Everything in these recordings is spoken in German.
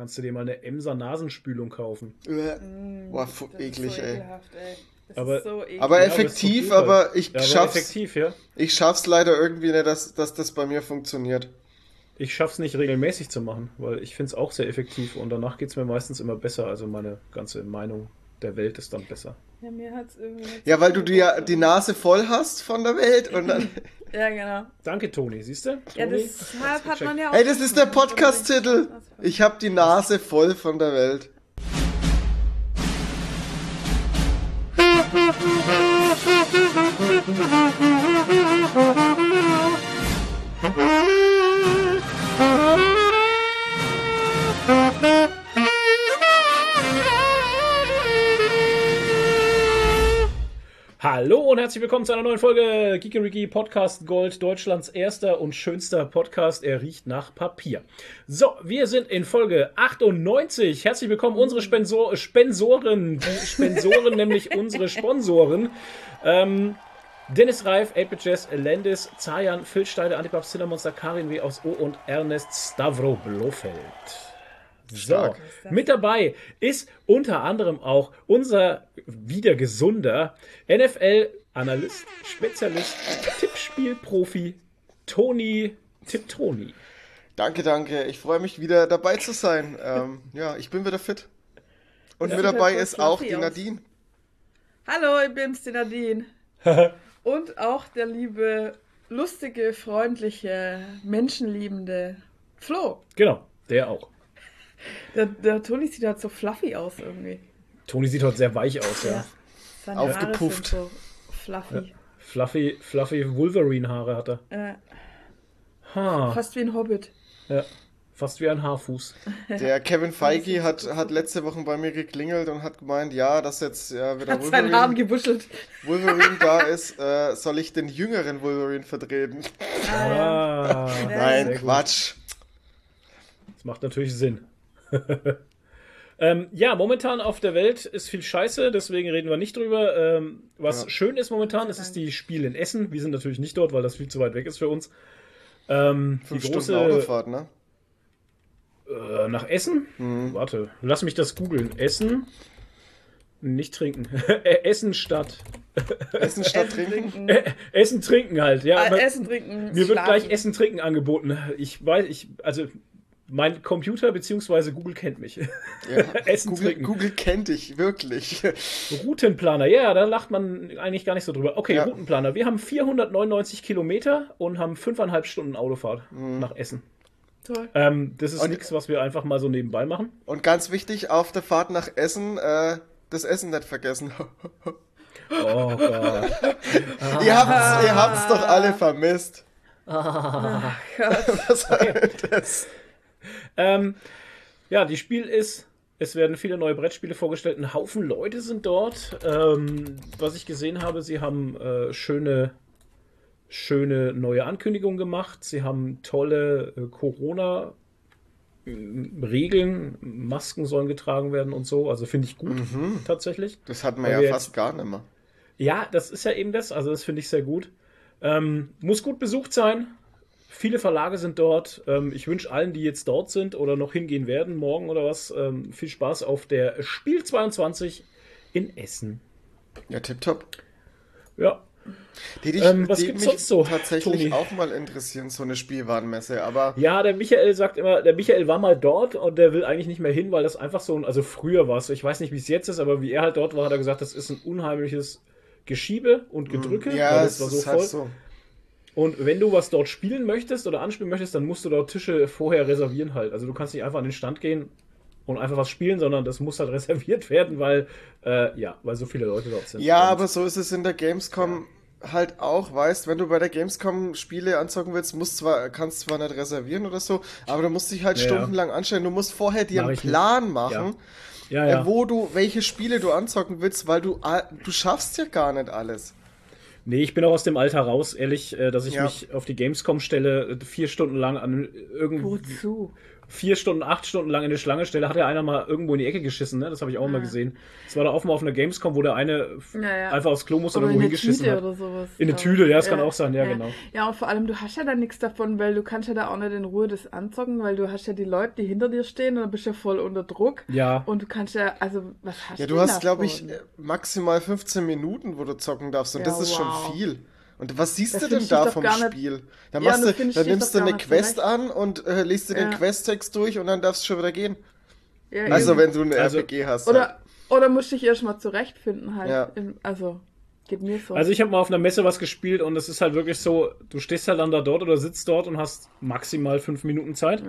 Kannst du dir mal eine Emser Nasenspülung kaufen. Mm, Boah, eklig, so ey. Ekelhaft, ey. Aber, so aber, effektiv, ja, aber, aber ich ja, schaff's. Effektiv, ja. Ich schaff's leider irgendwie nicht, dass, dass das bei mir funktioniert. Ich schaff's nicht regelmäßig zu machen, weil ich finde es auch sehr effektiv und danach geht es mir meistens immer besser. Also meine ganze Meinung der Welt ist dann besser. Ja, mir hat's irgendwie. Ja, weil du die, die Nase voll hast von der Welt und dann. ja, genau. Danke, Toni, siehst du? Ja, das hat, hat man ja auch. Ey, das ist der Podcast-Titel. Ich hab die Nase voll von der Welt. Hallo und herzlich willkommen zu einer neuen Folge Geekeriki Podcast Gold, Deutschlands erster und schönster Podcast. Er riecht nach Papier. So, wir sind in Folge 98. Herzlich willkommen unsere Spensor Spensoren, die Spensoren, nämlich unsere Sponsoren. Ähm, Dennis Reif, 8 Jazz, Landis, Zayan, Phil Steide, Antipap, Cinnamonster, Karin W. aus O und Ernest Stavro Blofeld. So, mit dabei ist unter anderem auch unser wieder gesunder NFL-Analyst, Spezialist, Tippspielprofi Toni Tiptoni. Danke, danke. Ich freue mich wieder dabei zu sein. Ähm, ja, ich bin wieder fit. Und ja, mit dabei ist auch die Nadine. Hallo, ich bin's, die Nadine. Und auch der liebe, lustige, freundliche, menschenliebende Flo. Genau, der auch. Der, der Toni sieht halt so fluffy aus irgendwie. Toni sieht halt sehr weich aus, ja. ja. Aufgepufft. So fluffy. Ja. Fluffy, fluffy Wolverine-Haare hat er. Äh, ha. Fast wie ein Hobbit. Ja. Fast wie ein Haarfuß. Der Kevin Feige hat, hat letzte Woche bei mir geklingelt und hat gemeint, ja, dass jetzt ja, wieder hat Wolverine, Haaren gebuschelt. Wolverine da ist, äh, soll ich den jüngeren Wolverine vertreten? Ah, Nein, Quatsch. Das macht natürlich Sinn. ähm, ja, momentan auf der Welt ist viel Scheiße, deswegen reden wir nicht drüber. Ähm, was ja. schön ist momentan, ist, ist die Spiel in Essen. Wir sind natürlich nicht dort, weil das viel zu weit weg ist für uns. Ähm, Fünf die große Stunden Autofahrt, ne? Äh, nach Essen? Mhm. Warte, lass mich das googeln. Essen. Nicht trinken. Essen statt. Essen statt trinken? Essen trinken halt, ja. Ah, Essen trinken. Mir wird gleich Essen trinken angeboten. Ich weiß, ich, also mein Computer bzw. Google kennt mich. Ja, Essen Google, trinken. Google kennt dich, wirklich. Routenplaner, ja, da lacht man eigentlich gar nicht so drüber. Okay, ja. Routenplaner. Wir haben 499 Kilometer und haben fünfeinhalb Stunden Autofahrt mhm. nach Essen. Toll. Ähm, das ist nichts, was wir einfach mal so nebenbei machen. Und ganz wichtig, auf der Fahrt nach Essen, äh, das Essen nicht vergessen. oh Gott. ihr habt es doch alle vermisst. Ah, Gott. Was soll okay. das? Ähm, ja, die Spiel ist, es werden viele neue Brettspiele vorgestellt. Ein Haufen Leute sind dort. Ähm, was ich gesehen habe, sie haben äh, schöne, schöne neue Ankündigungen gemacht. Sie haben tolle äh, Corona- Regeln, Masken sollen getragen werden und so. Also finde ich gut, mhm. tatsächlich. Das hat man ja fast jetzt, gar nicht mehr. Ja, das ist ja eben das. Also das finde ich sehr gut. Ähm, muss gut besucht sein. Viele Verlage sind dort. Ähm, ich wünsche allen, die jetzt dort sind oder noch hingehen werden, morgen oder was, ähm, viel Spaß auf der Spiel 22 in Essen. Ja, tipptopp. Ja. Die, die, ähm, was gibt sonst so? Tatsächlich Toni? auch mal interessieren, so eine Spielwarenmesse, aber. Ja, der Michael sagt immer, der Michael war mal dort und der will eigentlich nicht mehr hin, weil das einfach so ein, also früher war es, ich weiß nicht, wie es jetzt ist, aber wie er halt dort war, hat er gesagt, das ist ein unheimliches Geschiebe und Gedrücke. Ja, das war so voll. Halt so. Und wenn du was dort spielen möchtest oder anspielen möchtest, dann musst du dort Tische vorher reservieren halt. Also du kannst nicht einfach an den Stand gehen und einfach was spielen, sondern das muss halt reserviert werden, weil äh, ja, weil so viele Leute dort sind. Ja, und, aber so ist es in der Gamescom ja. halt auch, weißt, wenn du bei der Gamescom Spiele anzocken willst, musst zwar kannst zwar nicht reservieren oder so, aber du musst dich halt ja, stundenlang anstellen. Du musst vorher dir einen Plan nicht. machen. Ja. Äh, wo du welche Spiele du anzocken willst, weil du du schaffst ja gar nicht alles. Nee, ich bin auch aus dem Alter raus, ehrlich, äh, dass ich ja. mich auf die Gamescom stelle, vier Stunden lang an irgendwie. Wozu? Vier Stunden, acht Stunden lang in der Schlange stelle, hat ja einer mal irgendwo in die Ecke geschissen, ne? Das habe ich auch ja. mal gesehen. Das war da auch mal auf einer Gamescom, wo der eine ja, einfach aufs Klo musste oder irgendwo hingeschissen Tüte hat. Oder sowas, in eine Tüte, ja, das kann auch sein, ja, genau. Ja, und vor allem, du hast ja da nichts davon, weil du kannst ja da auch nicht in Ruhe das anzocken, weil du hast ja die Leute, die hinter dir stehen und dann bist du ja voll unter Druck. Ja. Und du kannst ja, also, was hast du Ja, du hast, glaube ich, maximal 15 Minuten, wo du zocken darfst und das ist wow. schon viel. Und was siehst das du denn da vom Spiel? Da, machst ja, du, da nimmst du eine Quest zurecht. an und äh, liest du ja. den Questtext durch und dann darfst du schon wieder gehen. Ja, also eben. wenn du eine also, RPG hast. Oder, halt. oder musst du dich erstmal zurechtfinden halt. Ja. In, also geht mir so. Also ich habe mal auf einer Messe was gespielt und es ist halt wirklich so, du stehst halt dann da dort oder sitzt dort und hast maximal fünf Minuten Zeit.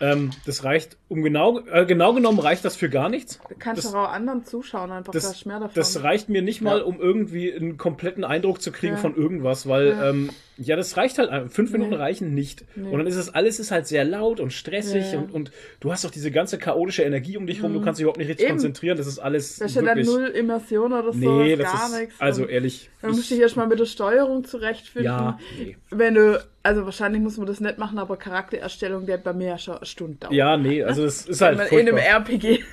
Ähm, das reicht, um genau, äh, genau genommen reicht das für gar nichts. Du kannst das, auch anderen zuschauen, einfach das mehr davon. Das reicht mir nicht mal, ja. um irgendwie einen kompletten Eindruck zu kriegen ja. von irgendwas, weil ja. Ähm, ja, das reicht halt. Fünf Minuten nee. reichen nicht. Nee. Und dann ist es alles ist halt sehr laut und stressig ja. und, und du hast auch diese ganze chaotische Energie um dich rum. Mhm. Du kannst dich überhaupt nicht richtig Eben. konzentrieren. Das ist alles. Das ist ja dann null Immersion oder so. Nee, das gar ist, nichts. Also ehrlich. Dann musst du dich erstmal mit der Steuerung zurechtfinden. Ja. Nee. Wenn du, also wahrscheinlich muss man das nicht machen, aber Charaktererstellung, der hat bei mir ja schon eine Stunde dauert. Ja, nee, also das ist halt. In einem RPG.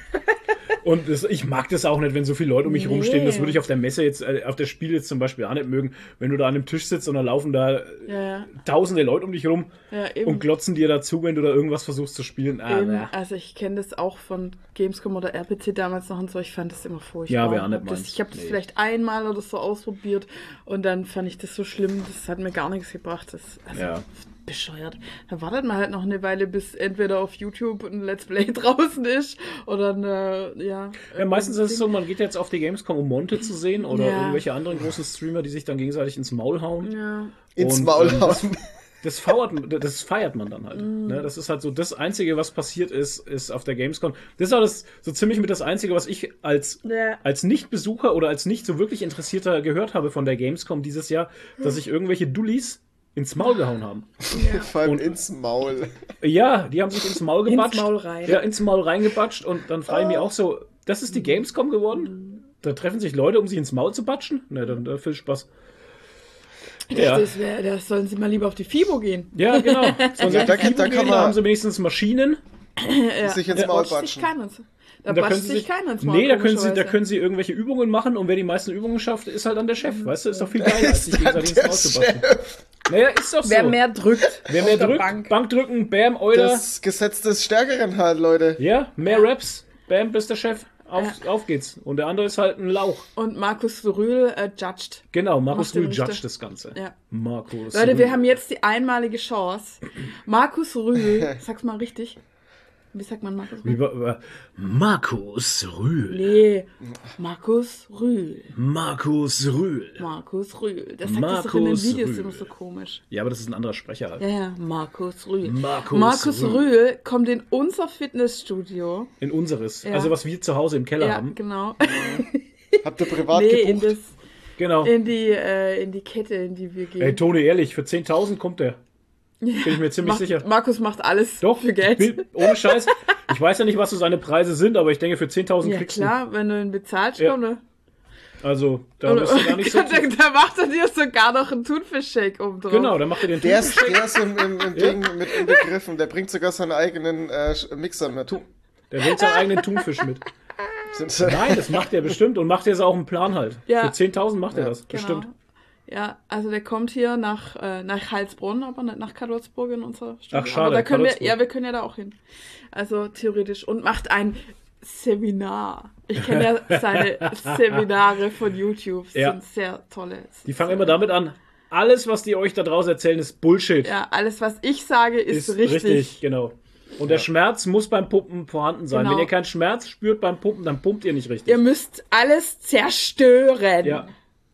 Und das, ich mag das auch nicht, wenn so viele Leute um mich nee. rumstehen. Das würde ich auf der Messe jetzt, äh, auf der Spiel jetzt zum Beispiel auch nicht mögen. Wenn du da an einem Tisch sitzt und dann laufen da ja, ja. tausende Leute um dich rum ja, und glotzen dir dazu, wenn du da irgendwas versuchst zu spielen. Ah, also ich kenne das auch von Gamescom oder RPC damals noch und so. Ich fand das immer furchtbar. Ja, auch nicht das, Ich habe das nee. vielleicht einmal oder so ausprobiert und dann fand ich das so schlimm. Das hat mir gar nichts gebracht. Das, also, ja bescheuert. Da wartet man halt noch eine Weile, bis entweder auf YouTube ein Let's Play draußen ist oder eine, ja. Ja, meistens ist es so, man geht jetzt auf die Gamescom, um Monte zu sehen oder ja. irgendwelche anderen großen Streamer, die sich dann gegenseitig ins Maul hauen. Ja. Ins Maul hauen. Das, das, feiert, das feiert man dann halt. Mm. Ne? Das ist halt so das Einzige, was passiert ist, ist auf der Gamescom. Das ist auch das, so ziemlich mit das Einzige, was ich als, ja. als Nicht-Besucher oder als nicht so wirklich Interessierter gehört habe von der Gamescom dieses Jahr, dass ich irgendwelche Dullis ins Maul gehauen haben. Ja. Vor allem und, ins Maul. Ja, die haben sich ins Maul gebatscht. Ins Maul rein. Ja, ins Maul reingebatscht und dann frage ich oh. mich auch so, das ist die Gamescom geworden? Da treffen sich Leute, um sich ins Maul zu batschen? Ne, dann, dann viel Spaß. Ja. das, wär, das sollen sie mal lieber auf die FIBO gehen. Ja, genau. Sollen ja, da, kann, da kann man, haben sie wenigstens Maschinen. Die sich ins Maul batschen. Da, da können sich keiner ins Maul. Nee, da können, sie, da können sie irgendwelche Übungen machen und wer die meisten Übungen schafft, ist halt dann der Chef. Weißt du, ist doch viel geiler, als sich gegenseitig ins Maul zu batschen. Naja, ist doch so. Wer mehr drückt. Wer mehr drückt, Bank. Bank drücken, bam, Euler. Das Gesetz des Stärkeren halt, Leute. Ja, mehr Raps, bam, bist der Chef. Auf, ja. auf geht's. Und der andere ist halt ein Lauch. Und Markus Rühl äh, judged. Genau, Markus Rühl judged das Ganze. Ja. Markus Leute, Rühl. wir haben jetzt die einmalige Chance. Markus Rühl, sag's mal richtig, wie sagt man Markus Rühl? Markus Rühl. Nee, Markus Rühl. Markus Rühl. Markus Rühl. Das sagt Markus das doch in den Videos Rühl. immer so komisch. Ja, aber das ist ein anderer Sprecher. Halt. Ja, ja, Markus Rühl. Markus, Markus Rühl. Rühl. kommt in unser Fitnessstudio. In unseres. Ja. Also was wir zu Hause im Keller ja, haben. genau. Habt ihr privat nee, gebucht? In, das, genau. in, die, äh, in die Kette, in die wir gehen. Ey, Toni, ehrlich, für 10.000 kommt der. Bin ich mir ziemlich macht, sicher. Markus macht alles Doch, für Geld. Will, ohne Scheiß. Ich weiß ja nicht, was so seine Preise sind, aber ich denke, für 10.000 ja, kriegst klar, wenn du ihn bezahlst, ja. ne? Also, da bist du gar nicht so. da, da macht er dir sogar noch einen Thunfischshake oben drauf. Genau, da macht er den Der ist, der ist im, im, im Ding mit inbegriffen. Der bringt sogar seinen eigenen äh, Mixer mit. Der bringt seinen eigenen Thunfisch mit. Nein, das macht er bestimmt und macht jetzt auch einen Plan halt. Ja. Für 10.000 macht er das, genau. bestimmt. Ja, also der kommt hier nach, äh, nach Heilsbronn, aber nicht nach Karlsburg in unserer Stadt. Ach, schade, aber da können wir, ja, wir können ja da auch hin. Also theoretisch. Und macht ein Seminar. Ich kenne ja seine Seminare von YouTube. Das ja. sind sehr tolle. Die fangen immer damit an. Alles, was die euch da draußen erzählen, ist Bullshit. Ja, alles, was ich sage, ist, ist richtig. Richtig, genau. Und der Schmerz muss beim Pumpen vorhanden sein. Genau. Wenn ihr keinen Schmerz spürt beim Pumpen, dann pumpt ihr nicht richtig. Ihr müsst alles zerstören. Ja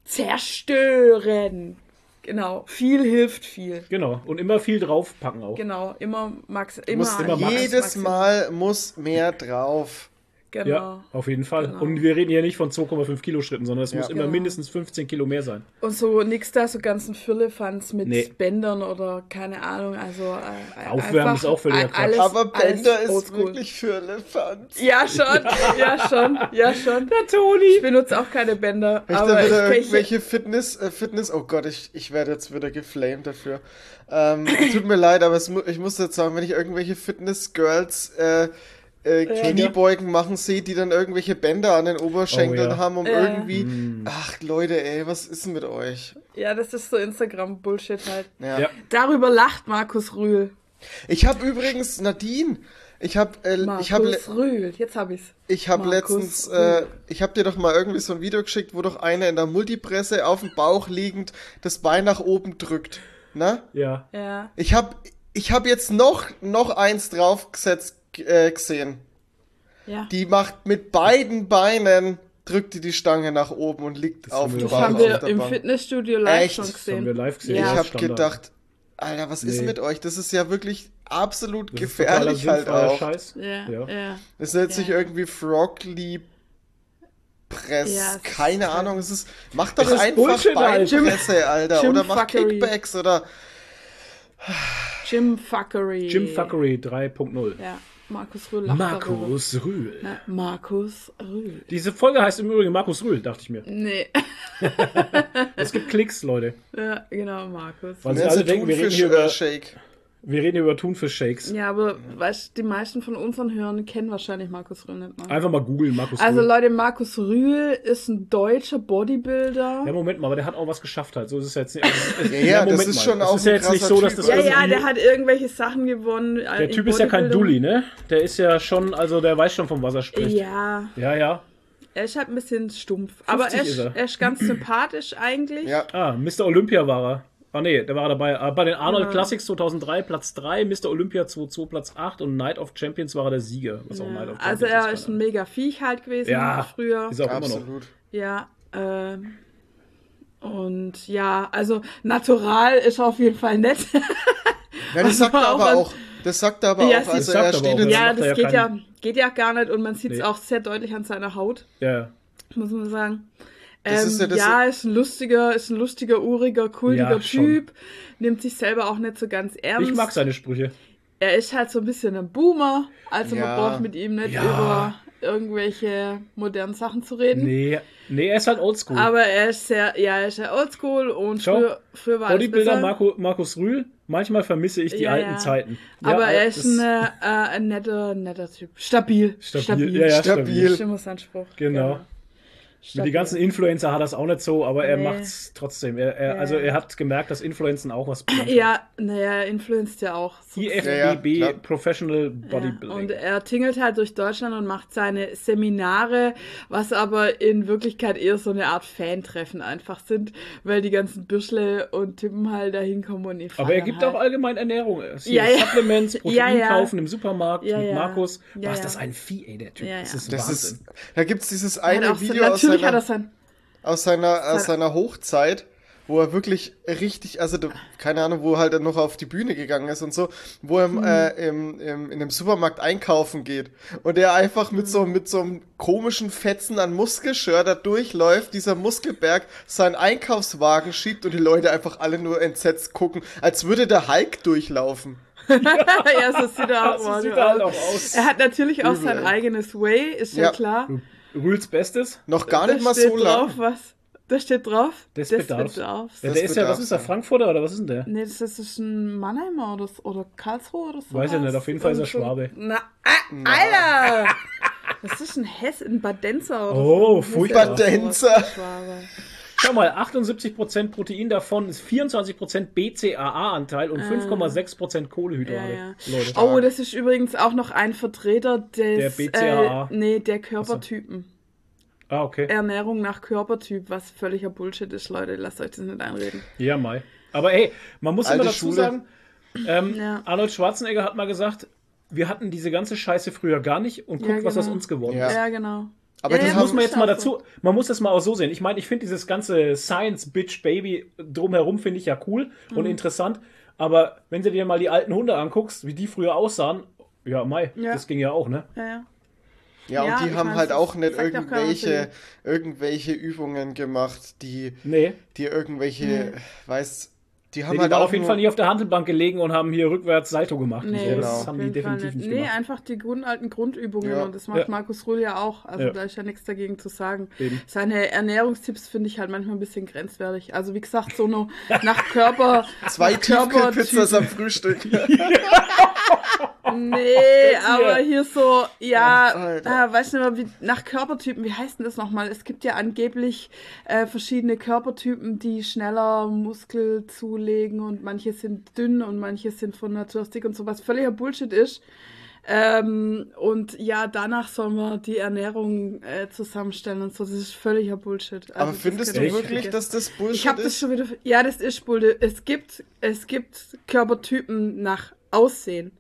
zerstören. Genau, viel hilft viel. Genau, und immer viel draufpacken auch. Genau, immer Max. Immer, immer Max, jedes Max. Mal muss mehr drauf. Genau. Ja, auf jeden Fall. Genau. Und wir reden hier nicht von 2,5 Kilo Schritten, sondern es ja. muss immer genau. mindestens 15 Kilo mehr sein. Und so nix da, so ganzen Firlefanz mit nee. Bändern oder keine Ahnung. Also äh, Aufwärmen ist auch völlig Quatsch. Aber Bänder ist wirklich Firlefanz. Ja, schon. ja, schon. Ja, schon. Der Toni. Ich benutze auch keine Bänder. Ich aber ich irgendwelche Fitness, äh, Fitness, oh Gott, ich, ich werde jetzt wieder geflamed dafür. Ähm, tut mir leid, aber es, ich muss jetzt sagen, wenn ich irgendwelche Fitness-Girls äh, äh, Kniebeugen machen sehe, die dann irgendwelche Bänder an den Oberschenkeln oh, ja. haben, um äh. irgendwie. Mm. Ach, Leute, ey, was ist denn mit euch? Ja, das ist so Instagram-Bullshit halt. Ja. ja. Darüber lacht Markus Rühl. Ich habe übrigens, Nadine, ich habe äh, ich habe Rühl, jetzt habe ich's. Ich habe letztens äh, ich habe dir doch mal irgendwie so ein Video geschickt, wo doch einer in der Multipresse auf dem Bauch liegend das Bein nach oben drückt, ne? Ja. Ja. Ich habe ich habe jetzt noch noch eins draufgesetzt äh, gesehen. Ja. Die macht mit beiden Beinen drückt die die Stange nach oben und liegt das auf dem Bauch. Das haben wir im Fitnessstudio live Echt? schon gesehen. Das haben wir live gesehen. Ja. Ich habe gedacht, Alter, was nee. ist mit euch? Das ist ja wirklich absolut das gefährlich halt auch. Scheiß. Ja, ja. ja. Das nennt sich irgendwie Frogly Press. Ja, keine Ahnung, es ist. Mach doch einfach Bullshit, Beinpresse, Alter. Jim oder mach Fuckery. Kickbacks oder. Jim Fuckery. Jim Fuckery 3.0. Ja. Markus Rühl. Markus darüber. Rühl. Na, Markus Rühl. Diese Folge heißt im Übrigen Markus Rühl, dachte ich mir. Nee. es gibt Klicks, Leute. Ja, genau, Markus. Weil sie alle denken, wir reden hier über Shake. Wir reden über Thunfisch-Shakes. Ja, aber weißt, die meisten von unseren Hörern kennen wahrscheinlich Markus Rühl nicht mal. Einfach mal googeln, Markus also, Rühl. Also Leute, Markus Rühl ist ein deutscher Bodybuilder. Ja, Moment mal, aber der hat auch was geschafft halt. So ist es jetzt nicht. Also, ja, ja, das ist mal. schon das auch ist ja jetzt nicht so, dass das Ja, ja, der hat irgendwelche Sachen gewonnen. Der Typ ist ja kein Dulli, ne? Der ist ja schon, also der weiß schon, von was er spricht. Ja. Ja, ja. Er ist halt ein bisschen stumpf. Aber er ist, er. er ist ganz sympathisch eigentlich. Ja. Ah, Mr. Olympia war er. Ah nee, der war dabei. Ah, bei den Arnold ja. Classics 2003 Platz 3, Mr. Olympia 2 Platz 8 und Night of Champions war er der Sieger. Was ja. auch Night of also er ist, ist ein mega Viech halt gewesen ja, früher. Ist auch Absolut. immer noch. Ja, äh, und ja, also natural ist auf jeden Fall nett. ja, das sagt er aber auch. Das sagt er aber ja, auch. Also er steht auch, ja, das geht ja, geht ja gar nicht und man sieht es nee. auch sehr deutlich an seiner Haut. Ja. Muss man sagen. Ähm, ist ja, ja, ist ein lustiger, ist ein lustiger, uriger, kultiger ja, Typ. Nimmt sich selber auch nicht so ganz ernst. Ich mag seine Sprüche. Er ist halt so ein bisschen ein Boomer, also ja. man braucht mit ihm nicht über irgendwelche modernen Sachen zu reden. Nee, nee, er ist halt oldschool. Aber er ist sehr, ja, er ist sehr oldschool und Schau, früher, früher war Bodybuilder Marco, Markus Rühl, manchmal vermisse ich die ja, alten ja. Zeiten. Aber er ist ein, äh, ein netter, netter Typ. Stabil. Stabil. Stabil. Ja, ja, stabil. Stimmungsanspruch. Genau. genau. Mit die ganzen Influencer hat das auch nicht so, aber er nee. es trotzdem. Er, er, ja. Also er hat gemerkt, dass Influenzen auch was bringt. Ja, naja, er influenzt ja auch. So IFBB, ja, Professional Bodybuilding. Ja. Und er tingelt halt durch Deutschland und macht seine Seminare, was aber in Wirklichkeit eher so eine Art Fan-Treffen einfach sind, weil die ganzen Büschle und Typen halt da hinkommen und ihn Aber er gibt halt. auch allgemein Ernährung. Ja, ja. Supplements, Protein kaufen im Supermarkt mit Markus. Was ist das ein Vieh, ey, der Typ. Das ist das Wahnsinn. Ist, da gibt es dieses eine Video aus Natürlich seiner, hat er sein. Aus seiner, aus seiner Hochzeit, wo er wirklich richtig, also keine Ahnung, wo er halt noch auf die Bühne gegangen ist und so, wo er mhm. äh, im, im, in einem Supermarkt einkaufen geht und er einfach mit so mit so einem komischen Fetzen an Muskelshirt da durchläuft, dieser Muskelberg seinen Einkaufswagen schiebt und die Leute einfach alle nur entsetzt gucken, als würde der Hulk durchlaufen. ja, so sieht er auch, so sieht er halt auch aus. Er hat natürlich auch Übel, sein eigenes Way, ist ja, ja klar. Rühls Bestes. Noch gar nicht mal so lang. was. Da steht drauf. Des, des Bedarfs. Bedarfs. Ja, der ist ja, was ist der, Frankfurter oder was ist denn der? Nee, das ist ein Mannheimer oder, oder Karlsruhe oder so. Weiß ich nicht, auf jeden Fall ist er Schwabe. Na, ah, Alter! Das ist ein Hess, ein Badenzer oder oh, so. Oh, furchtbar. Badenzer. Schau mal, 78% Protein davon ist 24% BCAA-Anteil und 5,6% Kohlehydrate. Ja, ja. oh, das ist übrigens auch noch ein Vertreter des der BCAA. Äh, nee, der Körpertypen. Ah, okay. Ernährung nach Körpertyp, was völliger Bullshit ist, Leute. Lasst euch das nicht einreden. Ja, Mai. Aber ey, man muss Alte immer dazu Schule. sagen, ähm, ja. Arnold Schwarzenegger hat mal gesagt, wir hatten diese ganze Scheiße früher gar nicht und guckt, ja, genau. was aus uns geworden ist. Ja, genau. Aber ja, das muss man jetzt mal dazu, man muss das mal auch so sehen. Ich meine, ich finde dieses ganze Science Bitch Baby drumherum finde ich ja cool mhm. und interessant. Aber wenn du dir mal die alten Hunde anguckst, wie die früher aussahen, ja, Mai, ja. das ging ja auch, ne? Ja, ja. Ja, ja und die haben halt auch nicht irgendwelche, auch irgendwelche Übungen gemacht, die, nee. die irgendwelche, nee. weiß, die haben nee, halt die auf jeden Fall nicht auf der Handelbank gelegen und haben hier rückwärts Salto gemacht. Nee, so. das genau. haben die definitiv nicht. Nee, einfach die Grund, alten Grundübungen ja. und das macht ja. Markus Ruhl ja auch. Also ja. da ist ja nichts dagegen zu sagen. Eben. Seine Ernährungstipps finde ich halt manchmal ein bisschen grenzwertig. Also wie gesagt, so nur nach Körper. Zwei Tiefkühlpizzas am Frühstück. nee, aber hier so, ja, äh, weißt du, wie, nach Körpertypen, wie heißt denn das nochmal? Es gibt ja angeblich äh, verschiedene Körpertypen, die schneller Muskel zulegen und manche sind dünn und manche sind von Natur aus dick und sowas völliger Bullshit ist. Ähm, und ja, danach sollen wir die Ernährung äh, zusammenstellen und so. Das ist völliger Bullshit. Also, Aber findest du wirklich, dass das Bullshit ich hab ist? Das schon wieder, ja, das ist Bullshit. Es gibt, es gibt Körpertypen nach Aussehen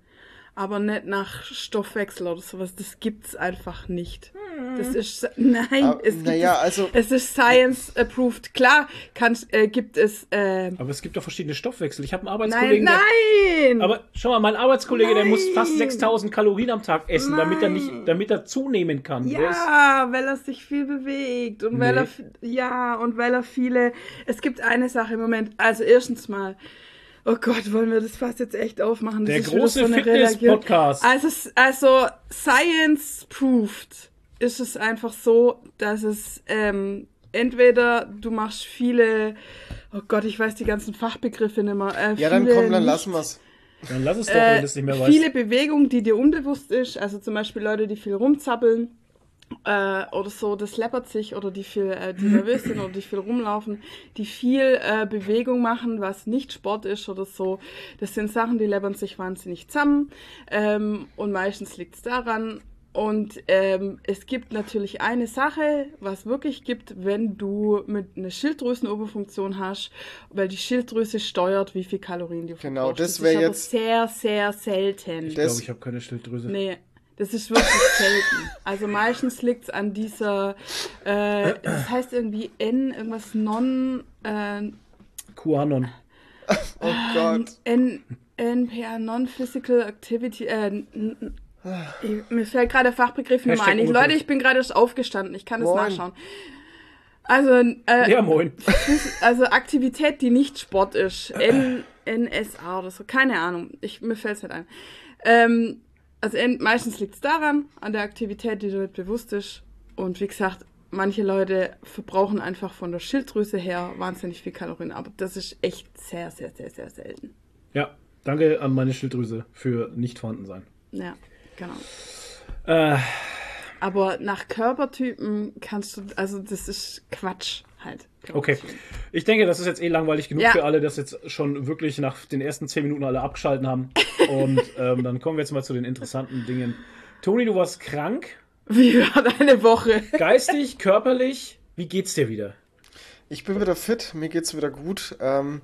aber nicht nach Stoffwechsel oder sowas. Das gibt's einfach nicht. Das hm. ist nein, aber, es, naja, es, also, es ist science approved. Klar, kann, äh, gibt es. Äh, aber es gibt doch verschiedene Stoffwechsel. Ich habe einen Arbeitskollegen. Nein, nein. Der, aber schau mal, mein Arbeitskollege, nein. der muss fast 6000 Kalorien am Tag essen, nein. damit er nicht, damit er zunehmen kann. Ja, weil er sich viel bewegt und nee. weil er ja und weil er viele. Es gibt eine Sache im Moment. Also erstens mal Oh Gott, wollen wir das fast jetzt echt aufmachen? Das Der große Fitness-Podcast. Also, also, science-proved ist es einfach so, dass es ähm, entweder du machst viele, oh Gott, ich weiß die ganzen Fachbegriffe nicht mehr. Äh, ja, dann komm, dann lassen wir's. Dann lass es doch, wenn du es nicht mehr weißt. Viele Bewegungen, die dir unbewusst ist, also zum Beispiel Leute, die viel rumzappeln, äh, oder so, das läppert sich oder die viel, äh, die nervös sind oder die viel rumlaufen, die viel äh, Bewegung machen, was nicht Sport ist oder so. Das sind Sachen, die läppern sich wahnsinnig zusammen ähm, und meistens liegt es daran. Und ähm, es gibt natürlich eine Sache, was wirklich gibt, wenn du mit einer Schilddrüsenoberfunktion hast, weil die Schilddrüse steuert, wie viel Kalorien du Genau, verbrauchst. das wäre jetzt sehr, sehr selten. Ich glaube, ich habe keine Schilddrüse. Nee, das ist wirklich selten. Also meistens liegt es an dieser, äh, das heißt irgendwie N, irgendwas non. Äh, QAnon. Oh Gott. N, NPA, Non-Physical Activity. Äh, mir fällt gerade der Fachbegriff nicht mehr ein. Ich, Leute, ich bin gerade erst aufgestanden. Ich kann das moin. nachschauen. Also, äh, ja, moin. Also Aktivität, die nicht Sport ist. N, NSA oder so. Keine Ahnung. Ich, mir fällt es nicht ein. Ähm, also meistens liegt es daran, an der Aktivität, die du nicht bewusst ist. Und wie gesagt, manche Leute verbrauchen einfach von der Schilddrüse her wahnsinnig viel Kalorien, aber das ist echt sehr, sehr, sehr, sehr selten. Ja, danke an meine Schilddrüse für nicht vorhanden sein. Ja, genau. Äh, aber nach Körpertypen kannst du, also das ist Quatsch halt. Okay. Ich denke, das ist jetzt eh langweilig genug ja. für alle, dass jetzt schon wirklich nach den ersten zehn Minuten alle abgeschalten haben. Und ähm, dann kommen wir jetzt mal zu den interessanten Dingen. Toni, du warst krank. Wie war deine Woche? Geistig, körperlich, wie geht's dir wieder? Ich bin wieder fit, mir geht's wieder gut. Ähm,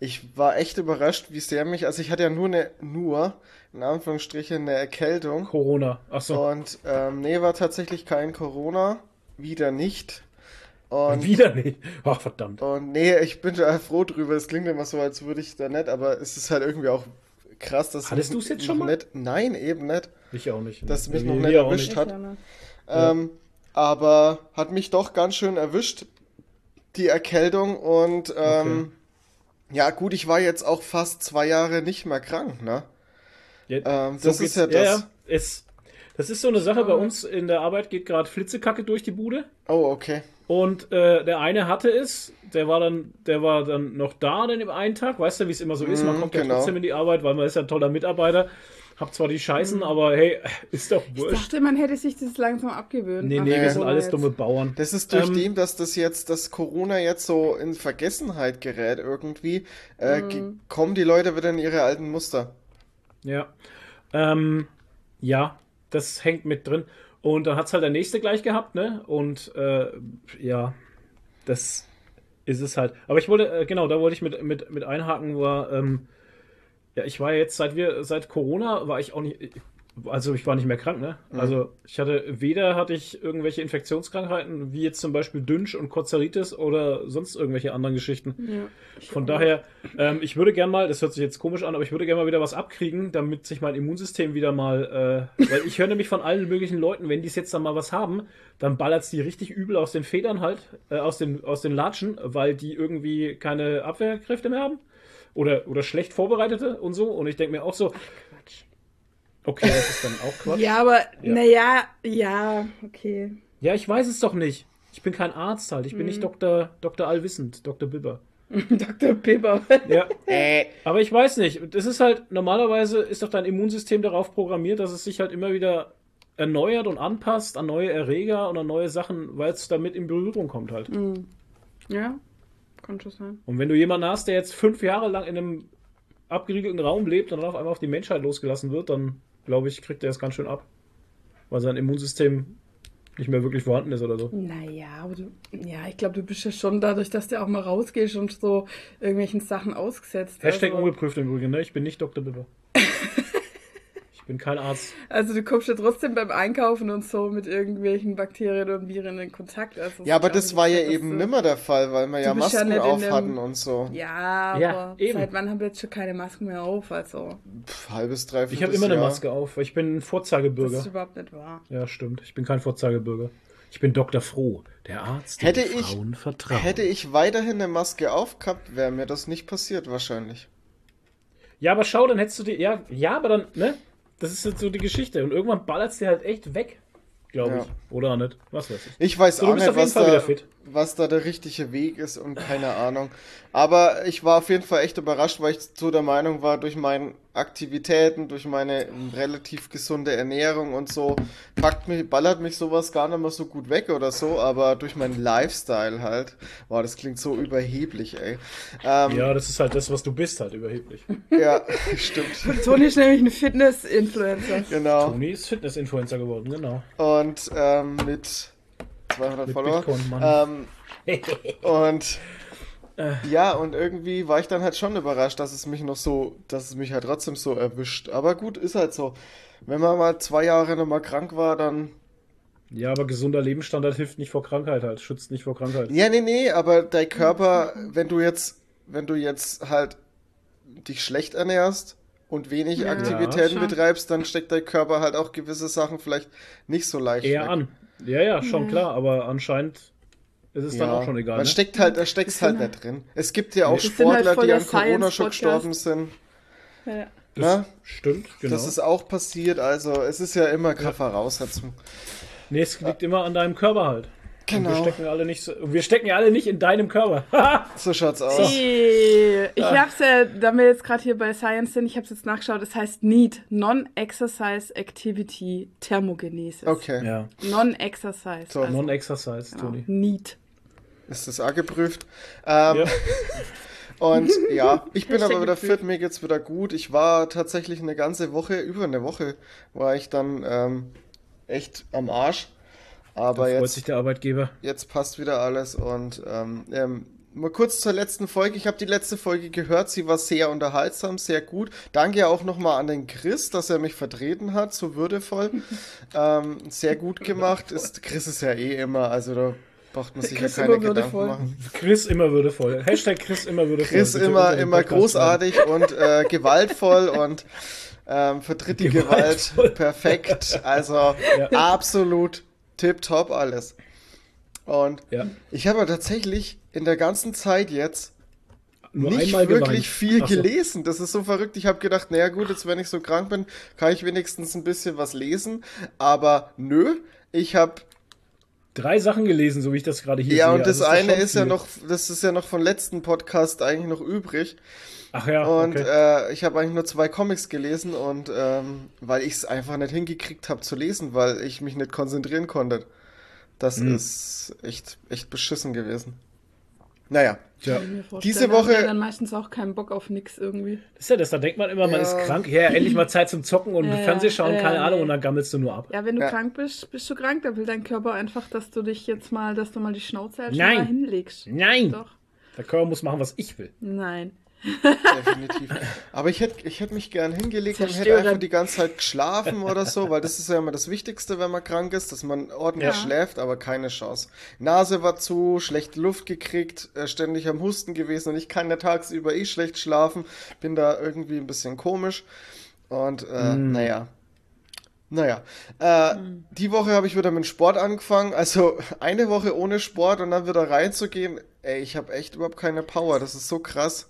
ich war echt überrascht, wie sehr mich, also ich hatte ja nur eine, nur, in Anführungsstrichen, eine Erkältung. Corona, achso. Und ähm, nee, war tatsächlich kein Corona, wieder nicht. Und, Wieder nicht. Ach, verdammt. Und nee, ich bin da froh drüber. Es klingt immer so, als würde ich da nicht, aber es ist halt irgendwie auch krass, dass Hattest du es jetzt schon mal? Nicht, nein, eben nicht. Ich auch nicht. Dass mich noch nicht erwischt hat. Ähm, aber hat mich doch ganz schön erwischt, die Erkältung. Und ähm, okay. ja, gut, ich war jetzt auch fast zwei Jahre nicht mehr krank, ne? Ja, ähm, das so ist ja das. Ja, ja. Es, das ist so eine Sache bei uns in der Arbeit, geht gerade Flitzekacke durch die Bude. Oh, okay. Und äh, der eine hatte es, der war dann, der war dann noch da dann im einen Tag, weißt du, wie es immer so ist, man mhm, kommt genau. ja trotzdem in die Arbeit, weil man ist ja ein toller Mitarbeiter. Hab zwar die Scheißen, mhm. aber hey, ist doch wurscht. Ich dachte, man hätte sich das langsam abgewöhnt. Nee, nee, wir sind alles jetzt. dumme Bauern. Das ist durch ähm, dem, dass das jetzt, dass Corona jetzt so in Vergessenheit gerät irgendwie, äh, mhm. kommen die Leute wieder in ihre alten Muster. Ja. Ähm, ja, das hängt mit drin. Und dann hat es halt der nächste gleich gehabt, ne? Und äh, ja, das ist es halt. Aber ich wollte, äh, genau, da wollte ich mit, mit, mit einhaken, war, ähm, ja, ich war jetzt, seit wir, seit Corona war ich auch nicht, also ich war nicht mehr krank, ne? Mhm. Also ich hatte, weder hatte ich irgendwelche Infektionskrankheiten, wie jetzt zum Beispiel Dünsch und Kozeritis oder sonst irgendwelche anderen Geschichten. Ja, Von daher, ähm, ich würde gern mal, das hört sich jetzt komisch an, aber ich würde gern mal wieder was abkriegen, damit sich mein Immunsystem wieder mal, äh, weil ich höre nämlich von allen möglichen Leuten, wenn die es jetzt dann mal was haben, dann ballert es die richtig übel aus den Federn halt, äh, aus, den, aus den Latschen, weil die irgendwie keine Abwehrkräfte mehr haben. Oder, oder schlecht vorbereitete und so. Und ich denke mir auch so, Okay, das ist dann auch Quatsch. ja, aber ja. naja, ja, okay. Ja, ich weiß es doch nicht. Ich bin kein Arzt halt. Ich bin hm. nicht Dr. Dr. Allwissend, Dr. Bibber. Dr. Bibber. ja. Äh. Aber ich weiß nicht. Das ist halt, normalerweise ist doch dein Immunsystem darauf programmiert, dass es sich halt immer wieder erneuert und anpasst an neue Erreger und an neue Sachen, weil es damit in Berührung kommt halt. Mhm. Ja, kann schon sein. Und wenn du jemanden hast, der jetzt fünf Jahre lang in einem abgeriegelten Raum lebt und dann auf einmal auf die Menschheit losgelassen wird, dann glaube ich, kriegt er es ganz schön ab. Weil sein Immunsystem nicht mehr wirklich vorhanden ist oder so. Naja, aber du, ja, ich glaube, du bist ja schon dadurch, dass du auch mal rausgehst und so irgendwelchen Sachen ausgesetzt. Hashtag also... ungeprüft im Übrigen, ne? Ich bin nicht Dr. Bibber. Bin kein Arzt. Also du kommst ja trotzdem beim Einkaufen und so mit irgendwelchen Bakterien und Viren in Kontakt. Also ja, aber das war ja eben nimmer der Fall, weil wir ja Masken ja auf hatten und so. Ja, aber ja, seit wann haben wir jetzt schon keine Masken mehr auf? Also Pff, halbes, dreiviertel Ich habe immer eine Maske auf, weil ich bin ein Vorzeigebürger. Das ist überhaupt nicht wahr. Ja, stimmt. Ich bin kein Vorzeigebürger. Ich bin Dr. Froh, der Arzt, der hätte Frauen ich, vertraut. Hätte ich weiterhin eine Maske aufgehabt, wäre mir das nicht passiert wahrscheinlich. Ja, aber schau, dann hättest du die. Ja, ja, aber dann, ne? Das ist jetzt so die Geschichte. Und irgendwann ballert es dir halt echt weg. Glaube ja. ich. Oder nicht. Was weiß ich. Ich weiß so, auch nicht, was da, was da der richtige Weg ist und keine Ahnung. Aber ich war auf jeden Fall echt überrascht, weil ich so der Meinung war, durch meine Aktivitäten, durch meine relativ gesunde Ernährung und so, packt mich, ballert mich sowas gar nicht mehr so gut weg oder so, aber durch meinen Lifestyle halt, wow, das klingt so überheblich, ey. Ähm, ja, das ist halt das, was du bist, halt überheblich. Ja, stimmt. Toni ist nämlich ein Fitness-Influencer. Genau. Toni ist Fitness-Influencer geworden, genau. Und ähm, mit 200 mit Follower. Ähm, und äh. ja, und irgendwie war ich dann halt schon überrascht, dass es mich noch so, dass es mich halt trotzdem so erwischt. Aber gut, ist halt so. Wenn man mal zwei Jahre nochmal krank war, dann. Ja, aber gesunder Lebensstandard hilft nicht vor Krankheit halt, schützt nicht vor Krankheit. Ja, nee, nee, aber dein Körper, wenn du jetzt, wenn du jetzt halt dich schlecht ernährst und wenig ja, Aktivitäten ja, betreibst, dann steckt dein Körper halt auch gewisse Sachen vielleicht nicht so leicht. Eher weg. an. Ja, ja, schon ja. klar, aber anscheinend ist es ja, dann auch schon egal. Man ne? steckt halt, da steckt halt nicht drin. Es gibt ja auch halt Sportler, halt die an Corona schon gestorben sind. Ja. Das stimmt, genau. Das ist auch passiert, also es ist ja immer Kraftvoraussetzung. Nee, es liegt immer an deinem Körper halt. Genau. wir stecken alle nicht so, wir stecken ja alle nicht in deinem Körper. so schaut's aus. Ich ah. hab's ja, da wir jetzt gerade hier bei Science sind, ich hab's jetzt nachgeschaut, es heißt NEAT, Non-Exercise Activity Thermogenesis. Okay. Ja. Non-Exercise. So, also, Non-Exercise, genau. Toni. NEAT. Ist das auch geprüft? Ähm, ja. Und ja, ich bin aber wieder fit, mir geht's wieder gut. Ich war tatsächlich eine ganze Woche, über eine Woche, war ich dann ähm, echt am Arsch. Aber da freut jetzt, sich der Arbeitgeber. Jetzt passt wieder alles und ähm, ähm, mal kurz zur letzten Folge. Ich habe die letzte Folge gehört. Sie war sehr unterhaltsam, sehr gut. Danke auch nochmal an den Chris, dass er mich vertreten hat, so würdevoll. ähm, sehr gut gemacht. Ist, Chris ist ja eh immer, also da braucht man sich Chris ja keine Gedanken machen. Chris immer würdevoll. Hashtag Chris immer würdevoll. Chris immer, immer großartig und äh, gewaltvoll und ähm, vertritt die Gewalt perfekt. Also ja. absolut tipptopp alles. Und ja. ich habe tatsächlich in der ganzen Zeit jetzt Nur nicht wirklich geweint. viel so. gelesen. Das ist so verrückt. Ich habe gedacht, naja gut, jetzt wenn ich so krank bin, kann ich wenigstens ein bisschen was lesen. Aber nö, ich habe drei Sachen gelesen, so wie ich das gerade hier ja, sehe. Ja, und das also eine ist, ist ja noch, das ist ja noch vom letzten Podcast eigentlich noch übrig. Ach ja. Und okay. äh, ich habe eigentlich nur zwei Comics gelesen und ähm, weil ich es einfach nicht hingekriegt habe zu lesen, weil ich mich nicht konzentrieren konnte. Das mhm. ist echt, echt beschissen gewesen. Naja, ja. diese Woche. Ja dann meistens auch keinen Bock auf nix irgendwie. Das ist ja das, da denkt man immer, man ja. ist krank. Ja, endlich mal Zeit zum Zocken und ja, Fernseh schauen, keine ja, Ahnung, und dann gammelst du nur ab. Ja, wenn du krank bist, bist du krank, da will dein Körper einfach, dass du dich jetzt mal, dass du mal die Schnauze halt Nein. mal hinlegst. Nein! Doch. Der Körper muss machen, was ich will. Nein. Definitiv. Aber ich hätte ich hätt mich gern hingelegt und hätte einfach die ganze Zeit geschlafen oder so, weil das ist ja immer das Wichtigste, wenn man krank ist, dass man ordentlich ja. schläft, aber keine Chance. Nase war zu, schlechte Luft gekriegt, äh, ständig am Husten gewesen und ich kann ja tagsüber eh schlecht schlafen, bin da irgendwie ein bisschen komisch. Und äh, mm. naja, naja, äh, mhm. die Woche habe ich wieder mit Sport angefangen. Also eine Woche ohne Sport und dann wieder reinzugehen. Ey, ich habe echt überhaupt keine Power. Das ist so krass.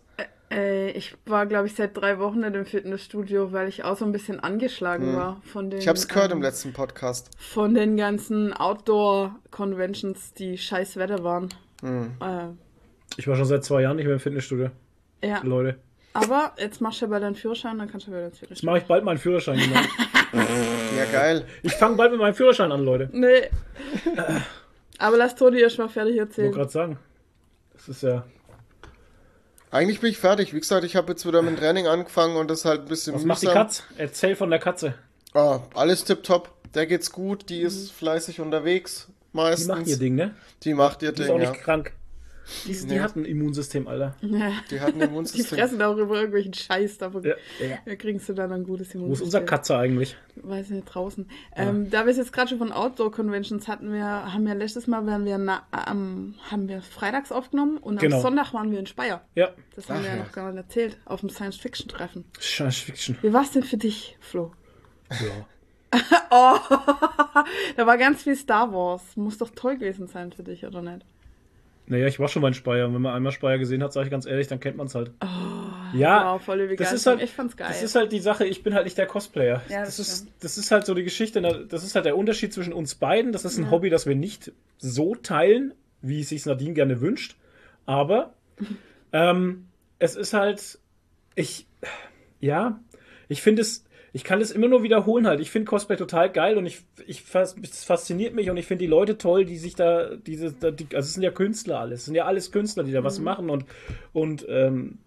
Äh, ich war, glaube ich, seit drei Wochen in dem Fitnessstudio, weil ich auch so ein bisschen angeschlagen mhm. war von den. Ich habe es gehört ähm, im letzten Podcast. Von den ganzen Outdoor-Conventions, die scheiß Wetter waren. Mhm. Äh, ich war schon seit zwei Jahren nicht mehr im Fitnessstudio. Ja. Leute. Aber jetzt machst du ja bald deinen Führerschein, dann kannst du wieder ins Fitnessstudio. Jetzt mache ich bald meinen Führerschein, genau. ja, geil. Ich fange bald mit meinem Führerschein an, Leute. Nee. Aber lass Toni erst mal fertig erzählen. Ich wollte gerade sagen. Das ist ja. Eigentlich bin ich fertig. Wie gesagt, ich habe jetzt wieder mit dem Training angefangen und das halt ein bisschen Was mühsam. macht die Katze? Erzähl von der Katze. Ah, alles tipptopp. Der geht's gut. Die ist fleißig unterwegs. Meistens. Die macht ihr Ding, ne? Die macht ihr die Ding. Ist auch nicht ja. krank. Die, die ja. hat ein Immunsystem, Alter. Ja. Die hat ein Immunsystem. Die fressen auch über irgendwelchen Scheiß, davon ja. ja. kriegst du dann ein gutes Immunsystem. Wo ist unser Katze eigentlich? Weiß ich nicht, draußen. Ähm, da wir es jetzt gerade schon von Outdoor-Conventions hatten, wir haben ja letztes Mal waren wir na, ähm, haben wir freitags aufgenommen und genau. am Sonntag waren wir in Speyer. Ja. Das haben Ach, wir ja noch gar nicht erzählt, auf dem Science-Fiction-Treffen. Science-Fiction. Wie war es denn für dich, Flo? Ja. oh, da war ganz viel Star Wars. Muss doch toll gewesen sein für dich, oder nicht? Naja, ich war schon mal in Speyer. Und wenn man einmal Speyer gesehen hat, sage ich ganz ehrlich, dann kennt man es halt. Oh, ja, wow, voll das ist halt, ich fand's geil. Das ist halt die Sache, ich bin halt nicht der Cosplayer. Ja, das, das ist, das ist halt so die Geschichte, das ist halt der Unterschied zwischen uns beiden. Das ist ein ja. Hobby, das wir nicht so teilen, wie es sich Nadine gerne wünscht. Aber ähm, es ist halt, ich, ja, ich finde es, ich kann das immer nur wiederholen halt. Ich finde Cosplay total geil und ich, ich es fasziniert mich und ich finde die Leute toll, die sich da, diese, die, also es sind ja Künstler alles, es sind ja alles Künstler, die da mhm. was machen und, und ähm,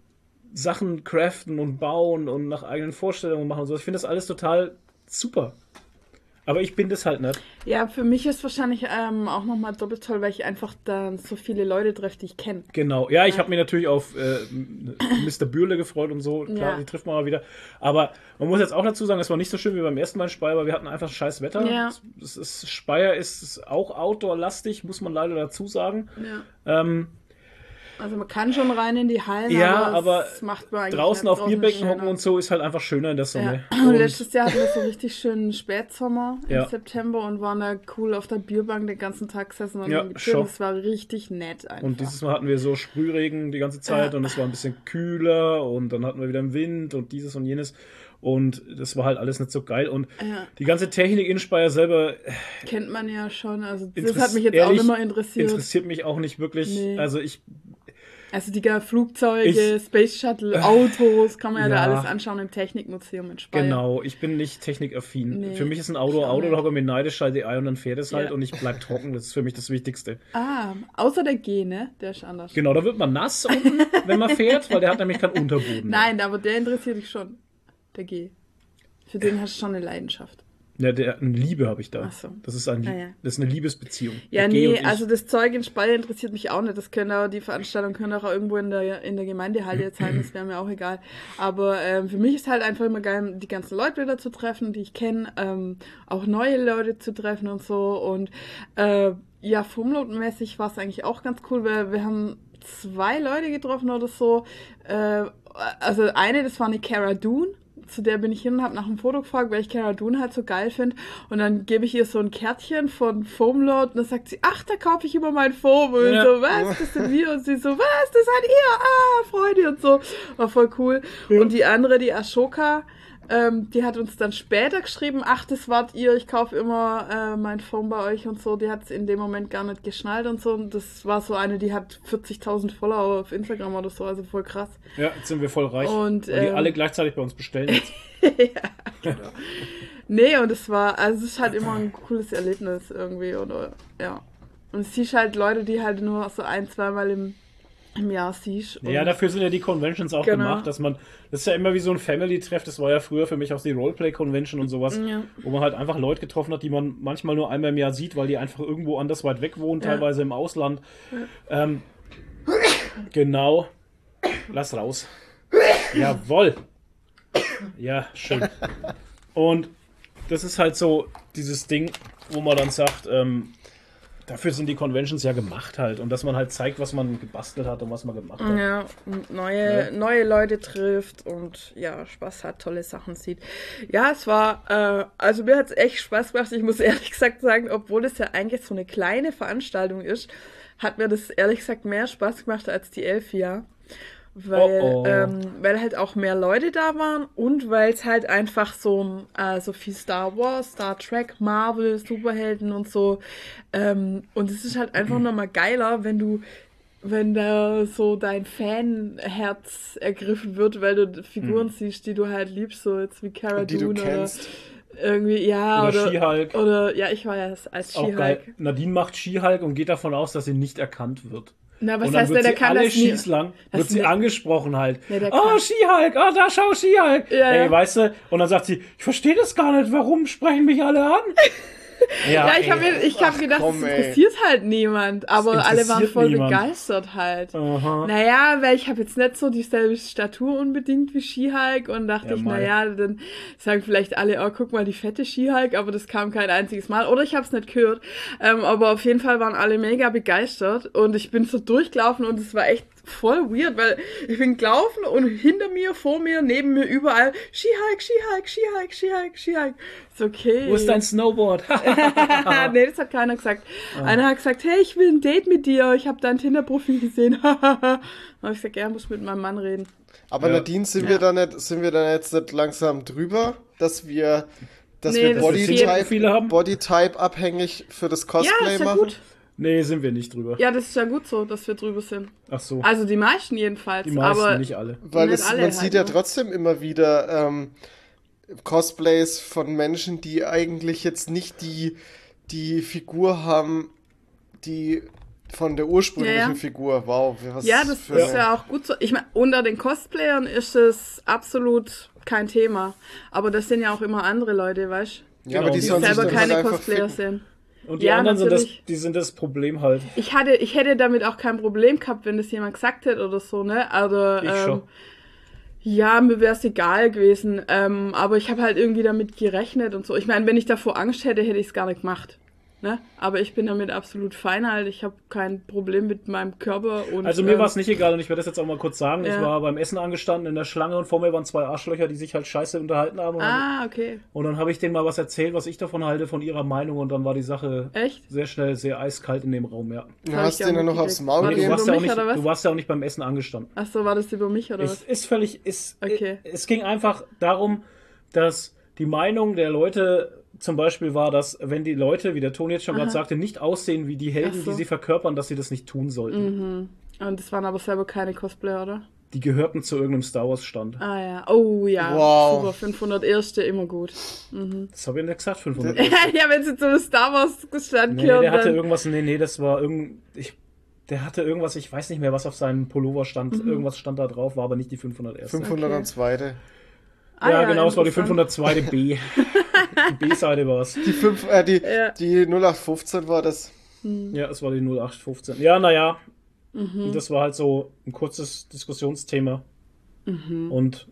Sachen craften und bauen und nach eigenen Vorstellungen machen und so. Ich finde das alles total super. Aber ich bin das halt nicht. Ja, für mich ist wahrscheinlich ähm, auch nochmal doppelt toll, weil ich einfach dann so viele Leute treffe, die ich kenne. Genau. Ja, ich ja. habe mich natürlich auf äh, Mr. Bürle gefreut und so. Klar, ja. die trifft man mal wieder. Aber man muss jetzt auch dazu sagen, es war nicht so schön wie beim ersten Mal in Speyer, weil wir hatten einfach scheiß Wetter. Ja. Es, es Speyer ist auch outdoor-lastig, muss man leider dazu sagen. Ja. Ähm, also man kann schon rein in die Hallen, ja, aber, aber draußen auf Bierbecken hocken und so ist halt einfach schöner in der Sonne. Ja. Und letztes Jahr hatten wir so richtig schönen Spätsommer ja. im September und waren da cool auf der Bierbank den ganzen Tag gesessen und ja, Es war richtig nett einfach. Und dieses Mal hatten wir so Sprühregen die ganze Zeit ja. und es war ein bisschen kühler und dann hatten wir wieder einen Wind und dieses und jenes. Und das war halt alles nicht so geil. Und ja. die ganze Technik in Speyer selber. Kennt man ja schon. Also, das hat mich jetzt ehrlich, auch immer interessiert. Interessiert mich auch nicht wirklich. Nee. Also, ich also die Flugzeuge, ich, Space Shuttle, Autos, kann man ja, ja, da alles anschauen im Technikmuseum in Speyer. Genau, ich bin nicht technikaffin. Nee, für mich ist ein Auto Auto, da habe ich mir neidisch schalte die Ei und dann fährt es halt ja. und ich bleib trocken. Das ist für mich das Wichtigste. Ah, außer der G, ne? Der ist anders. Genau, da wird man nass unten, wenn man fährt, weil der hat nämlich keinen Unterboden. Nein, aber der interessiert dich schon. Der G. Für den hast du schon eine Leidenschaft. Ja, der, eine Liebe habe ich da. Ach so. Das ist, ein, ah, ja. das ist eine Liebesbeziehung. Ja, nee, also das Zeug in Speyer interessiert mich auch nicht. Das können auch, die Veranstaltung können auch irgendwo in der, in der Gemeindehalle jetzt sein, das wäre mir auch egal. Aber ähm, für mich ist halt einfach immer geil, die ganzen Leute wieder zu treffen, die ich kenne, ähm, auch neue Leute zu treffen und so. Und äh, ja, Formlot-mäßig war es eigentlich auch ganz cool, weil wir haben zwei Leute getroffen oder so. Äh, also eine, das war eine Cara Dune zu der bin ich hin und habe nach einem Foto gefragt, weil ich Cara Dune halt so geil finde. Und dann gebe ich ihr so ein Kärtchen von Foamlord und dann sagt sie, ach, da kaufe ich immer mein Foam. Und ja. so, was, das sind wir? Und sie so, was, das seid ihr? Ah, Freude und so. War voll cool. Ja. Und die andere, die Ashoka, ähm, die hat uns dann später geschrieben, ach, das wart ihr, ich kaufe immer äh, mein Phone bei euch und so. Die hat es in dem Moment gar nicht geschnallt und so. Und das war so eine, die hat 40.000 Follower auf Instagram oder so, also voll krass. Ja, jetzt sind wir voll reich. Und, ähm, die alle gleichzeitig bei uns bestellen jetzt. ja, genau. nee, und es war, also es ist halt immer ein cooles Erlebnis irgendwie, oder, ja. Und es siehst halt Leute, die halt nur so ein, zweimal im im Jahr siehst. Ja, dafür sind ja die Conventions auch genau. gemacht, dass man, das ist ja immer wie so ein Family-Treff, das war ja früher für mich auch die Roleplay-Convention und sowas, ja. wo man halt einfach Leute getroffen hat, die man manchmal nur einmal im Jahr sieht, weil die einfach irgendwo anders weit weg wohnen, ja. teilweise im Ausland. Ja. Ähm, genau. Lass raus. Jawoll. Ja, schön. Und das ist halt so dieses Ding, wo man dann sagt, ähm, dafür sind die Conventions ja gemacht halt. Und dass man halt zeigt, was man gebastelt hat und was man gemacht hat. Ja, und neue, ja. neue Leute trifft und ja, Spaß hat, tolle Sachen sieht. Ja, es war, äh, also mir hat es echt Spaß gemacht. Ich muss ehrlich gesagt sagen, obwohl es ja eigentlich so eine kleine Veranstaltung ist, hat mir das ehrlich gesagt mehr Spaß gemacht als die elf Jahre weil, oh oh. Ähm, weil halt auch mehr Leute da waren und weil es halt einfach so, äh, so viel Star Wars, Star Trek, Marvel, Superhelden und so. Ähm, und es ist halt einfach nochmal geiler, wenn du, wenn da so dein Fanherz ergriffen wird, weil du Figuren hm. siehst, die du halt liebst, so jetzt wie Cara Dune oder irgendwie, ja, oder, oder, oder, ja, ich war ja als She-Hulk. Nadine macht She-Hulk und geht davon aus, dass sie nicht erkannt wird. Na, was und dann heißt, wird der, der kann alle das Skis lang, wird sie angesprochen halt. Ja, oh, Skihulk, oh, da schau Skihulk. Ja, Ey, ja. weißt du, und dann sagt sie, ich verstehe das gar nicht, warum sprechen mich alle an? Ja, ja ich habe hab gedacht, komm, das interessiert ey. halt niemand. Aber alle waren voll niemand. begeistert halt. Aha. Naja, weil ich habe jetzt nicht so dieselbe Statur unbedingt wie Skihulk und dachte ja, ich, naja, dann sagen vielleicht alle, oh, guck mal, die fette Skihulk, aber das kam kein einziges Mal. Oder ich habe es nicht gehört. Ähm, aber auf jeden Fall waren alle mega begeistert und ich bin so durchgelaufen und es war echt voll weird, weil ich bin gelaufen und hinter mir, vor mir, neben mir überall Skihike, Skihike, Skihike, Skihike, Skihike. Ist okay. Wo ist dein Snowboard? nee, das hat keiner gesagt. Ah. Einer hat gesagt, hey, ich will ein Date mit dir. Ich habe dein Tinder-Profil gesehen. habe ich gesagt, ja, muss mit meinem Mann reden. Aber ja. Nadine, sind ja. wir da nicht, sind wir da jetzt nicht langsam drüber, dass wir, dass nee, wir Bodytype, Bodytype abhängig für das Cosplay ja, machen? Gut. Nee, sind wir nicht drüber. Ja, das ist ja gut so, dass wir drüber sind. Ach so. Also die meisten jedenfalls. Die meisten, aber nicht alle. Weil es, alle man halt, sieht ja ne? trotzdem immer wieder ähm, Cosplays von Menschen, die eigentlich jetzt nicht die, die Figur haben, die von der ursprünglichen ja, ja. Figur. Wow. Was ja, das ist ja auch gut so. Ich meine, unter den Cosplayern ist es absolut kein Thema. Aber das sind ja auch immer andere Leute, weißt du? Ja, genau. aber die, die selber keine Cosplayer sind. Und die ja, anderen sind das, die sind das Problem halt. Ich hatte, ich hätte damit auch kein Problem gehabt, wenn das jemand gesagt hätte oder so, ne? Also, ich ähm, schon. Ja, mir wäre es egal gewesen. Ähm, aber ich habe halt irgendwie damit gerechnet und so. Ich meine, wenn ich davor Angst hätte, hätte ich es gar nicht gemacht. Ne? Aber ich bin damit absolut fein halt. Ich habe kein Problem mit meinem Körper. Und, also mir ähm, war es nicht egal und ich werde das jetzt auch mal kurz sagen. Ja. Ich war beim Essen angestanden in der Schlange und vor mir waren zwei Arschlöcher, die sich halt scheiße unterhalten haben. ah, okay. Und dann habe ich denen mal was erzählt, was ich davon halte, von ihrer Meinung und dann war die Sache Echt? sehr schnell, sehr eiskalt in dem Raum, ja. Du hast denen noch aufs Maul gegeben? Du, warst ja nicht, du warst ja auch nicht beim Essen angestanden. Ach so, war das über mich oder was? Ist, ist völlig, ist, okay. es ging einfach darum, dass die Meinung der Leute zum Beispiel war das, wenn die Leute, wie der Ton jetzt schon gerade sagte, nicht aussehen wie die Helden, so. die sie verkörpern, dass sie das nicht tun sollten. Mhm. Und das waren aber selber keine Cosplayer, oder? Die gehörten zu irgendeinem Star Wars Stand. Ah ja, oh ja, wow. super, 500 Erste, immer gut. Mhm. Das habe ich nicht gesagt, 500 Erste. ja, wenn sie zum Star Wars Stand nee, gehören. der hatte irgendwas, nee, nee, das war irgend, ich, der hatte irgendwas, ich weiß nicht mehr, was auf seinem Pullover stand, mhm. irgendwas stand da drauf, war aber nicht die 500 Erste. 502. Okay. Ah, ja, ja, genau, es war die 502. B. die B-Seite war es. Die, äh, die, ja. die 0815 war das. Hm. Ja, es war die 0815. Ja, naja. Mhm. Das war halt so ein kurzes Diskussionsthema. Mhm. Und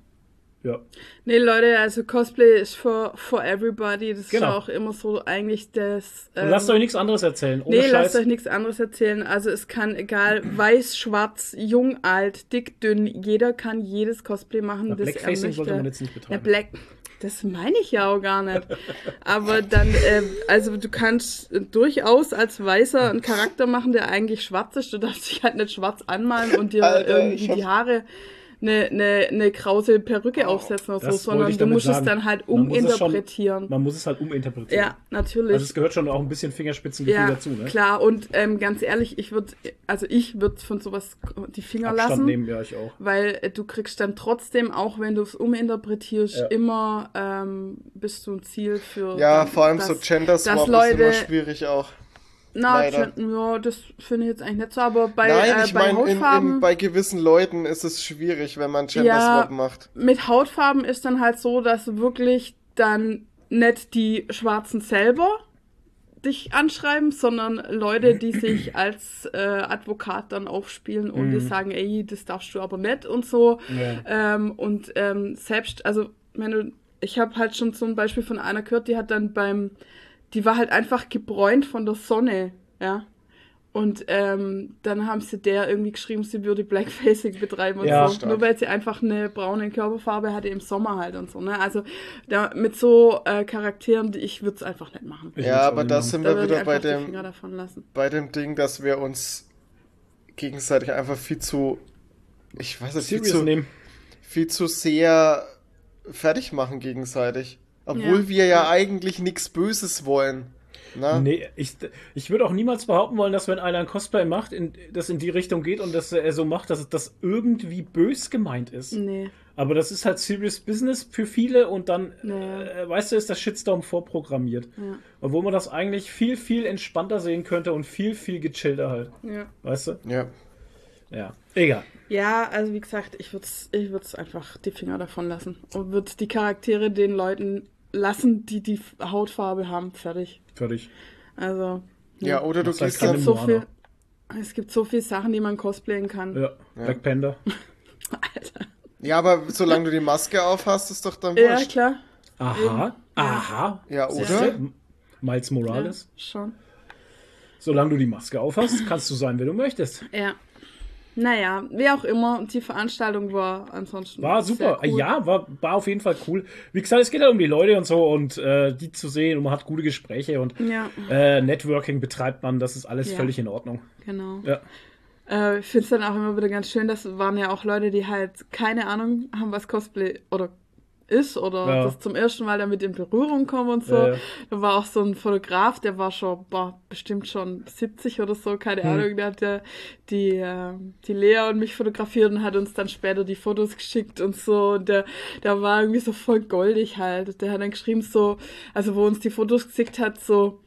ja. Nee, Leute, also Cosplay ist for, for everybody. Das genau. ist auch immer so eigentlich das. Ähm, lasst euch nichts anderes erzählen. Ohne nee, Scheiß. lasst euch nichts anderes erzählen. Also es kann egal, weiß, schwarz, jung, alt, dick, dünn, jeder kann jedes Cosplay machen. Na, das Blackfacing er sollte man jetzt nicht betreiben. Ja, Black, das meine ich ja auch gar nicht. Aber dann, äh, also du kannst durchaus als Weißer einen Charakter machen, der eigentlich schwarz ist. Du darfst dich halt nicht schwarz anmalen und dir Alter, irgendwie die Haare eine, eine, eine krause Perücke oh, aufsetzen oder so, sondern du musst sagen. es dann halt uminterpretieren. Man, man muss es halt uminterpretieren. Ja, natürlich. Also es gehört schon auch ein bisschen Fingerspitzengefühl ja, dazu, ne? klar. Und ähm, ganz ehrlich, ich würde, also ich würde von sowas die Finger Abstand lassen. nehmen, ja, ich auch. Weil äh, du kriegst dann trotzdem, auch wenn du es uminterpretierst, ja. immer ähm, bist du ein Ziel für... Ja, vor allem dass, so Gender-Swap ist immer schwierig auch. Na, ja, das finde ich jetzt eigentlich nicht so, aber bei, Nein, äh, ich bei meine, Hautfarben. In, in, bei gewissen Leuten ist es schwierig, wenn man Gender Swap ja, macht. Mit Hautfarben ist dann halt so, dass wirklich dann nicht die Schwarzen selber dich anschreiben, sondern Leute, die sich als äh, Advokat dann aufspielen und mm. die mhm. sagen, ey, das darfst du aber nicht und so. Ja. Ähm, und ähm, selbst, also wenn du, ich habe halt schon ein Beispiel von einer gehört, die hat dann beim, die war halt einfach gebräunt von der Sonne, ja. Und ähm, dann haben sie der irgendwie geschrieben, sie würde Blackfacing betreiben und ja, so. Stark. Nur weil sie einfach eine braune Körperfarbe hatte im Sommer halt und so. Ne? Also da, mit so äh, Charakteren, die ich würde es einfach nicht machen. Ich ja, aber da sind wir wieder bei dem, bei dem Ding, dass wir uns gegenseitig einfach viel zu, ich weiß nicht, viel zu, nehmen. viel zu sehr fertig machen gegenseitig. Obwohl ja. wir ja eigentlich nichts Böses wollen. Na? Nee, ich, ich würde auch niemals behaupten wollen, dass wenn einer ein Cosplay macht, in, das in die Richtung geht und dass er so macht, dass das irgendwie bös gemeint ist. Nee. Aber das ist halt Serious Business für viele und dann, naja. äh, weißt du, ist der Shitstorm vorprogrammiert. Ja. Obwohl man das eigentlich viel, viel entspannter sehen könnte und viel, viel gechillter halt. Ja. Weißt du? Ja. Ja, egal. Ja, also wie gesagt, ich würde es ich einfach die Finger davon lassen und würde die Charaktere den Leuten lassen, die die Hautfarbe haben. Fertig. Fertig. Also. Ja, ja oder du gehst halt so viel. Es gibt so viele Sachen, die man cosplayen kann. Ja, Black ja. Panda. Alter. Ja, aber solange du die Maske auf hast, ist doch dann wurscht. Ja, klar. Aha, aha. Ja, oder? Miles Morales. Ja, schon. Solange du die Maske auf hast, kannst du sein, wer du möchtest. Ja. Naja, wie auch immer, die Veranstaltung war ansonsten. War super, cool. ja, war, war auf jeden Fall cool. Wie gesagt, es geht ja um die Leute und so und äh, die zu sehen und man hat gute Gespräche und ja. äh, Networking betreibt man, das ist alles ja. völlig in Ordnung. Genau. Ja. Äh, ich finde es dann auch immer wieder ganz schön, das waren ja auch Leute, die halt keine Ahnung haben, was Cosplay oder ist oder ja. das zum ersten Mal damit in Berührung kommen und so. Ja. Da war auch so ein Fotograf, der war schon, boah, bestimmt schon 70 oder so, keine hm. Ahnung, der hat ja die, äh, die Lea und mich fotografiert und hat uns dann später die Fotos geschickt und so. Und der, der war irgendwie so voll goldig halt. Der hat dann geschrieben so, also wo uns die Fotos geschickt hat, so,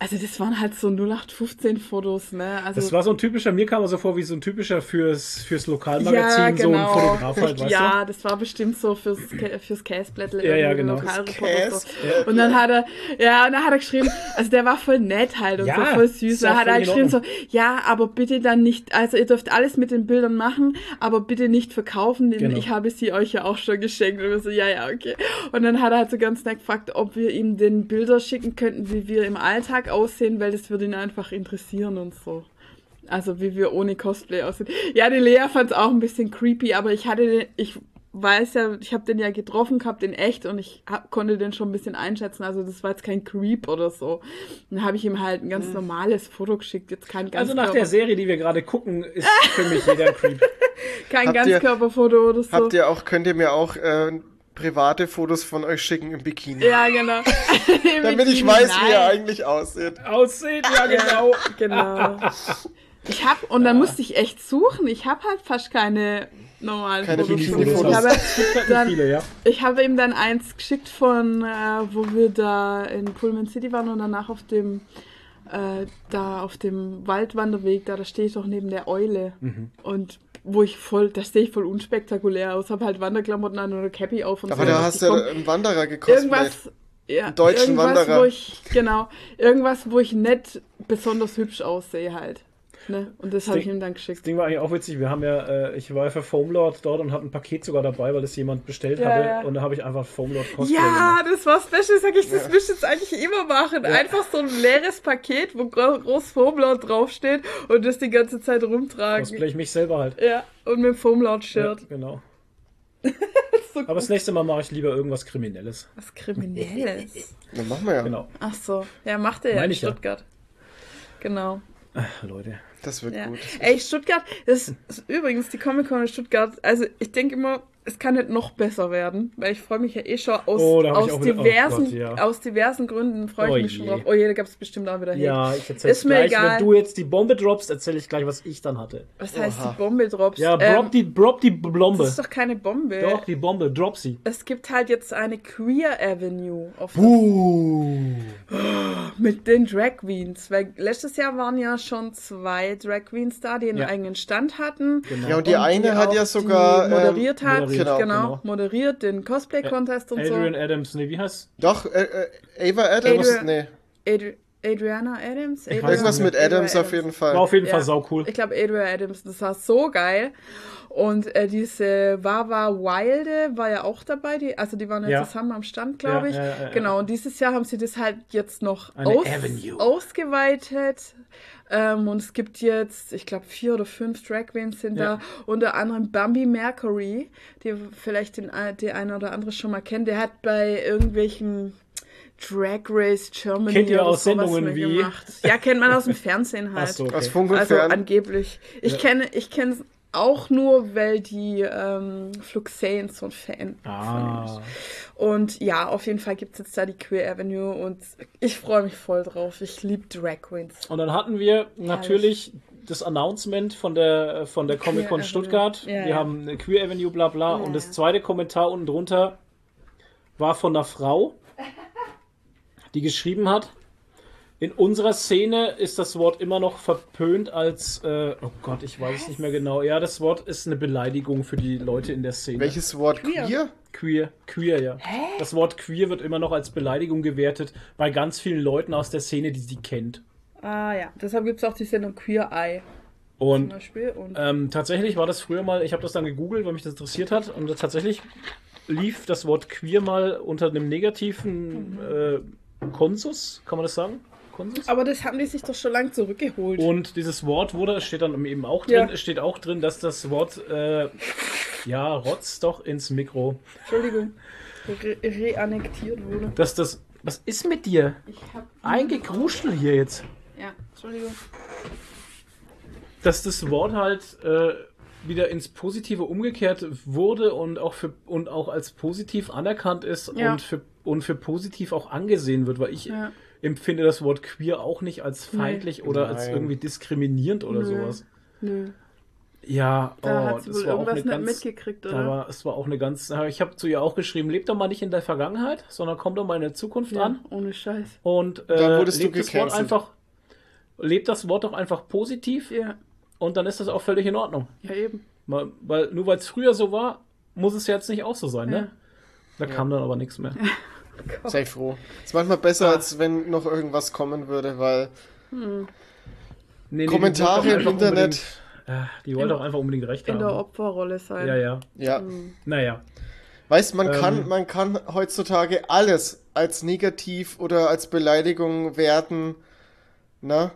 also das waren halt so 0815 Fotos, ne? Also das war so ein typischer, mir kam er so vor wie so ein typischer fürs, fürs Lokalmagazin, ja, genau. so ein genau. Fotograf halt, weißt Ja, du? das war bestimmt so fürs, fürs Käsblättel. Ja, ja, genau. So. Und dann hat er, ja, und dann hat er geschrieben, also der war voll nett halt und ja, so voll süß. Da hat er halt geschrieben so, ja, aber bitte dann nicht, also ihr dürft alles mit den Bildern machen, aber bitte nicht verkaufen, denn genau. ich habe sie euch ja auch schon geschenkt. Und wir so, ja, ja, okay. Und dann hat er halt so ganz nett gefragt, ob wir ihm den Bilder schicken könnten, wie wir im Alltag Tag aussehen, weil das würde ihn einfach interessieren und so. Also wie wir ohne Cosplay aussehen. Ja, die Lea fand es auch ein bisschen creepy, aber ich hatte den, ich weiß ja, ich habe den ja getroffen gehabt in echt und ich hab, konnte den schon ein bisschen einschätzen. Also das war jetzt kein Creep oder so. Dann habe ich ihm halt ein ganz mhm. normales Foto geschickt, jetzt kein ganz Also nach der Serie, die wir gerade gucken, ist für mich jeder Creep. kein Ganzkörperfoto oder so. Habt ihr auch, könnt ihr mir auch äh, private Fotos von euch schicken im Bikini. Ja, genau. Damit ich weiß, Nein. wie ihr eigentlich aussieht. Aussieht, ja, genau. genau. Ich hab, und dann musste ich echt suchen. Ich habe halt fast keine normalen keine Fotos. Bikini-Fotos. Ich, habe, dann, viele, ja. ich habe ihm dann eins geschickt von, äh, wo wir da in Pullman City waren und danach auf dem äh, da auf dem Waldwanderweg, da, da stehe ich doch neben der Eule. Mhm. Und wo ich voll, da stehe ich voll unspektakulär aus, habe halt Wanderklamotten an eine Cappy auf und Aber so. da hast du ja einen Wanderer gekostet. Irgendwas, ja, einen deutschen Wanderer. Wo ich, genau, irgendwas, wo ich nicht besonders hübsch aussehe halt. Ne? Und das, das habe ich ihm dann geschickt. Das Ding war eigentlich auch witzig. Wir haben ja, äh, ich war ja für Foamlord dort und hatte ein Paket sogar dabei, weil es jemand bestellt ja, hatte. Ja. Und da habe ich einfach Foamlord Cosplay Ja, gemacht. das war special, sag ich, das ja. müsste jetzt eigentlich immer machen. Einfach so ein leeres Paket, wo groß Foamlord draufsteht und das die ganze Zeit rumtragen. Cosplay ich mich selber halt. Ja, und mit dem Foamlord-Shirt. genau. so Aber das nächste Mal mache ich lieber irgendwas Kriminelles. Was Kriminelles? Dann machen wir ja. Genau. Ach so. Ja, macht er ja in Stuttgart. Ja. Genau. Ach, Leute. Das wird ja. gut. Ey, Stuttgart, das ist übrigens die Comic-Con in Stuttgart. Also, ich denke immer, es kann nicht noch besser werden, weil ich freue mich ja eh schon aus, oh, aus, diversen, wieder, oh Gott, ja. aus diversen Gründen freue ich oh mich je. schon drauf. Oh je, da gab es bestimmt auch wieder Hate. Ja, ich erzähl's Ist gleich. Egal. Wenn du jetzt die Bombe droppst, erzähle ich gleich, was ich dann hatte. Was heißt Oha. die Bombe droppst? Ja, drop, ähm, die, drop die Bombe. Das ist doch keine Bombe. Doch, die Bombe, drop sie. Es gibt halt jetzt eine Queer Avenue. Auf uh. Mit den Drag Queens. Weil letztes Jahr waren ja schon zwei Drag Queens da, die einen ja. eigenen Stand hatten. Genau. Ja, und die und eine die hat ja sogar moderiert ähm, hat. Moderiert. Genau. genau moderiert den Cosplay-Contest und Adrian so. Adrian Adams, nee, wie heißt Doch, äh, äh, Ava Adams, Adrian, nee. Adrian, Adriana Adams? Adriana, Irgendwas mit Adams, Adams, auf jeden Fall. War auf jeden ja. Fall sau cool. Ich glaube, Adriana Adams, das war so geil. Und äh, diese Wawa Wilde war ja auch dabei, die, also die waren ja, ja. zusammen am Stand, glaube ich. Ja, genau, und dieses Jahr haben sie das halt jetzt noch aus, ausgeweitet. Ähm, und es gibt jetzt, ich glaube, vier oder fünf Drag Queens sind da, unter anderem Bambi Mercury, die vielleicht den, die eine oder andere schon mal kennt. Der hat bei irgendwelchen Drag Race Germany kennt ihr aus Sendungen wie gemacht. Ja, kennt man aus dem Fernsehen halt. So, okay. Aus Also angeblich. Ich ja. kenne ich kenne auch nur, weil die ähm, Fluxane so ein Fan ah. Und ja, auf jeden Fall gibt es jetzt da die Queer Avenue und ich freue mich voll drauf. Ich liebe Drag Queens. Und dann hatten wir natürlich das Announcement von der, von der Comic Con Stuttgart. Ja, wir ja. haben eine Queer Avenue, bla bla. Und das zweite Kommentar unten drunter war von einer Frau, die geschrieben hat, in unserer Szene ist das Wort immer noch verpönt als, äh, oh Gott, ich weiß es nicht mehr genau. Ja, das Wort ist eine Beleidigung für die Leute in der Szene. Welches Wort? Queer? Queer, queer, ja. Hä? Das Wort queer wird immer noch als Beleidigung gewertet bei ganz vielen Leuten aus der Szene, die sie kennt. Ah ja, deshalb gibt es auch die Sendung Queer Eye. Und, und ähm, tatsächlich war das früher mal, ich habe das dann gegoogelt, weil mich das interessiert hat, und tatsächlich lief das Wort queer mal unter einem negativen mhm. äh, Konsus, kann man das sagen? Konsus. Aber das haben die sich doch schon lange zurückgeholt. Und dieses Wort wurde, steht dann eben auch drin, ja. steht auch drin, dass das Wort, äh, ja, rotz doch ins Mikro. Entschuldigung, Re reannektiert wurde. Dass das, was ist mit dir? Ich hab Eingekruschel hier jetzt. Ja, Entschuldigung. Dass das Wort halt äh, wieder ins Positive umgekehrt wurde und auch für und auch als positiv anerkannt ist ja. und für und für positiv auch angesehen wird, weil ich ja empfinde das Wort queer auch nicht als feindlich nee. oder Nein. als irgendwie diskriminierend oder Nö. sowas. Nö. Ja, da oh, hat sie das war auch eine ganz, mitgekriegt, oder? Da war, es war auch eine ganz. Ich habe zu ihr auch geschrieben: Leb doch mal nicht in der Vergangenheit, sondern komm doch mal in der Zukunft ja, an. Ohne Scheiß. Und äh, dann wurdest lebt du das Wort einfach, lebt das Wort doch einfach positiv. Ja. Und dann ist das auch völlig in Ordnung. Ja, eben. Weil, weil nur weil es früher so war, muss es jetzt nicht auch so sein, ne? ja. ne? Da ja. kam dann aber nichts mehr. Sei froh. Ist manchmal besser, ah. als wenn noch irgendwas kommen würde, weil hm. nee, nee, Kommentare im Internet. Äh, die wollen doch einfach unbedingt recht in haben. In der Opferrolle sein. Ja, ja. Ja. Hm. Naja. Weißt man ähm, kann, man kann heutzutage alles als negativ oder als Beleidigung werten, ne?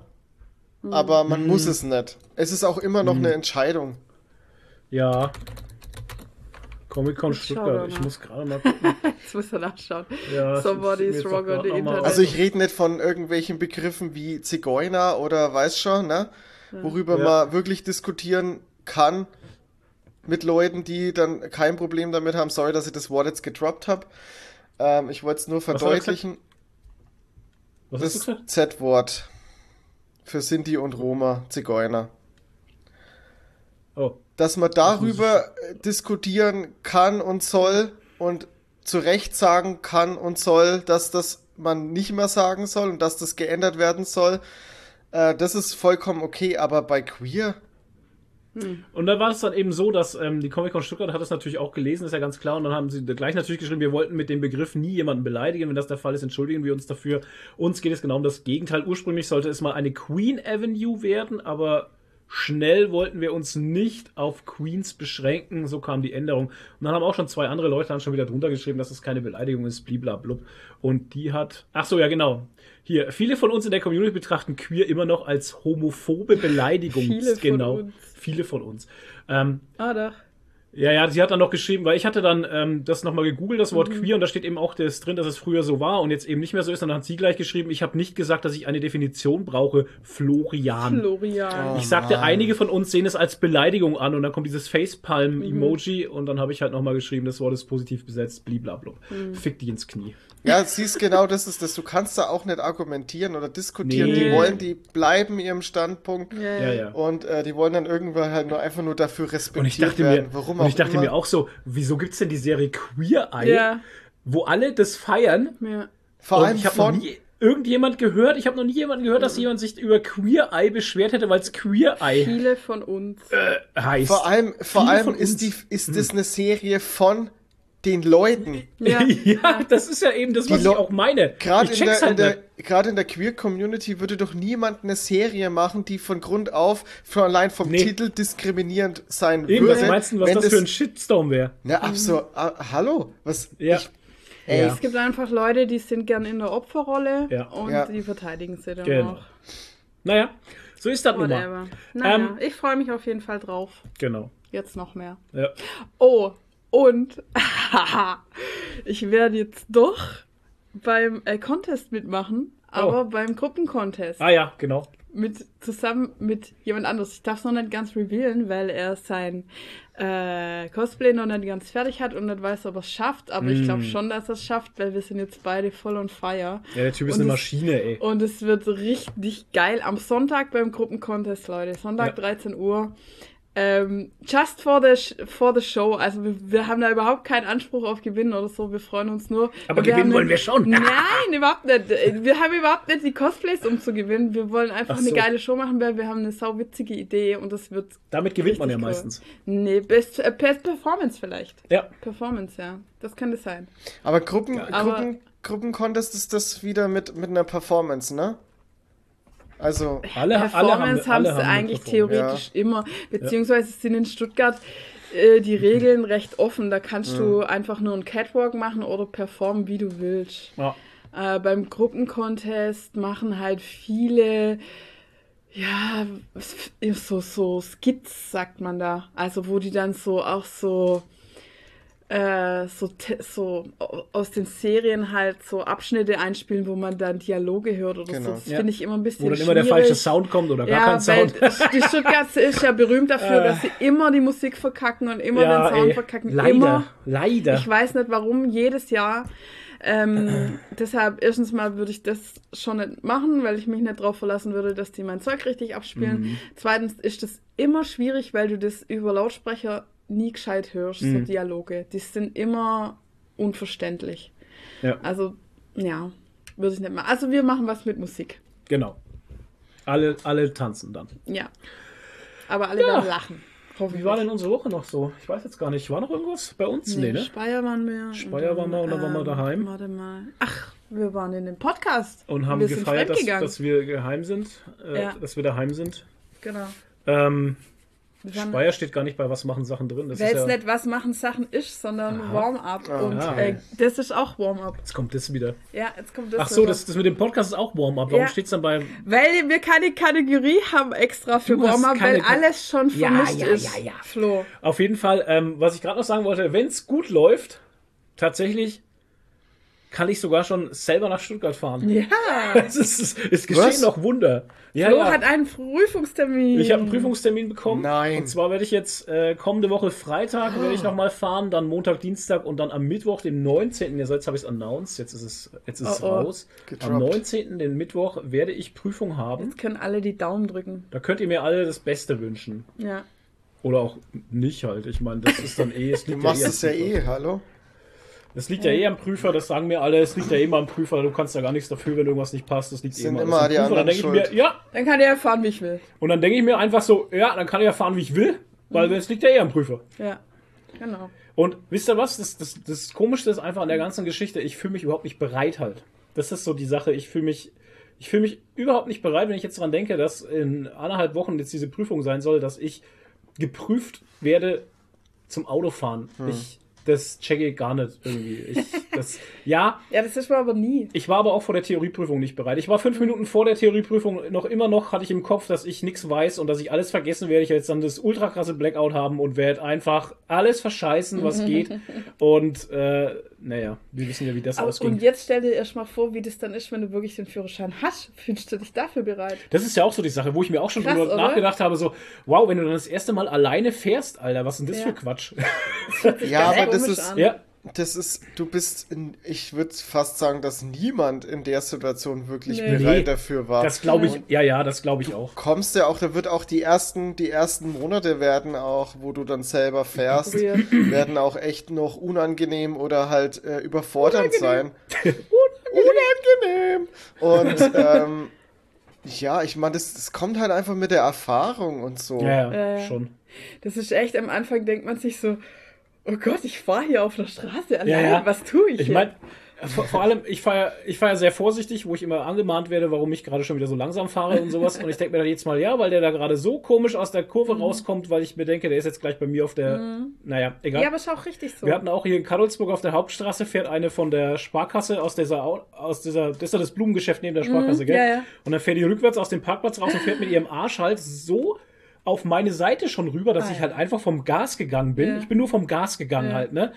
Hm. Aber man hm. muss es nicht. Es ist auch immer noch hm. eine Entscheidung. Ja, Comic-Con Stuttgart. Ich muss gerade mal gucken. Jetzt muss er nachschauen. Ja, Somebody's wrong on the Internet. Also ich rede nicht von irgendwelchen Begriffen wie Zigeuner oder weiß schon, ne? Worüber ja. man wirklich diskutieren kann mit Leuten, die dann kein Problem damit haben. Sorry, dass ich das Wort jetzt gedroppt habe. Ähm, ich wollte es nur verdeutlichen. Was das Z-Wort für Sinti und Roma, Zigeuner. Dass man darüber diskutieren kann und soll und zu Recht sagen kann und soll, dass das man nicht mehr sagen soll und dass das geändert werden soll. Äh, das ist vollkommen okay, aber bei Queer. Hm. Und da war es dann eben so, dass ähm, die Comic-Con Stuttgart hat das natürlich auch gelesen, ist ja ganz klar. Und dann haben sie gleich natürlich geschrieben, wir wollten mit dem Begriff nie jemanden beleidigen. Wenn das der Fall ist, entschuldigen wir uns dafür. Uns geht es genau um das Gegenteil. Ursprünglich sollte es mal eine Queen Avenue werden, aber Schnell wollten wir uns nicht auf Queens beschränken, so kam die Änderung. Und dann haben auch schon zwei andere Leute dann schon wieder drunter geschrieben, dass es keine Beleidigung ist, bliblablub. Und die hat, ach so, ja genau. Hier, viele von uns in der Community betrachten queer immer noch als homophobe Beleidigung. viele genau. Von uns. Viele von uns. Ähm, ah, doch. Ja, ja, sie hat dann noch geschrieben, weil ich hatte dann ähm, das nochmal gegoogelt, das Wort mhm. queer, und da steht eben auch das drin, dass es früher so war und jetzt eben nicht mehr so ist. Und dann hat sie gleich geschrieben, ich habe nicht gesagt, dass ich eine Definition brauche, Florian. Florian. Oh, ich sagte, Mann. einige von uns sehen es als Beleidigung an und dann kommt dieses Facepalm-Emoji mhm. und dann habe ich halt nochmal geschrieben, das Wort ist positiv besetzt, blablabla. Mhm. Fick dich ins Knie. Ja, siehst genau, das ist das. Du kannst da auch nicht argumentieren oder diskutieren. Nee. Die wollen, die bleiben ihrem Standpunkt. Ja, ja. Und äh, die wollen dann irgendwann halt nur einfach nur dafür respektiert und ich dachte werden. Mir, Warum und ich dachte immer. mir auch so, wieso gibt es denn die Serie Queer Eye, ja. wo alle das feiern? Ja. Vor allem ich von noch nie irgendjemand gehört, ich habe noch nie jemanden gehört, dass jemand sich über Queer Eye beschwert hätte, weil es Queer Eye Viele von uns äh, heißt. Vor allem, vor allem ist, die, ist das hm. eine Serie von den Leuten. Ja, ja das ist ja eben das, was ich auch meine. Gerade in, der, halt in, der, in der Queer-Community würde doch niemand eine Serie machen, die von Grund auf von allein vom nee. Titel diskriminierend sein eben, würde. Was meinst du, was das, das, für ein Shitstorm wäre? Na, absolut. Mhm. Ah, hallo? Was? Ja. Ich, Ey. Es gibt einfach Leute, die sind gern in der Opferrolle ja. und ja. die verteidigen sie dann genau. auch. Naja, so ist das nun mal. Naja, ähm, ich freue mich auf jeden Fall drauf. Genau. Jetzt noch mehr. Ja. Oh, und ich werde jetzt doch beim äh, Contest mitmachen, aber oh. beim Gruppencontest. Ah ja, genau. Mit, zusammen mit jemand anderes. Ich darf es noch nicht ganz revealen, weil er sein äh, Cosplay noch nicht ganz fertig hat und nicht weiß, ob er es schafft. Aber mm. ich glaube schon, dass er es schafft, weil wir sind jetzt beide voll on fire. Ja, der Typ ist und eine Maschine, ey. Und es wird richtig geil am Sonntag beim Gruppencontest, Leute. Sonntag ja. 13 Uhr. Ähm, just for the, for the show. Also wir, wir, haben da überhaupt keinen Anspruch auf Gewinnen oder so. Wir freuen uns nur. Aber gewinnen wollen wir schon. Nein, überhaupt nicht. Wir haben überhaupt nicht die Cosplays, um zu gewinnen. Wir wollen einfach so. eine geile Show machen, weil wir haben eine sauwitzige Idee und das wird. Damit gewinnt man ja cool. meistens. Nee, Best, äh, Best Performance vielleicht. Ja. Performance, ja. Das könnte sein. Aber Gruppen, ja. Gruppen, Gruppencontest ist das wieder mit, mit einer Performance, ne? Also alle, Performance haben es eigentlich theoretisch ja. immer, beziehungsweise sind in Stuttgart äh, die Regeln recht offen. Da kannst ja. du einfach nur einen Catwalk machen oder performen, wie du willst. Ja. Äh, beim Gruppencontest machen halt viele ja, so, so Skits, sagt man da. Also, wo die dann so auch so äh, so, so aus den Serien halt so Abschnitte einspielen, wo man dann Dialoge hört oder genau. so. Das ja. finde ich immer ein bisschen Wo dann immer der falsche Sound kommt oder gar ja, kein Sound. Die Stuttgart ist ja berühmt dafür, dass sie immer die Musik verkacken und immer ja, den Sound ey. verkacken. Leider, immer. leider. Ich weiß nicht warum, jedes Jahr. Ähm, deshalb, erstens mal würde ich das schon nicht machen, weil ich mich nicht darauf verlassen würde, dass die mein Zeug richtig abspielen. Mhm. Zweitens ist das immer schwierig, weil du das über Lautsprecher nie gescheit hörst, mhm. so Dialoge. Die sind immer unverständlich. Ja. Also, ja, würde ich nicht machen. Also, wir machen was mit Musik. Genau. Alle, alle tanzen dann. Ja. Aber alle ja. dann lachen. Wie war denn unsere Woche noch so? Ich weiß jetzt gar nicht. War noch irgendwas bei uns? Nee, nee ne? Speyer waren wir. Speyer waren wir und dann ähm, waren wir ähm, daheim. Warte mal. Ach, wir waren in dem Podcast. Und haben gefeiert, dass, dass, wir geheim sind. Äh, ja. Dass wir daheim sind. Genau. Ähm, Speyer steht gar nicht bei Was machen Sachen drin. Das Weil es ja nicht Was machen Sachen ist, sondern Warm-up. Ah, und äh, das ist auch Warm-up. Jetzt kommt das wieder. Ja, jetzt kommt das Ach so, das, das, mit dem Podcast ist auch Warm-up. Warum ja. steht es dann bei. Weil wir keine Kategorie haben extra für Warm-up, weil alles schon vermischt ja, ja, ist. Ja, ja, ja. Flo. Auf jeden Fall, ähm, was ich gerade noch sagen wollte, wenn es gut läuft, tatsächlich kann ich sogar schon selber nach Stuttgart fahren. Ja. es, ist, es geschehen Was? noch Wunder. Ja, Flo ja. hat einen Prüfungstermin. Ich habe einen Prüfungstermin bekommen. Nein. Und zwar werde ich jetzt äh, kommende Woche Freitag oh. werde ich nochmal fahren, dann Montag, Dienstag und dann am Mittwoch, den 19. Jetzt habe ich es announced, jetzt ist es, jetzt ist oh, es oh. raus. Gedroppt. Am 19. den Mittwoch werde ich Prüfung haben. Jetzt können alle die Daumen drücken. Da könnt ihr mir alle das Beste wünschen. Ja. Oder auch nicht halt. Ich meine, das ist dann eh. Es du machst es ja eh, hallo? Das liegt ja eh am Prüfer, das sagen mir alle, es liegt ja eh immer am Prüfer, du kannst ja gar nichts dafür, wenn irgendwas nicht passt, das liegt Sind eh immer, immer am Prüfer. Dann denke ich mir, ja. Dann kann er erfahren, wie ich will. Und dann denke ich mir einfach so, ja, dann kann er erfahren, wie ich will, weil mhm. es liegt ja eh am Prüfer. Ja, genau. Und wisst ihr was, das, das, das Komischste ist einfach an der ganzen Geschichte, ich fühle mich überhaupt nicht bereit halt. Das ist so die Sache, ich fühle mich, ich fühle mich überhaupt nicht bereit, wenn ich jetzt daran denke, dass in anderthalb Wochen jetzt diese Prüfung sein soll, dass ich geprüft werde zum Autofahren. Hm. Ich, das checke ich gar nicht irgendwie. Ich, das, ja. ja, das ist mir aber nie. Ich war aber auch vor der Theorieprüfung nicht bereit. Ich war fünf Minuten vor der Theorieprüfung noch immer noch, hatte ich im Kopf, dass ich nichts weiß und dass ich alles vergessen werde. Ich jetzt dann das ultra krasse Blackout haben und werde einfach alles verscheißen, was geht. Und äh, naja, wir wissen ja, wie das ausgeht. Und jetzt stell dir erst mal vor, wie das dann ist, wenn du wirklich den Führerschein hast. Fühlst du dich dafür bereit? Das ist ja auch so die Sache, wo ich mir auch schon Krass, drüber nachgedacht habe, so, wow, wenn du dann das erste Mal alleine fährst, Alter, was ist denn das ja. für Quatsch? ja, aber das ist, ja, das ist, du bist, in, ich würde fast sagen, dass niemand in der Situation wirklich nee. bereit nee, dafür war. Das glaube ich, und ja, ja, das glaube ich auch. Kommst ja auch, da wird auch die ersten, die ersten Monate werden auch, wo du dann selber fährst, werden auch echt noch unangenehm oder halt äh, überfordernd unangenehm. sein. unangenehm. Und ähm, ja, ich meine, das, das kommt halt einfach mit der Erfahrung und so. Ja, ja, schon. Das ist echt, am Anfang denkt man sich so, Oh Gott, ich fahre hier auf der Straße allein. Ja, ja. Was tue ich? Ich meine, vor, vor, allem, ich fahre ich fahr ja sehr vorsichtig, wo ich immer angemahnt werde, warum ich gerade schon wieder so langsam fahre und sowas. Und ich denke mir dann jetzt mal, ja, weil der da gerade so komisch aus der Kurve mhm. rauskommt, weil ich mir denke, der ist jetzt gleich bei mir auf der. Mhm. Naja, egal. Ja, aber ist auch richtig so. Wir hatten auch hier in Kadolsburg auf der Hauptstraße fährt eine von der Sparkasse aus dieser, aus dieser, das ist ja das Blumengeschäft neben der mhm, Sparkasse, mhm, gell? Ja, ja. Und dann fährt die rückwärts aus dem Parkplatz raus und fährt mit ihrem Arsch halt so auf meine Seite schon rüber, dass ah, ich halt einfach vom Gas gegangen bin. Ja. Ich bin nur vom Gas gegangen halt, ne?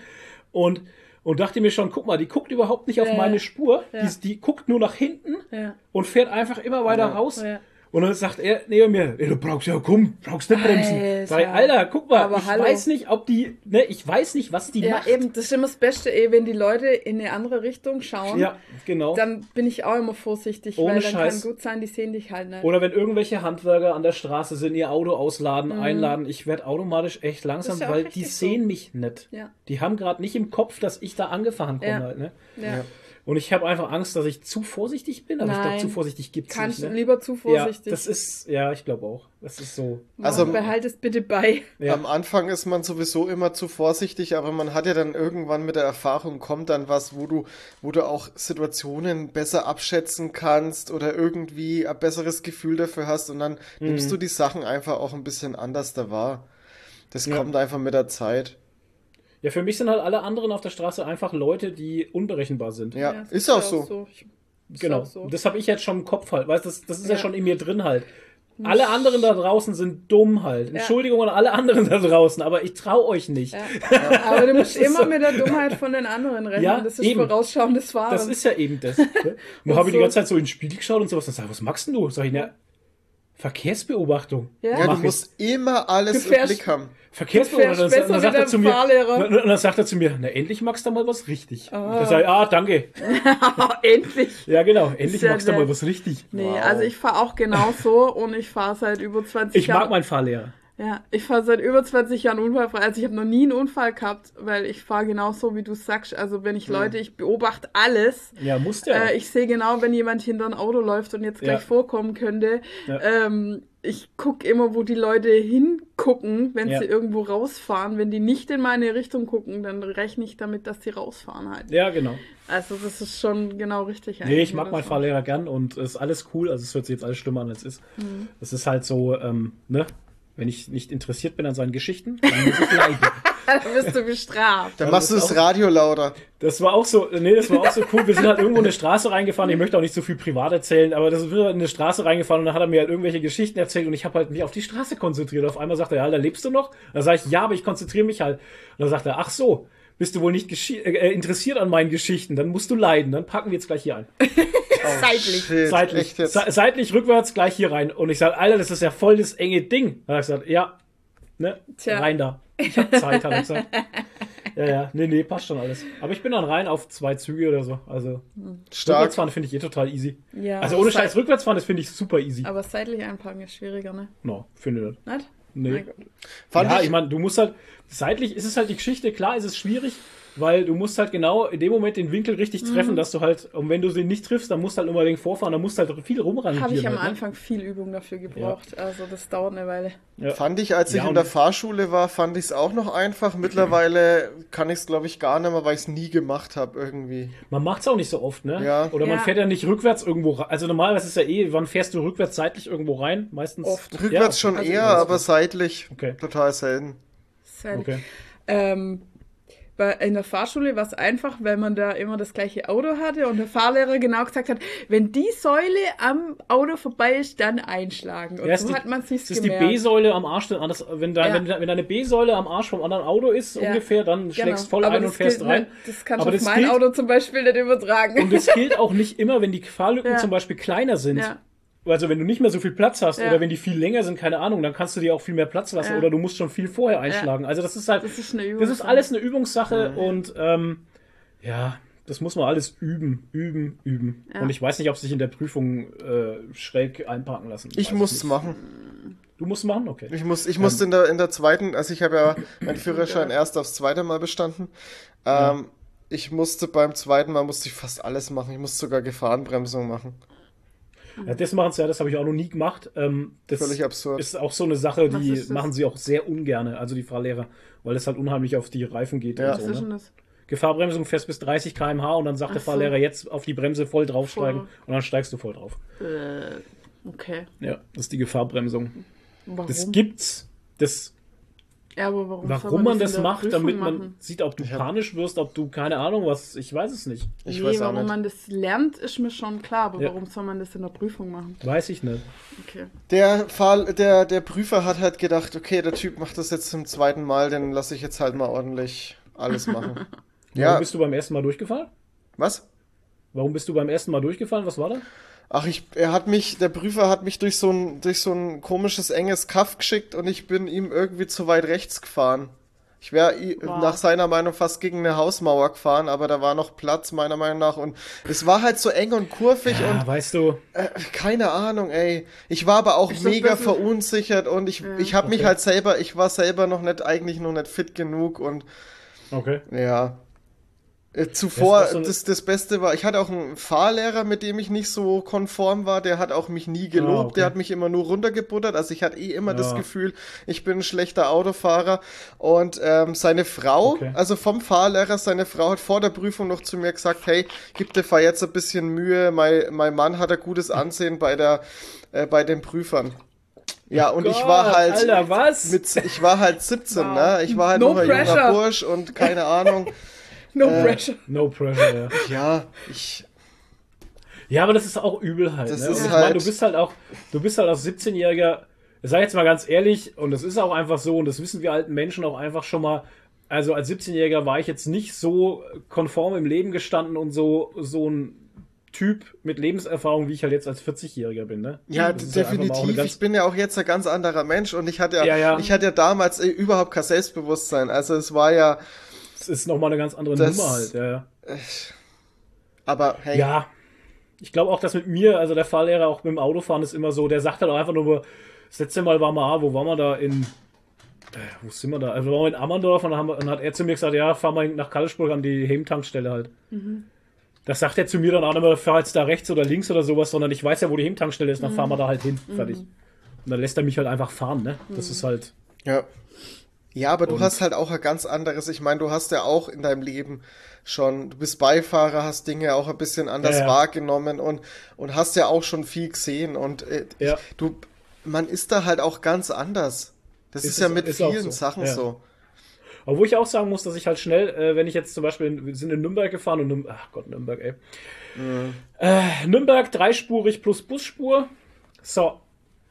Und und dachte mir schon, guck mal, die guckt überhaupt nicht auf meine Spur, ja. die, die, guckt nur nach hinten ja. und fährt einfach immer weiter raus. Und dann sagt er neben mir, du brauchst ja, komm, brauchst nicht bremsen. Alter. Sag Alter, guck mal, Aber ich hallo. weiß nicht, ob die, ne, ich weiß nicht, was die ja, macht. Ja, eben, das ist immer das Beste, ey, wenn die Leute in eine andere Richtung schauen. Ja, genau. Dann bin ich auch immer vorsichtig, Ohne weil dann Scheiß. kann gut sein, die sehen dich halt nicht. Oder wenn irgendwelche Handwerker an der Straße sind, ihr Auto ausladen, mhm. einladen, ich werde automatisch echt langsam, ja weil die sehen so. mich nicht. Ja. Die haben gerade nicht im Kopf, dass ich da angefahren komme halt, ne? ja. Und ich habe einfach Angst, dass ich zu vorsichtig bin. Aber Nein. ich glaube, zu vorsichtig gibt es nicht. Kannst ne? lieber zu vorsichtig. Ja, das ist, ja, ich glaube auch. Das ist so. Also behalt es bitte bei. Ja. Am Anfang ist man sowieso immer zu vorsichtig, aber man hat ja dann irgendwann mit der Erfahrung kommt dann was, wo du, wo du auch Situationen besser abschätzen kannst oder irgendwie ein besseres Gefühl dafür hast und dann mhm. nimmst du die Sachen einfach auch ein bisschen anders da wahr. Das ja. kommt einfach mit der Zeit. Ja, für mich sind halt alle anderen auf der Straße einfach Leute, die unberechenbar sind. Ja, ja ist auch so. so. Genau. So. Das habe ich jetzt schon im Kopf halt. Weißt das, das ist ja. ja schon in mir drin halt. Alle anderen da draußen sind dumm halt. Ja. Entschuldigung an alle anderen da draußen, aber ich traue euch nicht. Ja. Aber du musst immer so. mit der Dummheit von den anderen rechnen. Ja, das ist eben. vorausschauendes Fahren. Das ist ja eben das. Ne? Dann habe ich die ganze Zeit so in den Spiegel geschaut und sowas. Dann sag ich, was machst denn du? Sag ich, na, Verkehrsbeobachtung. Ja, ja du musst immer alles im Blick haben. Verkehrsbeobachtung. Und dann, sagt er zu mir, und dann sagt er zu mir, na endlich magst du mal was richtig. Oh. Da sage ich, ah, danke. endlich. Ja, genau, endlich magst du mal was richtig. Nee, wow. also ich fahre auch genauso und ich fahre seit über 20 ich Jahren. Ich mag meinen Fahrlehrer. Ja, ich fahre seit über 20 Jahren unfallfrei. Also ich habe noch nie einen Unfall gehabt, weil ich fahre genauso, wie du sagst. Also wenn ich Leute, ich beobachte alles. Ja, musst ja. Äh, ich sehe genau, wenn jemand hinter ein Auto läuft und jetzt gleich ja. vorkommen könnte. Ja. Ähm, ich gucke immer, wo die Leute hingucken, wenn ja. sie irgendwo rausfahren. Wenn die nicht in meine Richtung gucken, dann rechne ich damit, dass sie rausfahren halt. Ja, genau. Also das ist schon genau richtig. Nee, ich mag meinen Fahrlehrer gern und es ist alles cool. Also es hört sich jetzt alles schlimmer an, als es ist. Mhm. Es ist halt so, ähm, ne? Wenn ich nicht interessiert bin an seinen Geschichten, dann muss ich leiden. dann wirst du bestraft. Dann machst du das Radio lauter. Das war auch so, nee, das war auch so cool. Wir sind halt irgendwo in eine Straße reingefahren. Ich möchte auch nicht so viel privat erzählen, aber das wird in eine Straße reingefahren und dann hat er mir halt irgendwelche Geschichten erzählt und ich habe halt mich auf die Straße konzentriert. Auf einmal sagt er, ja, da lebst du noch? Dann sage ich, ja, aber ich konzentriere mich halt. Und dann sagt er, ach so, bist du wohl nicht äh, interessiert an meinen Geschichten, dann musst du leiden. Dann packen wir jetzt gleich hier ein. Oh, seitlich. Shit, seitlich. seitlich, rückwärts, gleich hier rein. Und ich sage, Alter, das ist ja voll das enge Ding. Dann hat er gesagt, ja, ne, Tja. rein da. Ich hab Zeit, hat er gesagt. Ja, ja, nee, nee, passt schon alles. Aber ich bin dann rein auf zwei Züge oder so. Also, Stark. Rückwärtsfahren finde ich eh total easy. Ja, also, ohne Scheiß, rückwärtsfahren, das finde ich super easy. Aber seitlich einparken ist schwieriger, ne? No, finde ich nicht. Nicht? Nee. Ja, ich, ich meine, du musst halt, seitlich ist es halt die Geschichte, klar ist es schwierig, weil du musst halt genau in dem Moment den Winkel richtig treffen, mhm. dass du halt, und wenn du sie nicht triffst, dann musst du halt unbedingt vorfahren, dann musst du halt viel rumrangieren. Habe ich am halt, ne? Anfang viel Übung dafür gebraucht, ja. also das dauert eine Weile. Ja. Fand ich, als ich ja, in der Fahrschule war, fand ich es auch noch einfach. Mittlerweile kann ich es, glaube ich, gar nicht mehr, weil ich es nie gemacht habe irgendwie. Man macht es auch nicht so oft, ne? Ja. Oder man fährt ja nicht rückwärts irgendwo rein. Also normalerweise ist ja eh, wann fährst du rückwärts seitlich irgendwo rein? Meistens. Oft. Rückwärts schon also eher, aber seitlich okay. total selten. Selten. Okay. Ähm, in der Fahrschule war es einfach, weil man da immer das gleiche Auto hatte und der Fahrlehrer genau gesagt hat, wenn die Säule am Auto vorbei ist, dann einschlagen. Und ja, so die, hat man sich Das ist die B-Säule am Arsch. Wenn, da, ja. wenn, wenn deine B-Säule am Arsch vom anderen Auto ist, ja. ungefähr, dann genau. schlägst voll Aber ein und fährst rein. Nicht, das kannst du auf mein gilt, Auto zum Beispiel nicht übertragen. Und das gilt auch nicht immer, wenn die Fahrlücken zum Beispiel kleiner sind. Also wenn du nicht mehr so viel Platz hast ja. oder wenn die viel länger sind, keine Ahnung, dann kannst du dir auch viel mehr Platz lassen ja. oder du musst schon viel vorher einschlagen. Ja. Also das ist halt, das ist, das ist alles eine Übungssache und ähm, ja, das muss man alles üben, üben, üben. Und ich weiß nicht, ob sich in der Prüfung äh, schräg einparken lassen. Ich muss es machen. Du musst machen, okay. Ich muss, ich ähm, musste in der in der zweiten, also ich habe ja meinen Führerschein erst aufs zweite Mal bestanden. Ähm, ich musste beim zweiten Mal musste ich fast alles machen. Ich musste sogar Gefahrenbremsung machen. Ja, das machen sie ja, das habe ich auch noch nie gemacht. Ähm, das Völlig absurd. ist auch so eine Sache, die machen sie auch sehr ungern, also die Fahrlehrer, weil das halt unheimlich auf die Reifen geht. Ja. Und so, ne? Gefahrbremsung fest bis 30 km/h und dann sagt Ach der Fahrlehrer jetzt auf die Bremse voll draufsteigen voll. und dann steigst du voll drauf. Äh, okay. Ja, das ist die Gefahrbremsung. Warum? Das gibt's. Das ja, aber warum, warum man, das, das macht, Prüfung damit man machen? sieht, ob du panisch wirst, ob du keine Ahnung was, ich weiß es nicht. Ich nee, weiß warum nicht. man das lernt, ist mir schon klar, aber ja. warum soll man das in der Prüfung machen? Weiß ich nicht. Okay. Der, Fall, der, der Prüfer hat halt gedacht, okay, der Typ macht das jetzt zum zweiten Mal, dann lasse ich jetzt halt mal ordentlich alles machen. ja. Warum bist du beim ersten Mal durchgefallen? Was? Warum bist du beim ersten Mal durchgefallen? Was war da? Ach, ich, er hat mich, der Prüfer hat mich durch so ein, durch so ein komisches, enges Kaff geschickt und ich bin ihm irgendwie zu weit rechts gefahren. Ich wäre nach seiner Meinung fast gegen eine Hausmauer gefahren, aber da war noch Platz, meiner Meinung nach. Und es war halt so eng und kurvig ja, und. Weißt du. Äh, keine Ahnung, ey. Ich war aber auch ich mega verunsichert und ich, ja. ich habe okay. mich halt selber, ich war selber noch nicht, eigentlich noch nicht fit genug und. Okay. Ja. Äh, zuvor, so das, das Beste war, ich hatte auch einen Fahrlehrer, mit dem ich nicht so konform war, der hat auch mich nie gelobt, ah, okay. der hat mich immer nur runtergebuttert, also ich hatte eh immer ja. das Gefühl, ich bin ein schlechter Autofahrer und ähm, seine Frau, okay. also vom Fahrlehrer, seine Frau hat vor der Prüfung noch zu mir gesagt, hey, gib dir Fahr jetzt ein bisschen Mühe, mein, mein Mann hat ein gutes Ansehen bei der, äh, bei den Prüfern. Ja, und Gott, ich war halt. Alter, was? Mit, ich war halt 17, wow. ne? Ich war halt no noch ein junger Bursch und keine Ahnung. No äh, pressure. No pressure, ja. Ja, ich. Ja, aber das ist auch übel halt. Das ne? ist ich halt meine, du bist halt auch, du bist halt als 17-Jähriger, sag jetzt mal ganz ehrlich, und das ist auch einfach so, und das wissen wir alten Menschen auch einfach schon mal, also als 17-Jähriger war ich jetzt nicht so konform im Leben gestanden und so, so ein Typ mit Lebenserfahrung, wie ich halt jetzt als 40-Jähriger bin, ne? Ja, definitiv. Ganz... Ich bin ja auch jetzt ein ganz anderer Mensch und ich hatte ja, ja, ja. ich hatte ja damals äh, überhaupt kein Selbstbewusstsein. Also es war ja, das ist nochmal eine ganz andere das, Nummer halt, ja, ja. Aber hey. Ja. Ich glaube auch, dass mit mir, also der Fahrlehrer auch mit dem Autofahren ist immer so, der sagt halt auch einfach nur, das letzte Mal waren wir, wo waren wir da in, äh, wo sind wir da? Also wir waren in Ammerndorf und dann, wir, dann, hat er zu mir gesagt, ja, fahr mal nach Kallisburg an die Hemtankstelle halt. Mhm. Das sagt er zu mir dann auch nicht mehr, fahr jetzt da rechts oder links oder sowas, sondern ich weiß ja, wo die Hemtankstelle ist, dann mhm. fahren wir da halt hin. Fertig. Mhm. Und dann lässt er mich halt einfach fahren, ne? Das mhm. ist halt. Ja. Ja, aber du hast halt auch ein ganz anderes. Ich meine, du hast ja auch in deinem Leben schon, du bist Beifahrer, hast Dinge auch ein bisschen anders ja, ja. wahrgenommen und, und hast ja auch schon viel gesehen und äh, ja. du, man ist da halt auch ganz anders. Das ist, ist ja mit ist vielen so. Sachen so. Obwohl ich auch sagen muss, dass ich halt schnell, äh, wenn ich jetzt zum Beispiel, wir sind in Nürnberg gefahren und Nürnberg, ach Gott, Nürnberg, ey. Mhm. Äh, Nürnberg dreispurig plus Busspur. So.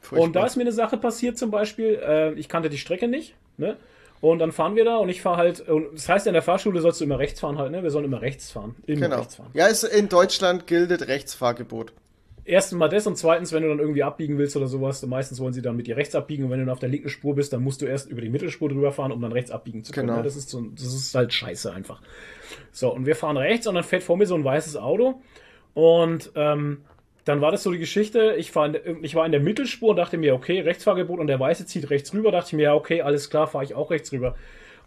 Furchtbar. Und da ist mir eine Sache passiert zum Beispiel, äh, ich kannte die Strecke nicht, ne? Und dann fahren wir da und ich fahre halt, und das heißt ja in der Fahrschule sollst du immer rechts fahren halt, ne? Wir sollen immer rechts fahren. Immer genau. rechts fahren. Ja, ist, in Deutschland gilt Rechtsfahrgebot. Erstens mal das und zweitens, wenn du dann irgendwie abbiegen willst oder sowas, dann meistens wollen sie dann mit dir rechts abbiegen und wenn du dann auf der linken Spur bist, dann musst du erst über die Mittelspur drüber fahren, um dann rechts abbiegen zu können. Genau. Ja, das, ist so, das ist halt scheiße einfach. So, und wir fahren rechts und dann fährt vor mir so ein weißes Auto und ähm, dann war das so die Geschichte, ich, fahr in, ich war in der Mittelspur und dachte mir, okay, Rechtsfahrgebot und der Weiße zieht rechts rüber, dachte ich mir, ja, okay, alles klar, fahre ich auch rechts rüber.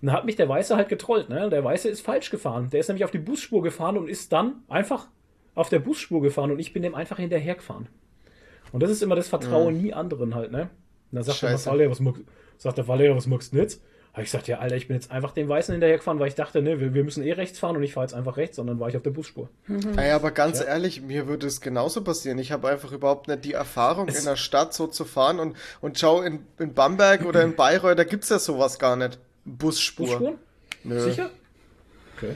Und dann hat mich der Weiße halt getrollt, ne? Der Weiße ist falsch gefahren. Der ist nämlich auf die Busspur gefahren und ist dann einfach auf der Busspur gefahren und ich bin dem einfach hinterher gefahren. Und das ist immer das Vertrauen mhm. nie anderen halt, ne? Und dann sagt Scheiße. der Fahrlehrer, was, sagt der Fahrlehrer, was magst du jetzt? Habe ich gesagt, ja, Alter, ich bin jetzt einfach dem Weißen hinterhergefahren, weil ich dachte, ne, wir, wir müssen eh rechts fahren und ich fahre jetzt einfach rechts, sondern war ich auf der Busspur. Mhm. Ey, aber ganz ja. ehrlich, mir würde es genauso passieren. Ich habe einfach überhaupt nicht die Erfahrung, es in der Stadt so zu fahren und, und schau, in, in Bamberg oder in Bayreuth, da gibt es ja sowas gar nicht. Busspur. Busspuren? Nö. Sicher? Okay.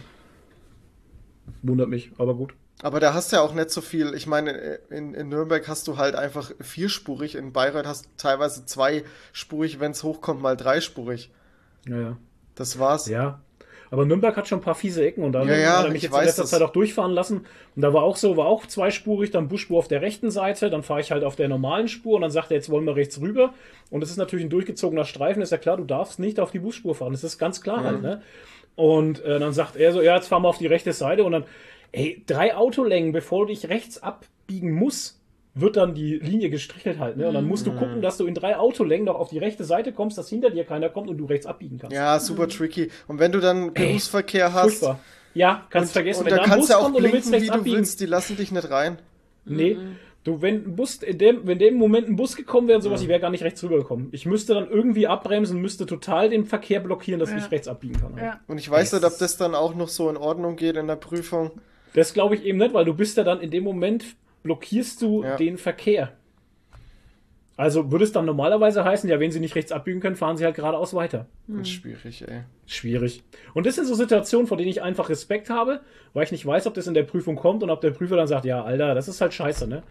Wundert mich, aber gut. Aber da hast du ja auch nicht so viel. Ich meine, in, in Nürnberg hast du halt einfach vierspurig, in Bayreuth hast du teilweise zweispurig, wenn es hochkommt, mal dreispurig. Ja, ja. Das war's. Ja. Aber Nürnberg hat schon ein paar fiese Ecken und da ja, ja, hat er mich jetzt in letzter das. Zeit auch durchfahren lassen. Und da war auch so, war auch zweispurig, dann Busspur auf der rechten Seite, dann fahre ich halt auf der normalen Spur und dann sagt er, jetzt wollen wir rechts rüber. Und es ist natürlich ein durchgezogener Streifen, ist ja klar, du darfst nicht auf die Busspur fahren. Das ist ganz klar mhm. halt, ne? Und äh, dann sagt er so, ja, jetzt fahren wir auf die rechte Seite und dann, ey, drei Autolängen, bevor du dich rechts abbiegen musst, wird dann die Linie gestrichelt halt. Ne? Und dann musst du gucken, dass du in drei Autolängen noch auf die rechte Seite kommst, dass hinter dir keiner kommt und du rechts abbiegen kannst. Ja, super tricky. Und wenn du dann Berufsverkehr hast. Furchtbar. Ja, kannst und, vergessen. Und wenn da kannst du auch blinken, wie du abbiegen, willst, die lassen dich nicht rein. Nee. Mhm. Du, wenn ein Bus, in dem, wenn in dem Moment ein Bus gekommen wäre und sowas, ja. ich wäre gar nicht rechts rübergekommen. Ich müsste dann irgendwie abbremsen, müsste total den Verkehr blockieren, dass ja. ich rechts abbiegen kann. Ja. Und ich weiß yes. nicht, ob das dann auch noch so in Ordnung geht in der Prüfung. Das glaube ich eben nicht, weil du bist ja dann in dem Moment, blockierst du den Verkehr. Also würde es dann normalerweise heißen, ja, wenn sie nicht rechts abbiegen können, fahren sie halt geradeaus weiter. Hm. Schwierig, ey. Schwierig. Und das sind so Situationen, vor denen ich einfach Respekt habe, weil ich nicht weiß, ob das in der Prüfung kommt und ob der Prüfer dann sagt, ja, Alter, das ist halt scheiße, ne?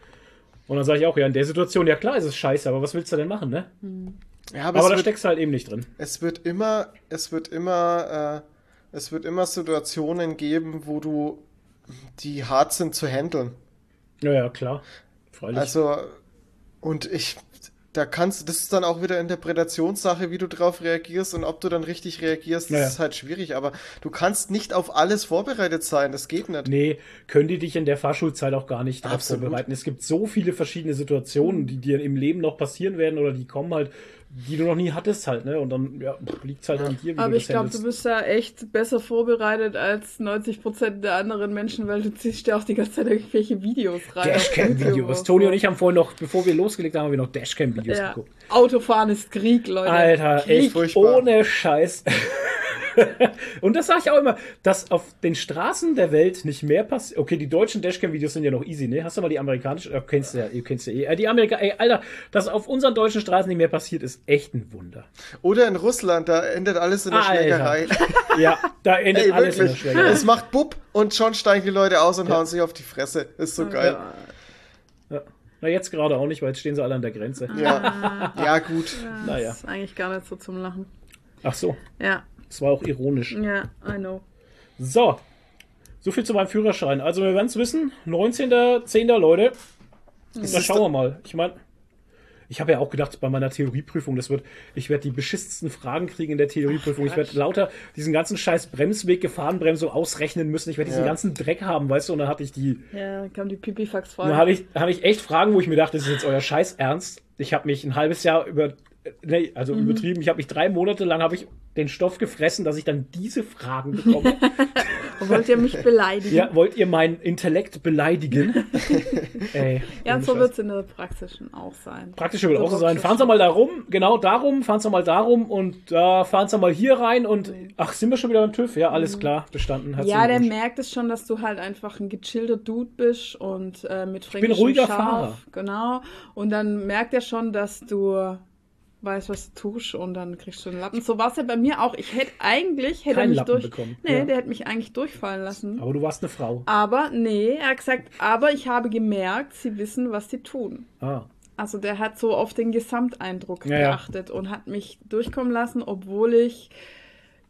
Und dann sage ich auch, ja, in der Situation, ja klar ist es scheiße, aber was willst du denn machen, ne? Hm. Ja, aber, aber da wird, steckst du halt eben nicht drin. Es wird immer, es wird immer, äh, es wird immer Situationen geben, wo du, die hart sind zu handeln. Ja, ja, klar. Freilich. Also, und ich, da kannst das ist dann auch wieder Interpretationssache, wie du drauf reagierst und ob du dann richtig reagierst, das ja. ist halt schwierig, aber du kannst nicht auf alles vorbereitet sein, das geht nicht. Nee, können die dich in der Fahrschulzeit auch gar nicht darauf vorbereiten. Es gibt so viele verschiedene Situationen, die dir im Leben noch passieren werden oder die kommen halt die du noch nie hattest halt, ne? Und dann ja, liegt es halt an dir. Wie Aber ich glaube, du bist da echt besser vorbereitet als 90% der anderen Menschen, weil du ziehst ja auch die ganze Zeit irgendwelche Videos rein. Dashcam-Videos. Toni und ich haben vorhin noch, bevor wir losgelegt haben, haben wir noch Dashcam-Videos ja. geguckt. Autofahren ist Krieg, Leute. Alter, Krieg. echt furchtbar. ohne Scheiß. und das sage ich auch immer, dass auf den Straßen der Welt nicht mehr passiert. Okay, die deutschen Dashcam-Videos sind ja noch easy, ne? Hast du mal die amerikanischen? Du kennst ja, ihr kennst ja eh. Äh, die Amerika, ey, Alter, dass auf unseren deutschen Straßen nicht mehr passiert, ist echt ein Wunder. Oder in Russland, da endet alles in der Alter. Schlägerei. ja, da endet ey, alles wirklich. in der Schlägerei. Es macht Bub und schon steigen die Leute aus und ja. hauen sich auf die Fresse. Ist so oh geil. Ja. Na, jetzt gerade auch nicht, weil jetzt stehen sie alle an der Grenze. Ja, ja gut. Ja, naja. Ist eigentlich gar nicht so zum Lachen. Ach so. Ja. Das war auch ironisch. Ja, I know. So. So viel zu meinem Führerschein. Also, wir werden es wissen. 19.10. Leute. Das da schauen wir mal. Ich meine, ich habe ja auch gedacht, bei meiner Theorieprüfung, das wird, ich werde die beschissensten Fragen kriegen in der Theorieprüfung. Ach, ich werde lauter diesen ganzen scheiß Bremsweg, Gefahrenbremsung ausrechnen müssen. Ich werde diesen ja. ganzen Dreck haben, weißt du, und dann hatte ich die. Ja, kam die Pipifax-Frage. Dann hatte ich, hatte ich echt Fragen, wo ich mir dachte, das ist jetzt euer Scheiß Ernst. Ich habe mich ein halbes Jahr über nee, also mhm. übertrieben, ich habe mich drei Monate lang habe ich den Stoff gefressen, dass ich dann diese Fragen bekomme. wollt ihr mich beleidigen? Ja, wollt ihr meinen Intellekt beleidigen? Ey, ja, so wird es in der praktischen auch sein. Praktisch wird so auch so sein. Fahren Sie mal darum, genau darum, fahren Sie mal darum und da fahren Sie mal hier rein und ach, sind wir schon wieder beim TÜV? Ja, alles mhm. klar, bestanden. Ja, der merkt es schon, dass du halt einfach ein gechillter Dude bist und äh, mit Fränkischem Ich bin ruhiger Scharf, Fahrer. Genau. Und dann merkt er schon, dass du weißt, was du tust und dann kriegst du einen Lappen. So war es ja bei mir auch. Ich hätte eigentlich, hätte Keinen er mich Lappen durch. Bekommen. Nee, ja. der hätte mich eigentlich durchfallen lassen. Aber du warst eine Frau. Aber nee, er hat gesagt, aber ich habe gemerkt, sie wissen, was sie tun. Ah. Also der hat so auf den Gesamteindruck ja, geachtet ja. und hat mich durchkommen lassen, obwohl ich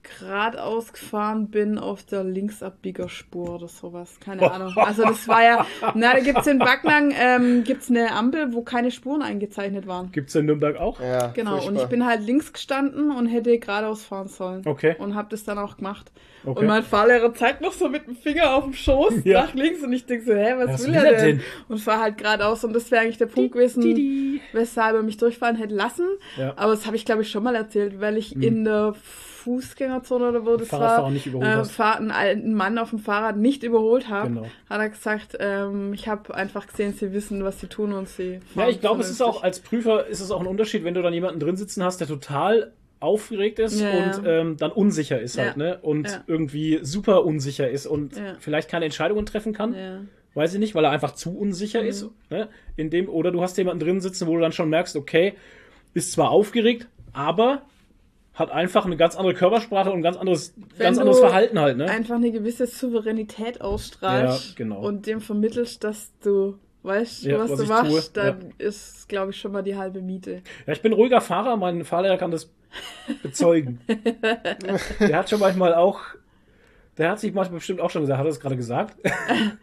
geradeaus gefahren bin auf der Linksabbiegerspur oder sowas. Keine Ahnung. Also das war ja, na, da gibt es in Backnang ähm, gibt's eine Ampel, wo keine Spuren eingezeichnet waren. Gibt es in Nürnberg auch? Ja, genau, furchtbar. und ich bin halt links gestanden und hätte geradeaus fahren sollen. Okay. Und habe das dann auch gemacht. Okay. Und mein Fahrlehrer zeigt noch so mit dem Finger auf dem Schoß ja. nach links und ich denke so, hä, was, was will, er denn? denn? Und fahr halt geradeaus und das wäre eigentlich der Punkt gewesen, die, die. weshalb er mich durchfahren hätte lassen. Ja. Aber das habe ich glaube ich schon mal erzählt, weil ich hm. in der Fußgängerzone oder wo das war, nicht äh, einen alten Mann auf dem Fahrrad nicht überholt habe, genau. hat er gesagt, ähm, ich habe einfach gesehen, sie wissen, was sie tun und sie Ja, ich glaube, es ist auch, als Prüfer ist es auch ein Unterschied, wenn du dann jemanden drin sitzen hast, der total aufgeregt ist ja, und ähm, dann unsicher ist halt, ja. ne? Und irgendwie super unsicher ist und vielleicht keine Entscheidungen treffen kann. Weiß ich nicht, weil er einfach zu unsicher mhm. ist. Ne? In dem, oder du hast jemanden drin sitzen, wo du dann schon merkst, okay, ist zwar aufgeregt, aber hat einfach eine ganz andere Körpersprache und ein ganz anderes, ganz anderes Verhalten halt, ne? Einfach eine gewisse Souveränität ausstrahlst ja, genau. und dem vermittelst, dass du weißt, ja, was, was, du machst, tue. dann ja. ist, glaube ich, schon mal die halbe Miete. Ja, ich bin ruhiger Fahrer, mein Fahrlehrer kann das bezeugen. Der hat schon manchmal auch der hat sich manchmal bestimmt auch schon gesagt, hat er es gerade gesagt?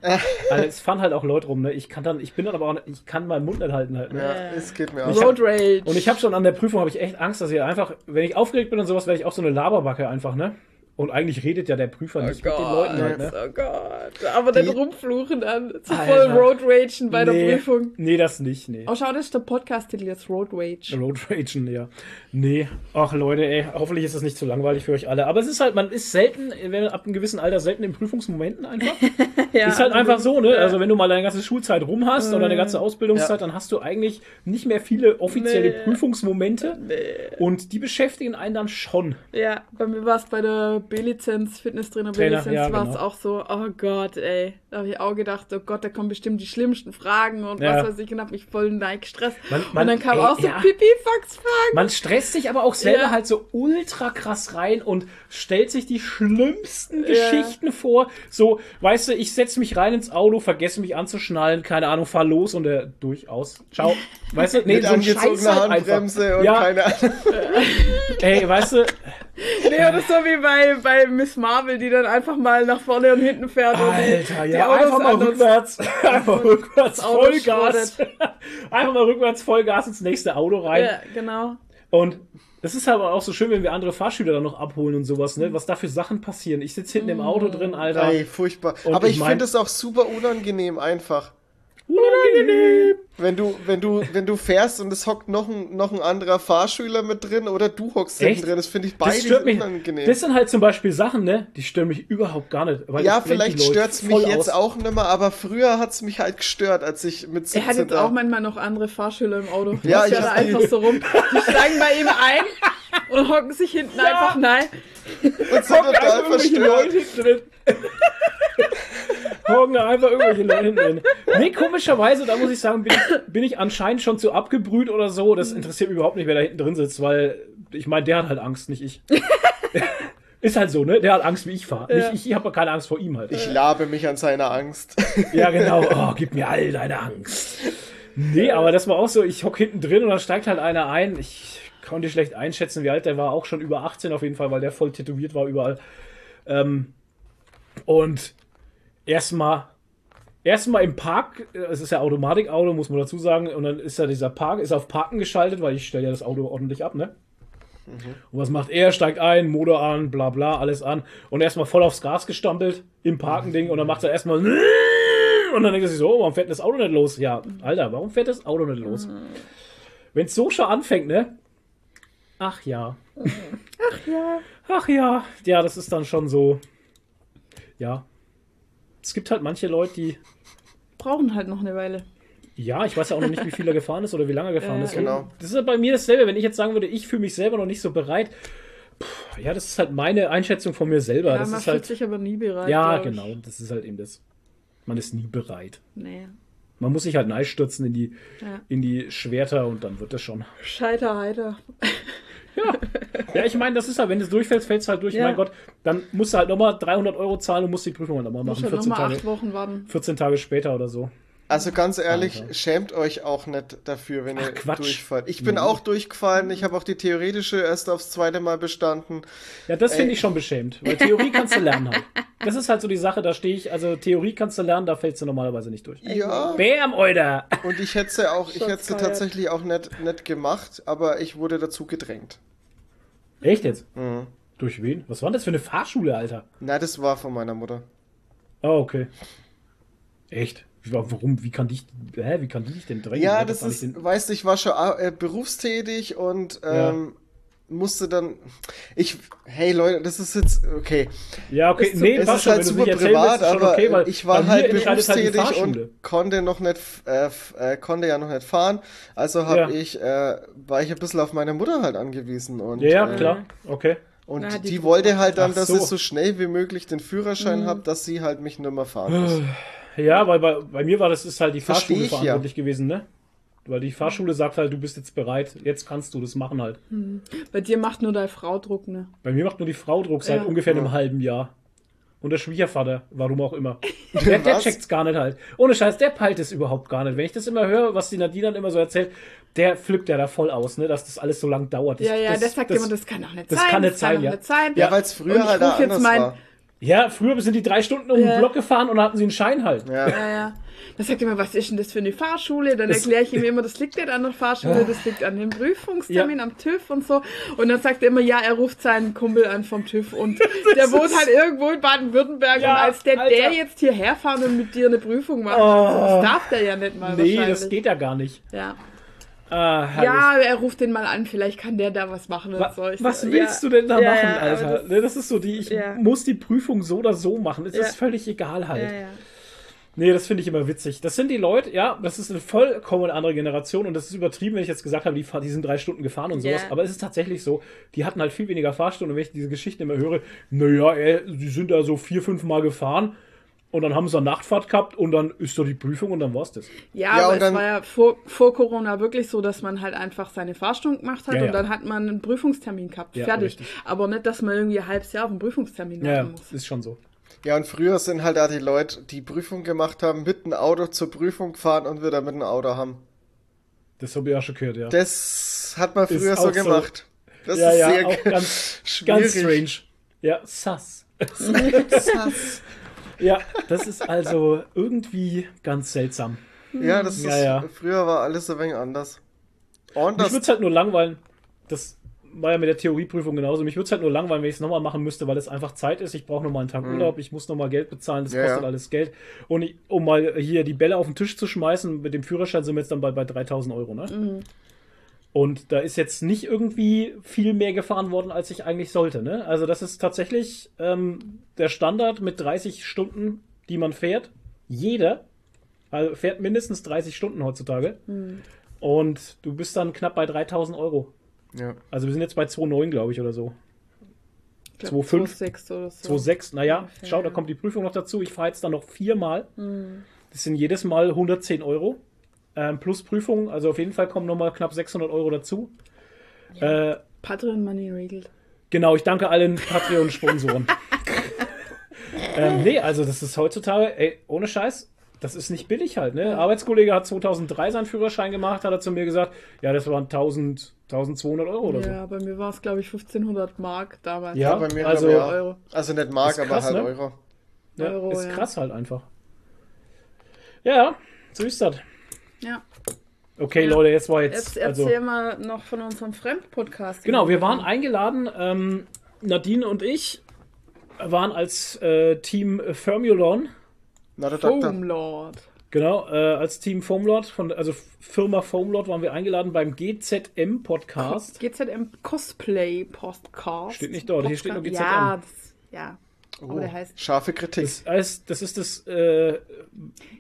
also es fahren halt auch Leute rum, ne? Ich kann dann, ich bin dann aber auch, ich kann meinen Mund nicht halten halt. Ne? Ja, es geht mir auch. Road Rage. Und ich habe schon an der Prüfung habe ich echt Angst, dass ich einfach, wenn ich aufgeregt bin und sowas, werde ich auch so eine Laberbacke einfach, ne? Und eigentlich redet ja der Prüfer oh nicht Gott, mit den Leuten halt, ne? Oh Gott. Aber dann rumfluchen dann. Zu voll Road Ragen bei nee, der Prüfung. Nee, das nicht, nee. Oh, schau, das ist der Podcast-Titel jetzt, Road Rage. Road Ragen, ja. Nee. Ach, Leute, ey, hoffentlich ist das nicht zu langweilig für euch alle. Aber es ist halt, man ist selten, wenn ab einem gewissen Alter selten in Prüfungsmomenten einfach. ja, ist halt einfach so, ne? Also wenn du mal deine ganze Schulzeit rum hast äh, oder deine ganze Ausbildungszeit, ja. dann hast du eigentlich nicht mehr viele offizielle nee. Prüfungsmomente. Nee. Und die beschäftigen einen dann schon. Ja, bei mir war es bei der B-Lizenz, Fitnesstrainer B-Lizenz, ja, war es genau. auch so, oh Gott, ey. Da habe ich auch gedacht, oh Gott, da kommen bestimmt die schlimmsten Fragen und ja. was weiß ich und habe mich voll. Man, man, und dann kam ey, auch so ja. Pipi-Fax-Fragen. Man stresst sich aber auch selber ja. halt so ultra krass rein und stellt sich die schlimmsten Geschichten vor. So, weißt du, ich setze mich rein ins Auto, vergesse mich anzuschnallen, keine Ahnung, fahr los und der durchaus. Ciao. Weißt du, nee, Mit so angezogener halt Handbremse und keine Ahnung. Ey, weißt du, Nee, oder so wie bei, bei Miss Marvel, die dann einfach mal nach vorne und hinten fährt. Alter, ja, einfach mal rückwärts. Einfach rückwärts Vollgas. einfach mal rückwärts Vollgas ins nächste Auto rein. Ja, genau. Und das ist aber auch so schön, wenn wir andere Fahrschüler dann noch abholen und sowas, ne? Was da für Sachen passieren. Ich sitze hinten im Auto drin, Alter. Ey, furchtbar. Aber ich, ich finde es auch super unangenehm einfach. Unangenehm. Wenn du, wenn du, wenn du fährst und es hockt noch ein, noch ein anderer Fahrschüler mit drin oder du hockst hinten drin, das finde ich beides das unangenehm. Das sind halt zum Beispiel Sachen, ne, die stören mich überhaupt gar nicht. ja, vielleicht stört es mich jetzt auch nicht mehr, aber früher hat es mich halt gestört, als ich mit 17 Er hat jetzt auch manchmal noch andere Fahrschüler im Auto. Ja, ich da einfach so rum. Die steigen bei ihm ein und hocken sich hinten ja. einfach nein. Und sind total verstört. Hocken da einfach irgendwelche Leute drin. Nee, komischerweise, da muss ich sagen, bin ich, bin ich anscheinend schon zu abgebrüht oder so. Das interessiert mich überhaupt nicht, wer da hinten drin sitzt, weil ich meine, der hat halt Angst, nicht ich. Ist halt so, ne? Der hat Angst, wie ich fahre. Ja. Ich, ich habe keine Angst vor ihm halt. Ich labe mich an seiner Angst. Ja, genau. Oh, gib mir all deine Angst. Nee, aber das war auch so, ich hock hinten drin und dann steigt halt einer ein. Ich konnte schlecht einschätzen, wie alt der war. Auch schon über 18 auf jeden Fall, weil der voll tätowiert war überall. Ähm, und erstmal erstmal im Park, es ist ja Automatikauto, muss man dazu sagen, und dann ist ja dieser Park, ist auf Parken geschaltet, weil ich stelle ja das Auto ordentlich ab, ne? Mhm. Und was macht er? Steigt ein, Motor an, bla bla, alles an und erstmal voll aufs Gas gestampelt im Parkending und dann macht er erstmal und dann denkt er sich so, oh, warum fährt das Auto nicht los? Ja, Alter, warum fährt das Auto nicht los? Mhm. Wenn es so schon anfängt, ne? Ach ja. Ach ja. Ach ja. Ja, das ist dann schon so. Ja, es gibt halt manche Leute, die. Brauchen halt noch eine Weile. Ja, ich weiß ja auch noch nicht, wie viel er gefahren ist oder wie lange er gefahren äh, ist. Genau. Das ist ja bei mir dasselbe. Wenn ich jetzt sagen würde, ich fühle mich selber noch nicht so bereit. Puh, ja, das ist halt meine Einschätzung von mir selber. Ja, das man ist halt, sich aber nie bereit. Ja, genau. Das ist halt eben das. Man ist nie bereit. Nee. Man muss sich halt stürzen in die, ja. in die Schwerter und dann wird das schon. Scheiter heiter. Ja. ja, ich meine, das ist halt, wenn du durchfällst, fällst du halt durch. Ja. Mein Gott, dann musst du halt nochmal 300 Euro zahlen und musst die Prüfung nochmal machen. Halt 14 noch Tage, acht Wochen warten. 14 Tage später oder so. Also ganz ehrlich, Alter. schämt euch auch nicht dafür, wenn Ach, ihr Quatsch. durchfallt. Ich bin mhm. auch durchgefallen. Ich habe auch die theoretische erst aufs zweite Mal bestanden. Ja, das finde ich schon beschämt, weil Theorie kannst du lernen halt. Das ist halt so die Sache, da stehe ich, also Theorie kannst du lernen, da fällst du normalerweise nicht durch. Ja. Bam, Oida! Und ich hätte sie auch, ich hätte sie tatsächlich auch nicht, nicht gemacht, aber ich wurde dazu gedrängt. Echt jetzt? Mhm. Durch wen? Was war das für eine Fahrschule, Alter? Na, das war von meiner Mutter. Oh, okay. Echt? Warum? Wie kann dich, hä, wie kann die dich denn drängen? Ja, das, das ist, weißt du, ich war schon äh, berufstätig und ähm, ja. musste dann, ich, hey Leute, das ist jetzt, okay. Ja, okay, ist, nee, es ist halt super privat, aber okay, ich war halt, halt berufstätig halt und konnte noch nicht, äh, äh, konnte ja noch nicht fahren, also habe ja. ich, äh, war ich ein bisschen auf meine Mutter halt angewiesen und. Ja, ja äh, klar, okay. Und ja, die, die wollte halt dann, dass so. ich so schnell wie möglich den Führerschein mhm. habe, dass sie halt mich nicht mehr fahren muss. Ja, weil bei, bei mir war das ist halt die Fahrschule ich, verantwortlich ja. gewesen, ne? Weil die Fahrschule sagt halt, du bist jetzt bereit, jetzt kannst du das machen halt. Hm. Bei dir macht nur deine Frau Druck, ne? Bei mir macht nur die Frau Druck seit ja. ungefähr ja. einem halben Jahr. Und der Schwiegervater, warum auch immer. Der, der checkt's gar nicht halt. Ohne Scheiß, der peilt es überhaupt gar nicht. Wenn ich das immer höre, was die Nadine dann immer so erzählt, der flippt ja da voll aus, ne, dass das alles so lang dauert. ja, ja, das, der sagt das, immer, das kann doch nicht das sein. Kann nicht das sein, kann ja. nicht sein. Ja, weil es früher halt anders mein, war. Ja, früher sind die drei Stunden um ja. den Block gefahren und hatten sie einen Schein halt. Ja, ja. ja. Dann sagt er immer, was ist denn das für eine Fahrschule? Dann erkläre ich ihm immer, das liegt nicht an der Fahrschule, das liegt an dem Prüfungstermin ja. am TÜV und so. Und dann sagt er immer, ja, er ruft seinen Kumpel an vom TÜV und der wohnt halt irgendwo in Baden-Württemberg ja, und als der, der jetzt hierher fahren und mit dir eine Prüfung macht, oh. das darf der ja nicht mal Nee, das geht ja gar nicht. Ja. Ah, ja, er ruft den mal an, vielleicht kann der da was machen. Was, so. was willst ja. du denn da ja, machen, Alter? Das, ne, das, ist so die, ich muss die Prüfung so oder so machen. Es ist völlig egal halt. Nee, das finde ich immer witzig. Das sind die Leute, ja, das ist eine vollkommen andere Generation und das ist übertrieben, wenn ich jetzt gesagt habe, die, die sind drei Stunden gefahren und sowas. Yeah. Aber es ist tatsächlich so, die hatten halt viel weniger Fahrstunden und wenn ich diese Geschichten immer höre, naja, die sind da so vier, fünf Mal gefahren und dann haben sie eine Nachtfahrt gehabt und dann ist da die Prüfung und dann war es das. Ja, ja aber es war ja vor, vor Corona wirklich so, dass man halt einfach seine Fahrstunde gemacht hat ja, und dann hat man einen Prüfungstermin gehabt. fertig. Richtig. Aber nicht, dass man irgendwie ein halbes Jahr auf einen Prüfungstermin warten muss. Ja, ist schon so. Ja, und früher sind halt da die Leute, die Prüfung gemacht haben, mit dem Auto zur Prüfung gefahren und wieder mit dem Auto haben. Das habe ich auch schon gehört, ja. Das hat man früher so gemacht. Das ja, ist ja, sehr auch ganz, ganz strange. Ja, sass. sass. Ja, das ist also irgendwie ganz seltsam. Ja, das ist, ja, ja. früher war alles ein wenig anders. Und Mich würde es halt nur langweilen. Das war ja mit der Theorieprüfung genauso. Mich würde es halt nur langweilen, wenn ich es nochmal machen müsste, weil es einfach Zeit ist. Ich brauche nochmal einen Tag mhm. Urlaub, ich muss nochmal Geld bezahlen, das ja, kostet ja. alles Geld. Und ich, um mal hier die Bälle auf den Tisch zu schmeißen, mit dem Führerschein sind wir jetzt dann bei, bei 3000 Euro, ne? Mhm. Und da ist jetzt nicht irgendwie viel mehr gefahren worden, als ich eigentlich sollte. Ne? Also das ist tatsächlich ähm, der Standard mit 30 Stunden, die man fährt. Jeder also fährt mindestens 30 Stunden heutzutage. Mhm. Und du bist dann knapp bei 3000 Euro. Ja. Also wir sind jetzt bei 2,9, glaube ich, oder so. 2,5. 2,6 oder so. 2,6, naja, Ungefähr, schau, da kommt die Prüfung noch dazu. Ich fahre jetzt dann noch viermal. Mhm. Das sind jedes Mal 110 Euro. Ähm, plus Prüfung, also auf jeden Fall kommen nochmal knapp 600 Euro dazu. Ja, äh, Patreon Money regelt. Genau, ich danke allen Patreon-Sponsoren. ähm, nee, also das ist heutzutage, ey, ohne Scheiß, das ist nicht billig halt. Ne? Arbeitskollege hat 2003 seinen Führerschein gemacht, hat er zu mir gesagt, ja, das waren 1000, 1200 Euro oder ja, so. Ja, bei mir war es, glaube ich, 1500 Mark damals. Ja, bei mir also, Euro. Also nicht Mark, krass, aber halt ne? Euro. Ja, Euro, ist krass halt einfach. Ja, so ist das. Ja. Okay, ja. Leute, jetzt war jetzt. Jetzt also erzähl also, mal noch von unserem Fremdpodcast. Genau, wir waren eingeladen. Ähm, Nadine und ich waren als äh, Team Formulon. Foamlord. Genau, äh, als Team Foamlord, von, also Firma Foamlord, waren wir eingeladen beim GZM Podcast. GZM Cosplay Podcast. Steht nicht dort, Podcast. hier steht nur GZM. Ja, das, ja. Oh, scharfe Kritik. Das heißt, das ist das äh,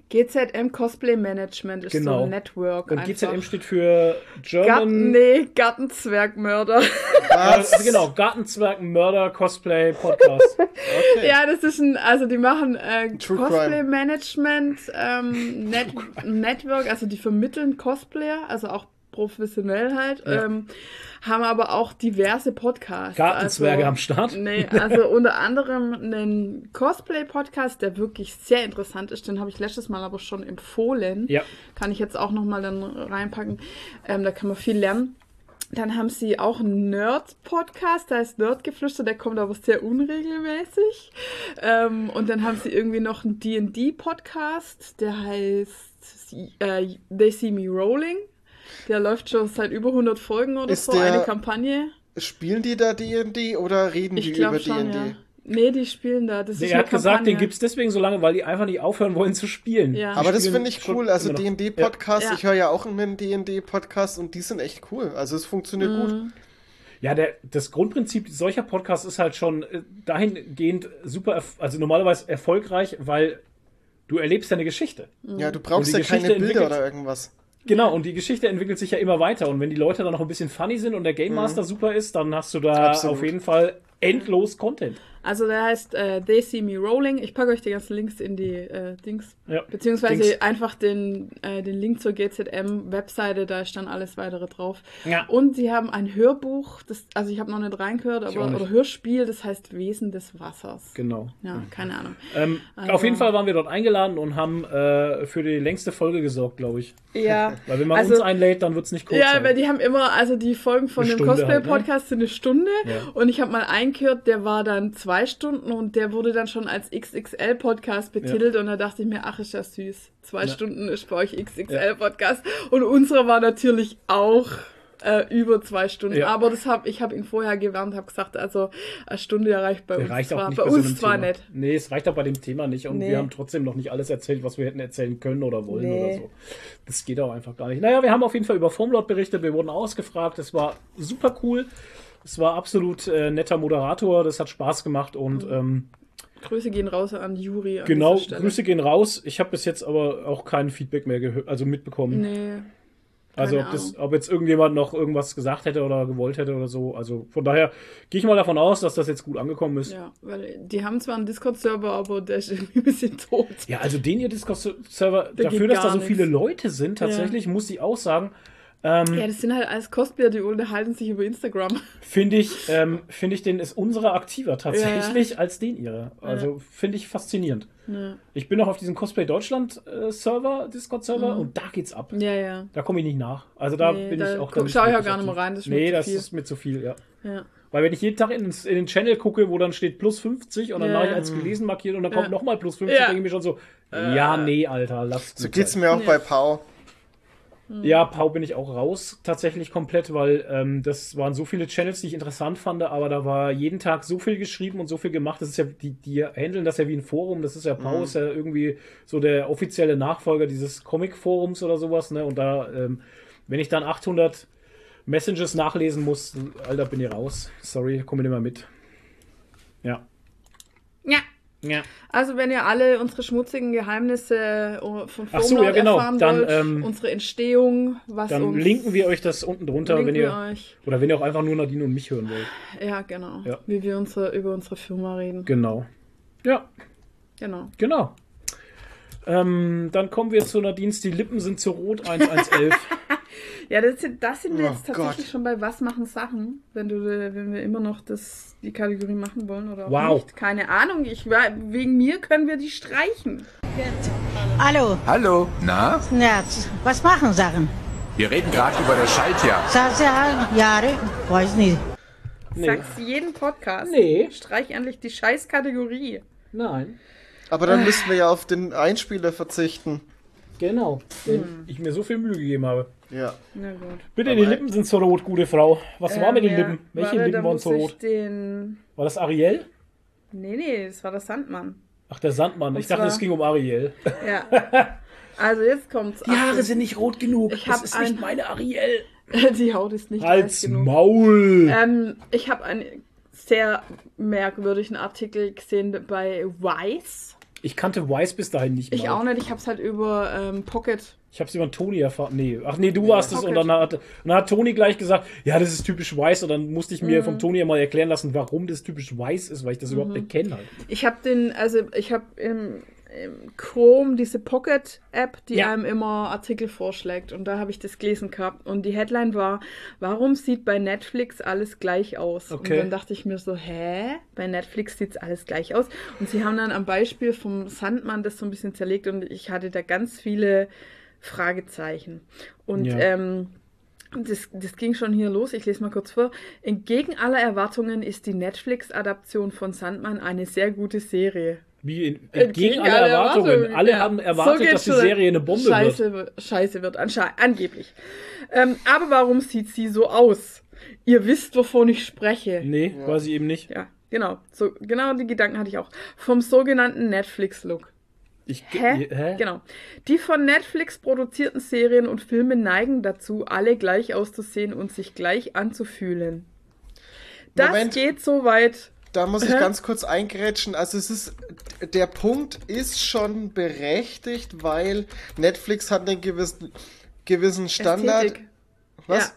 GZM Cosplay Management ist genau. so ein Network. Und einfach. GZM steht für German. Garten, nee, Gartenzwergmörder. Was? genau, Gartenzwergmörder Cosplay Podcast. Okay. Ja, das ist ein, also die machen äh, Cosplay Crime. Management ähm, Net Network, also die vermitteln Cosplayer, also auch professionell halt, ja. ähm, haben aber auch diverse Podcasts. Gartenzwerge also, am Start? Nee, also unter anderem einen Cosplay-Podcast, der wirklich sehr interessant ist. Den habe ich letztes Mal aber schon empfohlen. Ja. Kann ich jetzt auch nochmal dann reinpacken. Ähm, da kann man viel lernen. Dann haben sie auch einen Nerd-Podcast, da ist Nerdgeflüster, der kommt aber sehr unregelmäßig. Ähm, und dann haben sie irgendwie noch einen D&D-Podcast, der heißt äh, They See Me Rolling. Der läuft schon seit über 100 Folgen oder ist so, der, eine Kampagne. Spielen die da D&D oder reden ich die über D&D? Ja. Nee, die spielen da. Das nee, er hat Kampagne. gesagt, den gibt es deswegen so lange, weil die einfach nicht aufhören wollen zu spielen. Ja. Aber das finde ich cool. Also D&D-Podcast, ja. ich höre ja auch einen D&D-Podcast und die sind echt cool. Also es funktioniert mhm. gut. Ja, der, das Grundprinzip solcher Podcasts ist halt schon äh, dahingehend super, also normalerweise erfolgreich, weil du erlebst ja eine Geschichte. Ja, du brauchst ja Geschichte keine Bilder oder irgendwas. Genau, und die Geschichte entwickelt sich ja immer weiter. Und wenn die Leute dann noch ein bisschen funny sind und der Game mhm. Master mhm. super ist, dann hast du da Absolut. auf jeden Fall endlos Content. Also der heißt äh, They See Me Rolling. Ich packe euch die ganzen Links in die äh, Dings. Ja. Beziehungsweise Dings. einfach den, äh, den Link zur GZM-Webseite, da ist dann alles weitere drauf. Ja. Und sie haben ein Hörbuch, das, also ich habe noch nicht reingehört, aber nicht. oder Hörspiel, das heißt Wesen des Wassers. Genau. Ja, keine Ahnung. Ähm, also, auf jeden Fall waren wir dort eingeladen und haben äh, für die längste Folge gesorgt, glaube ich. Ja. Weil wenn man also, uns einlädt, dann wird es nicht kurz. Ja, sein. weil die haben immer, also die Folgen von eine dem Cosplay-Podcast halt, ne? sind eine Stunde ja. und ich habe mal eingehört, der war dann zwei zwei Stunden und der wurde dann schon als XXL-Podcast betitelt ja. und da dachte ich mir, ach, ist ja süß. Zwei ja. Stunden ist bei euch XXL-Podcast und unsere war natürlich auch äh, über zwei Stunden. Ja. Aber das hab, ich habe ihn vorher gewarnt, habe gesagt, also eine Stunde erreicht bei Der uns. Reicht zwar, bei, bei uns so zwar nicht. Nee, es reicht auch bei dem Thema nicht. Und nee. wir haben trotzdem noch nicht alles erzählt, was wir hätten erzählen können oder wollen nee. oder so. Das geht auch einfach gar nicht. Naja, wir haben auf jeden Fall über Formlot berichtet, wir wurden ausgefragt. Es war super cool. Es war absolut äh, netter Moderator, das hat Spaß gemacht und mhm. ähm, Grüße gehen raus an Juri. An genau, Grüße gehen raus. Ich habe bis jetzt aber auch kein Feedback mehr gehört, also mitbekommen. Nee. Also ob, das, ob, jetzt irgendjemand noch irgendwas gesagt hätte oder gewollt hätte oder so. Also von daher gehe ich mal davon aus, dass das jetzt gut angekommen ist. Ja, weil die haben zwar einen Discord-Server, aber der ist irgendwie ein bisschen tot. Ja, also den ihr Discord-Server, dafür, dass da so viele Leute sind, tatsächlich, ja. muss ich auch sagen, ähm, ja, das sind halt alles Cosplayer, die unterhalten sich über Instagram. Finde ich, ähm, finde ich, den ist unsere aktiver tatsächlich ja. als den ihre. Also ja. finde ich faszinierend. Ja. Ich bin noch auf diesem Cosplay Deutschland äh, Server, Discord-Server, mhm. und da geht's ab. Ja, ja. Da komme ich nicht nach. Also da nee, bin da ich auch. Guck, schau ich auch gar nicht mehr rein. Das ist nee, das ist mir zu viel, ja. ja. Weil wenn ich jeden Tag in, in, den Channel gucke, wo dann steht plus 50 und dann mache ich als gelesen markiert und dann kommt nochmal plus 50, denke ich mir schon so, äh. ja, nee, Alter, lass So geht's mir auch bei Pau. Mhm. Ja, Pau bin ich auch raus, tatsächlich komplett, weil ähm, das waren so viele Channels, die ich interessant fand, aber da war jeden Tag so viel geschrieben und so viel gemacht. Das ist ja, die, die handeln das ja wie ein Forum. Das ist ja Pau, mhm. ist ja irgendwie so der offizielle Nachfolger dieses Comic-Forums oder sowas, ne? Und da, ähm, wenn ich dann 800 Messages nachlesen muss, Alter, bin ich raus. Sorry, komme nicht mehr mit. Ja. Ja. Ja. Also wenn ihr alle unsere schmutzigen Geheimnisse äh, von Forum so, ja, genau. erfahren dann, wollt, ähm, unsere Entstehung, was dann uns linken wir euch das unten drunter, wenn ihr euch. oder wenn ihr auch einfach nur Nadine und mich hören wollt. Ja, genau. Ja. Wie wir unsere, über unsere Firma reden. Genau. Ja. Genau. Genau. Ähm, dann kommen wir zu Nadines, die Lippen sind zu rot 1111. ja, das, das sind wir oh jetzt tatsächlich Gott. schon bei Was machen Sachen, wenn du wenn wir immer noch das die Kategorie machen wollen oder wow. nicht. Keine Ahnung. Ich, wegen mir können wir die streichen. Hallo. Hallo. Na? Na, was machen Sachen? Wir reden gerade über das Schaltjahr. Schaltjahr, Jahre, weiß nicht. Nee. Sagst jeden Podcast. Nee. Streich endlich die Scheißkategorie. Nein. Aber dann müssten wir ja auf den Einspieler verzichten. Genau. Wenn hm. ich mir so viel Mühe gegeben habe. Ja. Na gut. Bitte, Aber die Lippen sind so rot, gute Frau. Was ähm, war mit den Lippen? Welche warte, Lippen waren so rot? Den... War das Ariel? Nee, nee, das war der Sandmann. Ach, der Sandmann. Und ich dachte, es ging um Ariel. Ja. Also jetzt kommt's. Die Haare sind nicht rot genug. Ich das ist ein... nicht meine Ariel. Die Haut ist nicht Als genug. Maul. Ähm, ich habe einen sehr merkwürdigen Artikel gesehen bei Vice. Ich kannte Wise bis dahin nicht mal. Ich auch nicht, ich hab's halt über ähm, Pocket. Ich hab's über Toni erfahren. Nee, ach nee, du warst es und dann hat, und dann hat Toni gleich gesagt, ja, das ist typisch Wise und dann musste ich mir mhm. vom Toni mal erklären lassen, warum das typisch Wise ist, weil ich das mhm. überhaupt nicht kenne halt. Ich hab den, also ich hab im Chrome diese Pocket-App, die ja. einem immer Artikel vorschlägt. Und da habe ich das gelesen gehabt. Und die Headline war, warum sieht bei Netflix alles gleich aus? Okay. Und dann dachte ich mir so, hä? Bei Netflix sieht es alles gleich aus. Und sie haben dann am Beispiel vom Sandmann das so ein bisschen zerlegt und ich hatte da ganz viele Fragezeichen. Und ja. ähm, das, das, ging schon hier los. Ich lese mal kurz vor. Entgegen aller Erwartungen ist die Netflix-Adaption von Sandmann eine sehr gute Serie. Wie in, entgegen aller alle Erwartungen. Erwartungen. Alle ja. haben erwartet, so dass die Serie eine Bombe Scheiße, wird. Scheiße wird, angeblich. Ähm, aber warum sieht sie so aus? Ihr wisst, wovon ich spreche. Nee, ja. ich eben nicht. Ja, genau. So, genau die Gedanken hatte ich auch. Vom sogenannten Netflix-Look. Ich, hä? hä? Genau. Die von Netflix produzierten Serien und Filme neigen dazu, alle gleich auszusehen und sich gleich anzufühlen. Das Moment. geht so weit, da muss ich ganz kurz eingrätschen. Also es ist, der Punkt ist schon berechtigt, weil Netflix hat einen gewissen, gewissen Standard. Ästhetik. Was? Ja.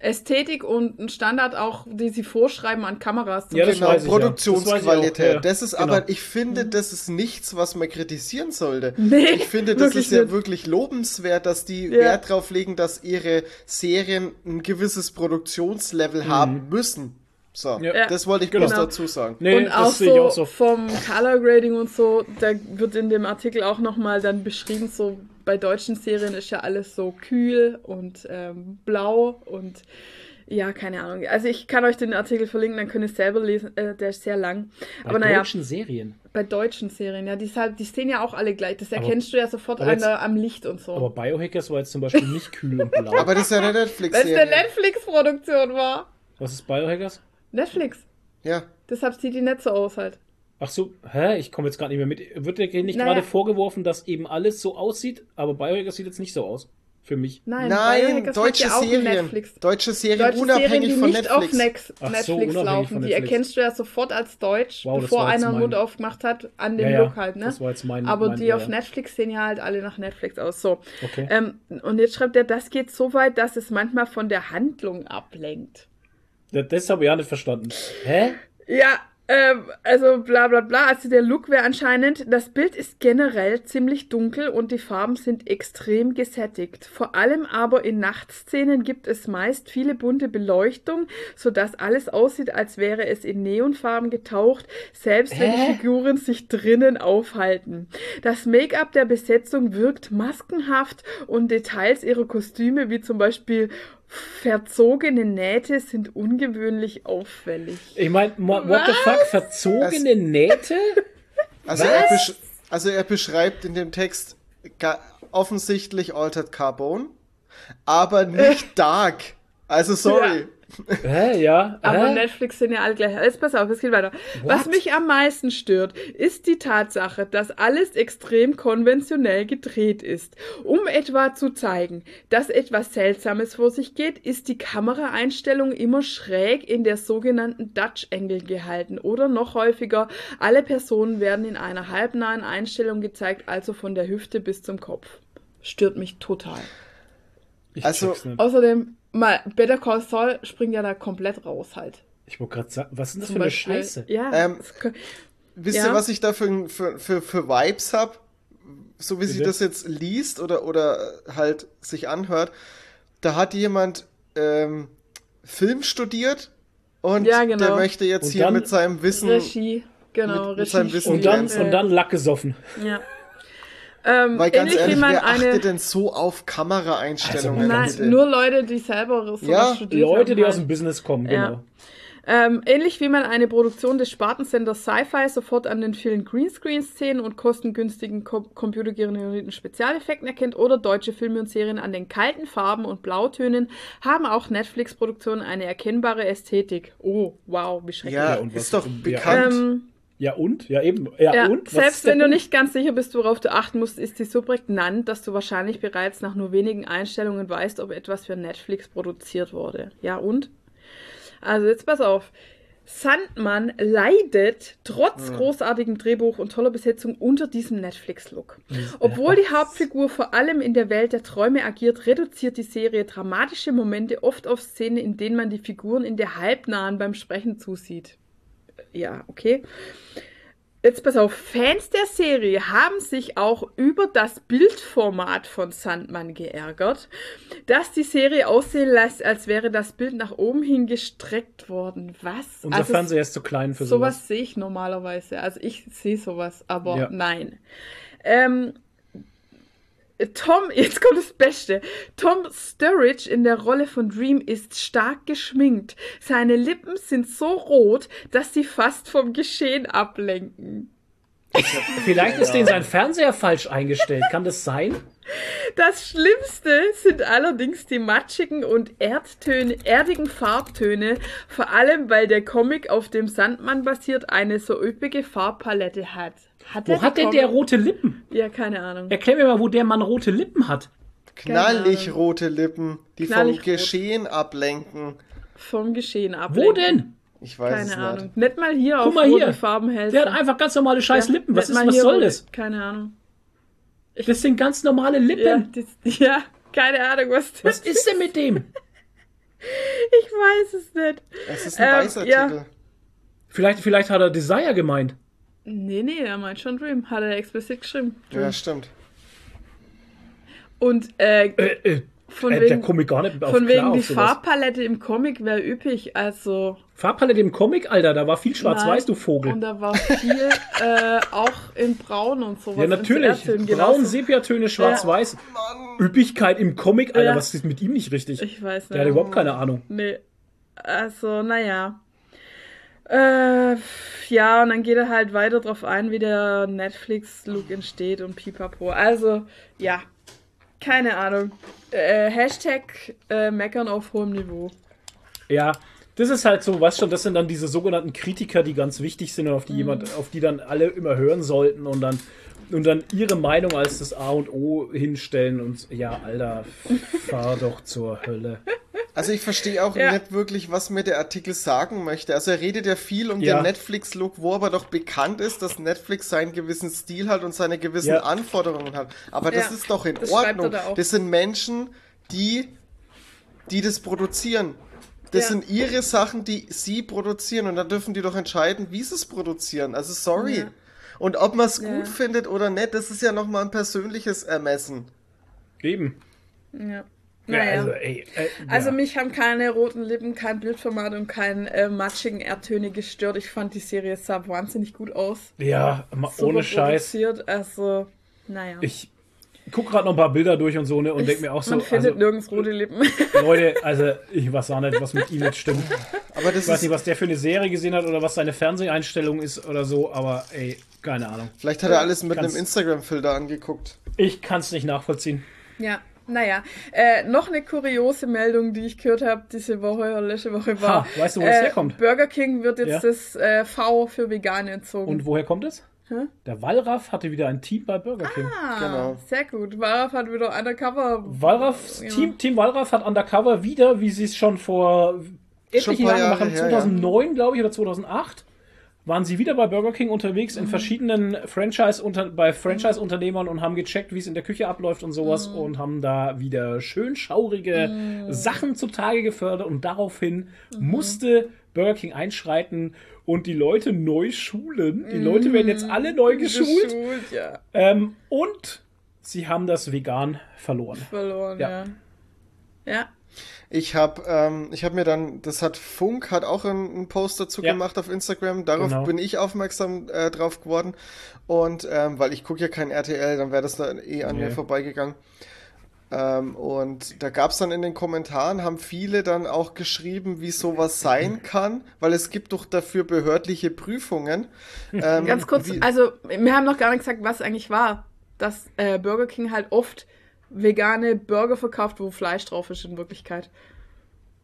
Ästhetik und ein Standard auch, die sie vorschreiben an Kameras. Ja, das genau, Produktionsqualität. Das, ja. das, ist genau. aber, ich finde, mhm. das ist nichts, was man kritisieren sollte. Nee, ich finde, das ist ja nicht. wirklich lobenswert, dass die ja. Wert darauf legen, dass ihre Serien ein gewisses Produktionslevel mhm. haben müssen. So, ja. das wollte ich genau. bloß dazu sagen. Nee, und auch so, auch so, vom Color Grading und so, da wird in dem Artikel auch nochmal dann beschrieben, so bei deutschen Serien ist ja alles so kühl und ähm, blau und Ja, keine Ahnung. Also ich kann euch den Artikel verlinken, dann könnt ihr es selber lesen. Äh, der ist sehr lang. Bei Aber naja, deutschen Serien. bei deutschen Serien, ja, die, halt- die sehen ja auch alle gleich. Das Aber- erkennst du ja sofort aber an der, am Licht und so. Aber Biohackers war jetzt zum Beispiel nicht kühl und blau. Aber das ist ja eine Weil es eine Netflix-Serie. Netflix-Produktion war. Was ist Biohackers? Netflix. Ja. Deshalb sieht die nicht so aus halt. Ach so, hä? Ich komme jetzt gerade nicht mehr mit. Wird dir nicht Naja. gerade vorgeworfen, dass eben alles so aussieht, aber Biohackers sieht jetzt nicht so aus. Für mich. Nein, Nein, deutsche ja Serien. Netflix. Deutsche Serien Deutsche unabhängig Serien, die von nicht auf Netflix. Nex Ach so, Netflix unabhängig laufen, von die Netflix. erkennst du ja sofort als Deutsch, Wow, bevor einer den Mund mein- aufgemacht hat, an dem Ja, ja, Look halt, ne? das war jetzt mein- Aber mein- die ja, auf ja. Netflix sehen ja halt alle nach Netflix aus. So. Okay. Ähm, und jetzt schreibt er, das geht so weit, dass es manchmal von der Handlung ablenkt. Das, das habe ich ja nicht verstanden. Hä? Ja, ähm, also bla bla bla. Also der Look wäre anscheinend, das Bild ist generell ziemlich dunkel und die Farben sind extrem gesättigt. Vor allem aber in Nachtszenen gibt es meist viele bunte Beleuchtung, sodass alles aussieht, als wäre es in Neonfarben getaucht, selbst wenn die Figuren sich drinnen aufhalten. Das Make-up der Besetzung wirkt maskenhaft und Details ihrer Kostüme, wie zum Beispiel verzogene Nähte, sind ungewöhnlich auffällig. Ich meine, what the fuck? Verzogene Nähte? Also er, also er beschreibt in dem Text ga- offensichtlich Altered Carbone, aber nicht Dark. Also sorry. Hä, ja? Aber Hä? Netflix sind ja alle gleich. Jetzt pass auf, es geht weiter. Was mich am meisten stört, ist die Tatsache, dass alles extrem konventionell gedreht ist. Um etwa zu zeigen, dass etwas Seltsames vor sich geht, ist die Kameraeinstellung immer schräg in der sogenannten Dutch Angle gehalten. Oder noch häufiger, alle Personen werden in einer halbnahen Einstellung gezeigt, also von der Hüfte bis zum Kopf. Stört mich total. Ich Also-. Außerdem, mal, Better Call Saul springt ja da komplett raus halt. Ich wollte gerade sagen, was ist denn das Zum für eine Beispiel. Scheiße? Ja, Ähm, Wisst Ja. ihr, was ich da für, für, für, für Vibes hab? So wie sich Bitte? das jetzt liest oder, oder halt sich anhört, da hat jemand ähm, Film studiert und Ja, genau. der möchte jetzt Und hier mit seinem Wissen Regie, genau, mit- mit Regie. seinem Wissen Und dann, und dann Lack gesoffen. Ja. Ähm, Weil ganz ähnlich ehrlich, wie man wer eine. achtet denn so auf Kameraeinstellungen? Also, Nein, nur Leute, die selber sowas Ja, studiert Leute, haben. die halt. aus dem Business kommen, Ja. genau. Ähm, ähnlich wie man eine Produktion des Spartensenders Sci-Fi sofort an den vielen Greenscreen-Szenen und kostengünstigen ko computergenerierten Spezialeffekten erkennt oder deutsche Filme und Serien an den kalten Farben und Blautönen, haben auch Netflix-Produktionen eine erkennbare Ästhetik. Oh, wow, wie schrecklich. Ja, und was- ist doch bekannt. Ähm, Ja, und? Ja, eben. Ja, Ja, und? Selbst wenn du nicht ganz sicher bist, worauf du achten musst, ist sie so prägnant, dass du wahrscheinlich bereits nach nur wenigen Einstellungen weißt, ob etwas für Netflix produziert wurde. Ja, und? Also jetzt pass auf. Sandmann leidet trotz großartigem Drehbuch und toller Besetzung unter diesem Netflix-Look. Obwohl die Hauptfigur vor allem in der Welt der Träume agiert, reduziert die Serie dramatische Momente oft auf Szenen, in denen man die Figuren in der Halbnahen beim Sprechen zusieht. Ja, okay. Jetzt pass auf, Fans der Serie haben sich auch über das Bildformat von Sandmann geärgert, dass die Serie aussehen lässt, als wäre das Bild nach oben hin gestreckt worden. Was? Unser Also Fernseher ist zu klein für sowas sowas. sehe ich normalerweise. Also ich sehe sowas, aber Ja. nein. Ähm, Tom, jetzt kommt das Beste. Tom Sturridge in der Rolle von Dream ist stark geschminkt. Seine Lippen sind so rot, dass sie fast vom Geschehen ablenken. Vielleicht ist den sein Fernseher falsch eingestellt. Kann das sein? Das Schlimmste sind allerdings die matschigen und Erdtöne, erdigen Farbtöne, vor allem weil der Comic, auf dem Sandmann basiert, eine so üppige Farbpalette hat. Hat Wo hat denn der rote Lippen? Ja, keine Ahnung. Erklär mir mal, wo der Mann rote Lippen hat. Knallig rote Lippen, die Knallig vom rot. Geschehen ablenken. Vom Geschehen ab. Wo denn? Ich weiß Keine es Ahnung. nicht. Nicht mal hier auf mal rote hier. Farben hältst. Der hat einfach ganz normale scheiß Ja, Lippen. Was, nicht ist, was hier soll rote- das? Keine Ahnung. Das sind ganz normale Ja, Lippen. das, ja, keine Ahnung, was das Was ist denn mit dem? Ich weiß es nicht. Es ist ein Ähm, weißer ja. Titel. Vielleicht, vielleicht hat er Desire gemeint. Nee, nee, er meint schon Dream. Hat er explizit geschrieben. Ja, stimmt. Und äh, Äh, äh, von äh, der wegen, komme ich gar nicht auf von wegen die. Farbpalette im Comic wäre üppig. Also Farbpalette im Comic, Alter, da war viel schwarz-weiß, du. Vogel. Und da war viel äh, auch in Braun und sowas. Ja, natürlich. Braun, genauso. Sepiatöne, schwarz-weiß. Üppigkeit im Comic, Alter, Ja. was ist mit ihm nicht richtig? Ich weiß nicht. Der hat überhaupt keine Ahnung. Nee. Also, naja. Äh, ja, und dann geht er halt weiter drauf ein, wie der Netflix-Look entsteht und pipapo. Also, ja, keine Ahnung. Äh, Hashtag äh, meckern auf hohem Niveau. Ja, das ist halt so, weißt schon, das sind dann diese sogenannten Kritiker, die ganz wichtig sind und auf die mhm. jemand, auf die dann alle immer hören sollten und dann und dann ihre Meinung als das A und O hinstellen und ja, Alter, fahr doch zur Hölle. Also ich verstehe auch ja. nicht wirklich, was mir der Artikel sagen möchte. Also er redet ja viel um ja. den Netflix-Look, wo aber doch bekannt ist, dass Netflix seinen gewissen Stil hat und seine gewissen ja. Anforderungen hat. Aber das ist doch in das Ordnung. Da das sind Menschen, die, die das produzieren. Das sind ihre Sachen, die sie produzieren und dann dürfen die doch entscheiden, wie sie es produzieren. Also sorry. Und ob man es gut findet oder nicht, das ist ja nochmal ein persönliches Ermessen. Eben. Ja. Naja. Also, ey, äh, also ja. mich haben keine roten Lippen, kein Bildformat und kein äh, matschigen Erdtöne gestört. Ich fand die Serie sah wahnsinnig gut aus. Ja, ohne Scheiß. Also, naja. Ich gucke gerade noch ein paar Bilder durch und so ne, und denke mir auch so. Man findet also, nirgends rote Lippen. Leute, also ich weiß auch nicht, was mit ihm jetzt stimmt. Aber das ich weiß nicht, was der für eine Serie gesehen hat oder was seine Fernseheinstellung ist oder so, aber ey, keine Ahnung. Vielleicht hat er alles mit kann's, einem Instagram-Filter angeguckt. Ich kann es nicht nachvollziehen. Ja. Naja, äh, noch eine kuriose Meldung, die ich gehört habe diese Woche oder letzte Woche war. Ha, weißt du, wo äh, das herkommt? Burger King wird jetzt ja. das äh, V für Vegane entzogen. Und woher kommt es? Hä? Der Wallraff hatte wieder ein Team bei Burger King. Ah, genau. sehr gut. Wallraff hat wieder Undercover. Wallraff, ja. Team, Team Wallraff hat Undercover wieder, wie sie es schon vor etlichen Jahren gemacht haben, 2009, ja. glaube ich, oder 2008 waren sie wieder bei Burger King unterwegs in mhm. verschiedenen Franchise unter, bei Franchise-Unternehmern und haben gecheckt, wie es in der Küche abläuft und sowas mhm. und haben da wieder schön schaurige mhm. Sachen zutage gefördert und daraufhin mhm. musste Burger King einschreiten und die Leute neu schulen. Die Leute werden jetzt alle neu geschult. geschult ja. ähm, und sie haben das Vegan verloren. Verloren, ja. Ja. ja. Ich habe ähm, ich hab mir dann, das hat Funk, hat auch einen, einen Post dazu ja. gemacht auf Instagram. Darauf genau. bin ich aufmerksam äh, drauf geworden. Und ähm, weil ich gucke ja kein RTL, dann wäre das dann eh an nee. mir vorbeigegangen. Ähm, und da gab es dann in den Kommentaren, haben viele dann auch geschrieben, wie sowas sein kann, weil es gibt doch dafür behördliche Prüfungen. Ähm, Ganz kurz, wie, also wir haben noch gar nicht gesagt, was eigentlich war, dass äh, Burger King halt oft vegane Burger verkauft, wo Fleisch drauf ist in Wirklichkeit.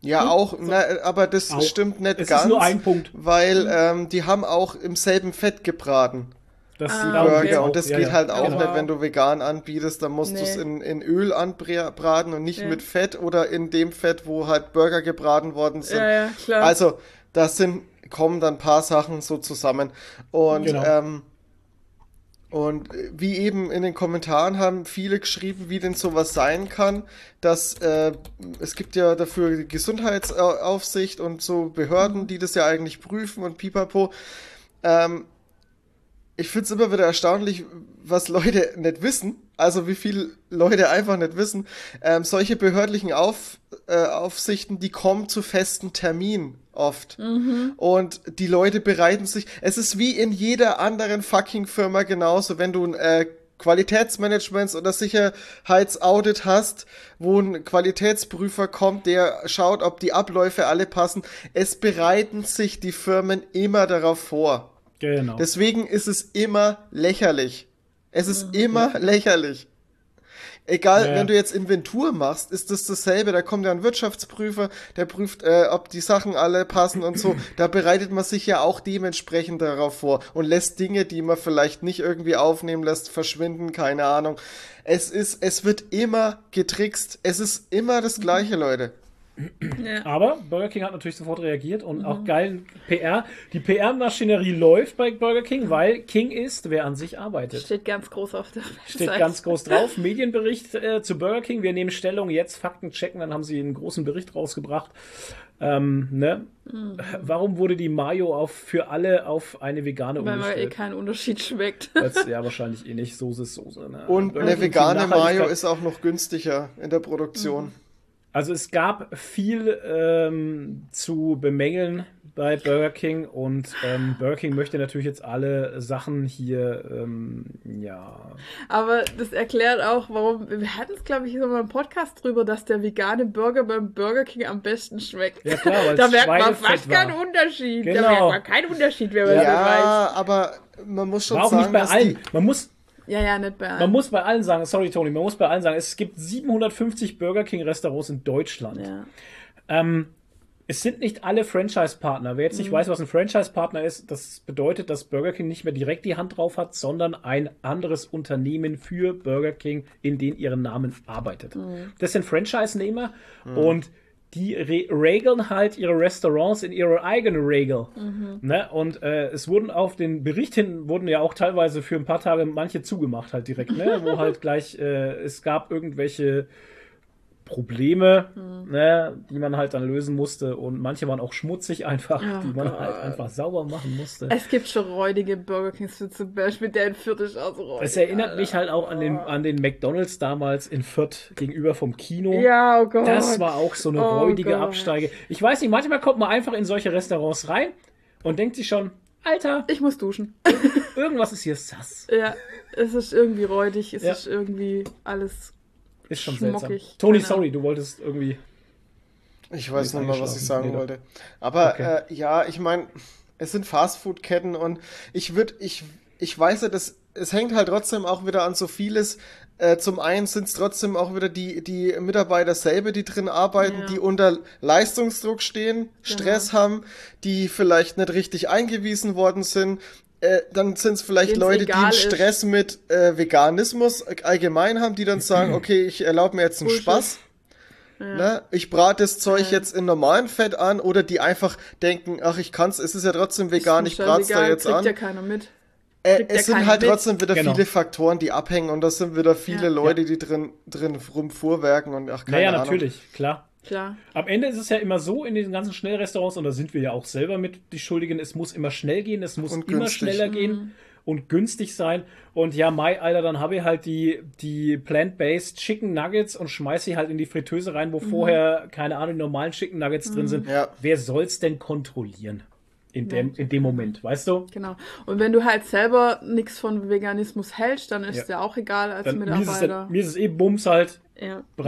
Ja, hm? auch, so. na, aber das auch. stimmt nicht es ganz. Ist nur ein Punkt. Weil hm. ähm, die haben auch im selben Fett gebraten. Das ah, Burger. Okay. Und das ja, geht ja. halt auch genau. nicht, wenn du vegan anbietest, dann musst nee. du es in, in Öl anbraten und nicht ja. mit Fett oder in dem Fett, wo halt Burger gebraten worden sind. Ja, ja, klar. Also, das sind, kommen dann ein paar Sachen so zusammen. Und genau. ähm, und wie eben in den Kommentaren haben viele geschrieben, wie denn sowas sein kann, dass äh, es gibt ja dafür Gesundheitsaufsicht und so Behörden, mhm. die das ja eigentlich prüfen und pipapo. Ähm, ich finde es immer wieder erstaunlich, was Leute nicht wissen. Also wie viele Leute einfach nicht wissen. Ähm, solche behördlichen Auf, äh, Aufsichten, die kommen zu festen Terminen oft. Mhm. Und die Leute bereiten sich. Es ist wie in jeder anderen fucking Firma genauso, wenn du ein äh, Qualitätsmanagements oder Sicherheitsaudit hast, wo ein Qualitätsprüfer kommt, der schaut, ob die Abläufe alle passen. Es bereiten sich die Firmen immer darauf vor. Genau. Deswegen ist es immer lächerlich. Es ist mhm. immer ja. lächerlich. Egal, ja. wenn du jetzt Inventur machst, ist das dasselbe. Da kommt ja ein Wirtschaftsprüfer, der prüft, äh, ob die Sachen alle passen und so. Da bereitet man sich ja auch dementsprechend darauf vor und lässt Dinge, die man vielleicht nicht irgendwie aufnehmen lässt, verschwinden, keine Ahnung. Es ist, es wird immer getrickst. Es ist immer das Gleiche, Leute. Ja. Aber Burger King hat natürlich sofort reagiert und mhm. auch geil PR. Die PR-Maschinerie läuft bei Burger King, weil King ist, wer an sich arbeitet. Steht ganz groß auf der Website. Steht ganz groß drauf. Medienbericht äh, zu Burger King. Wir nehmen Stellung jetzt, Fakten checken. Dann haben sie einen großen Bericht rausgebracht. Ähm, ne? Mhm. Warum wurde die Mayo auf, für alle auf eine vegane Weil umgestellt? Weil eh kein Unterschied schmeckt. Das, ja, wahrscheinlich eh nicht. Soße ist Soße. Ne? Und eine vegane Mayo ist auch noch günstiger in der Produktion. Mhm. Also es gab viel ähm, zu bemängeln bei Burger King und ähm, Burger King möchte natürlich jetzt alle Sachen hier, ähm, ja. Aber das erklärt auch, warum, wir hatten es, glaube ich, so mal im Podcast drüber, dass der vegane Burger beim Burger King am besten schmeckt. Ja, klar, weil Da merkt man fast keinen Unterschied. Genau. Da merkt man keinen Unterschied, wenn man so weiß. Ja, aber man muss schon War auch sagen, nicht bei dass allen. die, Man muss, Ja, ja, nicht bei allen. man muss bei allen sagen, sorry Tony, man muss bei allen sagen, es gibt 750 Burger King Restaurants in Deutschland. ja. Ähm, es sind nicht alle Franchise-Partner. Wer jetzt nicht weiß, was ein Franchise-Partner ist, das bedeutet, dass Burger King nicht mehr direkt die Hand drauf hat, sondern ein anderes Unternehmen für Burger King, in den ihren Namen arbeitet. Das sind Franchise-Nehmer und die re regeln halt ihre Restaurants in ihre eigene Regel. Ne? Und äh, es wurden auf den Bericht hin, wurden ja auch teilweise für ein paar Tage manche zugemacht halt direkt, ne? wo halt gleich, äh, es gab irgendwelche Probleme, Hm. ne, die man halt dann lösen musste. Und manche waren auch schmutzig einfach, Oh die man Gott. halt einfach sauber machen musste. Es gibt schon räudige Burger Kings, wie zum Beispiel der in Fürth ist auch so räudig. Es erinnert mich halt auch an den, an den McDonalds damals in Fürth gegenüber vom Kino. Ja, oh Gott. Das war auch so eine Oh räudige Gott. Absteige. Ich weiß nicht, manchmal kommt man einfach in solche Restaurants rein und denkt sich schon, Alter, Ich muss duschen. irgendwas ist hier sass. ja, es ist irgendwie räudig, es Ja. ist irgendwie alles. Ist schon seltsam. Tony, Keine sorry, du wolltest irgendwie. ich weiß nicht mal, was ich sagen Nee, wollte. Aber Okay. äh, ja, ich meine, es sind Fastfood-Ketten und ich würde, ich, ich weiß ja, das, es hängt halt trotzdem auch wieder an so vieles. Äh, zum einen sind es trotzdem auch wieder die, die Mitarbeiter selber, die drin arbeiten, Ja. die unter Leistungsdruck stehen, Stress haben, die vielleicht nicht richtig eingewiesen worden sind. Äh, dann sind es vielleicht Dem's Leute, die einen ist. Stress mit äh, Veganismus allgemein haben, die dann sagen, okay, ich erlaube mir jetzt einen Bullshit. Spaß. Ne? Ich brate das Zeug jetzt in normalem Fett an oder die einfach denken, ach, ich kann's, es ist ja trotzdem vegan, ich Ist brat's da jetzt kriegt an. ja keiner mit. Äh, kriegt ja es sind halt mit. trotzdem wieder Genau. viele Faktoren, die abhängen und das sind wieder viele Ja. Leute, die drin, drin rumfuhrwerken und ach, keine Naja, Ahnung. natürlich, klar. Klar. Am Ende ist es ja immer so in diesen ganzen Schnellrestaurants, und da sind wir ja auch selber mit die Schuldigen, es muss immer schnell gehen, es muss Und immer günstig. schneller gehen und günstig sein. Und ja, Mai, Alter, dann habe ich halt die, die Plant-Based Chicken Nuggets und schmeiß sie halt in die Fritteuse rein, wo vorher, keine Ahnung, die normalen Chicken Nuggets drin sind. Ja. Wer soll's denn kontrollieren? In dem, in dem Moment, weißt du? Genau. Und wenn du halt selber nichts von Veganismus hältst, dann ist Ja. es ja auch egal als Dann, mir, ist es, Mitarbeiter. mir ist es eh Bums halt. ja. Ist ich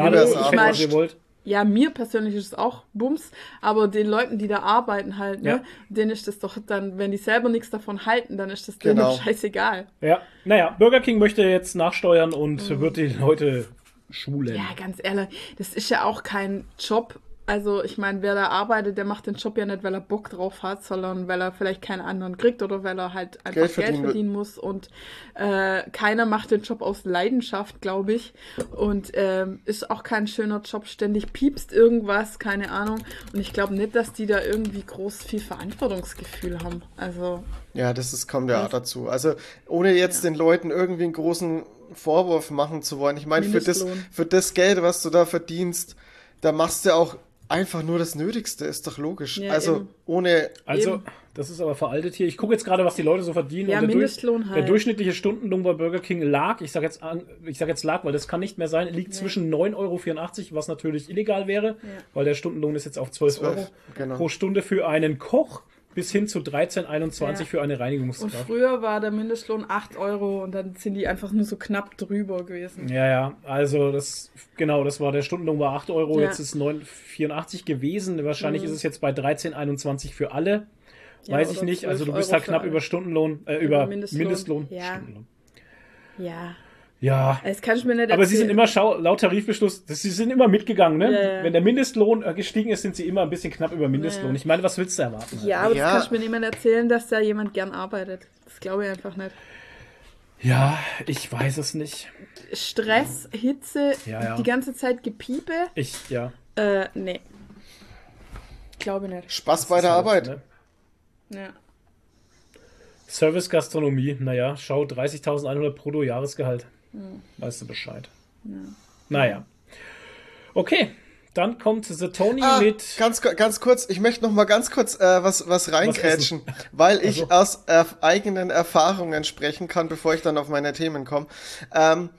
mein, was ihr wollt. Ja, mir persönlich ist es auch Bums, aber den Leuten, die da arbeiten halt, ne, Ja. denen ist das doch dann, wenn die selber nichts davon halten, dann ist das Genau. denen scheißegal. Ja, naja, Burger King möchte jetzt nachsteuern und wird die Leute schulen. Ja, ganz ehrlich, das ist ja auch kein Job. Also, ich meine, wer da arbeitet, der macht den Job ja nicht, weil er Bock drauf hat, sondern weil er vielleicht keinen anderen kriegt oder weil er halt einfach Geld Geld verdienen verdienen, will. muss. Und äh, keiner macht den Job aus Leidenschaft, glaube ich. Und ähm, ist auch kein schöner Job. Ständig piepst irgendwas, keine Ahnung. Und ich glaube nicht, dass die da irgendwie groß viel Verantwortungsgefühl haben. Also, Ja, das ist, kommt ja auch dazu. Also, ohne jetzt den Leuten irgendwie einen großen Vorwurf machen zu wollen. Ich meine, für das, für das Geld, was du da verdienst, da machst du auch einfach nur das Nötigste, ist doch logisch. Ja, also, eben. ohne, Also, Eben. das ist aber veraltet hier. Ich gucke jetzt gerade, was die Leute so verdienen. Ja, und der, Mindestlohn Durch, halt. der durchschnittliche Stundenlohn bei Burger King lag, ich sage jetzt, an- ich sag jetzt lag, weil das kann nicht mehr sein, liegt zwischen 9,84 Euro, was natürlich illegal wäre, weil der Stundenlohn ist jetzt auf 12, 12, Euro genau. pro Stunde für einen Koch bis hin zu 13,21 Ja. für eine und Reinigungskraft. früher war der Mindestlohn 8 Euro und dann sind die einfach nur so knapp drüber gewesen. Ja, ja, also das, genau, das war der Stundenlohn war 8 Euro, Ja. jetzt ist 9,84 gewesen. Wahrscheinlich ist es jetzt bei 13,21 für alle. Ja, Weiß ich nicht, also du 12 bist Euro für knapp über Stundenlohn, äh, über, Mindestlohn. Mindestlohn. Ja. Stundenlohn. Ja, Ja, das kann ich mir nicht aber sie sind erzählen. immer, schau, laut Tarifbeschluss, sie sind immer mitgegangen, ne? Ja, ja. Wenn der Mindestlohn äh, gestiegen ist, sind sie immer ein bisschen knapp über Mindestlohn. Ja. Ich meine, was willst du erwarten? Ja, aber Ja. das kann ich mir niemand erzählen, dass da jemand gern arbeitet. Das glaube ich einfach nicht. Ja, ich weiß es nicht. Stress, Hitze, Ja, ja. die ganze Zeit Gepiepe. Ich, ja. Äh, nee. Glaube nicht. Spaß bei der Halt, Arbeit. ne? Ja. Service Gastronomie, naja, schau, 30.100 brutto Hm. Weißt du Bescheid. Naja. Okay, dann kommt The Tony Ah, mit. ganz, ganz kurz, ich möchte noch mal ganz kurz äh, was, was reingrätschen, weil ich Also. aus äh, eigenen Erfahrungen sprechen kann, bevor ich dann auf meine Themen komme. Ähm,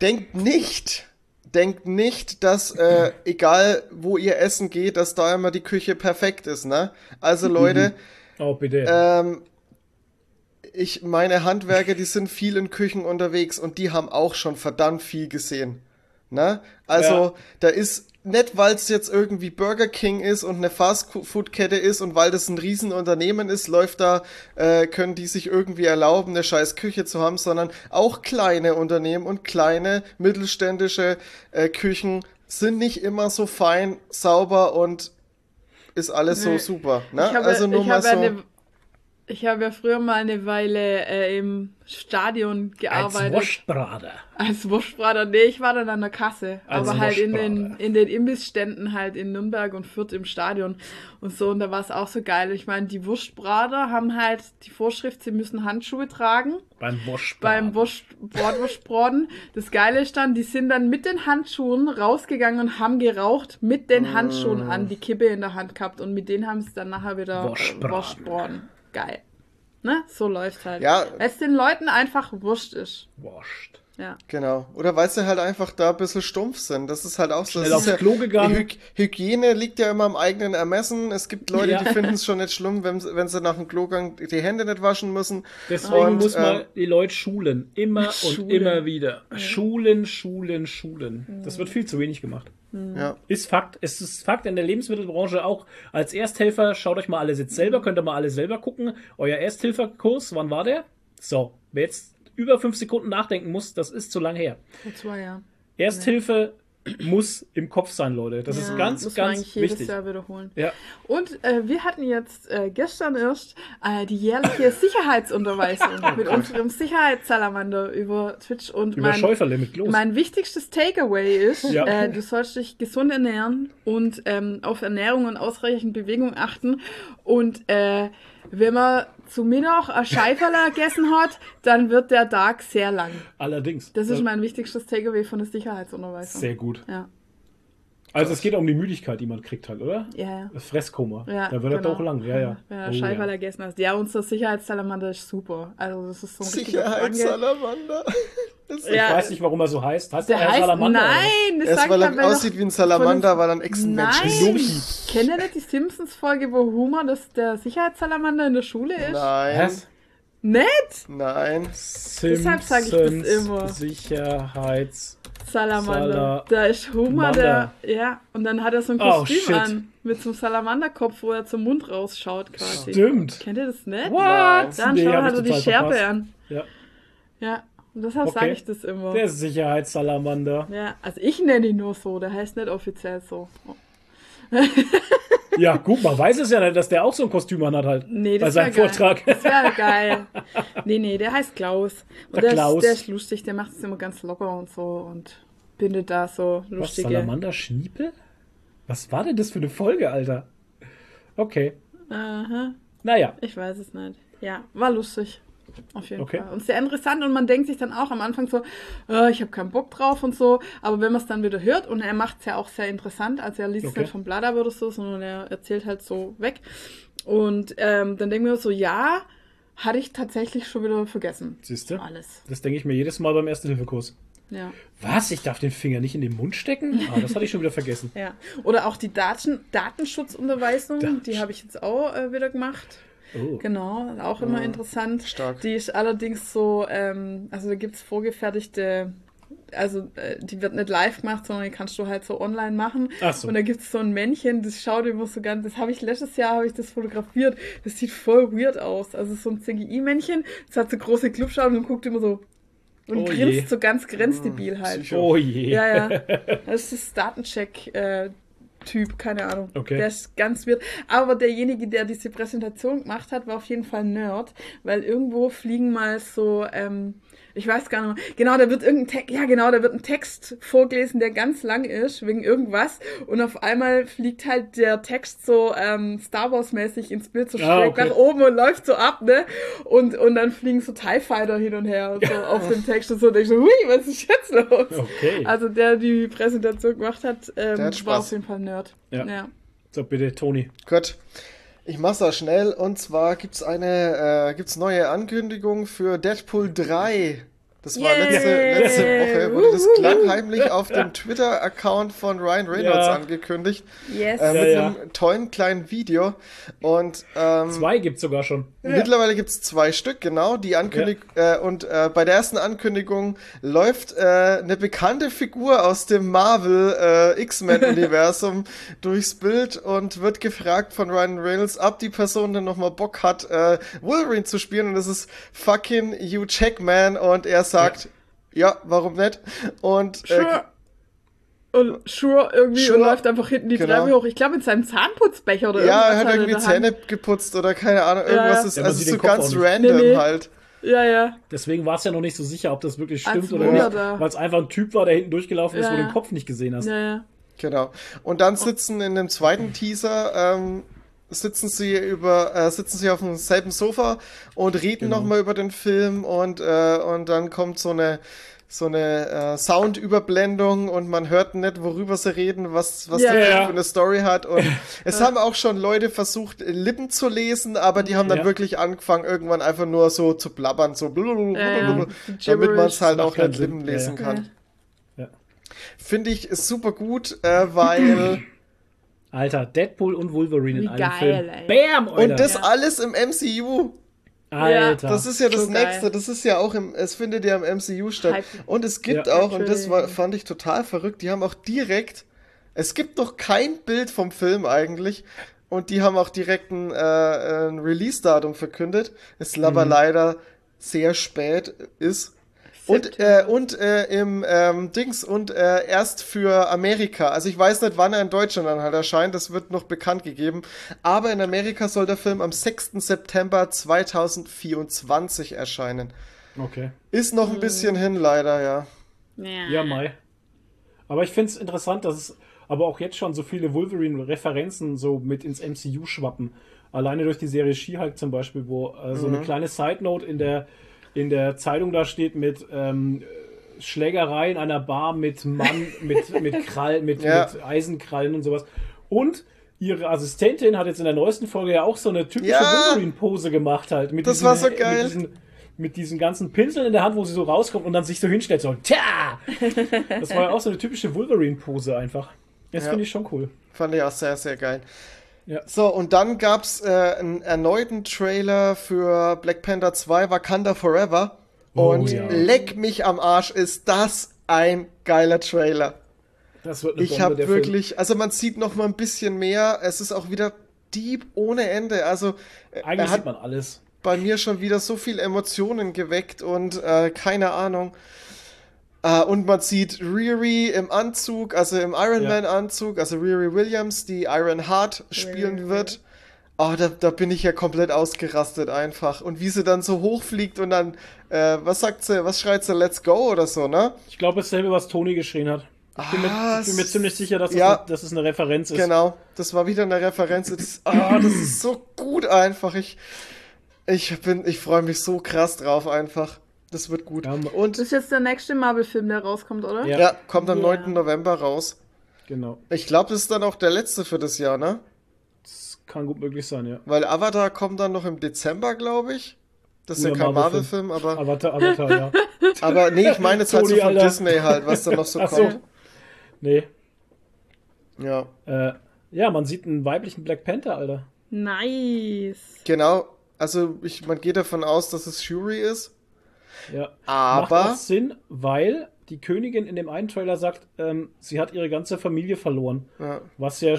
denkt nicht, denkt nicht, dass äh, egal wo ihr essen geht, dass da immer die Küche perfekt ist, ne? Also Leute, Oh, bitte. ähm, ich meine Handwerker, die sind viel in Küchen unterwegs und die haben auch schon verdammt viel gesehen. Ne? Also Ja. da ist nicht, weil es jetzt irgendwie Burger King ist und eine Fastfood-Kette ist und weil das ein Riesenunternehmen ist, läuft da, äh, können die sich irgendwie erlauben, eine scheiß Küche zu haben, sondern auch kleine Unternehmen und kleine mittelständische äh, Küchen sind nicht immer so fein, sauber und ist alles Nee. so super. Ne? Ich habe, also nur mal so. eine, ich habe ja früher mal eine Weile äh, im Stadion Als gearbeitet. Wurstbrater. Als Wurstbrater. Nee, ich war dann an der Kasse. Als aber halt in den, in den Imbissständen halt in Nürnberg und Fürth im Stadion und so. Und da war es auch so geil. Ich meine, die Wurstbrater haben halt die Vorschrift, sie müssen Handschuhe tragen Beim Wurstbraten. beim Wurst, Bratwurstbraten. Das Geile ist dann, die sind dann mit den Handschuhen rausgegangen und haben geraucht mit den Handschuhen an, die Kippe in der Hand gehabt und mit denen haben sie dann nachher wieder äh, Wurstbraten. Wurstbraten. Geil. Ne? So läuft halt. Ja. Weil es den Leuten einfach wurscht ist. Wurst. Ja. Genau. Oder weil sie halt einfach da ein bisschen stumpf sind. Das ist halt auch so. Schnell das aufs ist ja, Klo gegangen. Hy Hygiene liegt ja immer am eigenen Ermessen. Es gibt Leute, Ja. die finden es schon nicht schlimm, wenn, sie- wenn sie nach dem Klogang die Hände nicht waschen müssen. Deswegen Und, muss man ähm, die Leute schulen. Immer und Schulen. immer wieder. Schulen, schulen, schulen. Das wird viel zu wenig gemacht. Ja. Ist Fakt. Es ist Fakt in der Lebensmittelbranche auch. Als Ersthelfer, schaut euch mal alles jetzt selber, könnt ihr mal alle selber gucken. Euer Ersthilferkurs, wann war der? So, wer jetzt über fünf Sekunden nachdenken muss, das ist zu lang her. Vor zwei Jahren. Ersthilfe muss im Kopf sein, Leute. Das ist Ja, ganz, muss man ganz jedes wichtig. Jahr wiederholen. Ja. Und äh, wir hatten jetzt äh, gestern erst äh, die jährliche Sicherheitsunterweisung mit unserem Sicherheitssalamander über Twitch und Über mein, Schäuferle mit los. mein wichtigstes Takeaway ist, Ja. äh, du sollst dich gesund ernähren und ähm, auf Ernährung und ausreichend Bewegung achten. Und äh, wenn man zu Mittag ein Scheiferler gegessen hat, dann wird der Tag sehr lang. Allerdings. Das ist mein wichtigstes Takeaway von der Sicherheitsunterweisung. Sehr gut. Ja, Also es geht um die Müdigkeit, die man kriegt halt, oder? ja, ja. Das Fresskoma. Ja, da wird er genau. doch lang. Ja, ja. Wenn du Oh, Scheiferler ja. gegessen hast. Ja, unser Sicherheitssalamander ist super. Also das ist so ein. Sicherheitssalamander. Das ist Ich Ja. weiß nicht, warum er so heißt. Heißt Der er heißt, Salamander? nein, das Erst sagt weil man, er weil aussieht wie ein Salamander, weil er ein Echsenmensch ist. Nein, kennt ihr nicht die Simpsons-Folge, wo Homer das, der Sicherheitssalamander in der Schule ist? Nein. Was? Nicht? Nein. Deshalb sag ich das Simpsons immer. Sicherheits... Salamander. Sala- da ist Homer, der, ja, und dann hat er so ein Oh, Kostüm shit. an, mit so einem Salamanderkopf, wo er zum Mund rausschaut quasi. Stimmt. Kennt ihr das nicht? What? Dann Nee, schau hab hat ich er die Schärpe verpasst. an. Ja. Ja, und deshalb Okay. sage ich das immer. Der Sicherheitssalamander. Ja, also ich nenne ihn nur so, der heißt nicht offiziell so. Ja, gut, man weiß es ja nicht, dass der auch so ein Kostüm anhat halt. Nee, bei das seinem wäre Vortrag. Das wäre geil. Nee, nee, der heißt Klaus. Und Der der, Klaus. Ist, der ist lustig, der macht es immer ganz locker und so und bindet da so Was, lustige. Salamander Schniepel? Was war denn das für eine Folge, Alter? Okay. Aha, Naja. ich weiß es nicht. Ja, war lustig. Auf jeden Okay. Fall. Und sehr interessant und man denkt sich dann auch am Anfang so, äh, ich habe keinen Bock drauf und so. Aber wenn man es dann wieder hört und er macht es ja auch sehr interessant, also er liest Okay. nicht vom ab oder so, sondern er erzählt halt so weg. Und ähm, dann denken wir so, ja, hatte ich tatsächlich schon wieder vergessen. Siehst du? Alles. Das denke ich mir jedes Mal beim Erste-Hilfe-Kurs. Ja. Was? Ich darf den Finger nicht in den Mund stecken? Ah, das hatte ich schon wieder vergessen. Ja. Oder auch die Daten Datenschutzunterweisung, Datenschutz. die habe ich jetzt auch äh, wieder gemacht. Oh. Genau, auch immer interessant. stark. Die ist allerdings so, ähm, also da gibt es vorgefertigte, also äh, die wird nicht live gemacht, sondern die kannst du halt so online machen. Ach so. Und da gibt es so ein Männchen, das schaut immer so ganz, das habe ich letztes Jahr, habe ich das fotografiert, das sieht voll weird aus. Also so ein CGI-Männchen, das hat so große Clubschaugen und guckt immer so und Oh grinst je. so ganz grenzdebil halt. Oh je. Ja, ja. Das ist Datencheck. Äh, Typ, keine Ahnung. Okay. Der ist ganz weird. Aber derjenige, der diese Präsentation gemacht hat, war auf jeden Fall Nerd, weil irgendwo fliegen mal so, ähm, ich weiß gar nicht mehr, genau, da wird irgendein Text, ja genau, da wird ein Text vorgelesen, der ganz lang ist, wegen irgendwas. Und auf einmal fliegt halt der Text so ähm, Star Wars-mäßig ins Bild so Ah, schräg okay. nach oben und läuft so ab, ne? Und, und dann fliegen so TIE Fighter hin und her und so auf dem Text und so. Und ich so, hui, was ist jetzt los? Okay. Also der die Präsentation gemacht hat, ähm, hat war Spaß. auf jeden Fall Nerd. Ja. ja. So, bitte, Toni. Gut. Ich mach's auch schnell. Und zwar gibt's eine, äh, gibt's neue Ankündigung für Deadpool 3. Das war letzte, letzte Woche, wurde das klangheimlich auf dem Twitter-Account von Ryan Reynolds ja. angekündigt. Yes. Äh, mit ja, einem tollen kleinen Video. Und ähm, zwei gibt's sogar schon. Mittlerweile gibt's zwei Stück, genau. Die Ankündigung äh, und äh, bei der ersten Ankündigung läuft äh, eine bekannte Figur aus dem Marvel äh, X-Men-Universum durchs Bild und wird gefragt von Ryan Reynolds, ob die Person denn nochmal Bock hat, äh, Wolverine zu spielen. Und das ist fucking Hugh Jackman und er sagt, ja, ja warum nicht? Und äh, sure. äh, und Sure irgendwie sure. läuft einfach hinten die genau. Treppe hoch. Ich glaube mit seinem Zahnputzbecher oder irgendwas. Ja, er hat irgendwie Zähne Hand. geputzt oder keine Ahnung. Irgendwas ja, ist ja, also so ganz random nee, nee. halt. Ja, ja. Deswegen war es ja noch nicht so sicher, ob das wirklich stimmt Als oder nicht. Weil es einfach ein Typ war, der hinten durchgelaufen ist, ja, wo du den Kopf nicht gesehen hast. Ja, ja. Genau. Und dann sitzen in dem zweiten Teaser ähm, sitzen sie über äh, sitzen sie auf demselben Sofa und reden genau. nochmal über den Film und äh, und dann kommt so eine so eine äh, Soundüberblendung und man hört nicht, worüber sie reden, was, was yeah, der Film für eine Story hat. Und es haben auch schon Leute versucht, Lippen zu lesen, aber die haben dann ja. wirklich angefangen, irgendwann einfach nur so zu blabbern, so blablabla, damit man es halt auch nicht Lippen lesen kann. Finde ich super gut, äh, weil Alter, Deadpool und Wolverine Wie in einem geil, Film. Ey. Bam, Alter. Und das alles im MCU. Alter. Das ist ja das nächste. Geil. Das ist ja auch im, es findet ja im MCU statt. Und es gibt ja, auch, und das war, fand ich total verrückt, die haben auch direkt, es gibt noch kein Bild vom Film eigentlich. Und die haben auch direkt ein, äh, ein Release-Datum verkündet. Es aber mhm. leider sehr spät ist. Und, äh, und äh, im ähm, Dings und äh, erst für Amerika. Also ich weiß nicht, wann er in Deutschland dann halt erscheint, das wird noch bekannt gegeben. Aber in Amerika soll der Film am 6. September 2024 erscheinen. Okay. Ist noch ein bisschen hin, leider, ja. Ja, ja Mai. Aber ich finde es interessant, dass es aber auch jetzt schon so viele Wolverine-Referenzen so mit ins MCU schwappen. Alleine durch die Serie She-Hulk zum Beispiel, wo äh, so mhm. eine kleine Side-Note in der in der Zeitung da steht mit ähm, Schlägerei in einer Bar mit Mann, mit, mit Krallen, mit, ja. mit Eisenkrallen und sowas. Und ihre Assistentin hat jetzt in der neuesten Folge ja auch so eine typische ja. Wolverine-Pose gemacht halt. Mit das diesen, war so geil. Mit diesen, mit diesen ganzen Pinseln in der Hand, wo sie so rauskommt und dann sich so hinstellt, so, tja! Das war ja auch so eine typische Wolverine-Pose einfach. Das ja. finde ich schon cool. Fand ich auch sehr, sehr geil. Ja. So, und dann gab's äh, einen erneuten Trailer für Black Panther 2 Wakanda Forever. Oh, und ja. leck mich am Arsch, ist das ein geiler Trailer. Das wird eine Ich habe wirklich, Film. also man sieht noch mal ein bisschen mehr. Es ist auch wieder deep ohne Ende. Also äh, eigentlich sieht man alles. Bei mir schon wieder so viel Emotionen geweckt und äh, keine Ahnung. Uh, und man sieht Riri im Anzug, also im Iron ja. Man Anzug, also Riri Williams, die Iron Heart spielen Riri. wird. Oh, da, da bin ich ja komplett ausgerastet einfach. Und wie sie dann so hochfliegt und dann, äh, was sagt sie, was schreit sie, let's go oder so, ne? Ich glaube dasselbe, was Toni geschrien hat. Ich bin, ah, mir, ich bin mir ziemlich sicher, dass, ja, das, eine, dass es eine Referenz ist. Genau, das war wieder eine Referenz. Das, oh, das ist so gut einfach. Ich, ich bin, ich freue mich so krass drauf einfach. Das wird gut. Ja, und das ist jetzt der nächste Marvel-Film, der rauskommt, oder? Ja, ja kommt am yeah. 9. November raus. Genau. Ich glaube, das ist dann auch der letzte für das Jahr, ne? Das kann gut möglich sein, ja. Weil Avatar kommt dann noch im Dezember, glaube ich. Das ist ja, ja kein Marvel-Film, Marvel aber. Avatar, Avatar, ja. aber nee, ich meine jetzt halt so von Alter. Disney halt, was dann noch so Ach kommt. So. Nee. Ja. Äh, ja, man sieht einen weiblichen Black Panther, Alter. Nice. Genau. Also, ich, man geht davon aus, dass es Shuri ist. Ja. Aber. Macht auch Sinn, weil die Königin in dem einen Trailer sagt, ähm, sie hat ihre ganze Familie verloren. Ja. Was ja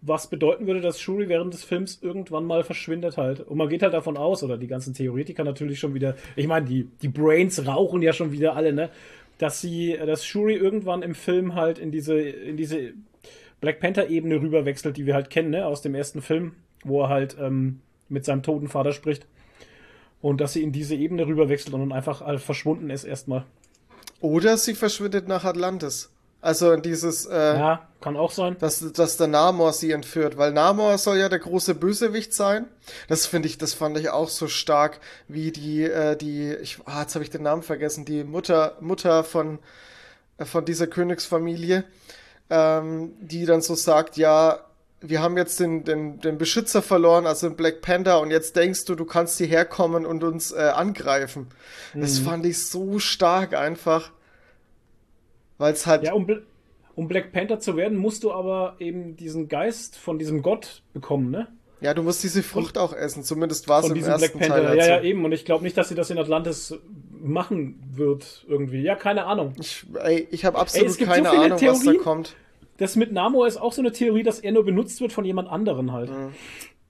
was bedeuten würde, dass Shuri während des Films irgendwann mal verschwindet halt. Und man geht halt davon aus, oder die ganzen Theoretiker natürlich schon wieder, ich meine, die, die Brains rauchen ja schon wieder alle, ne? Dass sie, dass Shuri irgendwann im Film halt in diese, in diese Black Panther-Ebene rüberwechselt, die wir halt kennen, ne? Aus dem ersten Film, wo er halt ähm, mit seinem toten Vater spricht. Und dass sie in diese Ebene rüberwechselt und einfach halt verschwunden ist erstmal. Oder sie verschwindet nach Atlantis. Also in dieses. Äh, ja, kann auch sein. Dass, dass der Namor sie entführt, weil Namor soll ja der große Bösewicht sein. Das finde ich, das fand ich auch so stark, wie die, äh, die, ich, ah, jetzt habe ich den Namen vergessen, die Mutter, Mutter von, äh, von dieser Königsfamilie, ähm, die dann so sagt, ja, wir haben jetzt den, den, den Beschützer verloren, also den Black Panther, und jetzt denkst du, du kannst hierher kommen und uns äh, angreifen. Mhm. Das fand ich so stark einfach. Weil es halt. Ja, um, um Black Panther zu werden, musst du aber eben diesen Geist von diesem Gott bekommen, ne? Ja, du musst diese Frucht und, auch essen, zumindest war es im ersten Black Panther. Teil. Ja, ja, eben. Und ich glaube nicht, dass sie das in Atlantis machen wird irgendwie. Ja, keine Ahnung. Ich, ey, ich habe absolut ey, keine so Ahnung, Theorien. was da kommt. Das mit Namor ist auch so eine Theorie, dass er nur benutzt wird von jemand anderen halt. Mhm.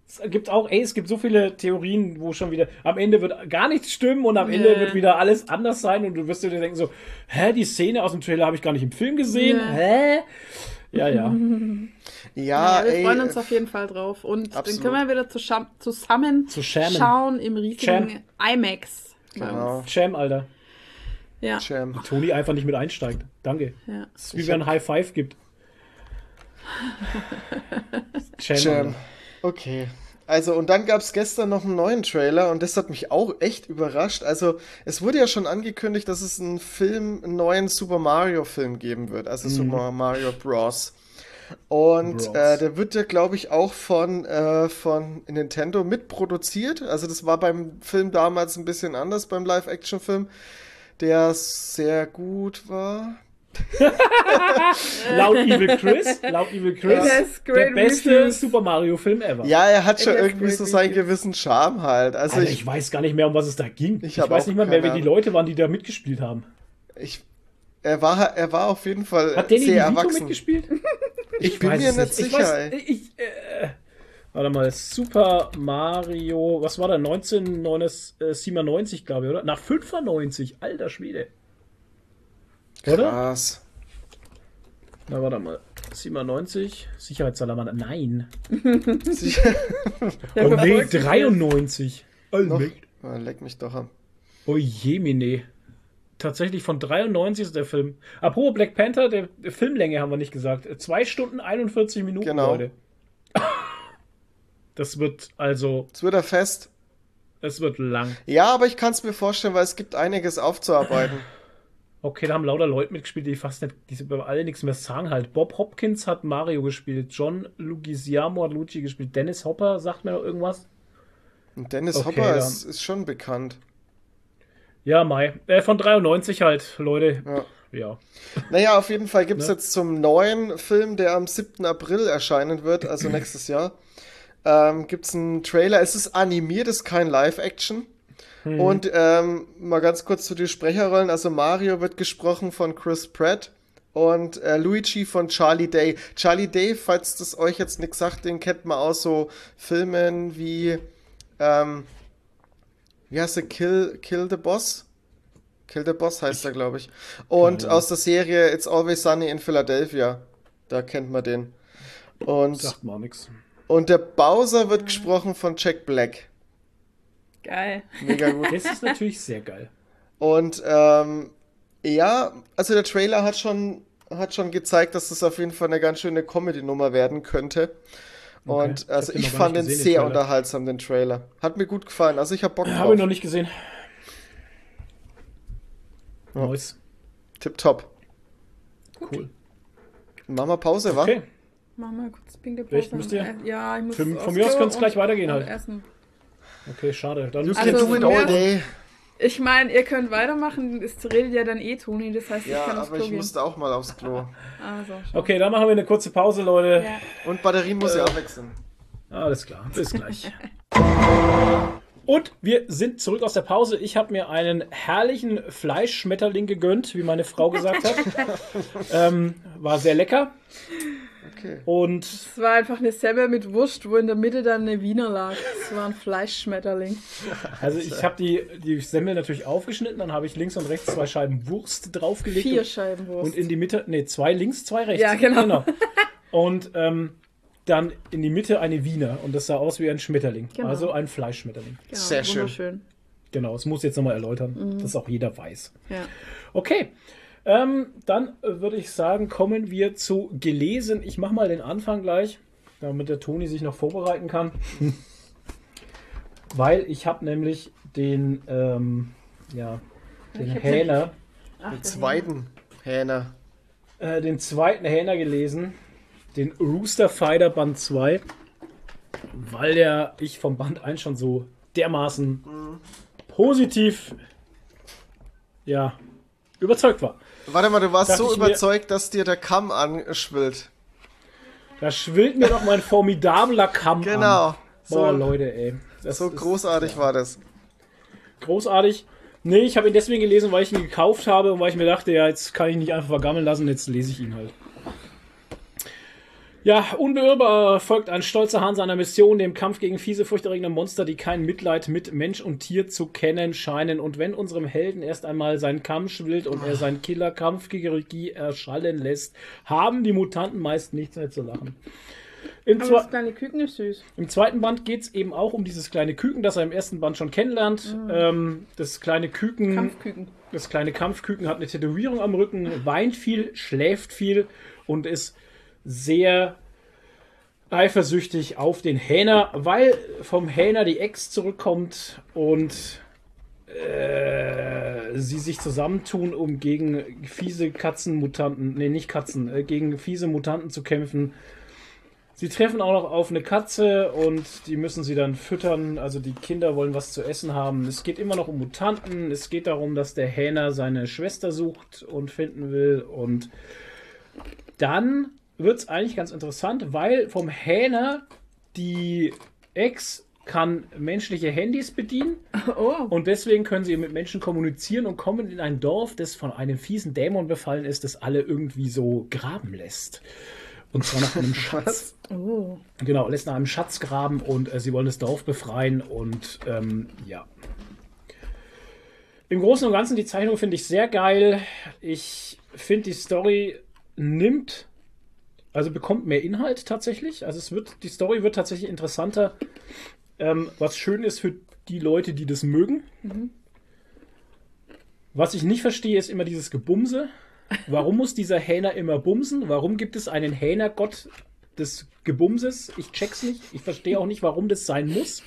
Es gibt auch, ey, es gibt so viele Theorien, wo schon wieder am Ende wird gar nichts stimmen und am nee. Ende wird wieder alles anders sein und du wirst dir denken so, hä, die Szene aus dem Trailer habe ich gar nicht im Film gesehen, nee. hä? Ja, ja. ja, wir ey, freuen uns auf jeden Fall drauf. Und absolut. dann können wir wieder zusammen zu schauen im riesigen Cham. IMAX. Genau. Cham, Alter. Ja. Cham. Toni einfach nicht mit einsteigt. Danke. Ja. Das ist wie wenn ein High Five gibt. Cham. Okay. Also, und dann gab es gestern noch einen neuen Trailer und das hat mich auch echt überrascht. Also, es wurde ja schon angekündigt, dass es einen Film, einen neuen Super Mario-Film geben wird, also mhm. Super Mario Bros. Und äh, der wird ja, glaube ich, auch von, äh, von Nintendo mitproduziert. Also, das war beim Film damals ein bisschen anders, beim Live-Action-Film, der sehr gut war. laut Evil Chris, laut Evil Chris, der beste reviews. Super Mario Film ever. Ja, er hat schon irgendwie so seinen gewissen Charme halt. Also Alter, ich, ich, weiß gar nicht mehr, um was es da ging. Ich, ich weiß nicht mal mehr, wer die Leute waren, die da mitgespielt haben. Ich, er war, er war auf jeden Fall hat Danny sehr erwachsen. mitgespielt? ich, ich bin mir nicht sicher. Weiß, ich, äh, warte mal, Super Mario, was war da? 1997, glaube ich, oder? Nach 95, alter Schwede. Oder? Krass. Na, warte mal. 97, Sicherheitssalamander. Nein. Sicher oh nee, 93. Oh, Noch? Oh, leck mich doch an. Oh jemine. Tatsächlich von 93 ist der Film. Apropos Black Panther, der Filmlänge haben wir nicht gesagt. 2 Stunden 41 Minuten, genau. Leute. Das wird also. Es wird er fest. Es wird lang. Ja, aber ich kann es mir vorstellen, weil es gibt einiges aufzuarbeiten. Okay, da haben lauter Leute mitgespielt, die fast nicht, die über alle nichts mehr sagen halt. Bob Hopkins hat Mario gespielt, John Lugisiamo hat Luigi gespielt, Dennis Hopper sagt mir noch irgendwas. Und Dennis okay, Hopper ist, ist, schon bekannt. Ja, Mai. Äh, von 93 halt, Leute. Ja. ja. Naja, auf jeden Fall gibt es ne? jetzt zum neuen Film, der am 7. April erscheinen wird, also nächstes Jahr, ähm, gibt es einen Trailer. Es ist animiert, es ist kein Live-Action. Mhm. Und ähm, mal ganz kurz zu den Sprecherrollen. Also Mario wird gesprochen von Chris Pratt und äh, Luigi von Charlie Day. Charlie Day, falls das euch jetzt nichts sagt, den kennt man aus so Filmen wie, ähm, wie heißt der, Kill, Kill the Boss? Kill the Boss heißt er, glaube ich. Und ja, ja. aus der Serie It's Always Sunny in Philadelphia. Da kennt man den. Und, sagt mal nix. Und der Bowser wird gesprochen von Jack Black. Geil. Mega gut. Das ist natürlich sehr geil. Und ähm, ja, also der Trailer hat schon, hat schon gezeigt, dass das auf jeden Fall eine ganz schöne Comedy-Nummer werden könnte. Okay. Und also ich, ich fand den gesehen, sehr den unterhaltsam, den Trailer. Hat mir gut gefallen. Also ich habe Bock drauf. Habe ich noch nicht gesehen. Ja. Nice. Tipptopp. Cool. Machen wir Pause, okay. wa? Machen wir kurz Pinkelpause. Echt, müsst ihr? Ja, ich muss Für, Von mir aus könnte es gleich weitergehen halt. Essen. Okay, schade. Dann you can also, do it all day. Ich meine, ihr könnt weitermachen, es redet ja dann eh Toni, das heißt, ja, ich kann aufs aber Klo ich musste auch mal aufs Klo. also, okay, dann machen wir eine kurze Pause, Leute. Ja. Und Batterien muss äh, ja auch wechseln. Alles klar, bis gleich. Und wir sind zurück aus der Pause. Ich habe mir einen herrlichen Fleischschmetterling gegönnt, wie meine Frau gesagt hat. ähm, war sehr lecker. Okay. Und es war einfach eine Semmel mit Wurst, wo in der Mitte dann eine Wiener lag. Es war ein Fleischschmetterling. Also ich habe die, die Semmel natürlich aufgeschnitten, dann habe ich links und rechts zwei Scheiben Wurst draufgelegt. Vier Scheiben Wurst. Und in die Mitte, nee, zwei links, zwei rechts. Ja, genau. genau. Und ähm, dann in die Mitte eine Wiener und das sah aus wie ein Schmetterling. Genau. Also ein Fleischschmetterling. Genau, Sehr schön. Genau, das muss ich jetzt nochmal erläutern, mhm. dass auch jeder weiß. Ja. Okay, ähm, dann würde ich sagen, kommen wir zu gelesen. Ich mache mal den Anfang gleich, damit der Toni sich noch vorbereiten kann. Weil ich habe nämlich den, ähm, ja, den Hähner. den zweiten Hähner. Äh, den zweiten Hähner gelesen. den Rooster Fighter Band 2, weil der ich vom Band 1 schon so dermaßen positiv ja, überzeugt war. Warte mal, du warst so überzeugt, mir, dass dir der Kamm anschwillt. Da schwillt mir doch mein formidabler Kamm genau. an. Boah, so, Leute, ey. Das so großartig ja. war das. Großartig. Nee, ich habe ihn deswegen gelesen, weil ich ihn gekauft habe und weil ich mir dachte, ja, jetzt kann ich ihn nicht einfach vergammeln lassen, jetzt lese ich ihn halt. Ja, unbeirrbar folgt ein stolzer Hahn seiner Mission, dem Kampf gegen fiese, furchterregende Monster, die kein Mitleid mit Mensch und Tier zu kennen scheinen. Und wenn unserem Helden erst einmal sein Kamm schwillt und er seinen Killerkampf gegen Regie erschallen lässt, haben die Mutanten meist nichts mehr zu lachen. Im, Aber das kleine Küken ist süß. Im zweiten Band geht es eben auch um dieses kleine Küken, das er im ersten Band schon kennenlernt. Mhm. Ähm, das kleine Küken. Kampfküken. Das kleine Kampfküken hat eine Tätowierung am Rücken, weint viel, schläft viel und ist sehr eifersüchtig auf den Hähner, weil vom Hähner die Ex zurückkommt und äh, sie sich zusammentun, um gegen fiese Katzenmutanten, nee, nicht Katzen, äh, gegen fiese Mutanten zu kämpfen. Sie treffen auch noch auf eine Katze und die müssen sie dann füttern. Also die Kinder wollen was zu essen haben. Es geht immer noch um Mutanten. Es geht darum, dass der Hähner seine Schwester sucht und finden will. Und dann wird es eigentlich ganz interessant, weil vom Hähner die Ex kann menschliche Handys bedienen oh. und deswegen können sie mit Menschen kommunizieren und kommen in ein Dorf, das von einem fiesen Dämon befallen ist, das alle irgendwie so graben lässt. Und zwar nach einem Schatz. Oh. Genau, lässt nach einem Schatz graben und äh, sie wollen das Dorf befreien und ähm, ja. Im Großen und Ganzen die Zeichnung finde ich sehr geil. Ich finde die Story nimmt, also bekommt mehr Inhalt tatsächlich. Also es wird, die Story wird tatsächlich interessanter. Ähm, was schön ist für die Leute, die das mögen. Mhm. Was ich nicht verstehe, ist immer dieses Gebumse. Warum muss dieser Hähner immer bumsen? Warum gibt es einen Hähnergott des Gebumses? Ich check's nicht. Ich verstehe auch nicht, warum das sein muss.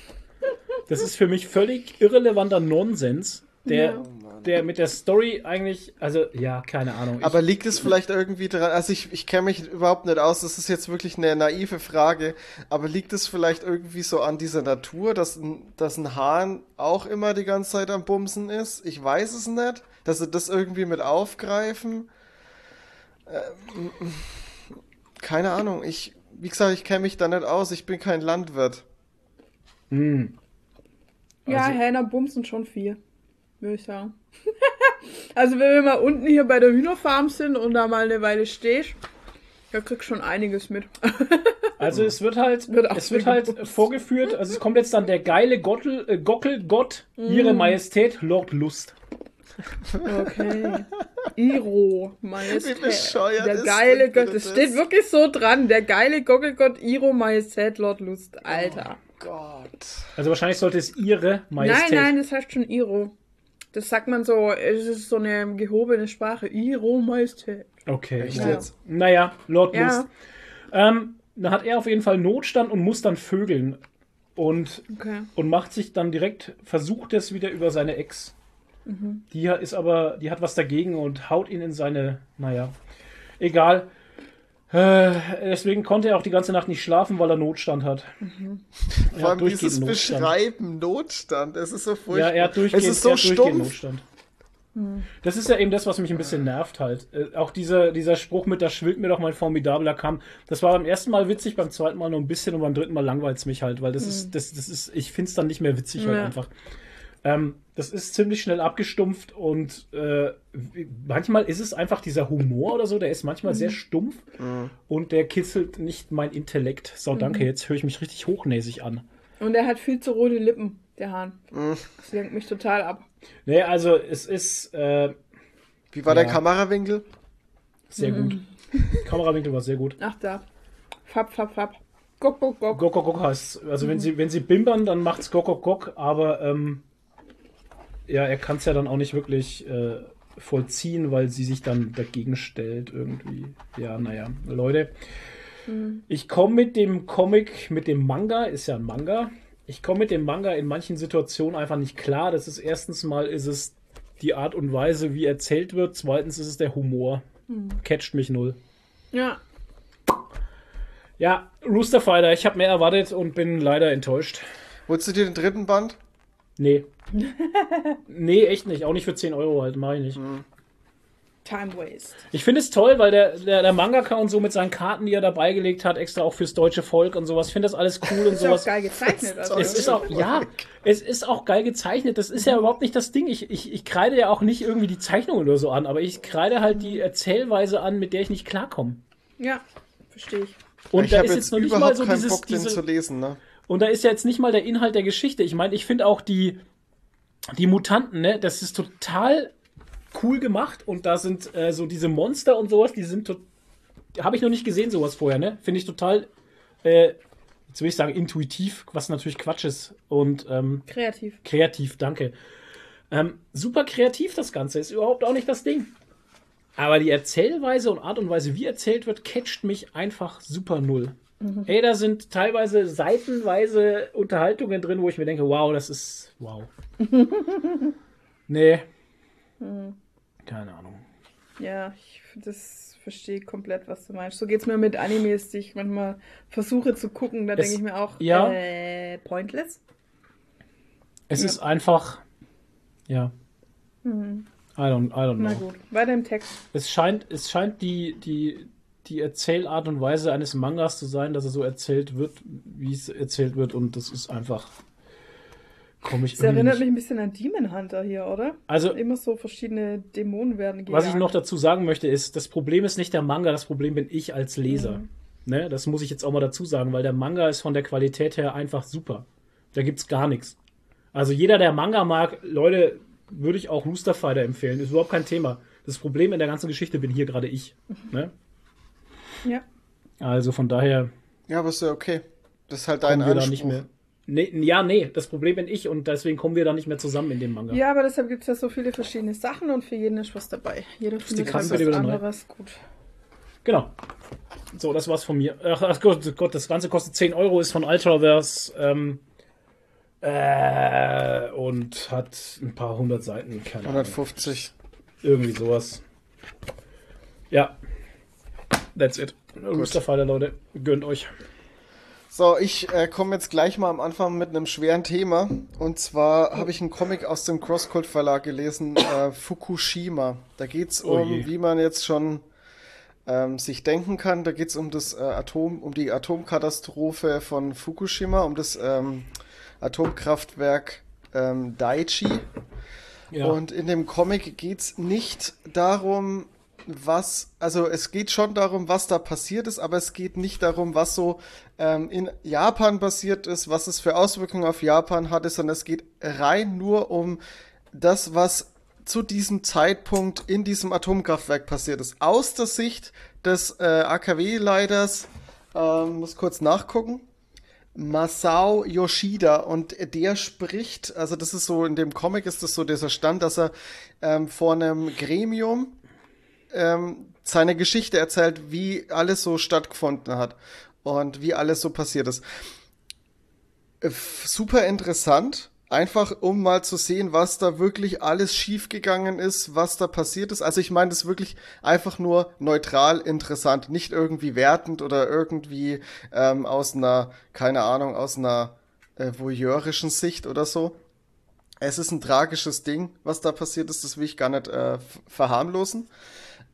Das ist für mich völlig irrelevanter Nonsens, der, ja. Der mit der Story eigentlich, also ja, keine Ahnung. Aber liegt es vielleicht irgendwie daran, also ich, ich kenne mich überhaupt nicht aus, das ist jetzt wirklich eine naive Frage, aber liegt es vielleicht irgendwie so an dieser Natur, dass, dass ein Hahn auch immer die ganze Zeit am Bumsen ist? Ich weiß es nicht dass sie das irgendwie mit aufgreifen. Ähm, keine Ahnung, ich, wie gesagt, ich kenne mich da nicht aus, ich bin kein Landwirt. Hm. Also, ja, Hähner bumsen schon viel, würde ich sagen. also wenn wir mal unten hier bei der Hühnerfarm sind und da mal eine Weile stehst, da kriegst schon einiges mit. also es wird halt, wird es wird halt vorgeführt, also es kommt jetzt dann der geile Gottel, äh, Gockelgott, mm. ihre Majestät Lord Lust. Okay. Iro, Majestät. Der geile Gott, das steht wirklich so dran. Der geile Gockelgott Iro, Majestät, Lord Lust. Alter. Oh Gott. Also wahrscheinlich sollte es ihre Majestät. Nein, nein, das heißt schon Iro. Das sagt man so, es ist so eine gehobene Sprache. Iro, Majestät. Okay. Echt ja. jetzt? Naja, Lord ja. Lust. Ähm, dann hat er auf jeden Fall Notstand und muss dann vögeln. Und, okay. und macht sich dann direkt, versucht es wieder über seine Ex Mhm. Die ist aber, die hat was dagegen und haut ihn in seine, naja, egal. Äh, deswegen konnte er auch die ganze Nacht nicht schlafen, weil er Notstand hat. Mhm. Vor allem dieses Notstand. Beschreiben Notstand, es ist so furchtbar. Ja, er hat durchgehend, es ist so stumpf. Notstand. Mhm. Das ist ja eben das, was mich ein bisschen nervt halt. Äh, auch dieser, dieser Spruch mit, da schwillt mir doch mein formidabler Kamm. Das war beim ersten Mal witzig, beim zweiten Mal nur ein bisschen und beim dritten Mal langweilt es mich halt, weil das mhm. ist, das, das ist, ich finde es dann nicht mehr witzig halt ja. halt einfach. Ähm, das ist ziemlich schnell abgestumpft und äh, manchmal ist es einfach dieser Humor oder so, der ist manchmal mhm. sehr stumpf mhm. und der kitzelt nicht mein Intellekt. So, danke, mhm. jetzt höre ich mich richtig hochnäsig an. Und er hat viel zu rote Lippen, der Hahn. Mhm. Das lenkt mich total ab. Nee, also es ist. Äh, Wie war ja, der Kamerawinkel? Sehr gut. Mhm. Kamerawinkel war sehr gut. Ach da. Fab, fab, fab. Gok, gok, gok. Gok, gok, gok heißt, also wenn mhm. sie, wenn sie bimbern, dann macht's gok, gok, gok, aber ähm, ja, er kann es ja dann auch nicht wirklich äh, vollziehen, weil sie sich dann dagegen stellt irgendwie. Ja, naja, Leute. Mhm. Ich komme mit dem Comic, mit dem Manga, ist ja ein Manga. Ich komme mit dem Manga in manchen Situationen einfach nicht klar. Das ist erstens mal ist es die Art und Weise, wie erzählt wird. Zweitens ist es der Humor. Mhm. Catcht mich null. Ja. Ja, Rooster Fighter, ich habe mehr erwartet und bin leider enttäuscht. Holst du dir den dritten Band? Nee. nee, echt nicht. Auch nicht für 10 Euro halt, mach ich nicht. Mhm. Time Waste. Ich finde es toll, weil der, der, der Mangaka und so mit seinen Karten, die er dabei gelegt hat, extra auch fürs deutsche Volk und sowas, finde das alles cool und sowas. Ist auch geil gezeichnet. Also es ist auch, ja, es ist auch geil gezeichnet. Das ist ja überhaupt nicht das Ding. Ich, ich, ich kreide ja auch nicht irgendwie die Zeichnung oder so an, aber ich kreide halt die Erzählweise an, mit der ich nicht klarkomme. Ja, verstehe ich. Und ich da ist jetzt noch nicht mal so dieses, Bock, diese, zu lesen, ne? Und da ist ja jetzt nicht mal der Inhalt der Geschichte. Ich meine, ich finde auch die, die Mutanten, ne, das ist total cool gemacht und da sind äh, so diese Monster und sowas, die sind habe ich noch nicht gesehen sowas vorher, ne? Finde ich total äh, jetzt will ich sagen intuitiv, was natürlich Quatsch ist und ähm, kreativ. Kreativ, danke. Ähm, super kreativ das Ganze ist überhaupt auch nicht das Ding. Aber die Erzählweise und Art und Weise, wie erzählt wird, catcht mich einfach super null. Mhm. Ey, da sind teilweise seitenweise Unterhaltungen drin, wo ich mir denke, wow, das ist wow. nee. Mhm. Keine Ahnung. Ja, ich das verstehe komplett, was du meinst. So geht es mir mit Animes, die ich manchmal versuche zu gucken. Da denke ich mir auch, ja, äh, pointless. Es ja. ist einfach, ja. Mhm. I don't, I don't know. Na gut, weiter im Text. Es scheint, es scheint die, die, die Erzählart und Weise eines Mangas zu sein, dass er so erzählt wird, wie es erzählt wird, und das ist einfach komme ich Das erinnert mich ein bisschen an Demon Hunter hier, oder? Also immer so verschiedene Dämonen werden gejagt. Was ich noch dazu sagen möchte, ist, das Problem ist nicht der Manga, das Problem bin ich als Leser. Mhm. Ne, das muss ich jetzt auch mal dazu sagen, weil der Manga ist von der Qualität her einfach super. Da gibt's gar nichts. Also jeder, der Manga mag, Leute, würde ich auch Rooster Fighter empfehlen. Ist überhaupt kein Thema. Das Problem in der ganzen Geschichte bin hier gerade ich. Ne? Ja. Also von daher. Ja, aber ist ja okay. Das ist halt dein Anspruch. Nicht mehr. Nee, ja, nee, das Problem bin ich und deswegen kommen wir da nicht mehr zusammen in dem Manga. Ja, aber deshalb gibt es ja so viele verschiedene Sachen und für jeden ist was dabei. Jeder findet was anderes gut. Genau. So, das war's von mir. Ach, ach Gott, Gott, das Ganze kostet 10 Euro, ist von Ultraverse ähm, äh, und hat ein paar hundert Seiten. Keine 150. Ahnung. Irgendwie sowas. Ja. That's it. Rooster Fighter, Leute. Gönnt euch. So, ich äh, komme jetzt gleich mal am Anfang mit einem schweren Thema. Und zwar habe ich einen Comic aus dem Crosscult Verlag gelesen, äh, Fukushima. Da geht es oh um, oh wie man jetzt schon ähm, sich denken kann, da geht es um das äh, Atom, um die Atomkatastrophe von Fukushima, um das ähm, Atomkraftwerk ähm, Daiichi. Ja. Und in dem Comic geht es nicht darum, was, also es geht schon darum, was da passiert ist, aber es geht nicht darum, was so ähm, in Japan passiert ist, was es für Auswirkungen auf Japan hatte, sondern es geht rein nur um das, was zu diesem Zeitpunkt in diesem Atomkraftwerk passiert ist. Aus der Sicht des äh, AKW-Leiters, äh, muss kurz nachgucken, Masao Yoshida und der spricht, also das ist so, in dem Comic ist das so dieser Stand, dass er ähm, vor einem Gremium ähm, seine Geschichte erzählt, wie alles so stattgefunden hat und wie alles so passiert ist. Äh, super interessant, einfach um mal zu sehen, was da wirklich alles schiefgegangen ist, was da passiert ist. Also ich meine das wirklich einfach nur neutral interessant, nicht irgendwie wertend oder irgendwie ähm, aus einer, keine Ahnung, aus einer äh, voyeurischen Sicht oder so. Es ist ein tragisches Ding, was da passiert ist, das will ich gar nicht äh, verharmlosen.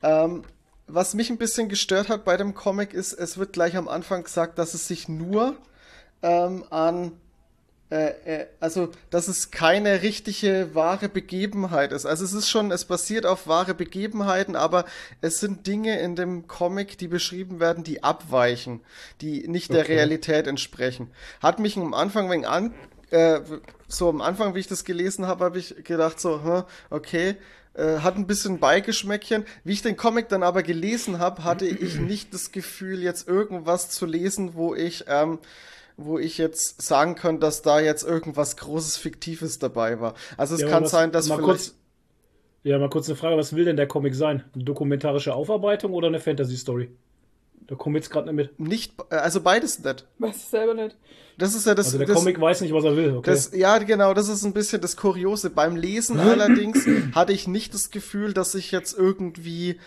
Ähm, was mich ein bisschen gestört hat bei dem Comic ist, es wird gleich am Anfang gesagt, dass es sich nur ähm, an äh, äh, also, dass es keine richtige wahre Begebenheit ist. Also es ist schon, es basiert auf wahre Begebenheiten, aber es sind Dinge in dem Comic, die beschrieben werden, die abweichen, die nicht der okay. Realität entsprechen. Hat mich am Anfang wegen an, äh, so am Anfang, wie ich das gelesen habe, habe ich gedacht so, hm, okay, äh, hat ein bisschen Beigeschmäckchen. Wie ich den Comic dann aber gelesen habe, hatte ich nicht das Gefühl, jetzt irgendwas zu lesen, wo ich, ähm, wo ich jetzt sagen kann, dass da jetzt irgendwas Großes Fiktives dabei war. Also es ja, kann was, sein, dass vielleicht. Kurz, ja, mal kurz eine Frage, was will denn der Comic sein? Eine dokumentarische Aufarbeitung oder eine Fantasy-Story? Da kommen jetzt gerade nicht mit. Nicht, äh, also beides nicht. Weiß ich selber nicht. Das ist ja das. Also der das, Comic weiß nicht, was er will, okay. Das, ja, genau, das ist ein bisschen das Kuriose. Beim Lesen allerdings hatte ich nicht das Gefühl, dass ich jetzt irgendwie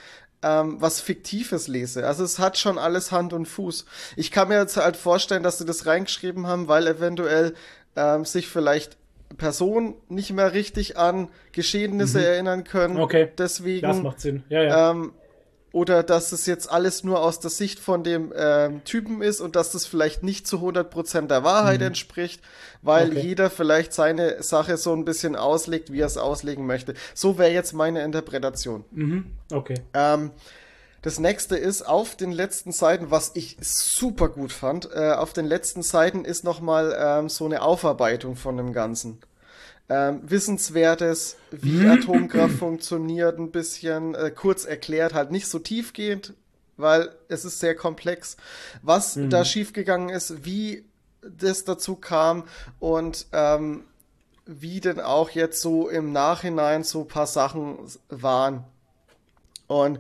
ähm, was Fiktives lese. Also es hat schon alles Hand und Fuß. Ich kann mir jetzt halt vorstellen, dass sie das reingeschrieben haben, weil eventuell ähm, sich vielleicht Personen nicht mehr richtig an Geschehnisse mhm. erinnern können. Okay. Deswegen. Das macht Sinn. Ja, ja. Ähm, oder dass es jetzt alles nur aus der Sicht von dem ähm, Typen ist und dass das vielleicht nicht zu 100% der Wahrheit mhm. entspricht, weil okay. jeder vielleicht seine Sache so ein bisschen auslegt, wie er es auslegen möchte. So wäre jetzt meine Interpretation. Mhm. Okay. Ähm, das nächste ist auf den letzten Seiten, was ich super gut fand, äh, auf den letzten Seiten ist nochmal ähm, so eine Aufarbeitung von dem Ganzen ähm, Wissenswertes, wie mhm. Atomkraft funktioniert, ein bisschen äh, kurz erklärt, halt nicht so tiefgehend, weil es ist sehr komplex, was mhm. da schiefgegangen ist, wie das dazu kam und ähm, wie denn auch jetzt so im Nachhinein so ein paar Sachen waren. Und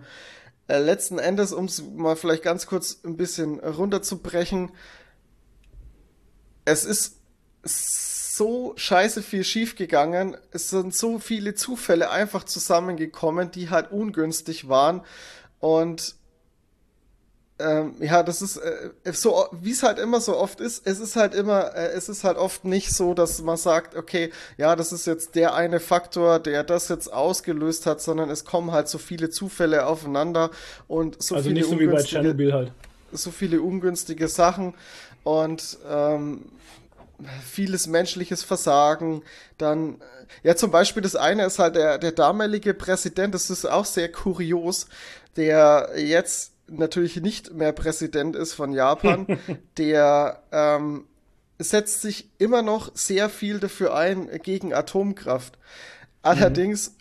äh, letzten Endes, um es mal vielleicht ganz kurz ein bisschen runterzubrechen, es ist so scheiße viel schiefgegangen. Es sind so viele Zufälle einfach zusammengekommen, die halt ungünstig waren. Und ähm, ja, das ist äh, so, wie es halt immer so oft ist. Es ist halt immer, äh, es ist halt oft nicht so, dass man sagt, okay, ja, das ist jetzt der eine Faktor, der das jetzt ausgelöst hat, sondern es kommen halt so viele Zufälle aufeinander und so also viele nicht so wie bei Tschernobyl halt. So viele ungünstige Sachen und ähm, vieles menschliches Versagen, dann, äh, ja, zum Beispiel das eine ist halt der, der damalige Präsident, das ist auch sehr kurios, der jetzt natürlich nicht mehr Präsident ist von Japan, der ähm, setzt sich immer noch sehr viel dafür ein gegen Atomkraft. Allerdings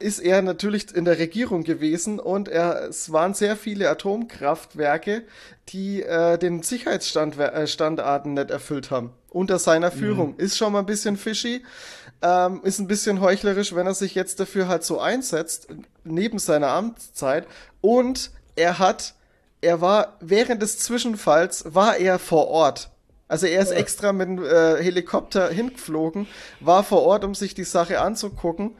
ist er natürlich in der Regierung gewesen und er, es waren sehr viele Atomkraftwerke, die äh, den Sicherheitsstandarten nicht erfüllt haben. Unter seiner Führung. Mhm. Ist schon mal ein bisschen fishy. Ähm, ist ein bisschen heuchlerisch, wenn er sich jetzt dafür halt so einsetzt, neben seiner Amtszeit. Und er hat, er war während des Zwischenfalls, war er vor Ort. Also er ist extra mit dem äh, Helikopter hingeflogen, war vor Ort, um sich die Sache anzugucken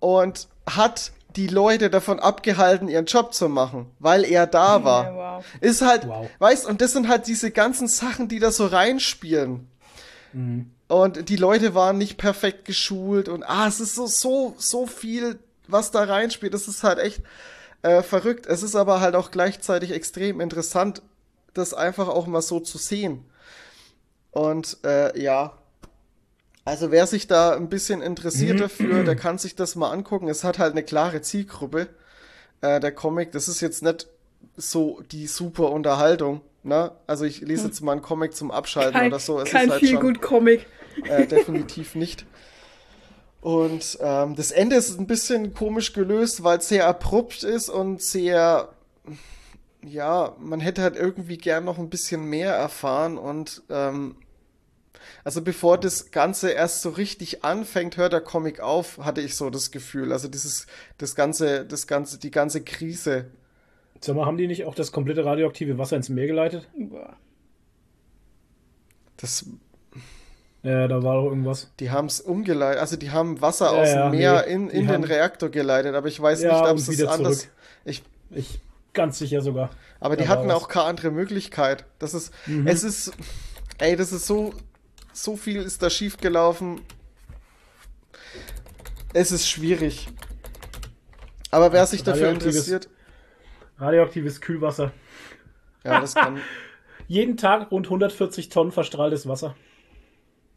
und hat die Leute davon abgehalten, ihren Job zu machen, weil er da war. Ja, wow. Ist halt, wow. weißt, und das sind halt diese ganzen Sachen, die da so reinspielen. Mhm. Und die Leute waren nicht perfekt geschult und ah, es ist so, so, so viel, was da reinspielt. Das ist halt echt äh, verrückt. Es ist aber halt auch gleichzeitig extrem interessant, das einfach auch mal so zu sehen. Und äh, ja, also wer sich da ein bisschen interessiert mhm. dafür, der kann sich das mal angucken. Es hat halt eine klare Zielgruppe. Äh, der Comic, das ist jetzt nicht so die super Unterhaltung. Ne? Also ich lese jetzt mal einen Comic zum Abschalten kein, oder so. Es kein ist halt viel gut Comic. Äh, definitiv nicht. Und ähm, das Ende ist ein bisschen komisch gelöst, weil es sehr abrupt ist und sehr, ja, man hätte halt irgendwie gern noch ein bisschen mehr erfahren und ähm, also bevor das Ganze erst so richtig anfängt, hört der Comic auf, hatte ich so das Gefühl. Also dieses, das ganze, das ganze, die ganze Krise. Sag mal, haben die nicht auch das komplette radioaktive Wasser ins Meer geleitet? Das. Ja, da war doch irgendwas. Die haben es umgeleitet, also die haben Wasser ja, aus dem Meer nee, in, in den Reaktor geleitet, aber ich weiß ja, nicht, ob es das anders. Ich, ich ganz sicher sogar. Aber die hatten auch keine andere Möglichkeit. Das ist, mhm. es ist, ey, das ist so, so viel ist da schiefgelaufen. Es ist schwierig. Aber wer sich dafür interessiert. Radioaktives Kühlwasser. Ja, das kann. Jeden Tag rund 140 Tonnen verstrahltes Wasser.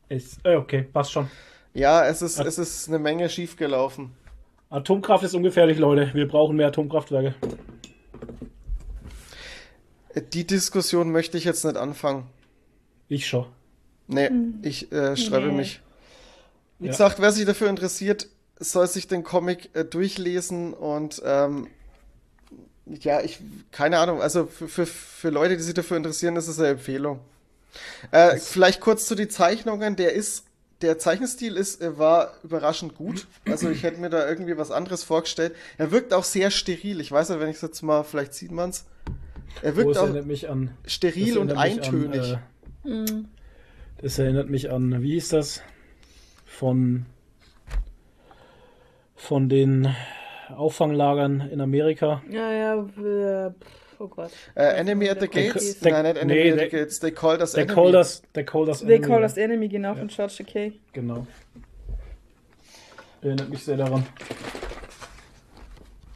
Ist, äh, okay, passt schon. Ja, es ist, es ist eine Menge schiefgelaufen. Atomkraft ist ungefährlich, Leute. Wir brauchen mehr Atomkraftwerke. Die Diskussion möchte ich jetzt nicht anfangen. Ich schon. Nee, hm. ich äh, schreibe nee. mich. Wie ja. gesagt, wer sich dafür interessiert, soll sich den Comic äh, durchlesen und ähm, ja, ich, keine Ahnung, also für, für, für Leute, die sich dafür interessieren, ist es eine Empfehlung. Äh, vielleicht kurz zu den Zeichnungen, der ist, der Zeichenstil ist, äh, war überraschend gut. Also ich hätte mir da irgendwie was anderes vorgestellt. Er wirkt auch sehr steril. Ich weiß ja, wenn ich es jetzt mal, vielleicht sieht man es. Er wirkt oh, auch an, steril und eintönig. An, äh, das erinnert mich an, wie hieß das? Von, von den Auffanglagern in Amerika. Ja, ja, äh, oh Gott. Uh, enemy at the Gates? The, Nein, nicht Enemy nee, at the they, Gates. They called us they enemy. Called us, they called us They enemy. Call Us Enemy, genau, von George Takei. Genau. Erinnert mich sehr daran.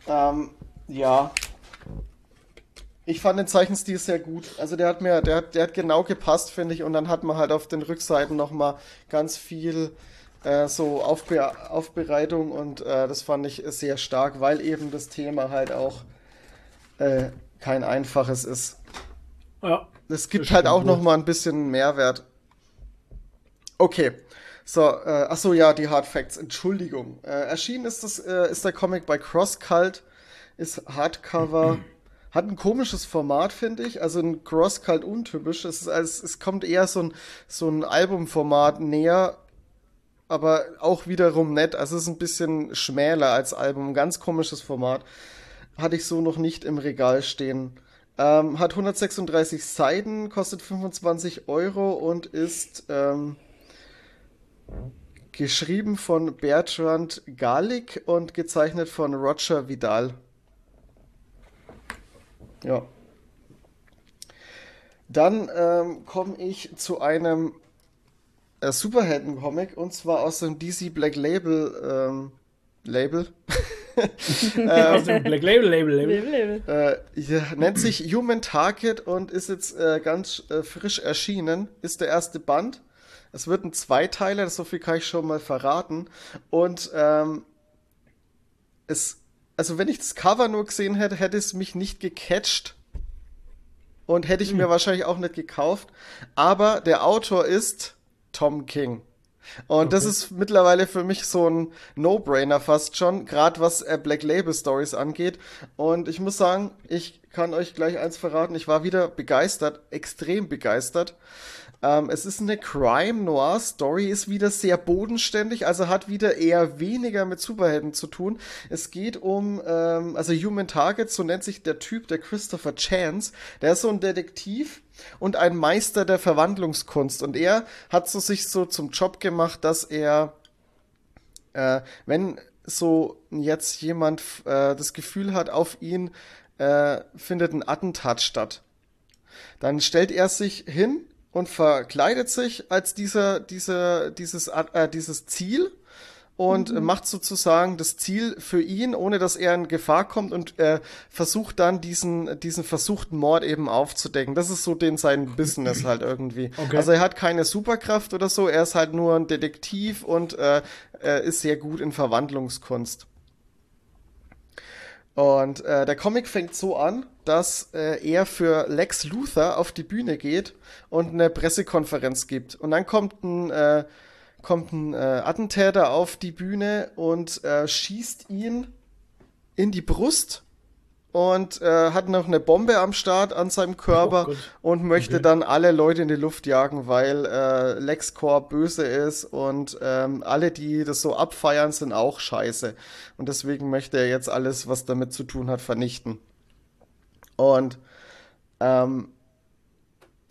Ähm, ja. Ich fand den Zeichenstil sehr gut. Also der hat mir, der hat, der hat genau gepasst, finde ich. Und dann hat man halt auf den Rückseiten nochmal ganz viel äh, so Aufbe Aufbereitung und äh, das fand ich sehr stark, weil eben das Thema halt auch äh, kein einfaches ist. Ja. Es gibt halt auch stimmt noch mal ein bisschen Mehrwert. Okay. So, äh, ach so, ja, die Hard Facts. Entschuldigung. Äh, erschienen ist das äh, ist der Comic bei Cross Cult, ist Hardcover, hat ein komisches Format, finde ich. Also ein Cross Cult untypisch. Es ist als es kommt eher so ein so ein Albumformat näher, aber auch wiederum nett. Also es ist ein bisschen schmäler als Album, ganz komisches Format. Hatte ich so noch nicht im Regal stehen. Ähm, hat 136 Seiten, kostet 25 Euro und ist ähm, geschrieben von Bertrand Garlick und gezeichnet von Roger Vidal. Ja. Dann ähm, komme ich zu einem äh, Superhelden-Comic und zwar aus dem DC Black Label ähm, Label. Aus dem Black Label, Label, Label. Label, Label. Äh, ja, nennt sich Human Target und ist jetzt äh, ganz äh, frisch erschienen. Ist der erste Band. Es wird ein Zweiteiler, so viel kann ich schon mal verraten. Und ähm, es, also wenn ich das Cover nur gesehen hätte, hätte es mich nicht gecatcht. Und hätte ich mir wahrscheinlich auch nicht gekauft. Aber der Autor ist Tom King. Und das ist mittlerweile für mich so ein No-Brainer fast schon, gerade was äh, Black Label Stories angeht. Und ich muss sagen, ich kann euch gleich eins verraten, ich war wieder begeistert, extrem begeistert. Ähm, es ist eine Crime-Noir-Story, ist wieder sehr bodenständig, also hat wieder eher weniger mit Superhelden zu tun. Es geht um, ähm, also Human Target, so nennt sich der Typ, der Christopher Chance. Der ist so ein Detektiv und ein Meister der Verwandlungskunst. Und er hat so sich so zum Job gemacht, dass er, äh, wenn so jetzt jemand äh, das Gefühl hat, auf ihn äh, findet ein Attentat statt, dann stellt er sich hin und verkleidet sich als dieser, dieser, dieses, äh, dieses Ziel und äh, macht sozusagen das Ziel für ihn, ohne dass er in Gefahr kommt und äh, versucht dann diesen, diesen versuchten Mord eben aufzudecken. Das ist so den sein Business halt irgendwie. Okay. Also er hat keine Superkraft oder so, er ist halt nur ein Detektiv und äh, er ist sehr gut in Verwandlungskunst. Und äh, der Comic fängt so an, dass äh, er für Lex Luthor auf die Bühne geht und eine Pressekonferenz gibt. Und dann kommt ein, äh, kommt ein äh, Attentäter auf die Bühne und äh, schießt ihn in die Brust und äh, hat noch eine Bombe am Start an seinem Körper Oh und möchte Okay. dann alle Leute in die Luft jagen, weil äh, LexCorp böse ist und ähm, alle, die das so abfeiern, sind auch scheiße. Und deswegen möchte er jetzt alles, was damit zu tun hat, vernichten. Und ähm,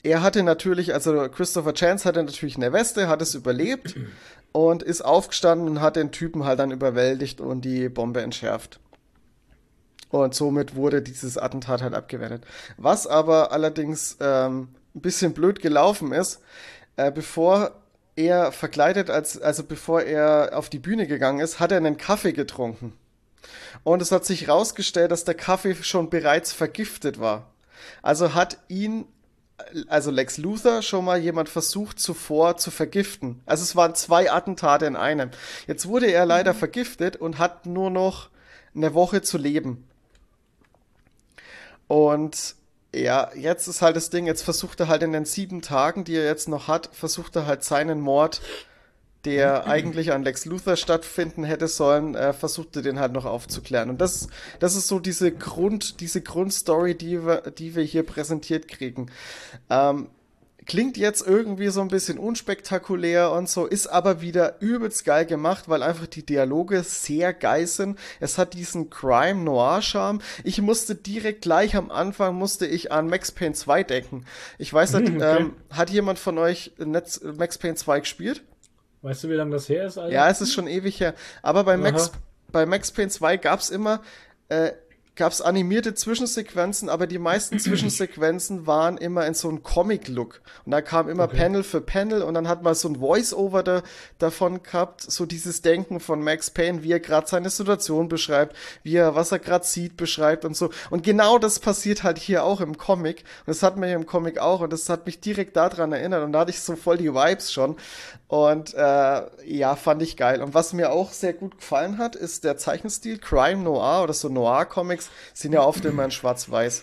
er hatte natürlich, also Christopher Chance hatte natürlich eine Weste, hat es überlebt und ist aufgestanden und hat den Typen halt dann überwältigt und die Bombe entschärft. Und somit wurde dieses Attentat halt abgewendet. Was aber allerdings ähm, ein bisschen blöd gelaufen ist, äh, bevor er verkleidet, als, also bevor er auf die Bühne gegangen ist, hat er einen Kaffee getrunken. Und es hat sich rausgestellt, dass der Kaffee schon bereits vergiftet war. Also hat ihn, also Lex Luthor, schon mal jemand versucht zuvor zu vergiften. Also es waren zwei Attentate in einem. Jetzt wurde er leider vergiftet und hat nur noch eine Woche zu leben. Und ja, jetzt ist halt das Ding, jetzt versucht er halt in den sieben Tagen, die er jetzt noch hat, versucht er halt seinen Mord, der eigentlich an Lex Luthor stattfinden hätte sollen, äh, versucht er den halt noch aufzuklären. Und das, das ist so diese Grund, diese Grundstory, die wir, die wir hier präsentiert kriegen. Ähm, klingt jetzt irgendwie so ein bisschen unspektakulär und so, ist aber wieder übelst geil gemacht, weil einfach die Dialoge sehr geil sind. Es hat diesen Crime Noir Charme. Ich musste direkt gleich am Anfang musste ich an Max Payne 2 denken. Ich weiß nicht, Hm, okay. ähm, hat jemand von euch Netz, Max Payne 2 gespielt? Weißt du, wie lange das her ist, Alter? Ja, es ist schon ewig her. Aber bei Max, bei Max Payne 2 gab es immer äh, gab es animierte Zwischensequenzen, aber die meisten Zwischensequenzen waren immer in so einem Comic-Look. Und da kam immer okay. Panel für Panel und dann hat man so ein Voice-Over da, davon gehabt, so dieses Denken von Max Payne, wie er gerade seine Situation beschreibt, wie er, was er gerade sieht, beschreibt und so. Und genau das passiert halt hier auch im Comic. Und das hat mir im Comic auch und das hat mich direkt daran erinnert und da hatte ich so voll die Vibes schon. Und äh, ja, fand ich geil. Und was mir auch sehr gut gefallen hat, ist der Zeichenstil Crime Noir oder so Noir-Comics sind ja oft immer in Schwarz-Weiß.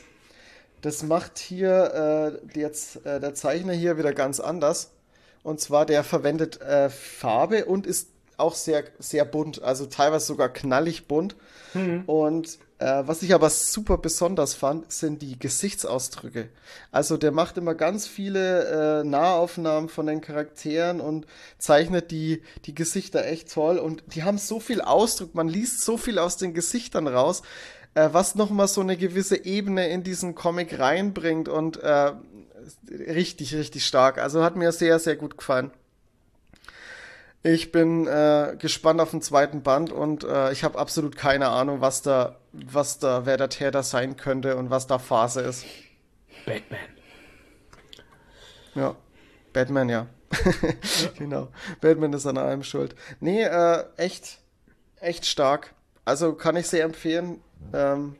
Das macht hier äh, jetzt äh, der Zeichner hier wieder ganz anders. Und zwar der verwendet äh, Farbe und ist auch sehr, sehr bunt, also teilweise sogar knallig bunt. Mhm. Und was ich aber super besonders fand, sind die Gesichtsausdrücke. Also der macht immer ganz viele äh, Nahaufnahmen von den Charakteren und zeichnet die, die Gesichter echt toll. Und die haben so viel Ausdruck, man liest so viel aus den Gesichtern raus, äh, was nochmal so eine gewisse Ebene in diesen Comic reinbringt und äh, richtig, richtig stark. Also hat mir sehr, sehr gut gefallen. Ich bin äh, gespannt auf den zweiten Band und äh, ich habe absolut keine Ahnung, was da, was da, wer der Täter sein könnte und was da Phase ist. Batman. Ja, Batman, ja. genau. Batman ist an allem schuld. Nee, äh, echt, echt stark. Also kann ich sehr empfehlen. Ähm,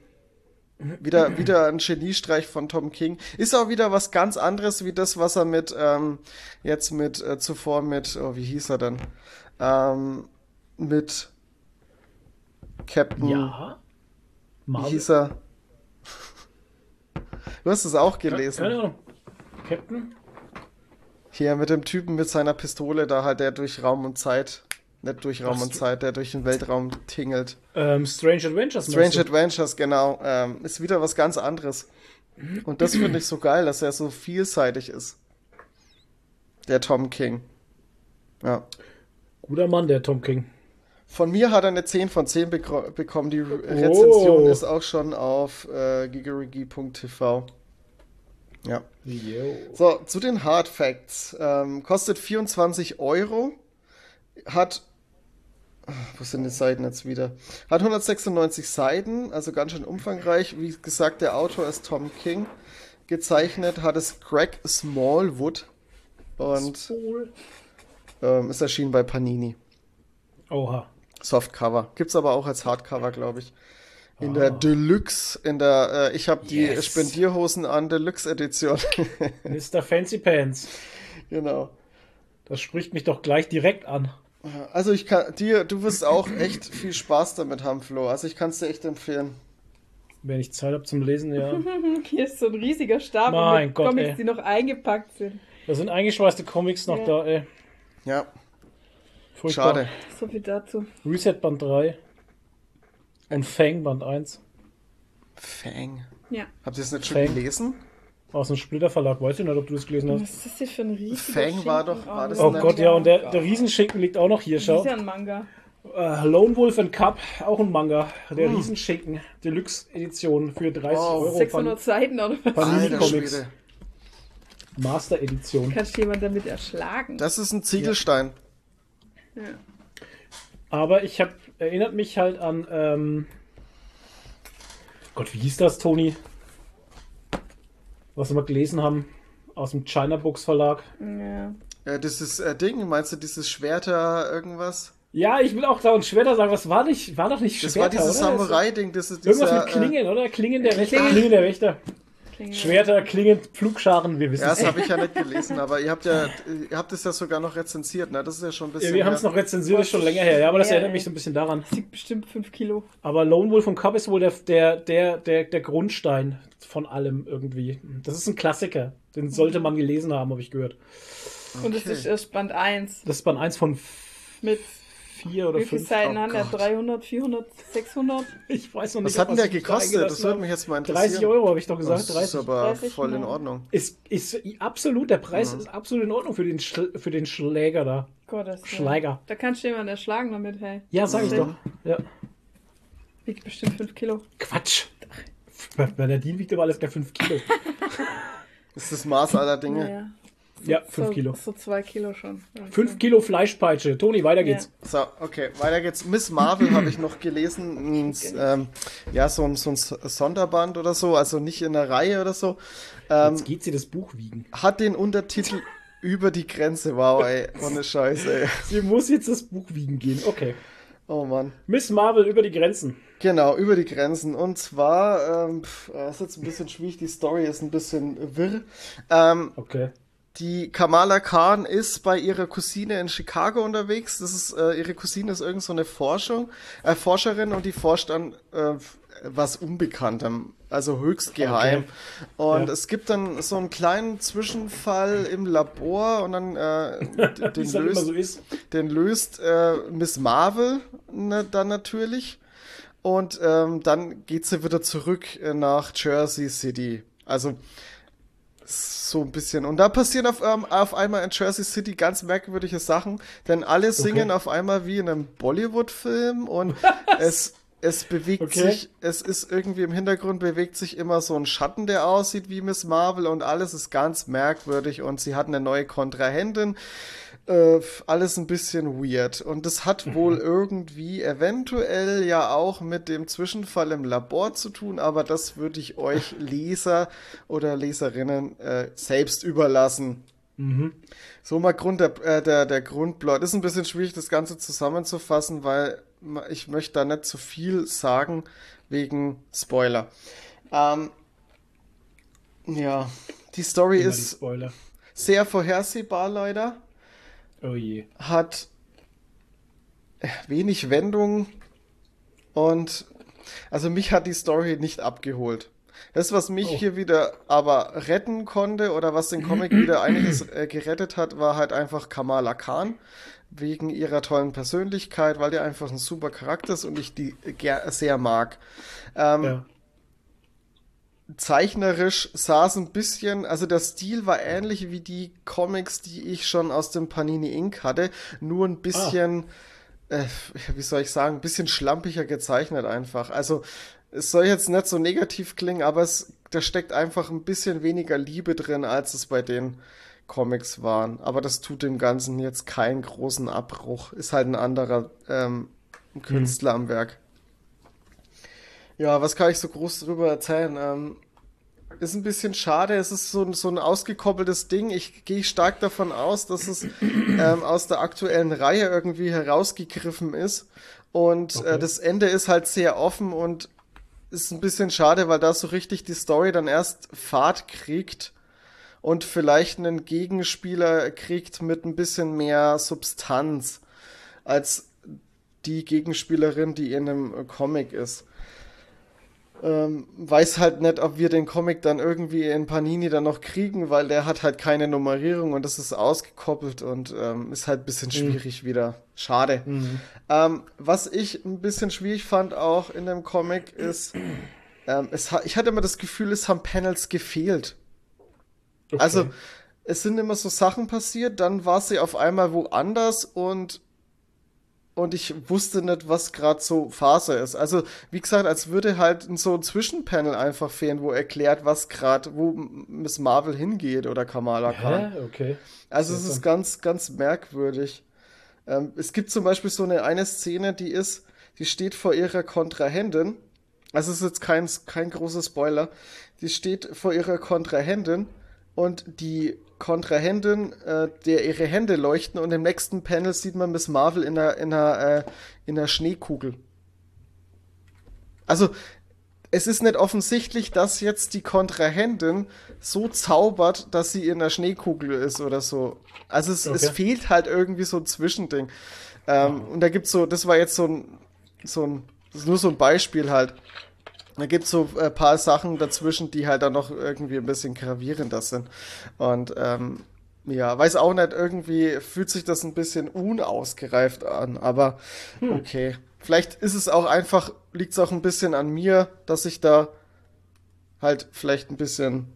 wieder, wieder ein Geniestreich von Tom King. Ist auch wieder was ganz anderes wie das, was er mit, ähm, jetzt mit, äh, zuvor mit, oh, wie hieß er denn? Ähm, mit Captain. Ja. Marvel. Wie hieß er? Du hast es auch gelesen. Keine Ahnung. Captain? Hier mit dem Typen mit seiner Pistole, da halt der durch Raum und Zeit nicht durch Raum Ach, und Zeit, der durch den Weltraum tingelt. Ähm, Strange Adventures. Strange Adventures, genau. Ähm, ist wieder was ganz anderes. Und das finde ich so geil, dass er so vielseitig ist. Der Tom King. Ja. Guter Mann, der Tom King. Von mir hat er eine 10 von 10 bek bekommen. Die Rezension oh. ist auch schon auf äh, gigarigi.tv. Ja. Yo. So, zu den Hard Facts. Ähm, kostet 24 Euro. Hat wo sind die Seiten jetzt wieder? Hat 196 Seiten, also ganz schön umfangreich. Wie gesagt, der Autor ist Tom King. Gezeichnet hat es Greg Smallwood. Und ähm, ist erschienen bei Panini. Oha. Softcover. Gibt's aber auch als Hardcover, glaube ich. In oh. der Deluxe, in der, äh, ich habe die yes. Spendierhosen an Deluxe Edition. Mr. Fancy Pants. Genau. Das spricht mich doch gleich direkt an. Also ich kann dir, du wirst auch echt viel Spaß damit haben, Flo. Also ich kann es dir echt empfehlen. Wenn ich Zeit habe zum Lesen, ja. Hier ist so ein riesiger Stapel mein mit Gott, Comics, ey. die noch eingepackt sind. Da sind eingeschweißte Comics noch Ja. da, ey. Ja, Furchtbar. schade. So viel dazu. Reset Band 3 und Fang Band 1 Fang. Ja. Habt ihr es nicht schon Fang. gelesen? aus dem Splitter Verlag. Weiß ich nicht, ob du das gelesen Was hast. ist das hier für ein riesiger Fang war Schinken? doch- war das Oh ein Gott, ja, und der, der Riesenschinken liegt auch noch hier, Das schau. ist ja ein Manga. Äh, Lone Wolf and Cup, auch ein Manga. Der Hm. Riesenschinken, Deluxe-Edition für 30 Wow. Euro. 600 Seiten oder was? Panini Alter Comics. Schwede. Master-Edition. Kannst du jemand damit erschlagen? Das ist ein Ziegelstein. ja. Aber ich habe erinnert mich halt an. Ähm, Gott, wie hieß das, Toni? Was wir mal gelesen haben aus dem China Books Verlag. ja. Ja, dieses äh, Ding, meinst du dieses Schwerter irgendwas? Ja, ich will auch da und Schwerter sagen. Was war nicht? War doch nicht Das Schwerter, war dieses? Samurai-Ding, das ist Irgendwas dieser, mit Klingen, oder? Klingen der Wächter. Klingen der Wächter. Klingt- Schwerter, Klingen, Pflugscharen, wir wissen ja, es. das habe ich ja nicht gelesen, aber ihr habt ja, ihr habt es ja sogar noch rezensiert, ne? Das ist ja schon ein bisschen. Ja, wir haben es noch rezensiert, ist schon länger her. Ja, aber das Ja, erinnert ey. mich so ein bisschen daran. Das wiegt bestimmt 5 Kilo. Aber Lone Wolf und Cup ist wohl der, der, der, der, der Grundstein von allem irgendwie. Das ist ein Klassiker. Den sollte man gelesen haben, habe ich gehört. Und es Okay. ist erst Band 1. Das ist Band 1 von Mit vier oder wie viele fünf. Seiten Oh haben der? Gott. 300, 400, 600? Ich weiß noch nicht. Was hat denn ob der gekostet? Das würde mich jetzt mal interessieren. 30 Euro habe ich doch gesagt. Das ist 30. aber 30 voll in. Ordnung. Ist, ist absolut, der Preis ist absolut in Ordnung für den, Schl für den Schläger da. Gott, das Schläger. Da kannst du jemanden erschlagen damit, hey. Ja, sag ich Mhm. doch. Ja. Wiegt bestimmt 5 Kilo. Quatsch. Bernardin wiegt aber alles gleich 5 Kilo. Das ist das Maß aller Dinge. Ja. So, ja, 5 so, Kilo. So 2 Kilo schon. 5 Kilo Fleischpeitsche. Toni, weiter geht's. Ja. So, okay, weiter geht's. Miss Marvel habe ich noch gelesen. ähm, ja, so ein, so ein Sonderband oder so, also nicht in der Reihe oder so. Ähm, Jetzt geht sie das Buch wiegen. Hat den Untertitel über die Grenze. Wow, ey, ohne Scheiße, ey. Sie muss jetzt das Buch wiegen gehen. Okay. Oh Mann. Miss Marvel über die Grenzen. Genau, über die Grenzen. Und zwar, ähm, das ist jetzt ein bisschen schwierig, die Story ist ein bisschen wirr. Ähm, okay. Die Kamala Khan ist bei ihrer Cousine in Chicago unterwegs. Das ist, äh, ihre Cousine ist irgend so eine Forschung, äh, Forscherin und die forscht an äh, was Unbekanntem, also höchst geheim. Okay. Und ja. es gibt dann so einen kleinen Zwischenfall im Labor und dann äh, den, löst, so den löst äh, Miss Marvel ne, dann natürlich. Und ähm, dann geht sie wieder zurück äh, nach Jersey City. Also so ein bisschen. Und da passieren auf, ähm, auf einmal in Jersey City ganz merkwürdige Sachen, denn alle singen okay. auf einmal wie in einem Bollywood-Film und es, es bewegt okay. sich, es ist irgendwie im Hintergrund bewegt sich immer so ein Schatten, der aussieht wie Miss Marvel und alles ist ganz merkwürdig und sie hat eine neue Kontrahentin äh, alles ein bisschen weird. Und das hat mhm. wohl irgendwie eventuell ja auch mit dem Zwischenfall im Labor zu tun, aber das würde ich euch Leser oder Leserinnen äh, selbst überlassen. Mhm. So mal Grund der, äh, der, der Grundplot. Ist ein bisschen schwierig, das Ganze zusammenzufassen, weil ich möchte da nicht zu viel sagen wegen Spoiler. Ähm, ja, die Story Immer ist die sehr vorhersehbar leider. Oh je. Hat wenig Wendung und also mich hat die Story nicht abgeholt. Das, was mich oh. hier wieder aber retten konnte oder was den Comic wieder einiges äh, gerettet hat, war halt einfach Kamala Khan wegen ihrer tollen Persönlichkeit, weil der einfach ein super Charakter ist und ich die sehr mag. Ähm, ja zeichnerisch sah es ein bisschen, also der Stil war ähnlich wie die Comics, die ich schon aus dem Panini Inc. hatte, nur ein bisschen, ah. äh, wie soll ich sagen, ein bisschen schlampiger gezeichnet einfach. Also es soll jetzt nicht so negativ klingen, aber es, da steckt einfach ein bisschen weniger Liebe drin, als es bei den Comics waren. Aber das tut dem Ganzen jetzt keinen großen Abbruch. Ist halt ein anderer ähm, Künstler mhm. am Werk. Ja, was kann ich so groß darüber erzählen? Ähm, ist ein bisschen schade. Es ist so, so ein ausgekoppeltes Ding. Ich gehe stark davon aus, dass es ähm, aus der aktuellen Reihe irgendwie herausgegriffen ist. Und äh, okay. äh, das Ende ist halt sehr offen und ist ein bisschen schade, weil da so richtig die Story dann erst Fahrt kriegt und vielleicht einen Gegenspieler kriegt mit ein bisschen mehr Substanz als die Gegenspielerin, die in einem Comic ist. Ähm, weiß halt nicht, ob wir den Comic dann irgendwie in Panini dann noch kriegen, weil der hat halt keine Nummerierung und das ist ausgekoppelt und ähm, ist halt ein bisschen mhm. schwierig mhm. wieder. Schade. Mhm. Ähm, was ich ein bisschen schwierig fand auch in dem Comic ist, ähm, es ich hatte immer das Gefühl, es haben Panels gefehlt. Okay. Also, es sind immer so Sachen passiert, dann war sie auf einmal woanders und und ich wusste nicht, was gerade so Phase ist. Also, wie gesagt, als würde halt so ein Zwischenpanel einfach fehlen, wo erklärt, was gerade, wo Miss Marvel hingeht oder Kamala Khan. Hä? Okay. Also, es ist ganz, ganz merkwürdig. Ähm, es gibt zum Beispiel so eine, eine Szene, die ist, die steht vor ihrer Kontrahentin. Also, es ist jetzt kein, kein großer Spoiler. Die steht vor ihrer Kontrahentin und die Kontrahentin, äh, der ihre Hände leuchten und im nächsten Panel sieht man Miss Marvel in einer, in einer, äh, in einer Schneekugel. Also, es ist nicht offensichtlich, dass jetzt die Kontrahentin so zaubert, dass sie in einer Schneekugel ist oder so. Also es, okay. es fehlt halt irgendwie so ein Zwischending. Ähm, oh. Und da gibt's so, das war jetzt so ein, so ein, das ist nur so ein Beispiel halt. Da gibt es so ein äh, paar Sachen dazwischen, die halt dann noch irgendwie ein bisschen gravierender sind. Und ähm, ja, weiß auch nicht, irgendwie fühlt sich das ein bisschen unausgereift an, aber hm. okay. Vielleicht ist es auch einfach, liegt es auch ein bisschen an mir, dass ich da halt vielleicht ein bisschen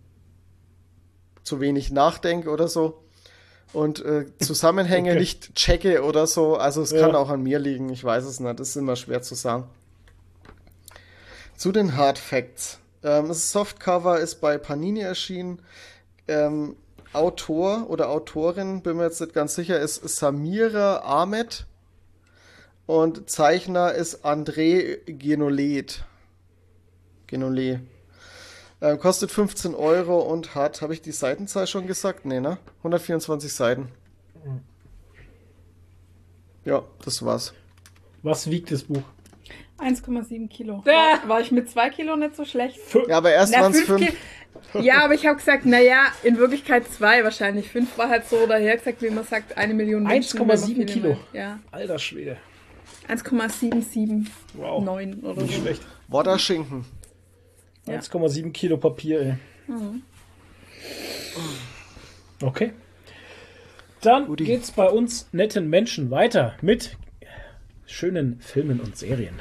zu wenig nachdenke oder so und äh, Zusammenhänge okay. nicht checke oder so. Also es ja. kann auch an mir liegen, ich weiß es nicht, das ist immer schwer zu sagen. Zu den Hard Facts. Ähm, das Softcover ist bei Panini erschienen. Ähm, Autor oder Autorin, bin mir jetzt nicht ganz sicher, ist Samira Ahmed. Und Zeichner ist André Genolet. Genolet. Äh, kostet 15 Euro und hat, habe ich die Seitenzahl schon gesagt? Nee, ne? 124 Seiten. Ja, das war's. Was wiegt das Buch? 1,7 Kilo. War, war, ich mit 2 Kilo nicht so schlecht? Ja, aber erst waren es 5. Ja, aber ich habe gesagt, naja, in Wirklichkeit 2 wahrscheinlich. 5 war halt so daher gesagt, wie man sagt, eine Million Menschen. 1,7 Kilo. Ja. Alter Schwede. 1,779 wow. oder Nicht so. schlecht. Wodderschinken. Ja. 1,7 Kilo Papier, ey. Mhm. Okay. Dann Udi. geht's bei uns netten Menschen weiter mit schönen Filmen und Serien.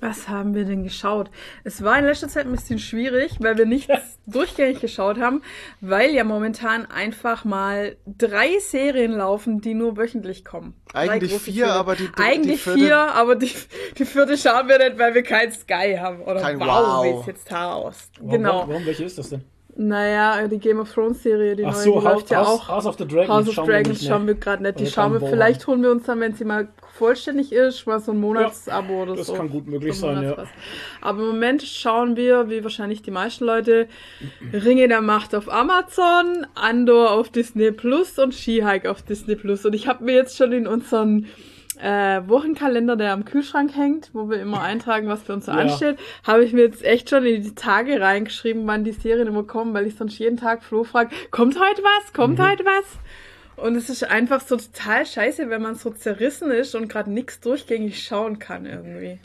Was haben wir denn geschaut? Es war in letzter Zeit ein bisschen schwierig, weil wir nichts durchgängig geschaut haben, weil ja momentan einfach mal drei Serien laufen, die nur wöchentlich kommen. Eigentlich vier, Serien. aber die, die Eigentlich die vier, aber die, die vierte schauen wir nicht, weil wir kein Sky haben. Oder kein wow, wow. wie es jetzt aus. Warum, genau. Warum, welche ist das denn? Naja, die Game of Thrones Serie, die Ach neue, so, die läuft ja auch. House of the Dragons House of schauen Dragons wir schauen wir gerade nicht. Die schauen wir, vielleicht holen wir uns dann, wenn sie mal vollständig ist, mal so ein Monatsabo ja, oder das so. Das kann gut möglich so sein, ja. Aber im Moment schauen wir, wie wahrscheinlich die meisten Leute, Ringe der Macht auf Amazon, Andor auf Disney Plus und She-Hike auf Disney Plus. Und ich habe mir jetzt schon in unseren äh, Wochenkalender, der am Kühlschrank hängt, wo wir immer eintragen, was für uns so ja. ansteht, habe ich mir jetzt echt schon in die Tage reingeschrieben, wann die Serien immer kommen, weil ich sonst jeden Tag Flo frage, kommt heute was? Kommt mhm. heute was? Und es ist einfach so total scheiße, wenn man so zerrissen ist und gerade nichts durchgängig schauen kann irgendwie.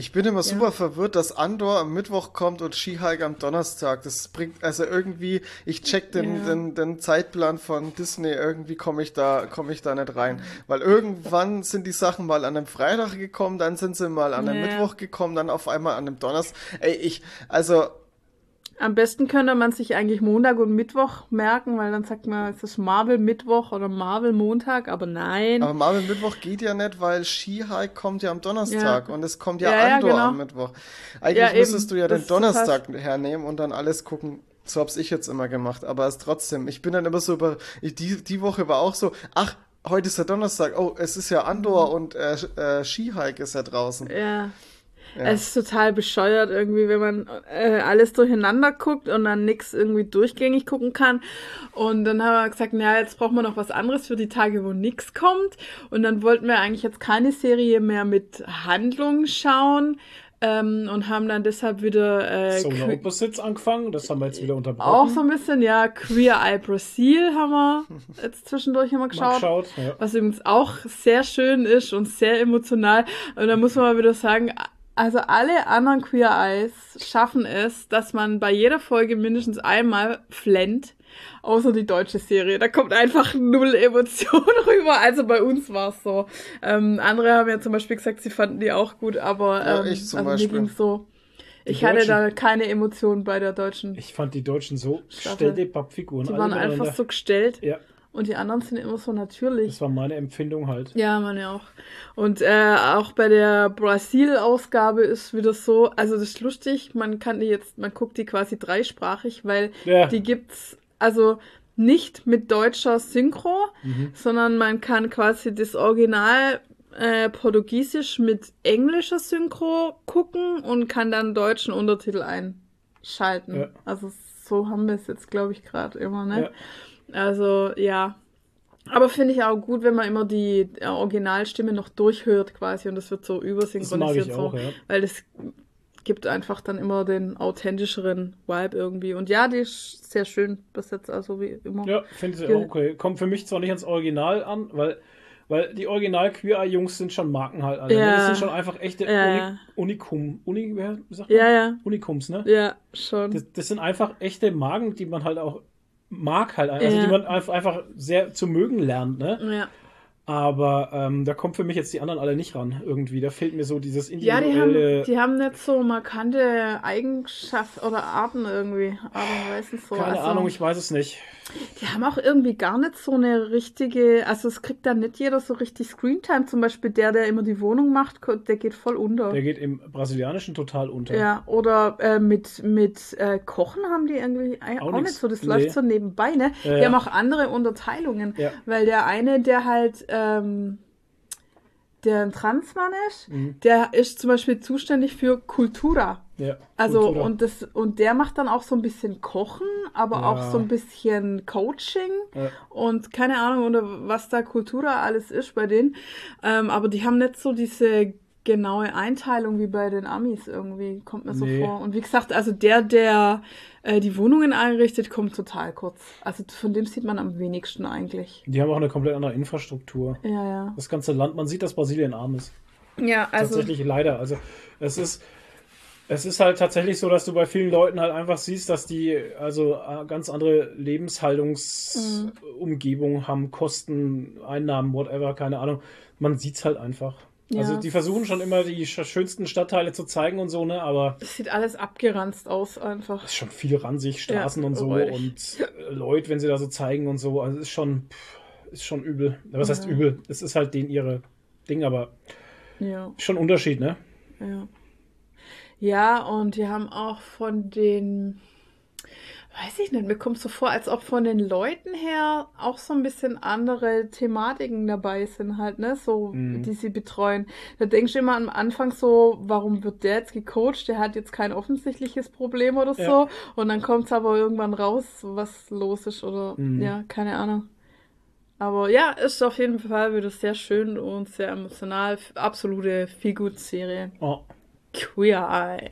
Ich bin immer super ja. verwirrt, dass Andor am Mittwoch kommt und She-Hulk am Donnerstag. Das bringt, also irgendwie, ich check den, ja. den, den Zeitplan von Disney, irgendwie komme ich da, komme ich da nicht rein. Weil irgendwann sind die Sachen mal an einem Freitag gekommen, dann sind sie mal an einem ja. Mittwoch gekommen, dann auf einmal an einem Donnerstag. Ey, ich, also, am besten könnte man sich eigentlich Montag und Mittwoch merken, weil dann sagt man, es ist Marvel Mittwoch oder Marvel Montag, aber nein. Aber Marvel Mittwoch geht ja nicht, weil She-Hulk kommt ja am Donnerstag ja. und es kommt ja, ja Andor ja, genau. am Mittwoch. Eigentlich müsstest du ja das den Donnerstag hernehmen und dann alles gucken. So hab's ich jetzt immer gemacht, aber es trotzdem, ich bin dann immer so über, ich, die, die Woche war auch so, ach, heute ist der Donnerstag, oh, es ist ja Andor mhm. und äh, äh, She-Hulk ist ja draußen. Ja. Ja. Es ist total bescheuert irgendwie, wenn man äh, alles durcheinander guckt und dann nichts irgendwie durchgängig gucken kann. Und dann haben wir gesagt, naja, jetzt brauchen wir noch was anderes für die Tage, wo nichts kommt. Und dann wollten wir eigentlich jetzt keine Serie mehr mit Handlung schauen. Ähm, und haben dann deshalb wieder äh, Solar Opposites angefangen, das haben wir jetzt wieder unterbrochen. Auch so ein bisschen, ja, Queer Eye Brazil haben wir jetzt zwischendurch immer geschaut. geschaut ja. Was übrigens auch sehr schön ist und sehr emotional. Und da muss man mal wieder sagen, also alle anderen Queer Eyes schaffen es, dass man bei jeder Folge mindestens einmal flennt, außer die deutsche Serie. Da kommt einfach null Emotion rüber. Also bei uns war es so. Ähm, andere haben ja zum Beispiel gesagt, sie fanden die auch gut, aber ähm, ja, ich zum also Beispiel. mir ging so. Die ich hatte da keine Emotionen bei der deutschen. Ich fand die Deutschen so gestellte Pappfiguren. Die waren einfach so gestellt. Ja. Und die anderen sind immer so natürlich. Das war meine Empfindung halt. Ja, meine auch. Und äh, auch bei der Brasil-Ausgabe ist wieder so, also das ist lustig, man kann die jetzt, man guckt die quasi dreisprachig, weil ja. die gibt's, also nicht mit deutscher Synchro, mhm. sondern man kann quasi das Original äh, Portugiesisch mit englischer Synchro gucken und kann dann deutschen Untertitel einschalten. Ja. Also so haben wir es jetzt, glaube ich, gerade immer, ne? Ja. Also ja. Aber finde ich auch gut, wenn man immer die Originalstimme noch durchhört quasi und das wird so übersynchronisiert. Das auch, so, ja. Weil das gibt einfach dann immer den authentischeren Vibe irgendwie. Und ja, die ist sehr schön besetzt, also wie immer. Ja, finde ich auch okay. Kommt für mich zwar nicht ans Original an, weil, weil die Original Queer Jungs sind schon Marken halt alle. Ne? Ja. Das sind schon einfach echte ja. Uni Unikum. Uni, wie sagt man? Ja, ja. Unikums, ne? Ja, schon. Das, das sind einfach echte Marken, die man halt auch mag halt, also ja. die man einfach sehr zu mögen lernt, ne? Ja. Aber ähm, da kommt für mich jetzt die anderen alle nicht ran irgendwie. Da fehlt mir so dieses Ja, individuelle. die haben, die haben nicht so markante Eigenschaften oder Arten irgendwie. Aber meistens so. Keine also, Ahnung, ich weiß es nicht. Die haben auch irgendwie gar nicht so eine richtige, also es kriegt dann nicht jeder so richtig Screentime. Zum Beispiel der, der immer die Wohnung macht, der geht voll unter. Der geht im Brasilianischen total unter. Ja, oder äh, mit, mit äh, Kochen haben die irgendwie auch, Auch nicht so. Das Nee. läuft so nebenbei, ne? Ja, die ja. haben auch andere Unterteilungen. Ja. Weil der eine, der halt, ähm, der ein Transmann ist, Mhm. der ist zum Beispiel zuständig für Kultura. Ja, Also Kultura. und das und der macht dann auch so ein bisschen Kochen, aber Ja. auch so ein bisschen Coaching Ja. und keine Ahnung oder was da Kultura alles ist bei denen. Ähm, aber die haben nicht so diese genaue Einteilung wie bei den Amis irgendwie, kommt mir so Nee. vor. Und wie gesagt, also der, der äh, die Wohnungen einrichtet, kommt total kurz. Also von dem sieht man am wenigsten eigentlich. Die haben auch eine komplett andere Infrastruktur. Ja, ja. Das ganze Land, man sieht, dass Brasilien arm ist. Ja, also tatsächlich leider. Also es ist, es ist halt tatsächlich so, dass du bei vielen Leuten halt einfach siehst, dass die also äh, ganz andere Lebenshaltungsumgebung haben, Kosten, Einnahmen, whatever, keine Ahnung. Man sieht's halt einfach. Also Ja. die versuchen schon immer die sch- schönsten Stadtteile zu zeigen und so, ne? Aber es sieht alles abgeranzt aus einfach. es ist schon viel ransig, Straßen Ja, und so räudig. und äh, Leute, wenn sie da so zeigen und so, also es ist schon, pff, ist schon übel. Was heißt Ja. übel? Es ist halt denen ihre Ding, aber Ja. schon Unterschied, ne? Ja. Ja, und die haben auch von den, weiß ich nicht, mir kommt so vor, als ob von den Leuten her auch so ein bisschen andere Thematiken dabei sind halt, ne, so, Mhm. die sie betreuen. Da denkst du immer am Anfang so, warum wird der jetzt gecoacht? Der hat jetzt kein offensichtliches Problem oder so. Ja. Und dann kommt es aber irgendwann raus, was los ist oder, Mhm. ja, keine Ahnung. Aber ja, ist auf jeden Fall wieder sehr schön und sehr emotional. Absolute Feelgood-Serie. Oh, Queer Eye.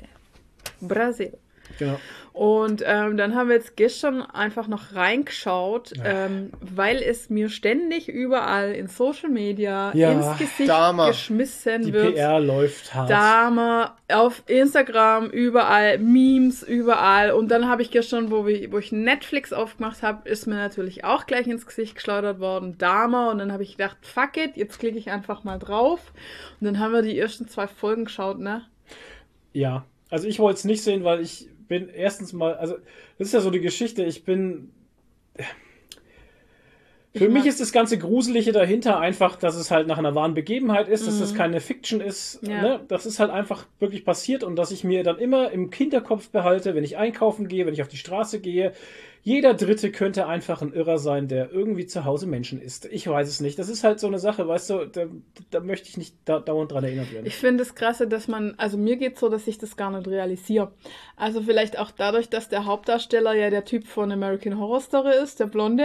Brasil. Genau. Und ähm, dann haben wir jetzt gestern einfach noch reingeschaut, ähm, weil es mir ständig überall in Social Media Ja, ins Gesicht Dama. geschmissen Die wird. PR läuft hart. Dame, auf Instagram, überall, Memes, überall. Und dann habe ich gestern, wo, wir, wo ich Netflix aufgemacht habe, ist mir natürlich auch gleich ins Gesicht geschleudert worden, Dame. Und dann habe ich gedacht, fuck it, jetzt klicke ich einfach mal drauf. Und dann haben wir die ersten zwei Folgen geschaut, ne? Ja, also ich wollte es nicht sehen, weil ich bin erstens mal, also das ist ja so die Geschichte, ich bin. Für Ich mich ist das ganze Gruselige dahinter einfach, dass es halt nach einer wahren Begebenheit ist, dass das keine Fiction ist. Mhm. Ja. Ne? Das ist halt einfach wirklich passiert und dass ich mir dann immer im Hinterkopf behalte, wenn ich einkaufen gehe, wenn ich auf die Straße gehe, jeder Dritte könnte einfach ein Irrer sein, der irgendwie zu Hause Menschen isst. Ich weiß es nicht. Das ist halt so eine Sache, weißt du, da, da möchte ich nicht da, dauernd dran erinnert werden. Ich finde es krasse, dass man, also mir geht so, dass ich das gar nicht realisiere. Also vielleicht auch dadurch, dass der Hauptdarsteller ja der Typ von American Horror Story ist, der Blonde,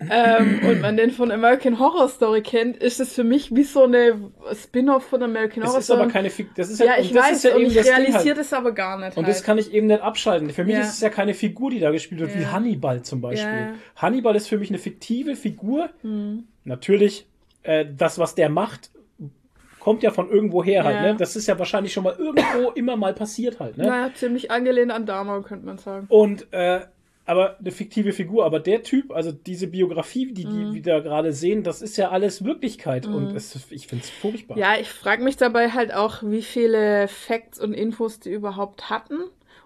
ähm, und man den von American Horror Story kennt, ist es für mich wie so eine Spin-off von American Es Horror ist Story. aber keine Fik das ist ja, und ich das weiß, ist ja und ich das Ding realisiere halt. das aber gar nicht. Und halt. das kann ich eben nicht abschalten. Für mich Ja. ist es ja keine Figur, die da gespielt wird, wie Ja. Hannibal zum Beispiel. Ja. Hm. Hannibal ist für mich eine fiktive Figur. Natürlich, äh, das, was der macht, kommt ja von irgendwo her halt. Ja. Ne? Das ist ja wahrscheinlich schon mal irgendwo immer mal passiert halt. Ne? Naja, ziemlich angelehnt an Dama, könnte man sagen. Und äh, aber eine fiktive Figur, aber der Typ, also diese Biografie, die Mhm. die wir da gerade sehen, das ist ja alles Wirklichkeit und es, ich finde es furchtbar. Ja, ich frage mich dabei halt auch, wie viele Facts und Infos die überhaupt hatten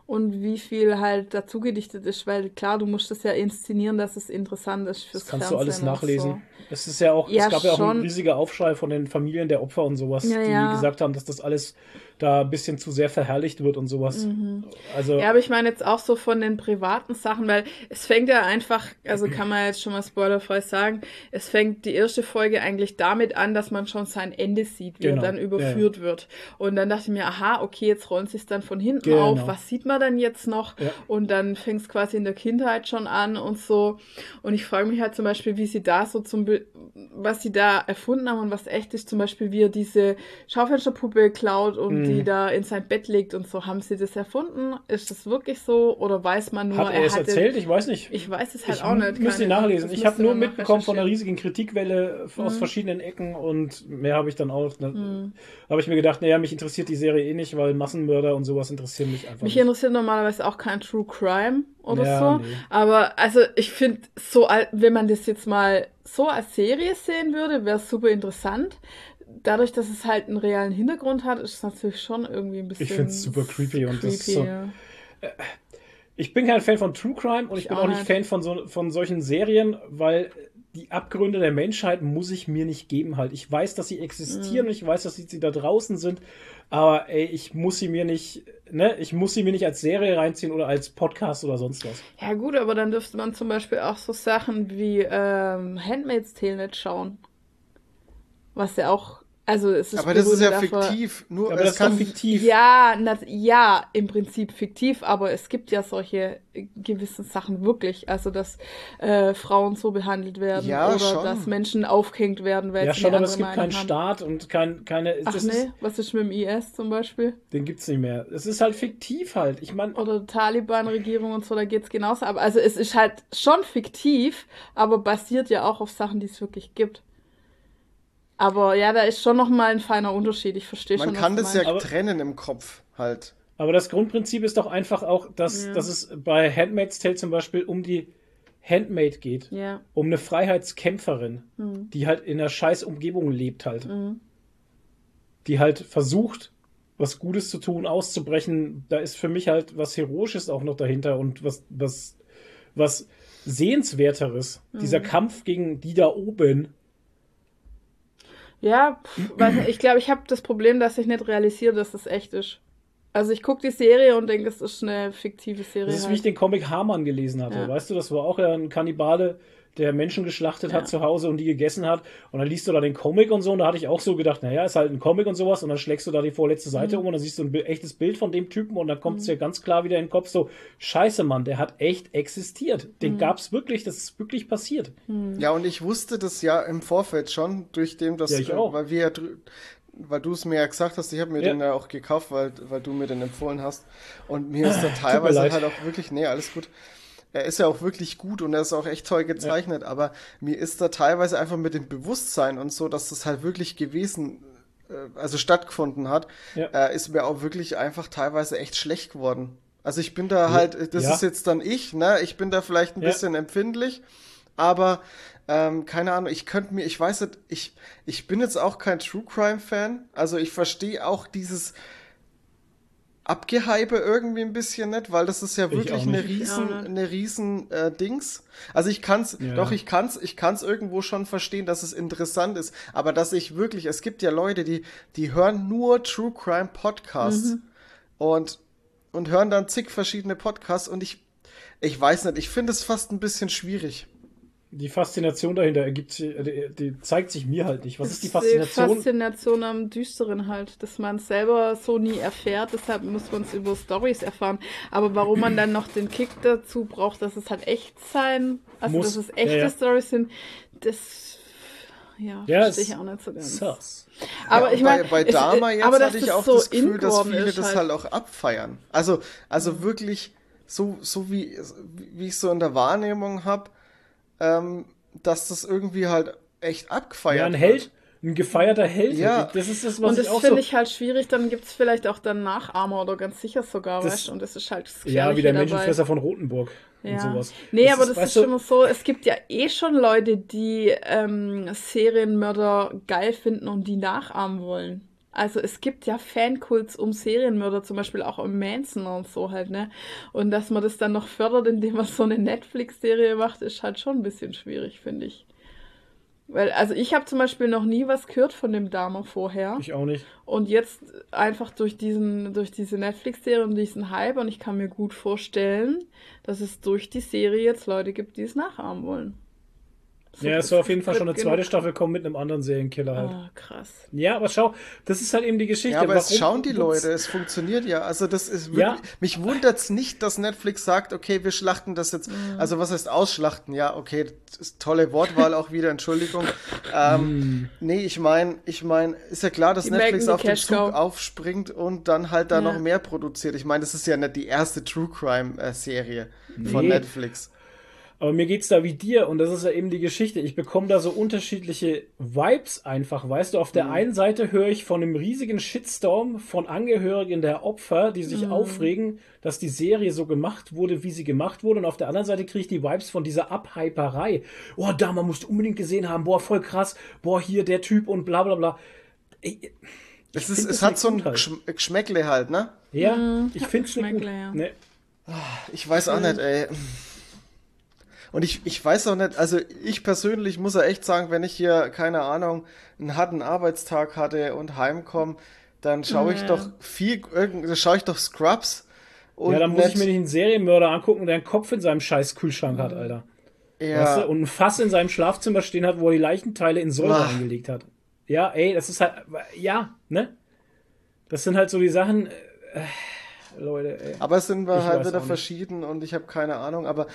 und wie viel halt dazu gedichtet ist, weil klar, du musst das ja inszenieren, dass es interessant ist fürs Das kannst du alles Fernsehen nachlesen. Es ist ja auch, Ja, es gab ja auch schon. einen riesiger Aufschrei von den Familien der Opfer und sowas, Ja, die ja. gesagt haben, dass das alles da ein bisschen zu sehr verherrlicht wird und sowas. Also Mhm. Ja, aber ich meine jetzt auch so von den privaten Sachen, weil es fängt ja einfach, also kann man jetzt schon mal spoilerfrei sagen, es fängt die erste Folge eigentlich damit an, dass man schon sein Ende sieht, wie Genau, er dann überführt wird. Und dann dachte ich mir, aha, okay, jetzt rollen sie es dann von hinten Genau. auf, was sieht man dann jetzt noch? Ja. Und dann fängt es quasi in der Kindheit schon an und so. Und ich frage mich halt zum Beispiel, wie sie da so zum, Was sie da erfunden haben und was echt ist, zum Beispiel wie er diese Schaufensterpuppe klaut und Mhm. die da in sein Bett legt und so. Haben sie das erfunden? Ist das wirklich so? Oder weiß man nur, hat er es hatte- erzählt? Ich weiß nicht. Ich weiß es halt ich auch nicht. müsste keine- nachlesen. Ich habe nur mitbekommen von einer. Mhm. riesigen Kritikwelle aus verschiedenen Ecken und mehr habe ich dann auch. Ne, Habe ich mir gedacht, naja, mich interessiert die Serie eh nicht, weil Massenmörder und sowas interessieren mich einfach Mich nicht. interessiert normalerweise auch kein True Crime oder ja, so. Nee. Aber also ich finde, so wenn man das jetzt mal so als Serie sehen würde, wäre es super interessant. Dadurch, dass es halt einen realen Hintergrund hat, ist es natürlich schon irgendwie ein bisschen. Ich finde es super creepy, creepy und das ist so. Ja. Äh, ich bin kein Fan von True Crime und ich, ich bin auch nicht Fan von, so, von solchen Serien, weil die Abgründe der Menschheit muss ich mir nicht geben halt. Ich weiß, dass sie existieren mhm. und ich weiß, dass sie, sie da draußen sind, aber ey, ich muss sie mir nicht, ne, ich muss sie mir nicht als Serie reinziehen oder als Podcast oder sonst was. Ja gut, aber dann dürfte man zum Beispiel auch so Sachen wie ähm, Handmaid's Tale nicht schauen. Was ja auch also es ist aber das ist ja davor, fiktiv. Nur aber es kann fiktiv. Ja, na, ja, im Prinzip fiktiv, aber es gibt ja solche gewissen Sachen wirklich. Also dass äh, Frauen so behandelt werden ja, oder schon. dass Menschen aufgehängt werden, weil ja, sie schon, aber es gibt keinen haben. Staat und kein, keine. Ach nee, ist, was ist mit dem IS zum Beispiel? Den gibt's nicht mehr. Es ist halt fiktiv halt. Ich meine. Oder Taliban-Regierung und so, da geht's genauso. Aber also es ist halt schon fiktiv, aber basiert ja auch auf Sachen, die es wirklich gibt. Aber ja, da ist schon noch mal ein feiner Unterschied. Ich verstehe schon. Man kann das ja aber, trennen im Kopf halt. Aber das Grundprinzip ist doch einfach auch, dass, ja. dass es bei Handmaid's Tale zum Beispiel um die Handmaid geht. Ja. Um eine Freiheitskämpferin, mhm. die halt in einer scheiß Umgebung lebt halt. Mhm. Die halt versucht, was Gutes zu tun, auszubrechen. Da ist für mich halt was Heroisches auch noch dahinter und was, was, was Sehenswerteres. Mhm. Dieser Kampf gegen die da oben ja, pff, ich glaube, ich habe das Problem, dass ich nicht realisiere, dass das echt ist. Also ich gucke die Serie und denke, es ist eine fiktive Serie. Das ist, halt. wie ich den Comic Hamann gelesen hatte. Ja. Weißt du, das war auch ja ein Kannibale, der Menschen geschlachtet ja. hat zu Hause und die gegessen hat. Und dann liest du da den Comic und so. Und da hatte ich auch so gedacht, naja, ist halt ein Comic und sowas. Und dann schlägst du da die vorletzte Seite mhm. um und dann siehst du ein echtes Bild von dem Typen. Und dann kommt es mhm. dir ganz klar wieder in den Kopf so, scheiße, Mann, der hat echt existiert. Den mhm. gab es wirklich, das ist wirklich passiert. Mhm. Ja, und ich wusste das ja im Vorfeld schon, durch dem, dass, ja, ich auch. weil wir weil du es mir ja gesagt hast, ich habe mir ja. den ja auch gekauft, weil, weil du mir den empfohlen hast. Und mir ist da teilweise halt auch wirklich, nee, alles gut er ist ja auch wirklich gut und er ist auch echt toll gezeichnet, ja. aber mir ist da teilweise einfach mit dem Bewusstsein und so, dass das halt wirklich gewesen, äh, also stattgefunden hat, ja. äh, ist mir auch wirklich einfach teilweise echt schlecht geworden. Also ich bin da halt, das ja. ist jetzt dann ich, ne? Ich bin da vielleicht ein bisschen empfindlich, aber ähm, keine Ahnung, ich könnte mir, ich weiß nicht, ich, ich bin jetzt auch kein True Crime Fan, also ich verstehe auch dieses, Abgehype irgendwie ein bisschen nicht, weil das ist ja wirklich eine riesen, eine riesen äh, Dings. Also ich kann's, ja. doch ich kann's, ich kann's irgendwo schon verstehen, dass es interessant ist, aber dass ich wirklich, es gibt ja Leute, die, die hören nur True Crime Podcasts mhm. und und hören dann zig verschiedene Podcasts und ich, ich weiß nicht, ich finde es fast ein bisschen schwierig die Faszination dahinter ergibt, die, die, zeigt sich mir halt nicht. Was ist die Faszination? Die Faszination am Düsteren halt, dass man es selber so nie erfährt, deshalb muss man es über Stories erfahren. Aber warum man dann noch den Kick dazu braucht, dass es halt echt sein, also muss. dass es echte ja, ja. Stories sind, das ja, ja verstehe ich auch nicht so ganz. Sus. Aber ja, ich meine, bei, bei Dama jetzt hatte ich auch so das Gefühl, dass viele das halt. halt auch abfeiern. Also, also wirklich so, so wie, wie ich so in der Wahrnehmung habe, ähm, dass das irgendwie halt echt abgefeiert ja, ein Held, ein gefeierter Held. Ja. Das ist das, was Und das finde so ich halt schwierig, dann gibt es vielleicht auch dann Nachahmer oder ganz sicher sogar, das, weißt Und das ist halt das Ja, wie der Menschenfresser von Rotenburg. Ja. Und sowas. Nee, das aber ist, das ist schon so, es gibt ja eh schon Leute, die ähm, Serienmörder geil finden und die nachahmen wollen. Also es gibt ja Fankults um Serienmörder, zum Beispiel auch um Manson und so halt, ne? Und dass man das dann noch fördert, indem man so eine Netflix-Serie macht, ist halt schon ein bisschen schwierig, finde ich. Weil, also ich habe zum Beispiel noch nie was gehört von dem Dame vorher. Ich auch nicht. Und jetzt einfach durch diesen, durch diese Netflix-Serie und diesen Hype und ich kann mir gut vorstellen, dass es durch die Serie jetzt Leute gibt, die es nachahmen wollen. Ja, es soll auf jeden Fall schon eine zweite Staffel kommen mit einem anderen Serienkiller halt. Ah, krass. Ja, aber schau, das ist halt eben die Geschichte. Ja, aber Warum? es schauen die Leute, es funktioniert ja. Also das ist wirklich, ja. mich wundert's nicht, dass Netflix sagt, okay, wir schlachten das jetzt. Mhm. Also was heißt ausschlachten? Ja, okay, tolle Wortwahl auch wieder, Entschuldigung. ähm, mhm. nee, ich meine, ich meine, ist ja klar, dass die Netflix auf den Zug go. aufspringt und dann halt da ja. noch mehr produziert. Ich meine, das ist ja nicht die erste True Crime äh, Serie nee. von Netflix. Aber mir geht's da wie dir und das ist ja eben die Geschichte. Ich bekomme da so unterschiedliche Vibes einfach, weißt du. Auf der mhm. einen Seite höre ich von einem riesigen Shitstorm von Angehörigen der Opfer, die sich mhm. aufregen, dass die Serie so gemacht wurde, wie sie gemacht wurde. Und auf der anderen Seite kriege ich die Vibes von dieser Abhyperei. Oh, da, man musst unbedingt gesehen haben. Boah, voll krass. Boah, hier der Typ und bla bla bla. Ich, es, ist, es hat so ein Geschmäckle halt, ne? Ja, mhm. ich finde es nicht gut. Ja. Nee. Ich weiß auch nicht, ey. Und ich, ich weiß auch nicht, also ich persönlich muss ja echt sagen, wenn ich hier, keine Ahnung, einen harten Arbeitstag hatte und heimkomme, dann schaue ich ja. doch viel, schaue ich doch Scrubs. Und ja, dann muss ich mir nicht einen Serienmörder angucken, der einen Kopf in seinem scheiß Kühlschrank hat, Alter. Ja. Weißt du? Und ein Fass in seinem Schlafzimmer stehen hat, wo er die Leichenteile in Säure Ach. eingelegt hat. Ja, ey, das ist halt, ja, ne? Das sind halt so die Sachen, äh, Leute, ey. Aber es sind wir halt wieder verschieden und ich habe keine Ahnung, aber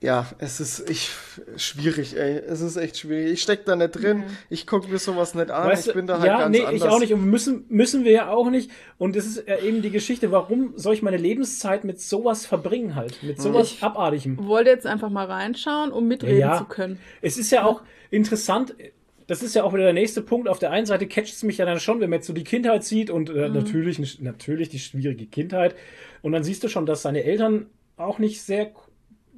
ja, es ist ich, schwierig, ey. Es ist echt schwierig. Ich steck da nicht drin. Mhm. Ich gucke mir sowas nicht an. Weißt ich bin da halt ja, ganz nee, anders. ich auch nicht. Und müssen, müssen wir ja auch nicht. Und das ist ja eben die Geschichte, warum soll ich meine Lebenszeit mit sowas verbringen halt? Mit sowas ich Abartigem. wollte jetzt einfach mal reinschauen, um mitreden ja, zu können. Es ist ja auch interessant, das ist ja auch wieder der nächste Punkt. Auf der einen Seite catcht es mich ja dann schon, wenn man jetzt so die Kindheit sieht und äh, mhm. natürlich, natürlich die schwierige Kindheit. Und dann siehst du schon, dass seine Eltern auch nicht sehr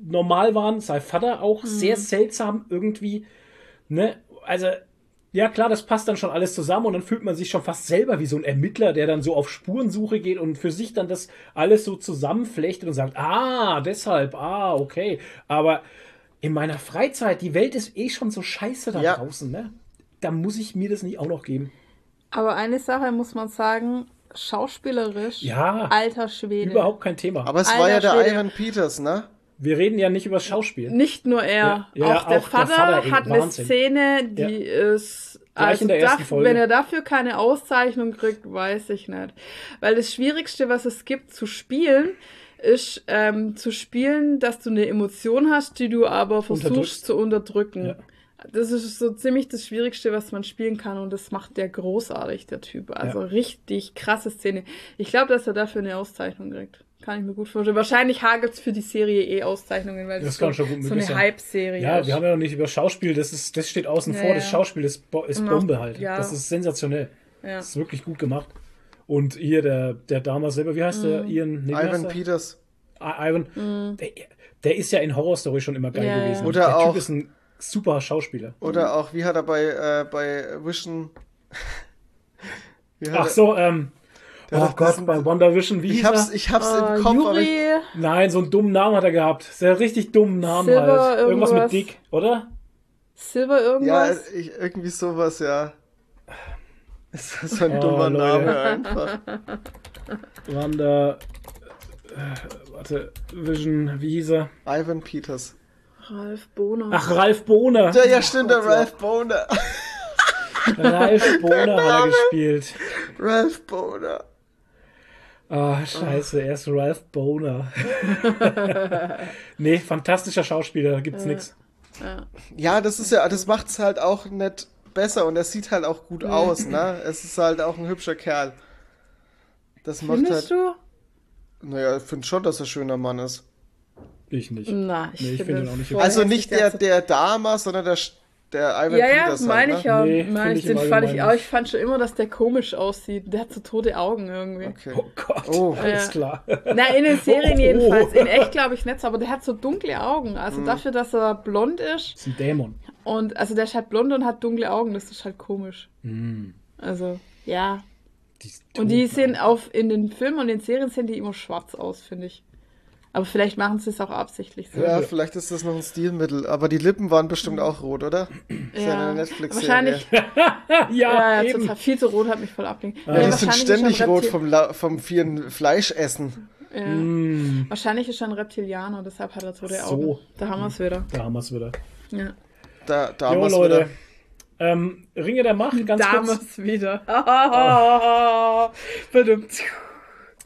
normal waren, sein Vater auch mhm. sehr seltsam irgendwie. Ne? Also, ja klar, das passt dann schon alles zusammen und dann fühlt man sich schon fast selber wie so ein Ermittler, der dann so auf Spurensuche geht und für sich dann das alles so zusammenflechtet und sagt, ah, deshalb, ah, okay. Aber in meiner Freizeit, die Welt ist eh schon so scheiße da ja. draußen, ne? Da muss ich mir das nicht auch noch geben. Aber eine Sache muss man sagen, schauspielerisch, ja, alter Schwede. Überhaupt kein Thema. Aber es alter war ja der Schwede. Ivan Peters, ne? Wir reden ja nicht über das Schauspiel. Nicht nur er. Ja, ja, auch, der, auch Vater der Vater hat eine Szene, die ja. ist. Also Folge. Wenn er dafür keine Auszeichnung kriegt, weiß ich nicht. Weil das Schwierigste, was es gibt zu spielen, ist ähm, zu spielen, dass du eine Emotion hast, die du aber versuchst zu unterdrücken. Ja. Das ist so ziemlich das Schwierigste, was man spielen kann und das macht der großartig, der Typ. Also ja. richtig krasse Szene. Ich glaube, dass er dafür eine Auszeichnung kriegt. Kann ich mir gut vorstellen. Wahrscheinlich hagelt es für die Serie eh Auszeichnungen, weil das, das so, so eine Hype-Serie Ja, ist. wir haben ja noch nicht über Schauspiel, das, ist, das steht außen ja, vor. Das Schauspiel ist, ist Bombe halt. Ja. Das ist sensationell. Ja. Das ist wirklich gut gemacht. Und hier der, der damals selber, wie heißt mhm. der? Ian nee, Ivan Peters. Ivan, mhm. der, der, ist ja in Horror Story schon immer geil ja, gewesen. Oder der auch, Typ ist ein super Schauspieler. Oder auch, wie hat er bei, äh, bei Vision. Ach so, ähm, der oh Gott, bei Wonder Vision, wie ich hab's, er? Ich hab's uh, im Kopf. Yuri. Ich, nein, so einen dummen Namen hat er gehabt. Sehr richtig dummen Namen Silver halt. Irgendwas. irgendwas mit Dick, oder? Silver irgendwas? Ja, ich, irgendwie sowas, ja. Ist das so ein oh, dummer Leute. Name einfach. Wanda. Äh, warte, Vision, wie hieß er? Ivan Peters. Ralf Bohner. Ach, Ralf Bohner. Ja, ja stimmt, der Ralf Bohner. Ralf Bohner hat er gespielt. Ralf Bohner. Oh, scheiße, er ist Ralph Boner. nee, fantastischer Schauspieler, gibt's ja. nichts. Ja. ja, das ist ja, das macht's halt auch nicht besser und er sieht halt auch gut aus, ne? Es ist halt auch ein hübscher Kerl. Das macht Findest halt. du? Naja, ich finde schon, dass er ein schöner Mann ist. Ich nicht. Na, ich, nee, ich finde ihn auch nicht. Also nicht der, der Dama, sondern der, der Ivan ja, Peters. Ja, meine halt, ich ne? ja. Nee, mein ich, den fand ich auch. Ich fand schon immer, dass der komisch aussieht. Der hat so tote Augen irgendwie. Okay. Oh Gott, oh. alles ja. klar. Na, in den Serien oh. jedenfalls. In echt glaube ich nicht, aber der hat so dunkle Augen. Also mhm. dafür, dass er blond ist. Das ist ein Dämon. Und also der ist halt blond und hat dunkle Augen. Das ist halt komisch. Mhm. Also, ja. Die und die sehen auf, in den Filmen und den Serien sehen die immer schwarz aus, finde ich. Aber vielleicht machen sie es auch absichtlich so. Ja, vielleicht ist das noch ein Stilmittel. Aber die Lippen waren bestimmt auch rot, oder? Ja, ja Netflix wahrscheinlich. ja, ja, ja total. Viel zu rot hat mich voll abgelenkt. Ja, die sind ständig rot vom, La vom vielen Fleischessen. Ja. Mm. Wahrscheinlich ist er ein Reptilianer, deshalb hat er so der Augen. So. Da haben wir es wieder. Da haben wir es wieder. Ja. Da, da haben wir es wieder. Ähm, Ringe der Macht, ganz Damals kurz. wieder.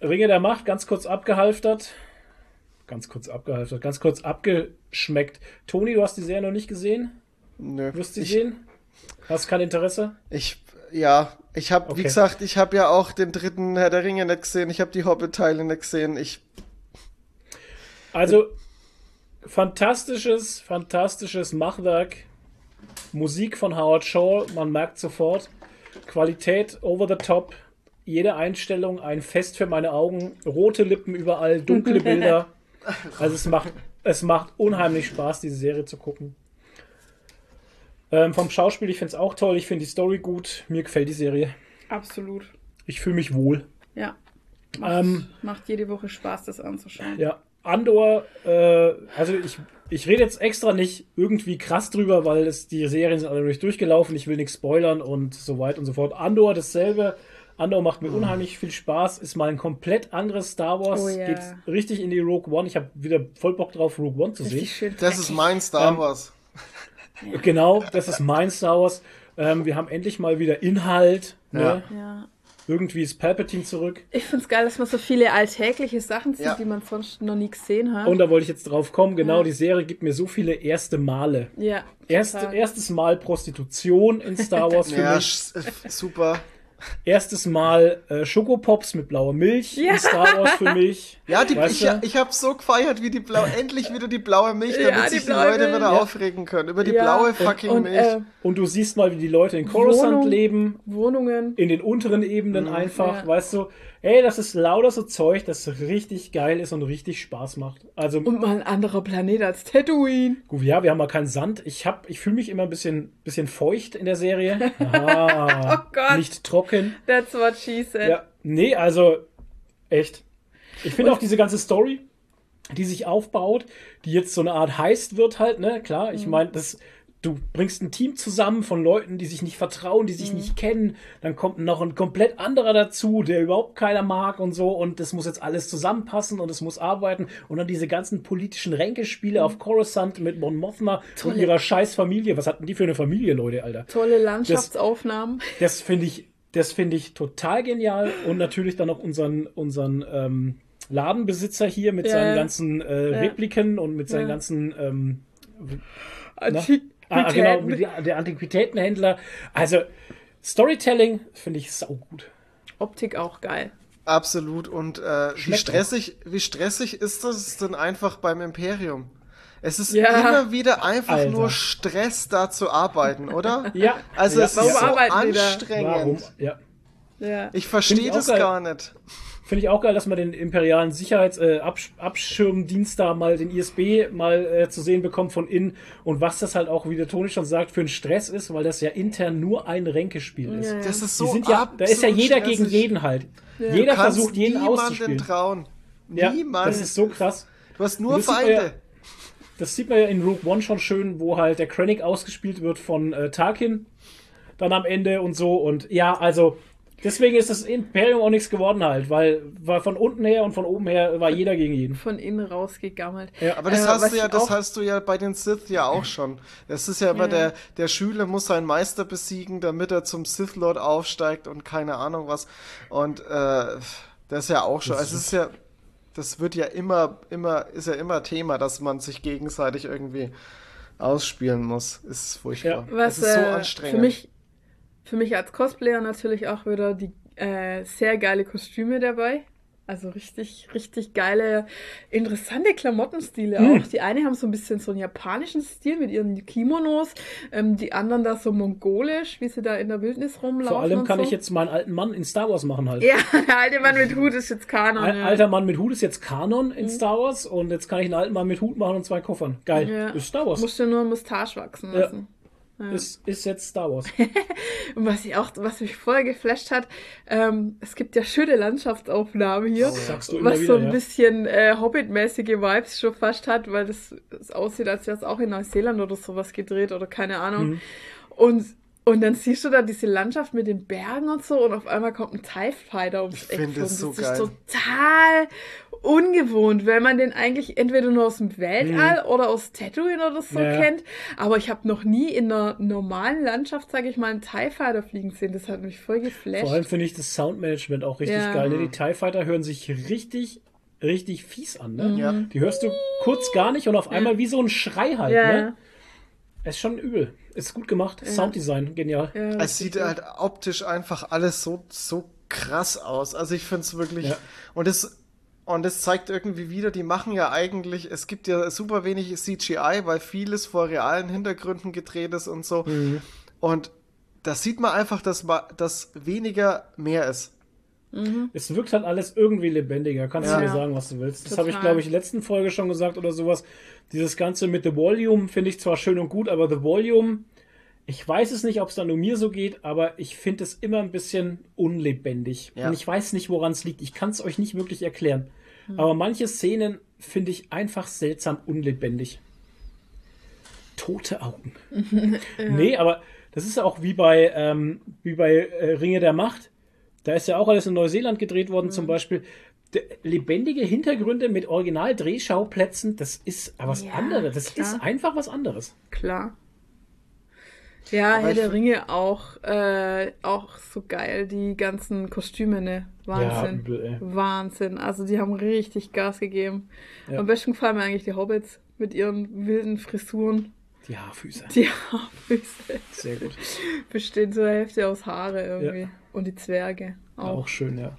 Ringe der Macht, ganz kurz abgehalftert ganz kurz abgehalten, ganz kurz abgeschmeckt. Toni, du hast die Serie noch nicht gesehen? Nö. Wirst du sie sehen? Hast kein Interesse? Ich, ja, ich habe, okay. wie gesagt, ich habe ja auch den dritten Herr der Ringe nicht gesehen, ich habe die Hobbit-Teile nicht gesehen, ich... Also, fantastisches, fantastisches Machwerk. Musik von Howard Shaw, man merkt sofort. Qualität over the top. Jede Einstellung ein Fest für meine Augen. Rote Lippen überall, dunkle Bilder. Also es macht, es macht unheimlich Spaß, diese Serie zu gucken. Ähm, vom Schauspiel, ich finde es auch toll. Ich finde die Story gut. Mir gefällt die Serie. Absolut. Ich fühle mich wohl. Ja. Macht, Ähm, macht jede Woche Spaß, das anzuschauen. Ja, Andor, äh, also ich, ich rede jetzt extra nicht irgendwie krass drüber, weil es, die Serien sind alle durch durchgelaufen. Ich will nichts spoilern und so weiter und so fort. Andor dasselbe. Andor macht mir unheimlich viel Spaß. Ist mal ein komplett anderes Star Wars. Oh ja. Geht richtig in die Rogue One. Ich habe wieder voll Bock drauf, Rogue One zu sehen. Richtig schön. Das ist mein Star Ähm, Wars. Genau, das ist mein Star Wars. Ähm, wir haben endlich mal wieder Inhalt. Ne? Ja. Irgendwie ist Palpatine zurück. Ich finde es geil, dass man so viele alltägliche Sachen sieht, Ja. die man sonst noch nie gesehen hat. Und da wollte ich jetzt drauf kommen. Genau, Ja. die Serie gibt mir so viele erste Male. ja. Erste, erstes Mal Prostitution in Star Wars für Ja, mich. äh, super. Erstes Mal äh, Schokopops mit blauer Milch Ja. in Star Wars für mich. Ja, die, Weißt ich, du? ich habe so gefeiert, wie die blaue, endlich wieder die blaue Milch, Ja, damit die sich die Leute Milch. wieder Ja. aufregen können. Über die Ja. blaue fucking und, Milch. Äh, Und du siehst mal, wie die Leute in Coruscant Wohnung. leben. Wohnungen. In den unteren Ebenen einfach, Ja. weißt du, ey, das ist lauter so Zeug, das richtig geil ist und richtig Spaß macht. Also, Und mal ein anderer Planet als Tatooine. gut, ja, wir haben mal keinen Sand. Ich hab, ich fühle mich immer ein bisschen, bisschen feucht in der Serie. Ah, Oh Gott. Nicht trocken. That's what she said. Ja, nee, also echt. Ich finde auch diese ganze Story, die sich aufbaut, die jetzt so eine Art Heist wird halt, ne? Klar, Mhm. ich meine, das du bringst ein Team zusammen von Leuten, die sich nicht vertrauen, die sich Mhm. nicht kennen, dann kommt noch ein komplett anderer dazu, der überhaupt keiner mag und so und das muss jetzt alles zusammenpassen und es muss arbeiten und dann diese ganzen politischen Ränkespiele auf Coruscant mit Mon Mothma und Mhm. Tolle. ihrer scheiß Familie. Was hatten die für eine Familie, Leute, Alter? Tolle Landschaftsaufnahmen. Das finde ich, das finde ich total genial. Und natürlich dann noch unseren, unseren ähm, Ladenbesitzer hier mit Ja, seinen ganzen äh, Ja. Repliken und mit seinen Ja. ganzen ähm, Antiquitäten. Ah, genau, mit der, Antiquitätenhändler. Also Storytelling finde ich saugut. Optik auch geil. Absolut. Und äh, wie, stressig, wie stressig ist das denn einfach beim Imperium? Es ist Ja. immer wieder einfach Alter. nur Stress, da zu arbeiten, oder? Ja. Also ja, es Warum ist so anstrengend. Warum? Ja. Ja. Ich verstehe das gar nicht. Finde ich auch geil, dass man den imperialen Sicherheits äh, da mal den ISB mal äh, zu sehen bekommt von innen und was das halt auch, wie der Toni schon sagt, für ein Stress ist, weil das ja intern nur ein Ränkespiel ist. Ja, ja. Das ist so sind ja, da ist ja jeder stressig. gegen jeden halt. Jeder versucht jeden auszuspielen. trauen. Ja, Niemand. das ist so krass. du hast nur ja- Feinde. Das sieht man ja in Rogue One schon schön, wo halt der Krennic ausgespielt wird von äh, Tarkin dann am Ende und so. Und ja, also deswegen ist das Imperium auch nichts geworden halt, weil war von unten her und von oben her war jeder gegen jeden. Von innen rausgegammelt. Ja, Aber das Äh, hast du ja, das hast du ja bei den Sith ja auch schon. Das ist ja immer Ja. der, der Schüler muss seinen Meister besiegen, damit er zum Sith Lord aufsteigt und keine Ahnung was. Und äh, das ist ja auch schon. Das Also es ist ja, das wird ja immer, immer, ist ja immer Thema, dass man sich gegenseitig irgendwie ausspielen muss. Ist furchtbar. Ja. Was es ist so äh, anstrengend. für mich für mich als Cosplayer natürlich auch wieder die äh, sehr geile Kostüme dabei. Also richtig, richtig geile, interessante Klamottenstile Hm. auch. Die eine haben so ein bisschen so einen japanischen Stil mit ihren Kimonos, ähm, die anderen da so mongolisch, wie sie da in der Wildnis rumlaufen. Vor allem kann so. ich jetzt meinen alten Mann in Star Wars machen halt. Ja, der alte Mann mit Hut ist jetzt Kanon. Ein ja. alter Mann mit Hut ist jetzt Kanon Mhm. in Star Wars und jetzt kann ich einen alten Mann mit Hut machen und zwei Koffern. Geil. Ja. Ist Star Wars. Musst du nur Mustache wachsen Ja. Lassen. Ist, ist jetzt Star Wars. Und was ich auch, was mich voll geflasht hat, ähm, es gibt ja schöne Landschaftsaufnahmen hier, du immer was wieder, so ein ja. bisschen äh, Hobbit-mäßige Vibes schon fast hat, weil das, das aussieht, als wäre es auch in Neuseeland oder sowas gedreht oder keine Ahnung. Mhm. Und und dann siehst du da diese Landschaft mit den Bergen und so und auf einmal kommt ein TIE Fighter ums Ich Eck. finde das so das geil. ist total ungewohnt, weil man den eigentlich entweder nur aus dem Weltall oder aus Tatooine oder so Mhm. Ja. kennt. Aber ich habe noch nie in einer normalen Landschaft, sage ich mal, einen TIE Fighter fliegen sehen. Das hat mich voll geflasht. Vor allem finde ich das Soundmanagement auch richtig Ja. geil. Ne? Die TIE Fighter hören sich richtig, richtig fies an. Ne? Ja. Die hörst du kurz gar nicht und auf einmal wie so ein Schrei halt. ja, Ne? Ist schon übel. Ist gut gemacht. Sounddesign, genial. ja, Es sieht halt optisch einfach alles so, so krass aus. Also ich finde es wirklich. Ja. Und es Und es zeigt irgendwie wieder, die machen ja eigentlich, es gibt ja super wenig CGI, weil vieles vor realen Hintergründen gedreht ist und so. Mhm. Und da sieht man einfach, dass, dass weniger mehr ist. Mhm. Es wirkt halt alles irgendwie lebendiger. Kannst ja. du mir sagen, was du willst. Das habe ich, glaube ich, letzten Folge schon gesagt oder sowas. Dieses Ganze mit The Volume finde ich zwar schön und gut, aber The Volume, ich weiß es nicht, ob es dann nur mir so geht, aber ich finde es immer ein bisschen unlebendig. Ja. Und ich weiß nicht, woran es liegt. Ich kann es euch nicht wirklich erklären. Mhm. Aber manche Szenen finde ich einfach seltsam unlebendig. Tote Augen. ja. Nee, aber das ist auch wie bei, ähm, wie bei äh, Ringe der Macht da ist ja auch alles in Neuseeland gedreht worden, mhm. zum Beispiel. lebendige Hintergründe mit Original-Drehschauplätzen, das ist was ja, anderes. Das klar. ist einfach was anderes. Klar. Ja, Aber Herr der Ringe auch, äh, auch so geil, die ganzen Kostüme, ne? Wahnsinn. Ja, übel, Wahnsinn. Also die haben richtig Gas gegeben. Ja. Am besten gefallen mir eigentlich die Hobbits mit ihren wilden Frisuren. Die Haarfüße. Die Haarfüße. Sehr gut. Bestehen zur Hälfte aus Haare irgendwie. Ja. Und die Zwerge auch. Auch schön, ja.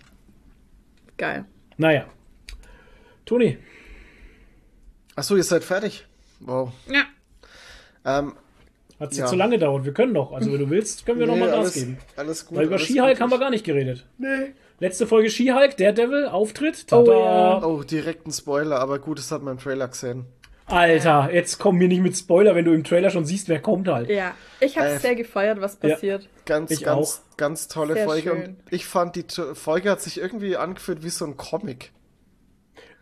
Geil. Naja. Toni. Achso, ihr seid fertig. Wow. Ja. Ähm, Hat es ja. zu lange gedauert. Wir können doch. Also, wenn du willst, können wir nee, nochmal Gas geben. Alles gut. Weil über Skihulk haben wir gar nicht geredet. Nee. Letzte Folge Skihulk, Daredevil, Auftritt. Tada. Oh, ja. oh, direkt ein Spoiler, aber gut, das hat man im Trailer gesehen. Alter, jetzt kommen wir nicht mit Spoiler, wenn du im Trailer schon siehst, wer kommt halt. Ja, ich habe äh, sehr gefeiert, was passiert. Ja, ganz, ich ganz, auch. ganz tolle sehr Folge. Schön. Und ich fand, die Folge hat sich irgendwie angefühlt wie so ein Comic.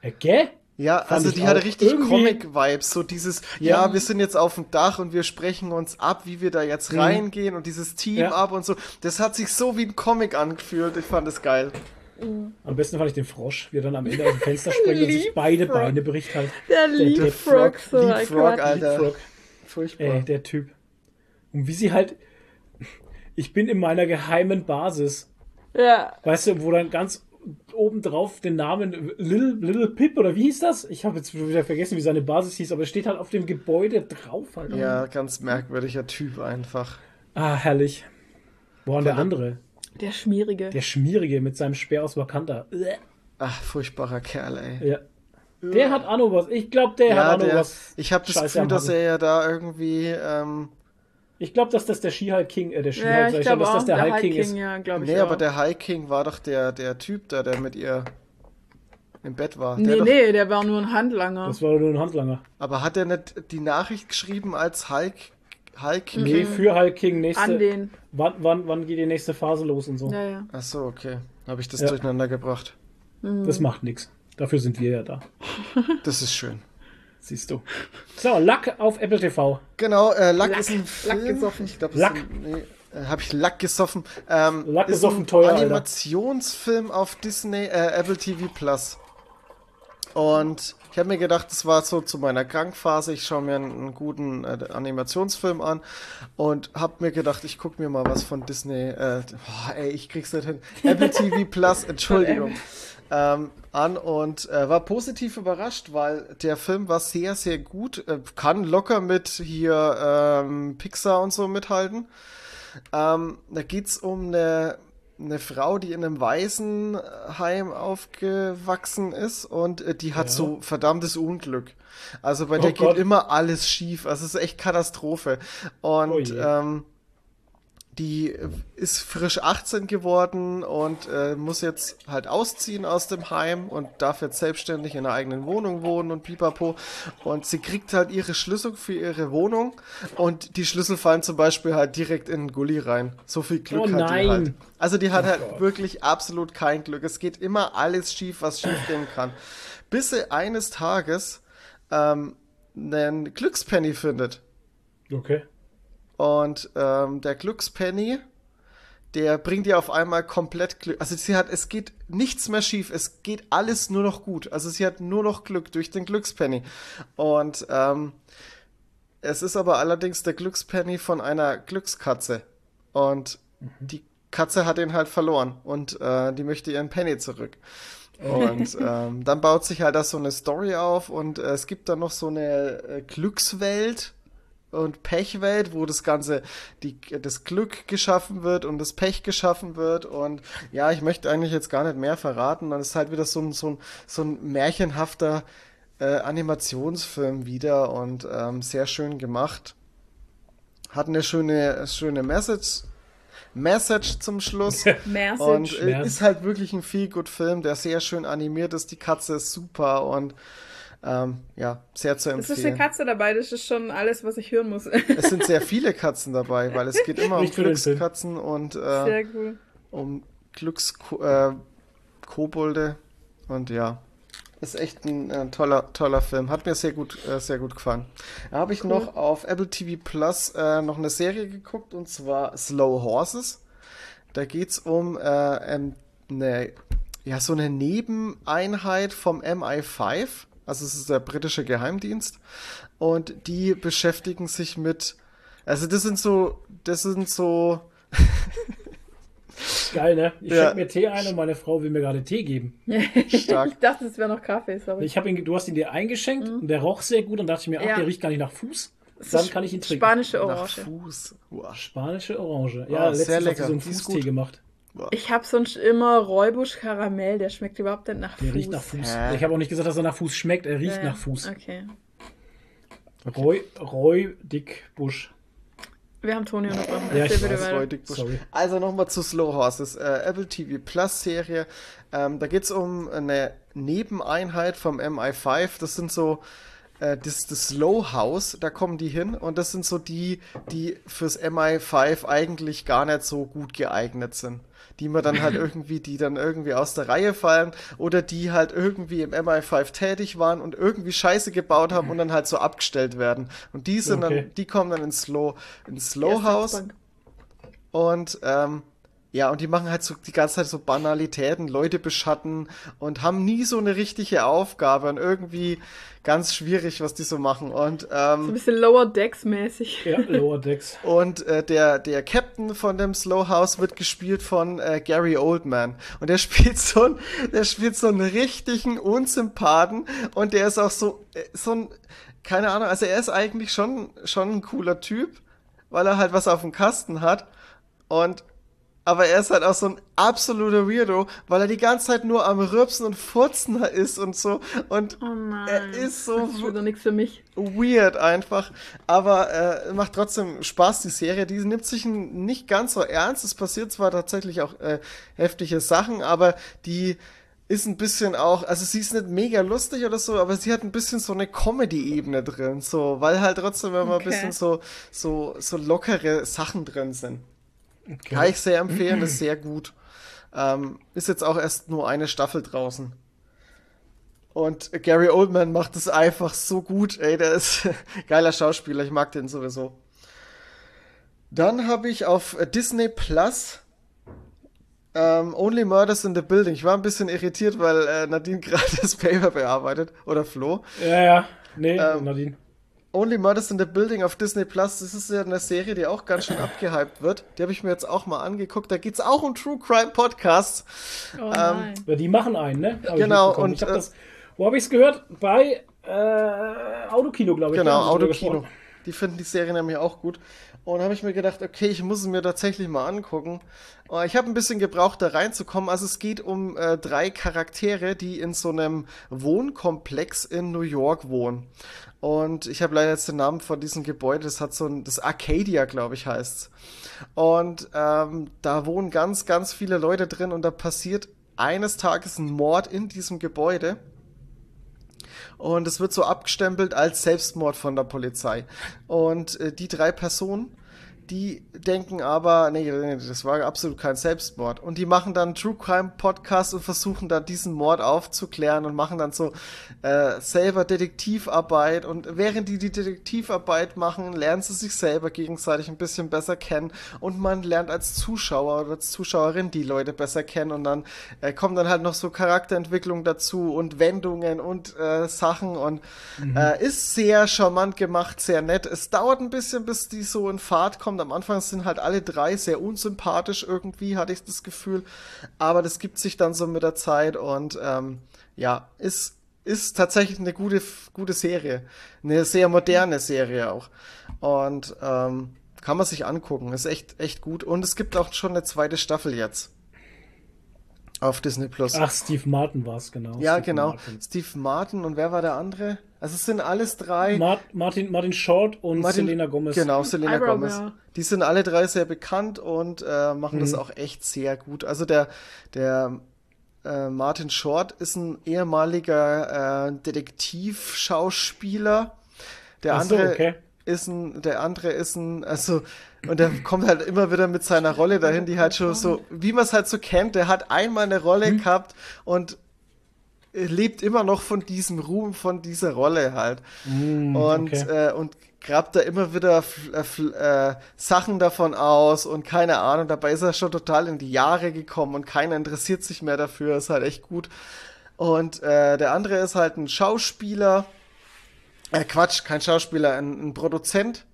Äh, gell? Ja, Fand also die hatte richtig Comic-Vibes. So dieses, ja. ja. wir sind jetzt auf dem Dach und wir sprechen uns ab, wie wir da jetzt mhm. reingehen und dieses Team ja. ab und so. Das hat sich so wie ein Comic angefühlt. Ich fand es geil. Mhm. Am besten fand ich den Frosch, wie er dann am Ende aus dem Fenster springt und sich beide Beine bricht halt. Der Leapfrog, so Leapfrog, Alter. Leapfrog. Furchtbar. Ey, der Typ. Und wie sie halt. Ich bin in meiner geheimen Basis. Ja. Weißt du, wo dann ganz oben drauf den Namen Little, Little Pip oder wie hieß das? Ich habe jetzt wieder vergessen, wie seine Basis hieß, aber es steht halt auf dem Gebäude drauf. Halt. Ja, ganz merkwürdiger Typ einfach. Ah, herrlich. Boah, und der andere. Der Schmierige. Der Schmierige mit seinem Speer aus Wakanda. Ach, furchtbarer Kerl, ey. Ja. Der hat Anno was. Ich glaube, der ja, hat Anno der, was. Ich habe das Gefühl, dass er ja da irgendwie. Ähm, ich glaube, dass das der She-Hulk King, äh, der She-Hulk, ja, ich, glaube, dass das der, der Hulk King, King ist. Ja, ich nee, auch. aber der Hulk King war doch der, der Typ da, der mit ihr im Bett war. Nee, der nee, der war nur ein Handlanger. Das war nur ein Handlanger. Aber hat er nicht die Nachricht geschrieben als Hulk Hulk King? Nee, für Hulk King. Nächste, An den. Wann, wann, wann geht die nächste Phase los und so? Ja, ja. Ach so, okay. Habe ich das ja. durcheinander gebracht. Mhm. Das macht nichts. Dafür sind wir ja da. Das ist schön. Siehst du. So, Lack auf Apple TV. Genau, äh, Lack, Lack, ist ein Film. Lack gesoffen. Ich glaube, Lack. nee, äh, habe ich Lack gesoffen. Ähm, Lack gesoffen, teuer. Animationsfilm Alter. auf Disney, äh, Apple TV Plus. Und ich habe mir gedacht, das war so zu meiner Krankphase. Ich schaue mir einen, einen guten äh, Animationsfilm an und habe mir gedacht, ich gucke mir mal was von Disney. Äh, boah, ey, ich krieg's nicht hin. Apple TV Plus, Entschuldigung. Ähm, an und äh, war positiv überrascht, weil der Film war sehr, sehr gut. Äh, kann locker mit hier ähm, Pixar und so mithalten. Ähm, da geht's um eine eine Frau, die in einem Waisenheim aufgewachsen ist und äh, die hat ja. so verdammtes Unglück. Also bei oh der Gott. geht immer alles schief. Also es ist echt Katastrophe. Und oh ähm, die ist frisch 18 geworden und äh, muss jetzt halt ausziehen aus dem Heim und darf jetzt selbstständig in einer eigenen Wohnung wohnen und pipapo. Und sie kriegt halt ihre Schlüssel für ihre Wohnung und die Schlüssel fallen zum Beispiel halt direkt in den Gully rein. So viel Glück oh, hat nein. die halt. Also die hat oh halt Gott. wirklich absolut kein Glück. Es geht immer alles schief, was schief gehen kann. Bis sie eines Tages ähm, einen Glückspenny findet. Okay. Und ähm, der Glückspenny, der bringt ihr auf einmal komplett Glück. Also sie hat, es geht nichts mehr schief, es geht alles nur noch gut. Also sie hat nur noch Glück durch den Glückspenny. Und ähm, es ist aber allerdings der Glückspenny von einer Glückskatze. Und mhm. die Katze hat ihn halt verloren und äh, die möchte ihren Penny zurück. Und ähm, dann baut sich halt da so eine Story auf und äh, es gibt dann noch so eine äh, Glückswelt, und Pechwelt, wo das Ganze, die, das Glück geschaffen wird und das Pech geschaffen wird. Und ja, ich möchte eigentlich jetzt gar nicht mehr verraten. Dann ist halt wieder so ein, so ein, so ein märchenhafter äh, Animationsfilm wieder und ähm, sehr schön gemacht. Hat eine schöne, schöne Message. Message zum Schluss. Message. Und äh, ist halt wirklich ein viel gut Film, der sehr schön animiert ist. Die Katze ist super und ähm, ja, sehr zu empfehlen. Es ist eine Katze dabei, das ist schon alles, was ich hören muss. es sind sehr viele Katzen dabei, weil es geht immer um Glückskatzen und äh, cool. um Glückskobolde. Äh, und ja, ist echt ein äh, toller, toller Film. Hat mir sehr gut, äh, sehr gut gefallen. Da habe ich cool. noch auf Apple TV Plus äh, noch eine Serie geguckt und zwar Slow Horses. Da geht es um äh, eine, ja, so eine Nebeneinheit vom MI5 also es ist der britische Geheimdienst. Und die beschäftigen sich mit. Also das sind so. Das sind so. Geil, ne? Ich ja. schenke mir Tee ein und meine Frau will mir gerade Tee geben. Stark. ich dachte, es wäre noch Kaffee, sorry. Ich ihn, du hast ihn dir eingeschenkt mhm. und der roch sehr gut und dachte ich mir, ach, ja. der riecht gar nicht nach Fuß. Dann kann ich ihn trinken. Spanische Orange. Nach Fuß. Wow. Spanische Orange. Ja, oh, letztens hat sie so einen Fußtee gemacht. Ich habe sonst immer Räubusch Karamell, der schmeckt überhaupt nicht nach Fuß. Der riecht nach Fuß. Hä? Ich habe auch nicht gesagt, dass er nach Fuß schmeckt, er riecht ja, nach Fuß. Okay. Roy, Roy Dickbusch. Wir haben Toni unterbrochen. Ja, ich weiß, Roy Dickbusch. Sorry. Also nochmal zu Slow Horses. Äh, Apple TV Plus Serie. Ähm, da geht es um eine Nebeneinheit vom MI5. Das sind so äh, das, das Slow House, da kommen die hin und das sind so die, die fürs MI5 eigentlich gar nicht so gut geeignet sind die man dann halt irgendwie, die dann irgendwie aus der Reihe fallen oder die halt irgendwie im MI5 tätig waren und irgendwie Scheiße gebaut haben und dann halt so abgestellt werden. Und die sind okay. dann, die kommen dann ins Slow, ins Slow House. Und ähm, ja, und die machen halt so die ganze Zeit so Banalitäten, Leute beschatten und haben nie so eine richtige Aufgabe und irgendwie ganz schwierig, was die so machen. Und, ähm, so ein bisschen Lower Decks mäßig. Ja, Lower Decks. und äh, der, der Captain von dem Slow House wird gespielt von äh, Gary Oldman. Und der spielt so ein, der spielt so einen richtigen Unsympathen und der ist auch so, äh, so ein, keine Ahnung, also er ist eigentlich schon, schon ein cooler Typ, weil er halt was auf dem Kasten hat. Und aber er ist halt auch so ein absoluter Weirdo, weil er die ganze Zeit nur am Rübsen und Furzen ist und so. Und oh er ist so das ist wieder für mich. weird einfach. Aber äh, macht trotzdem Spaß, die Serie. Die nimmt sich nicht ganz so ernst. Es passiert zwar tatsächlich auch äh, heftige Sachen, aber die ist ein bisschen auch, also sie ist nicht mega lustig oder so, aber sie hat ein bisschen so eine Comedy-Ebene drin, so, weil halt trotzdem immer okay. ein bisschen so, so, so lockere Sachen drin sind. Okay. Kann ich sehr empfehlen, ist sehr gut. Ähm, ist jetzt auch erst nur eine Staffel draußen. Und Gary Oldman macht es einfach so gut, ey, der ist geiler Schauspieler, ich mag den sowieso. Dann habe ich auf Disney Plus ähm, Only Murders in the Building. Ich war ein bisschen irritiert, weil äh, Nadine gerade das Paper bearbeitet. Oder Flo. Ja, ja. Nee, ähm, Nadine. Only Murders in the Building auf Disney Plus, das ist ja eine Serie, die auch ganz schön abgehypt wird. Die habe ich mir jetzt auch mal angeguckt. Da geht es auch um True Crime Podcasts. Oh ähm, ja, die machen einen, ne? Hab genau. Und ich hab äh, das, wo habe ich es gehört? Bei äh, Autokino, glaube ich. Genau, Autokino. Die finden die Serie nämlich auch gut. Und habe ich mir gedacht, okay, ich muss es mir tatsächlich mal angucken. Äh, ich habe ein bisschen gebraucht, da reinzukommen. Also es geht um äh, drei Charaktere, die in so einem Wohnkomplex in New York wohnen. Und ich habe leider jetzt den Namen von diesem Gebäude, das hat so ein, das Arcadia, glaube ich, heißt. Und ähm, da wohnen ganz, ganz viele Leute drin und da passiert eines Tages ein Mord in diesem Gebäude. Und es wird so abgestempelt als Selbstmord von der Polizei. Und äh, die drei Personen die denken aber, nee, nee, das war absolut kein Selbstmord. Und die machen dann True Crime Podcast und versuchen dann diesen Mord aufzuklären und machen dann so äh, selber Detektivarbeit. Und während die die Detektivarbeit machen, lernen sie sich selber gegenseitig ein bisschen besser kennen. Und man lernt als Zuschauer oder als Zuschauerin die Leute besser kennen. Und dann äh, kommen dann halt noch so Charakterentwicklung dazu und Wendungen und äh, Sachen. Und mhm. äh, ist sehr charmant gemacht, sehr nett. Es dauert ein bisschen, bis die so in Fahrt kommen kommt. Am Anfang sind halt alle drei sehr unsympathisch irgendwie, hatte ich das Gefühl. Aber das gibt sich dann so mit der Zeit und ähm, ja, ist, ist tatsächlich eine gute, gute Serie. Eine sehr moderne Serie auch. Und ähm, kann man sich angucken. Ist echt, echt gut. Und es gibt auch schon eine zweite Staffel jetzt. Auf Disney Plus. Ach, Steve Martin war es, genau. Ja, Steve genau. Martin. Steve Martin und wer war der andere? Also es sind alles drei. Mar Martin, Martin Short und Martin- Selena Gomez. Genau, Selena Eyebrow Gomez. Girl. Die sind alle drei sehr bekannt und äh, machen Mhm. das auch echt sehr gut. Also der, der äh, Martin Short ist ein ehemaliger äh, Detektivschauspieler. Der Ach so, andere okay. ist ein, der andere ist ein, also, und der kommt halt immer wieder mit seiner Rolle dahin, die halt schon so, wie man es halt so kennt, der hat einmal eine Rolle Mhm. gehabt und lebt immer noch von diesem Ruhm, von dieser Rolle halt. und, okay. äh, und grabt da immer wieder äh, äh, Sachen davon aus und keine Ahnung. Dabei ist er schon total in die Jahre gekommen und keiner interessiert sich mehr dafür. Ist halt echt gut. Und äh, der andere ist halt ein Schauspieler. Äh, Quatsch, kein Schauspieler, ein, ein Produzent.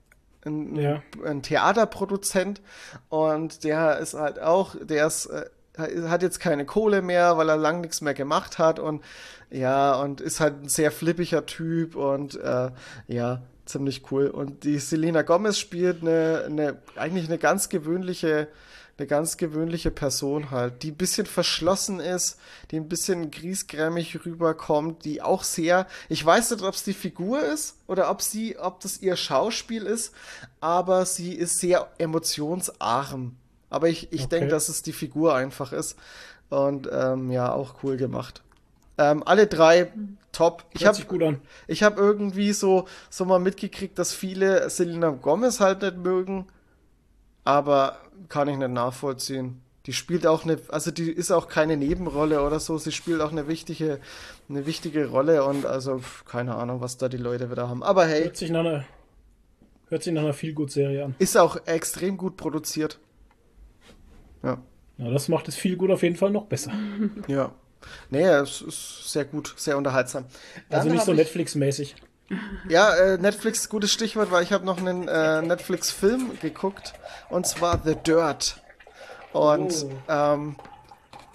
Ein, Ja. ein Theaterproduzent. Und der ist halt auch, der ist, äh, hat jetzt keine Kohle mehr, weil er lang nichts mehr gemacht hat und ja, und ist halt ein sehr flippiger Typ und äh, ja, ziemlich cool. Und die Selena Gomez spielt eine, eine eigentlich eine ganz gewöhnliche, eine ganz gewöhnliche Person halt, die ein bisschen verschlossen ist, die ein bisschen griesgrämig rüberkommt, die auch sehr, ich weiß nicht, ob es die Figur ist oder ob sie, ob das ihr Schauspiel ist, aber sie ist sehr emotionsarm. Aber ich, ich Okay. denke, dass es die Figur einfach ist. Und ähm, ja, auch cool gemacht. Ähm, alle drei top. Ich Hört habe sich gut an. ich habe irgendwie so, so mal mitgekriegt, dass viele Selena Gomez halt nicht mögen, aber kann ich nicht nachvollziehen. Die spielt auch eine, also die ist auch keine Nebenrolle oder so, sie spielt auch eine wichtige, eine wichtige Rolle und also keine Ahnung, was da die Leute wieder haben. Aber hey, Hört sich nach einer, hört sich nach einer Feelgood-Serie an. ist auch extrem gut produziert. Ja, Ja, das macht es viel gut auf jeden Fall noch besser. ja. Nee, es ist sehr gut, sehr unterhaltsam. Dann Also nicht so Netflix-mäßig. Ja, äh, Netflix, gutes Stichwort, weil ich habe noch einen äh, Netflix-Film geguckt und zwar The Dirt. Und Oh. ähm,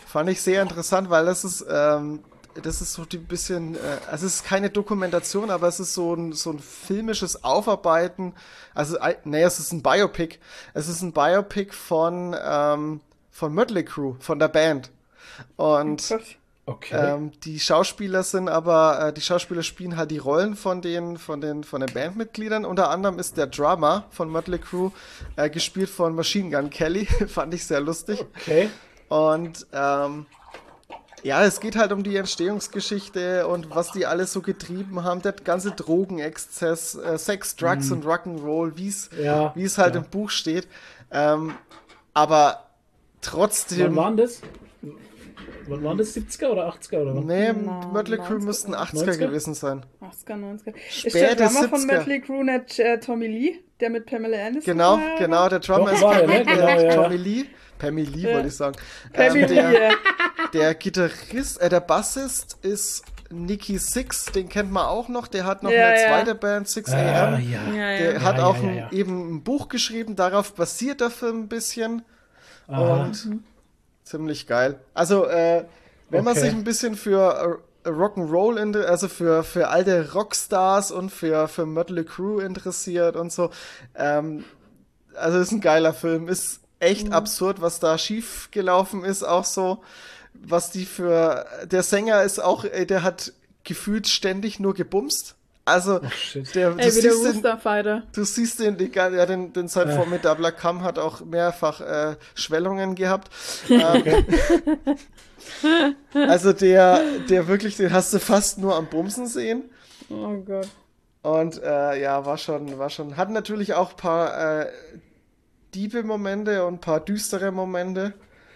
fand ich sehr interessant, weil das ist, ähm, das ist so ein bisschen, äh, also es ist keine Dokumentation, aber es ist so ein, so ein filmisches Aufarbeiten. Also, äh, nee, es ist ein Biopic. Es ist ein Biopic von, ähm, von Mötley Crew, von der Band. Und. Okay. ähm, die Schauspieler sind aber, äh, die Schauspieler spielen halt die Rollen von den, von den, von den Bandmitgliedern. Unter anderem ist der Drummer von Mötley Crew äh, gespielt von Machine Gun Kelly. Fand ich sehr lustig. okay. Und ähm, ja, es geht halt um die Entstehungsgeschichte und was die alles so getrieben haben. Der ganze Drogenexzess, äh, Sex, Drugs und Rock'n'Roll, wie es Ja, es halt ja. im Buch steht. Ähm, aber trotzdem. Wann waren das? Wann waren das? 70er oder 80er oder was? Nee, Na, Mötley Crew 90er. müssten 80er 90er? gewesen sein. 80er, 90er. Ist Späte der Drummer 70er. von Mötley Crew nicht äh, Tommy Lee, der mit Pamela Anderson Genau, war? genau, der Drummer Doch, ist war Pamela- ne? Genau, ja. Tommy Lee. Pammy Lee Ja. wollte ich sagen. Pammy Ähm, Lee, der, ja. der Gitarrist, äh, der Bassist ist Nicky Six, den kennt man auch noch. Der hat noch Ja, eine ja. zweite Band, 6 Ah, AM. ja. Ja, ja. Der hat Ja, auch ja, ein, eben ein Buch geschrieben, darauf basiert der Film ein bisschen. Aha. Und ziemlich geil. Also, äh, wenn man Okay. sich ein bisschen für äh, Rock'n'Roll, inter- also für, für alte Rockstars und für, für Mötley Crew interessiert und so, ähm, also ist ein geiler Film. Ist echt absurd, was da schief gelaufen ist, auch so, was die für, der Sänger ist auch, äh, der hat gefühlt ständig nur gebumst. Also, shit. der, du Ey, siehst den. Du siehst den, die, ja, den, den sein Äh. formidabler Kamm hat auch mehrfach äh, Schwellungen gehabt. Ähm, also der, der wirklich, den hast du fast nur am Bumsen sehen. Oh Gott. Und äh, ja, war schon, war schon, hat natürlich auch ein paar äh, diebe Momente und ein paar düstere Momente,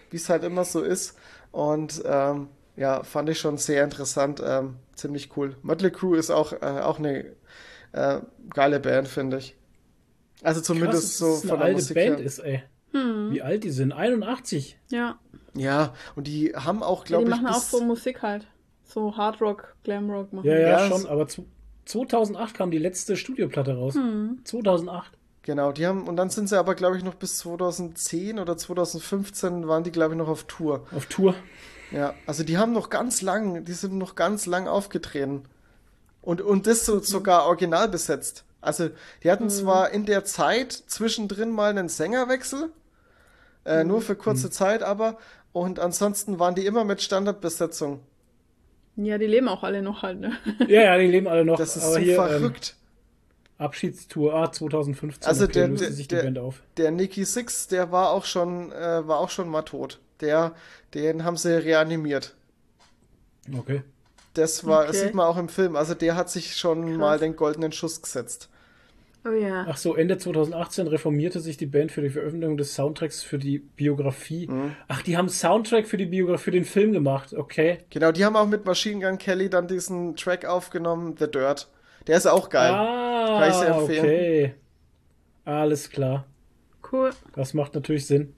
wie es halt immer so ist. Und ähm, ja, fand ich schon sehr interessant, ähm, ziemlich cool. Mötley Crew ist auch, äh, auch eine äh, geile Band, finde ich. Also Krass, zumindest dass so das eine von der alte Musik Band her. ist, ey. Wie alt die sind? 81. Ja. Ja, und die haben auch, glaube die ich, machen auch so Musik halt. So Hard Rock, Glam Rock machen. Ja, ja, Ja, schon, aber zu, 2008 kam die letzte Studioplatte raus. 2008. genau, die haben, und dann sind sie aber, glaube ich, noch bis 2010 oder 2015 waren die, glaube ich, noch auf Tour. Auf Tour. Ja, also die haben noch ganz lang, die sind noch ganz lang aufgetreten. Und, und das so, sogar original besetzt. Also, die hatten mhm. zwar in der Zeit zwischendrin mal einen Sängerwechsel, äh, mhm. nur für kurze mhm. Zeit aber, und ansonsten waren die immer mit Standardbesetzung. Ja, die leben auch alle noch halt, ne? Ja, ja, die leben alle noch. Das ist aber so hier, verrückt. Ähm, Abschiedstour ah, 2015. Also okay, der, der, sich die der, Band auf. der Nicky Six, der war auch schon, äh, war auch schon mal tot. Der, den haben sie reanimiert. Okay. Das war, okay. das sieht man auch im Film. Also der hat sich schon Krass. mal den goldenen Schuss gesetzt. Oh ja. Ach so, Ende 2018 reformierte sich die Band für die Veröffentlichung des Soundtracks für die Biografie. Mhm. Ach, die haben Soundtrack für die Biografie, für den Film gemacht, okay. Genau, die haben auch mit Machine Gun Kelly dann diesen Track aufgenommen, The Dirt. Der ist auch geil. Ah, Kann ich sehr empfehlen. okay. Alles klar. Cool. Das macht natürlich Sinn.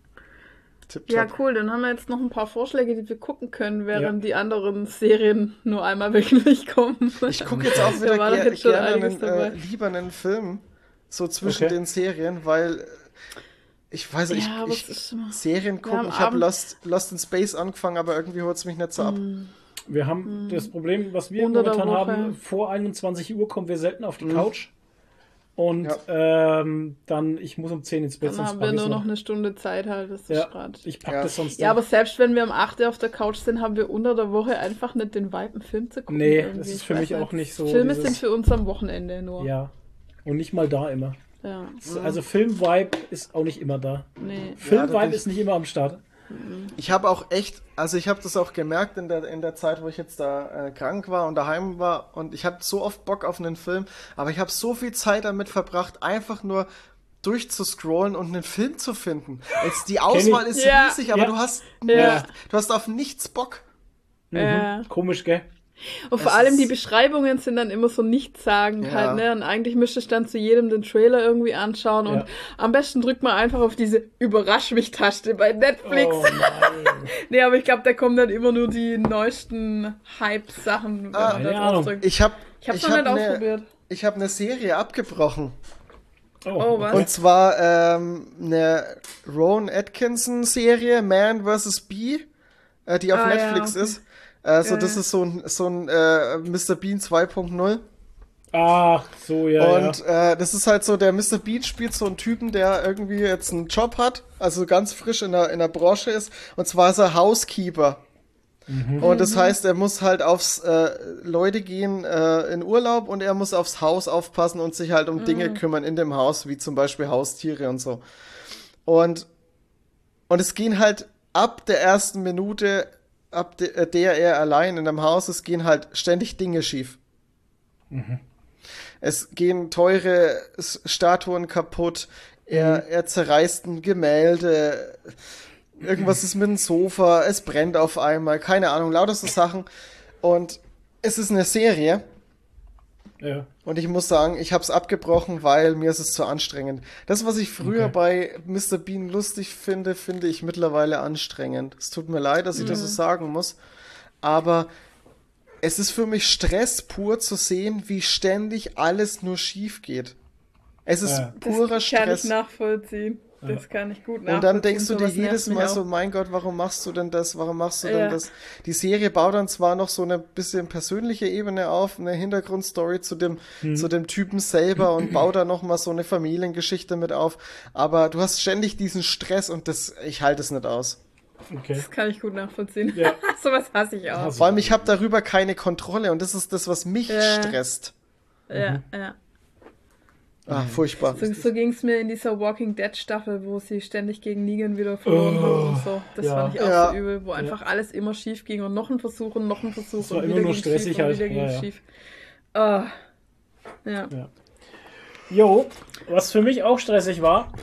Tipptopp. Ja, cool. Dann haben wir jetzt noch ein paar Vorschläge, die wir gucken können, während ja. die anderen Serien nur einmal wöchentlich kommen. Ich gucke jetzt auch wieder ger gerne einen, äh, lieber einen Film so zwischen okay. den Serien, weil äh, ich weiß nicht, ja, ich, ich Serien gucken. Ich habe Lost, Lost in Space angefangen, aber irgendwie holt es mich nicht so ab. Mm. Wir haben mm. das Problem, was wir Unter momentan haben, vor 21 Uhr kommen wir selten auf die mm. Couch. Und ja. ähm, dann, ich muss um 10 ins Bett. Dann haben wir nur noch eine Stunde Zeit halt. Das ist ja, ich pack ja. das sonst. Ja, aber selbst wenn wir um 8 Uhr auf der Couch sind, haben wir unter der Woche einfach nicht den Vibe, einen Film zu gucken. Nee, irgendwie. das ist für ich mich auch nicht so. Filme dieses... sind für uns am Wochenende nur. Ja. Und nicht mal da immer. Ja. Also Film-Vibe ist auch nicht immer da. Nee. Film-Vibe ja, ist nicht immer am Start. Ich habe auch echt, also ich habe das auch gemerkt in der, in der Zeit, wo ich jetzt da äh, krank war und daheim war und ich hatte so oft Bock auf einen Film, aber ich habe so viel Zeit damit verbracht, einfach nur durchzuscrollen und einen Film zu finden. Jetzt die Auswahl ist ja. riesig, aber ja. du hast ja. nicht, du hast auf nichts Bock. Mhm. Komisch, gell? Und vor es allem die Beschreibungen sind dann immer so nichtssagend ja. halt, ne? Und eigentlich müsste ich dann zu jedem den Trailer irgendwie anschauen und ja. am besten drückt man einfach auf diese Überrasch mich Taste bei Netflix. Oh nee, aber ich glaube, da kommen dann immer nur die neuesten Hype-Sachen. Ah, ich habe ich hab's ich noch hab nicht ne, ausprobiert. Ich habe eine Serie abgebrochen. Oh, oh was? Und zwar ähm, eine Rowan Atkinson Serie, Man vs. Bee, äh, die auf ah, Netflix ja, okay. ist. Also, das ist so ein, so ein äh, Mr. Bean 2.0. Ach, so, ja. Und ja. Äh, das ist halt so, der Mr. Bean spielt so einen Typen, der irgendwie jetzt einen Job hat, also ganz frisch in der, in der Branche ist. Und zwar ist er Housekeeper. Mhm. Und das heißt, er muss halt aufs äh, Leute gehen äh, in Urlaub und er muss aufs Haus aufpassen und sich halt um mhm. Dinge kümmern in dem Haus, wie zum Beispiel Haustiere und so. Und, und es gehen halt ab der ersten Minute ab äh, der er allein in einem Haus ist, gehen halt ständig Dinge schief. Mhm. Es gehen teure Statuen kaputt, er, mhm. er zerreißt ein Gemälde, irgendwas ist mit dem Sofa, es brennt auf einmal, keine Ahnung, lauter so Sachen. Und es ist eine Serie. Ja. Und ich muss sagen, ich habe es abgebrochen, weil mir ist es zu anstrengend. Das, was ich früher okay. bei Mr. Bean lustig finde, finde ich mittlerweile anstrengend. Es tut mir leid, dass ich mhm. das so sagen muss. Aber es ist für mich Stress pur zu sehen, wie ständig alles nur schief geht. Es ist ja. purer das Stress. Kann ich nachvollziehen. Das kann ich gut nachvollziehen. Und dann denkst du dir jedes Mal so, mein Gott, warum machst du denn das? Warum machst du ja. denn das? Die Serie baut dann zwar noch so eine bisschen persönliche Ebene auf, eine Hintergrundstory zu dem, hm. zu dem Typen selber und baut dann noch mal so eine Familiengeschichte mit auf. Aber du hast ständig diesen Stress und das, ich halte es nicht aus. Okay. Das kann ich gut nachvollziehen. Ja. Sowas hasse ich auch. Vor allem, ich habe darüber keine Kontrolle und das ist das, was mich ja. stresst. Ja, mhm. ja. Ah, furchtbar. So, so ging es mir in dieser Walking Dead Staffel, wo sie ständig gegen Negan wieder verloren oh, haben und so. Das ja. fand ich auch ja. so übel, wo einfach alles immer schief ging und noch ein Versuch und noch ein Versuch das und wieder ging stressig schief halt. und wieder ging schief. Oh. Ja. Jo, was für mich auch stressig war.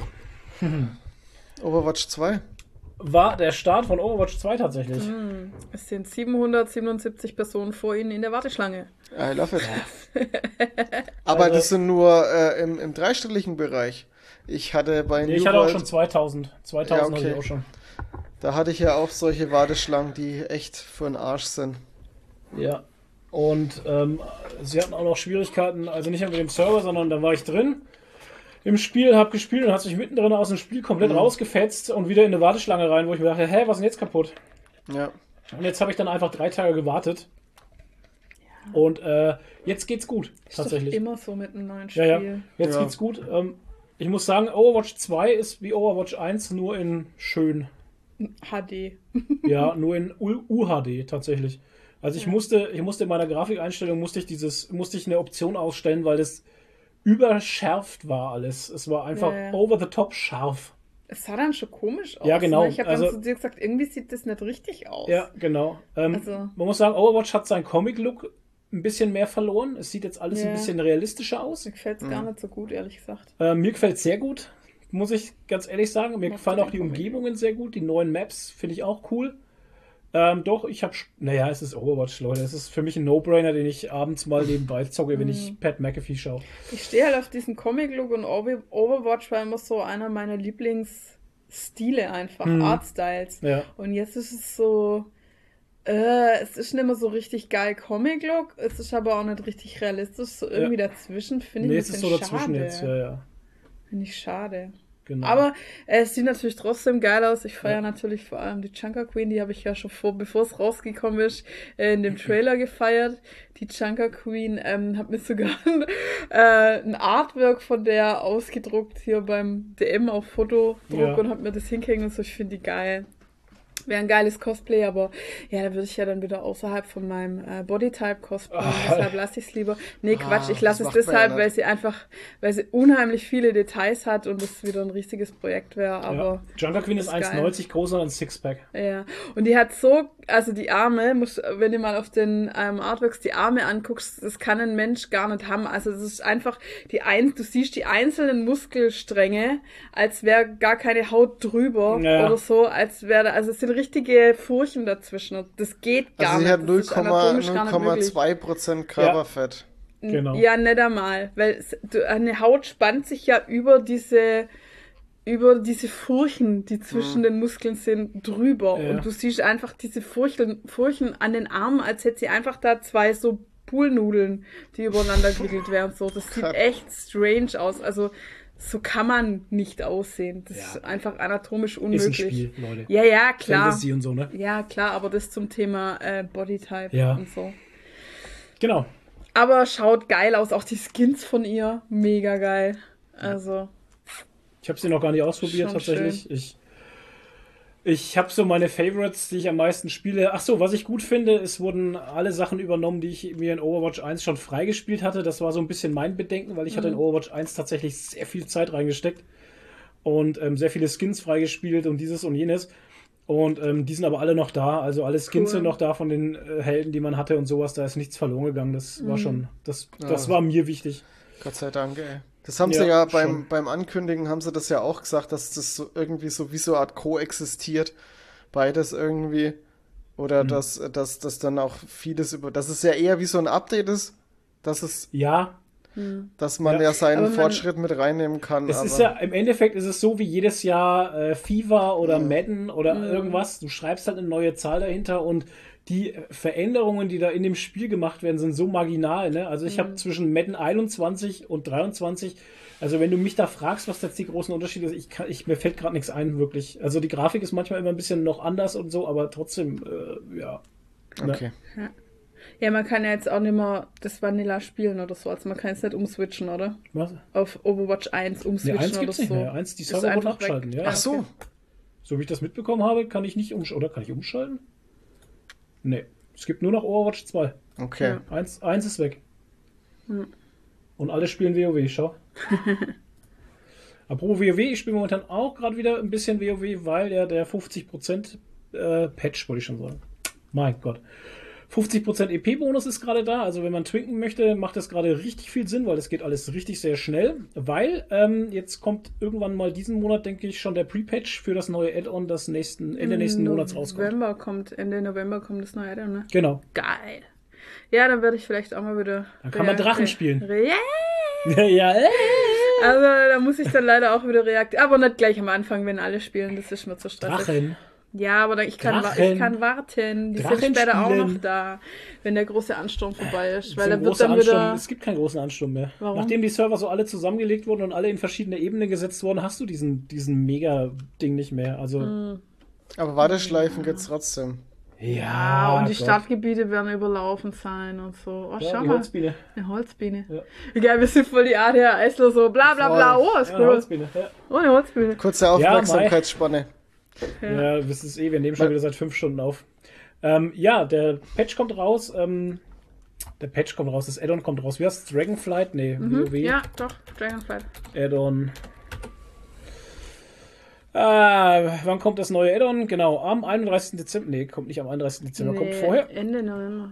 Overwatch 2 war der Start von Overwatch 2 tatsächlich. Mm, es sind 777 Personen vor Ihnen in der Warteschlange. I love it. Aber also, das sind nur äh, im, im dreistelligen Bereich. Ich hatte bei nee, Ich hatte auch schon 2000. 2000 ja, okay. hatte ich auch schon. Da hatte ich ja auch solche Warteschlangen, die echt für den Arsch sind. Ja. Und ähm, sie hatten auch noch Schwierigkeiten, also nicht nur mit dem Server, sondern da war ich drin im Spiel, habe gespielt und hat sich mittendrin aus dem Spiel komplett mhm. rausgefetzt und wieder in eine Warteschlange rein, wo ich mir dachte, hä, was ist denn jetzt kaputt? Ja. Und jetzt habe ich dann einfach drei Tage gewartet. Und äh, jetzt geht's gut, ist tatsächlich. immer so mit einem neuen Spiel. Ja, ja. Jetzt ja. geht's gut. Ähm, ich muss sagen, Overwatch 2 ist wie Overwatch 1 nur in schön. HD. ja, nur in UHD tatsächlich. Also ich ja. musste, ich musste in meiner Grafikeinstellung musste ich dieses, musste ich eine Option ausstellen, weil das überschärft war alles. Es war einfach ja, over the top scharf. Es sah dann schon komisch aus. Ja, genau. Ne? Ich habe also, dann zu dir gesagt, irgendwie sieht das nicht richtig aus. Ja, genau. Ähm, also, man muss sagen, Overwatch hat seinen Comic-Look ein bisschen mehr verloren. Es sieht jetzt alles ja. ein bisschen realistischer aus. Mir gefällt es mhm. gar nicht so gut, ehrlich gesagt. Äh, mir gefällt es sehr gut, muss ich ganz ehrlich sagen. Mir Mach gefallen auch die Umgebungen sehr gut. Die neuen Maps finde ich auch cool. Ähm, doch, ich habe, naja, es ist Overwatch, Leute. Es ist für mich ein No-Brainer, den ich abends mal nebenbei zocke, wenn ich mhm. Pat McAfee schaue. Ich stehe halt auf diesen Comic-Look und Overwatch war immer so einer meiner Lieblingsstile einfach, hm. Art-Styles. Ja. Und jetzt ist es so, äh, es ist nicht mehr so richtig geil Comic-Look, es ist aber auch nicht richtig realistisch, so irgendwie ja. dazwischen, finde nee, ich es ist so dazwischen schade. jetzt, ja, ja. Finde ich schade. Genau. Aber äh, es sieht natürlich trotzdem geil aus. Ich feiere ja. natürlich vor allem die Chunker Queen, die habe ich ja schon vor, bevor es rausgekommen ist, äh, in dem Trailer gefeiert. Die Chunker Queen ähm, hat mir sogar äh, ein Artwork von der ausgedruckt hier beim DM auf Fotodruck ja. und hat mir das hingehängt und so. Ich finde die geil. Wäre ein geiles Cosplay, aber ja, da würde ich ja dann wieder außerhalb von meinem äh, Bodytype cosplayen. Oh. Deshalb lasse ich es lieber. Nee, ah, Quatsch, ich lasse es deshalb, weil sie einfach, weil sie unheimlich viele Details hat und es wieder ein riesiges Projekt wäre. Aber ja. Junker Queen ist 1,90 groß und ein Sixpack. Ja. Und die hat so, also die Arme, muss, wenn du mal auf den ähm, Artworks die Arme anguckst, das kann ein Mensch gar nicht haben. Also das ist einfach die ein, du siehst die einzelnen Muskelstränge, als wäre gar keine Haut drüber ja. oder so, als wäre, also es sind richtige Furchen dazwischen. Das geht gar also nicht. Sie hat 0,2% Körperfett. Ja. Genau. Ja, nicht einmal. Weil eine Haut spannt sich ja über diese über diese Furchen, die zwischen mhm. den Muskeln sind, drüber. Ja. Und du siehst einfach diese Furchen, Furchen an den Armen, als hätte sie einfach da zwei so Poolnudeln, die übereinander gewickelt werden. So, das sieht echt strange aus. Also so kann man nicht aussehen. Das ja. ist einfach anatomisch unmöglich. Ist ein Spiel, Leute. Ja, ja, klar. Fantasy und so, ne? Ja, klar, aber das zum Thema äh, Bodytype ja. und so. Genau. Aber schaut geil aus, auch die Skins von ihr, mega geil. Also. Ich habe sie noch gar nicht ausprobiert, tatsächlich. Schön. Ich ich habe so meine Favorites, die ich am meisten spiele. Ach so, was ich gut finde, es wurden alle Sachen übernommen, die ich mir in Overwatch 1 schon freigespielt hatte. Das war so ein bisschen mein Bedenken, weil ich mhm. hatte in mhm. Overwatch 1 tatsächlich sehr viel Zeit reingesteckt und ähm, sehr viele Skins freigespielt und dieses und jenes. Und ähm, die sind aber alle noch da. Also alle Skins cool. sind noch da von den äh, Helden, die man hatte und sowas. Da ist nichts verloren gegangen. Das mhm. war schon, das, das ja. war mir wichtig. Gott sei Dank, ey. Das haben ja, sie ja beim, beim Ankündigen haben sie das ja auch gesagt, dass das so irgendwie so wie so eine Art koexistiert. Beides irgendwie. Oder mhm. dass, dass, dass dann auch vieles über. Dass es ja eher wie so ein Update ist. Dass es. Ja. Hm. Dass man ja, ja seinen man, Fortschritt mit reinnehmen kann. Es ist ja, im Endeffekt ist es so wie jedes Jahr äh, FIFA oder mhm. Madden oder mhm. irgendwas. Du schreibst halt eine neue Zahl dahinter und die Veränderungen, die da in dem Spiel gemacht werden, sind so marginal. Ne? Also ich mhm. habe zwischen Madden 21 und 23, also wenn du mich da fragst, was jetzt die großen Unterschiede sind, ich, kann, ich mir fällt gerade nichts ein, wirklich. Also die Grafik ist manchmal immer ein bisschen noch anders und so, aber trotzdem, äh, ja. Ne? Okay. Ja. ja. man kann ja jetzt auch nicht mehr das Vanilla spielen oder so. Also man kann jetzt nicht umswitchen, oder? Was? Auf Overwatch 1 umswitchen nee, 1 oder so. Nicht mehr. 1, die Server wurden abschalten, ja. Ach so. So wie ich das mitbekommen habe, kann ich nicht umschalten. Oder kann ich umschalten? Nee. Es gibt nur noch Overwatch 2. Okay. Ja. Eins, eins ist weg. Hm. Und alle spielen WoW, schau. Apropos WoW, ich spiele momentan auch gerade wieder ein bisschen WoW, weil der, der 50% äh, Patch, wollte ich schon sagen. Mein Gott. 50% EP-Bonus ist gerade da. Also wenn man twinken möchte, macht das gerade richtig viel Sinn, weil das geht alles richtig sehr schnell. Weil ähm, jetzt kommt irgendwann mal diesen Monat, denke ich, schon der Pre-Patch für das neue Add-on, das nächsten, Ende nächsten Monats rauskommt. November kommt, Ende November kommt das neue Add-on, ne? Genau. Geil. Ja, dann werde ich vielleicht auch mal wieder. Dann kann man Drachen spielen. Ja. ja. Also da muss ich dann leider auch wieder reagieren. Aber nicht gleich am Anfang, wenn alle spielen, das ist mir zu stressig. Drachen. Ja, aber ich kann, ich kann warten. Die Drachen sind später spielen. auch noch da, wenn der große Ansturm vorbei ist. Weil er wird dann wieder... Es gibt keinen großen Ansturm mehr. Warum? Nachdem die Server so alle zusammengelegt wurden und alle in verschiedene Ebenen gesetzt wurden, hast du diesen, diesen Mega-Ding nicht mehr. Also. Mm. Aber Warteschleifen gibt's trotzdem. Ja, und die Gott. Stadtgebiete werden überlaufen sein und so. Oh, Ja, schau die mal. Holzbiene. Eine Holzbiene. Ja. Egal, wir sind voll die ADHSler, so bla bla bla. Oh, ist Ja, eine cool. Holzbiene. Ja. Oh, eine Holzbiene. Kurze Aufmerksamkeitsspanne. Ja, ja wisst es eh, wir nehmen schon wieder seit fünf Stunden auf. Ähm, ja, der Patch kommt raus. Ähm, der Patch kommt raus, das Add-on kommt raus. Wie heißt es? Dragonflight? Nee, WoW. Ja, doch, Dragonflight. Add-on. Ah, wann kommt das neue Add-on? Genau, am 31. Dezember. Nee, kommt nicht am 31. Dezember, kommt Nee, vorher. Ende November.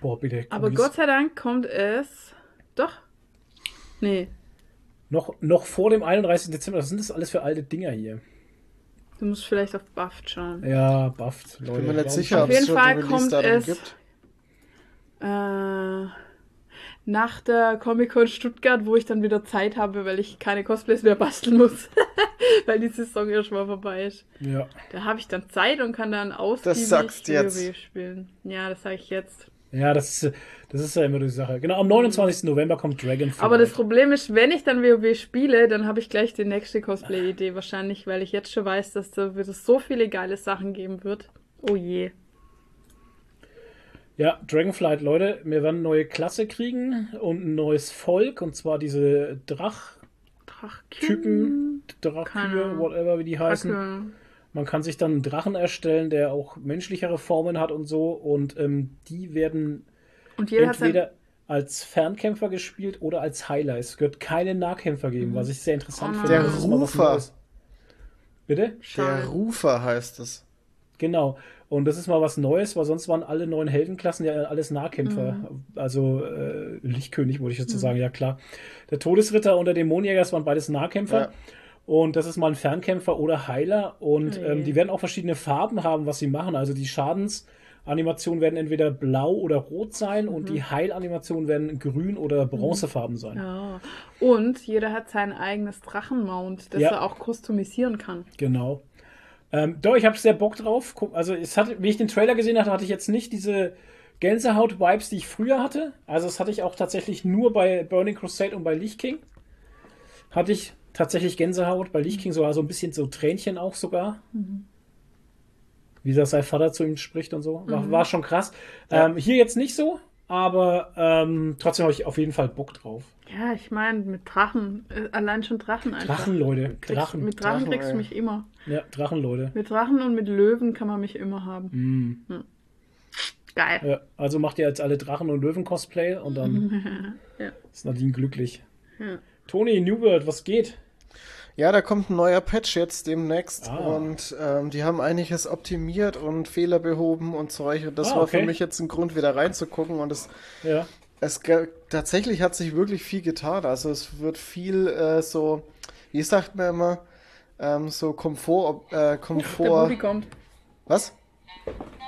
Boah, bitte. Aber komm, Gott sei Dank kommt es. Doch. Nee, noch, noch vor dem 31. Dezember. Was sind das alles für alte Dinger hier? Du musst vielleicht auf Buffed schauen. Ja, bufft, Leute. Bin mir nicht sicher, Auf ob es jeden Fall kommt es- gibt. Äh, nach der Comic-Con Stuttgart, wo ich dann wieder Zeit habe, weil ich keine Cosplays mehr basteln muss. weil die Saison ja schon mal vorbei ist. Ja. Da habe ich dann Zeit und kann dann ausgiebig sagst du jetzt. WoW spielen. Ja, das sage ich jetzt. Ja, das ist, das ist ja immer die Sache. Genau, am 29. November kommt Dragonflight. Aber das Problem ist, wenn ich dann WoW spiele, dann habe ich gleich die nächste Cosplay-Idee wahrscheinlich, weil ich jetzt schon weiß, dass da wird es so viele geile Sachen geben wird. Oh je. Ja, Dragonflight, Leute, wir werden eine neue Klasse kriegen und ein neues Volk, und zwar diese Drach-Typen. Keine Drachkühe, whatever, wie die heißen. Dracke. Man kann sich dann einen Drachen erstellen, der auch menschlichere Formen hat und so, und ähm, die werden entweder als Fernkämpfer gespielt oder als Heiler. Es wird keine Nahkämpfer geben, was ich sehr interessant Oh finde. Der Rufer. Bitte? Der. Rufer heißt es. Genau. Und das ist mal was Neues, weil sonst waren alle neuen Heldenklassen ja alles Nahkämpfer. Also äh, Lichtkönig, wollte ich dazu sagen, ja klar. Der Todesritter und der Dämonenjäger, das waren beides Nahkämpfer. Ja. Und das ist mal ein Fernkämpfer oder Heiler. Und Oh je. ähm, die werden auch verschiedene Farben haben, was sie machen. Also die Schadensanimationen werden entweder blau oder rot sein und die Heilanimationen werden grün oder bronzefarben sein. Ja. Und jeder hat sein eigenes Drachenmount, das Ja. er auch customisieren kann. Genau. Ähm, doch, ich habe sehr Bock drauf. Also, es hat, wie ich den Trailer gesehen hatte, hatte ich jetzt nicht diese Gänsehaut-Vibes, die ich früher hatte. Also, das hatte ich auch tatsächlich nur bei Burning Crusade und bei Lich King. Hatte ich tatsächlich Gänsehaut. Bei Lich King sogar so ein bisschen so Tränchen auch sogar. Wie das sein Vater zu ihm spricht und so. War, war schon krass. Ähm, hier jetzt nicht so, aber ähm, trotzdem habe ich auf jeden Fall Bock drauf. Ja, ich meine, mit Drachen, äh, allein schon Drachen einfach. Drachen, Leute. Kriegst, Drachen. Mit Drachen, Drachen, kriegst du mich immer. Ja, Drachen, Leute. Mit Drachen und mit Löwen kann man mich immer haben. Mm. Geil. Ja, also macht ihr jetzt alle Drachen- und Löwen-Cosplay und dann Ja. ist Nadine glücklich. Ja. Toni, New World, was geht? Ja, da kommt ein neuer Patch jetzt demnächst Ah. und ähm, die haben einiges optimiert und Fehler behoben und Zeug. Und das Ah, war okay. für mich jetzt ein Grund, wieder reinzugucken. Und es, Ja. es tatsächlich hat sich wirklich viel getan. Also es wird viel äh, so, wie sagt man immer, ähm, so Komfort, äh, Der Komfort. Booty kommt. Was?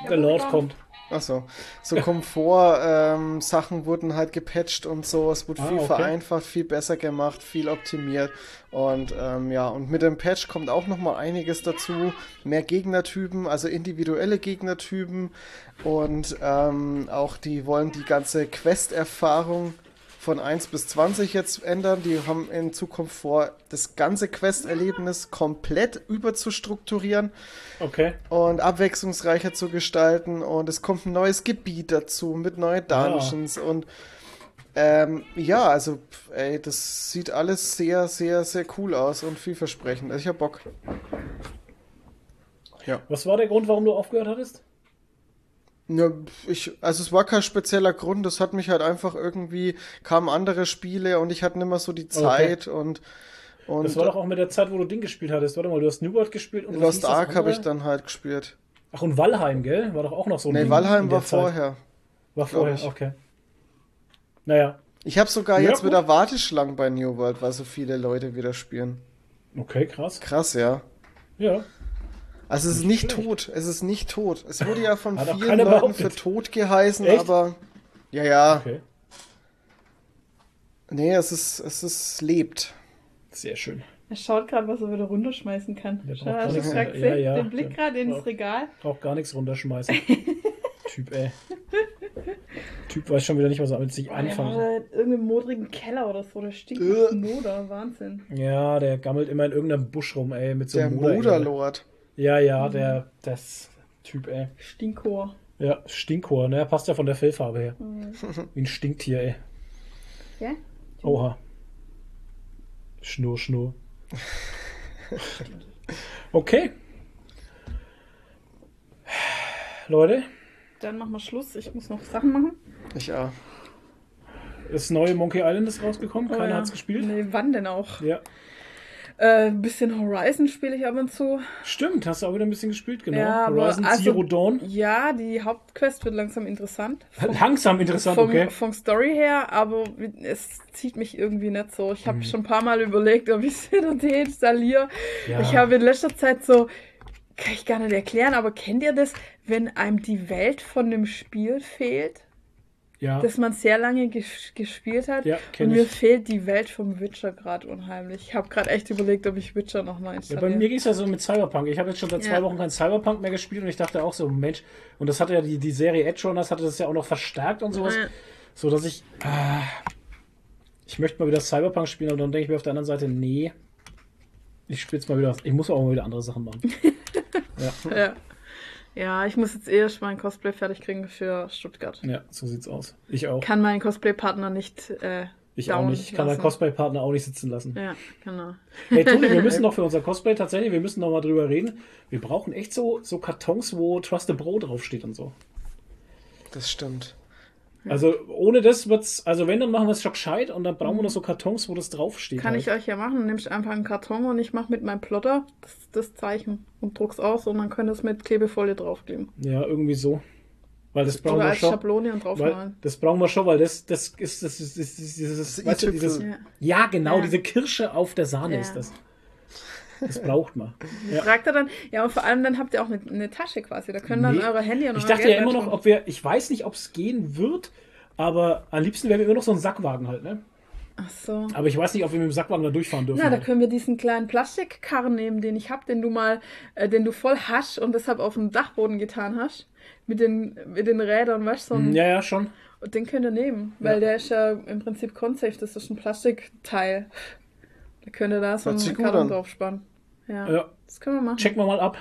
Der Lord kommt. Achso, so Komfort-Sachen wurden halt gepatcht und so. Es wurde Ah, viel okay. vereinfacht, viel besser gemacht, viel optimiert. Und ähm, ja, und mit dem Patch kommt auch nochmal einiges dazu. Mehr Gegnertypen, also individuelle Gegnertypen. Und ähm, auch die wollen die ganze Quest-Erfahrung von 1 bis 20 jetzt ändern. Die haben in Zukunft vor, das ganze Quest-Erlebnis komplett überzustrukturieren Okay. und abwechslungsreicher zu gestalten und es kommt ein neues Gebiet dazu mit neuen Dungeons und ähm, ja, also ey, das sieht alles sehr, sehr, sehr cool aus und vielversprechend. Also ich hab Bock. Was war der Grund, warum du aufgehört hattest? Ja, ich, also es war kein spezieller Grund, das hat mich halt einfach irgendwie, kamen andere Spiele und ich hatte nicht mehr so die Zeit und, und Das war doch auch mit der Zeit, wo du Ding gespielt hattest. Warte mal, du hast New World gespielt und Lost Ark habe ich dann halt gespielt. Ach, und Valheim, gell? War doch auch noch so ein Nee, Ding Valheim war Zeit. vorher. War vorher, ich. okay. Naja, Ich habe sogar Ja, jetzt gut. wieder Warteschlangen bei New World, weil so viele Leute wieder spielen. okay, krass. Krass, ja. Ja. Also es ist nicht tot, es ist nicht tot. Es wurde ja von vielen Leuten behauptet. für tot geheißen, Echt? aber ja, ja. Okay. Nee, es ist, es ist lebt. Sehr schön. Er schaut gerade, was er wieder runterschmeißen kann. Der Schau, hast du gesehen? Ja, ja. Den Blick Der gerade ins Regal. Braucht gar nichts runterschmeißen. typ, ey. Typ weiß schon wieder nicht, was er mit sich Oh, der anfangen soll. in irgendeinem modrigen Keller oder so. Der stinkt Äh. nach Moder. Wahnsinn. Ja, der gammelt immer in irgendeinem Busch rum, ey, mit so Der einem Moder- Moderlord. Ja, ja, der, das, Typ, ey. Stinkor. Ja, Stinkor, ne? Passt ja von der Fellfarbe her. Wie ein Stinktier, ey. Ja? Oha. Schnur, Schnur. Okay. Leute, Dann machen wir Schluss. Ich muss noch Sachen machen. Ich auch. das neue Monkey Island ist rausgekommen. Oh Keiner ja. hat's gespielt. Nee, wann denn auch? Ja. Äh, ein bisschen Horizon spiele ich ab und zu. Stimmt, hast du auch wieder ein bisschen gespielt, genau. Ja, Horizon also- Zero Dawn. Ja, die Hauptquest wird langsam interessant. Langsam interessant, vom, okay. vom Story her, aber es zieht mich irgendwie nicht so. Ich habe Mhm. schon ein paar Mal überlegt, ob ich es wieder deinstalliere. Ja. Ich habe in letzter Zeit so, kann ich gar nicht erklären, aber kennt ihr das, wenn einem die Welt von dem Spiel fehlt, Ja. dass man sehr lange ges gespielt hat? Ja, Und mir ich. fehlt die Welt vom Witcher gerade unheimlich. Ich habe gerade echt überlegt, ob ich Witcher nochmal Ja, installiere. bei mir ging es ja so mit Cyberpunk. Ich habe jetzt schon seit zwei Ja. Wochen kein Cyberpunk mehr gespielt und ich dachte auch so, Mensch, und das hatte ja die, die Serie Edge Runners hatte das ja auch noch verstärkt und sowas, Ja. so dass ich, ah, ich möchte mal wieder Cyberpunk spielen, aber dann denke ich mir auf der anderen Seite, nee, ich spiele mal wieder, ich muss auch mal wieder andere Sachen machen. Ja. Ja, ich muss jetzt erst mein Cosplay fertig kriegen für Stuttgart. Ja, so sieht's aus. Ich auch. Kann meinen Cosplay-Partner nicht äh, Ich auch nicht. Ich kann meinen. Cosplay-Partner auch nicht sitzen lassen. Ja, genau. Hey Toni, wir müssen noch für unser Cosplay tatsächlich, wir müssen noch mal drüber reden. Wir brauchen echt so, so Kartons, wo Trust the Bro draufsteht und so. Das stimmt. Also ohne das wird's, also wenn, dann machen wir es schon gescheit und dann brauchen wir noch so Kartons, wo das draufsteht. Kann halt. ich euch ja machen. Nimmst einfach einen Karton und ich mache mit meinem Plotter das, das Zeichen und druck's aus und dann könnt ihr es mit Klebefolie draufkleben. Ja, irgendwie so. Weil das brauchen Oder wir als schon. Schablone und Weil, draufmalen. das brauchen wir schon, weil das, das ist, das ist, das ist dieses, Das weißt du, i-Tüpfel. dieses, Ja. ja genau, Ja. diese Kirsche auf der Sahne Ja. ist das. Das braucht man. Ja. Tragt ihr dann, ja, und vor allem dann habt ihr auch eine, eine Tasche quasi. Da können dann Nee. eure Handy und Ich dachte Geld ja immer noch, ob wir, ich weiß nicht, ob es gehen wird, aber am liebsten wäre mir immer noch so ein Sackwagen halt, ne? Ach so. Aber ich weiß nicht, ob wir mit dem Sackwagen da durchfahren dürfen. Na, da halt. können wir diesen kleinen Plastikkarren nehmen, den ich hab, den du mal, äh, den du voll hast und deshalb auf den Dachboden getan hast. Mit den, mit den Rädern, weißt du? So ein- ja, ja, schon. Und den könnt ihr nehmen, weil Ja. der ist ja im Prinzip Consafe, das ist ein Plastikteil. Da könnt ihr da so einen gut Karton an. drauf spannen. Ja, Ja, das können wir machen. checken wir mal ab.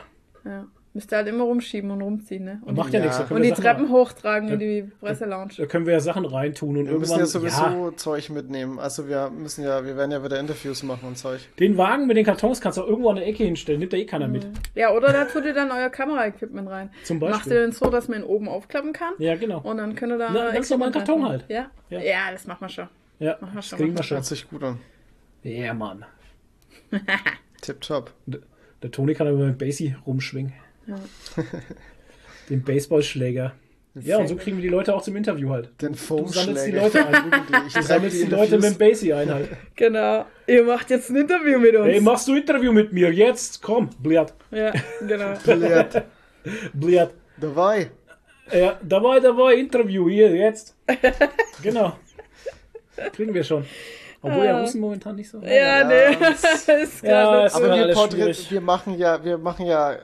Ja. Müsst ihr halt immer rumschieben und rumziehen, ne? Und, Macht ja, Ja. nichts. Und wir die Sachen Treppen rein- hochtragen in die Presselounge. Da können wir ja Sachen reintun und Wir müssen irgendwann. ja sowieso ja, Zeug mitnehmen. Also wir müssen ja, wir werden ja wieder Interviews machen und Zeug. den Wagen mit den Kartons kannst du auch irgendwo an der Ecke hinstellen. Nimmt da eh keiner mit. Ja, oder da tut ihr dann euer Kameraequipment rein. Zum Macht Beispiel. ihr den so, dass man ihn oben aufklappen kann? Ja, genau. Und dann könnt ihr da. Na, ganz normal Equipment Karton halt. Ja? Ja. ja? das machen wir schon. Ja, Machen wir das schon, kriegen wir schon. Hört sich gut an. Ja, Mann. Tipptopp. D- Der Toni kann aber mit dem Basie rumschwingen. Den Baseballschläger. Ja, und so kriegen wir die Leute auch zum Interview halt. Den Du sammelst die. Leute ein. Ich Du sammelst die Leute mit dem Basie ein halt. Genau. Ihr macht jetzt ein Interview mit uns. Hey, machst du Interview mit mir? Jetzt? Komm, Bliat. ja, genau. Blöd. Bliat. Dabei. Ja, dabei, dabei, Interview hier, jetzt. Genau. Kriegen wir schon. Obwohl ja Russen momentan nicht so. Ah. Ja, nee. ist Ja, gerade es so. wird Aber wir, alles porträt- wir machen ja, wir machen ja,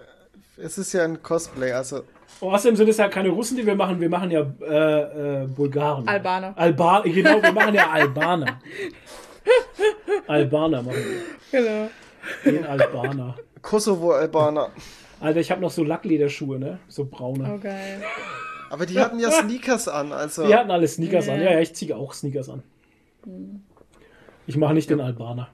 es ist ja ein Cosplay, also Oh, außerdem sind es ja keine Russen, die wir machen. Wir machen ja äh, äh, Bulgaren. Albaner. Alba genau, wir machen ja Albaner. Albaner machen wir. Genau. Den Albaner. Kosovo-Albaner. Alter, ich habe noch so Lacklederschuhe, ne? So braune. Oh, geil. Aber die hatten ja Sneakers an, also Die hatten alle Sneakers Ja. an. Ja, ja, ich ziehe auch Sneakers an. Ich mache nicht den Albaner.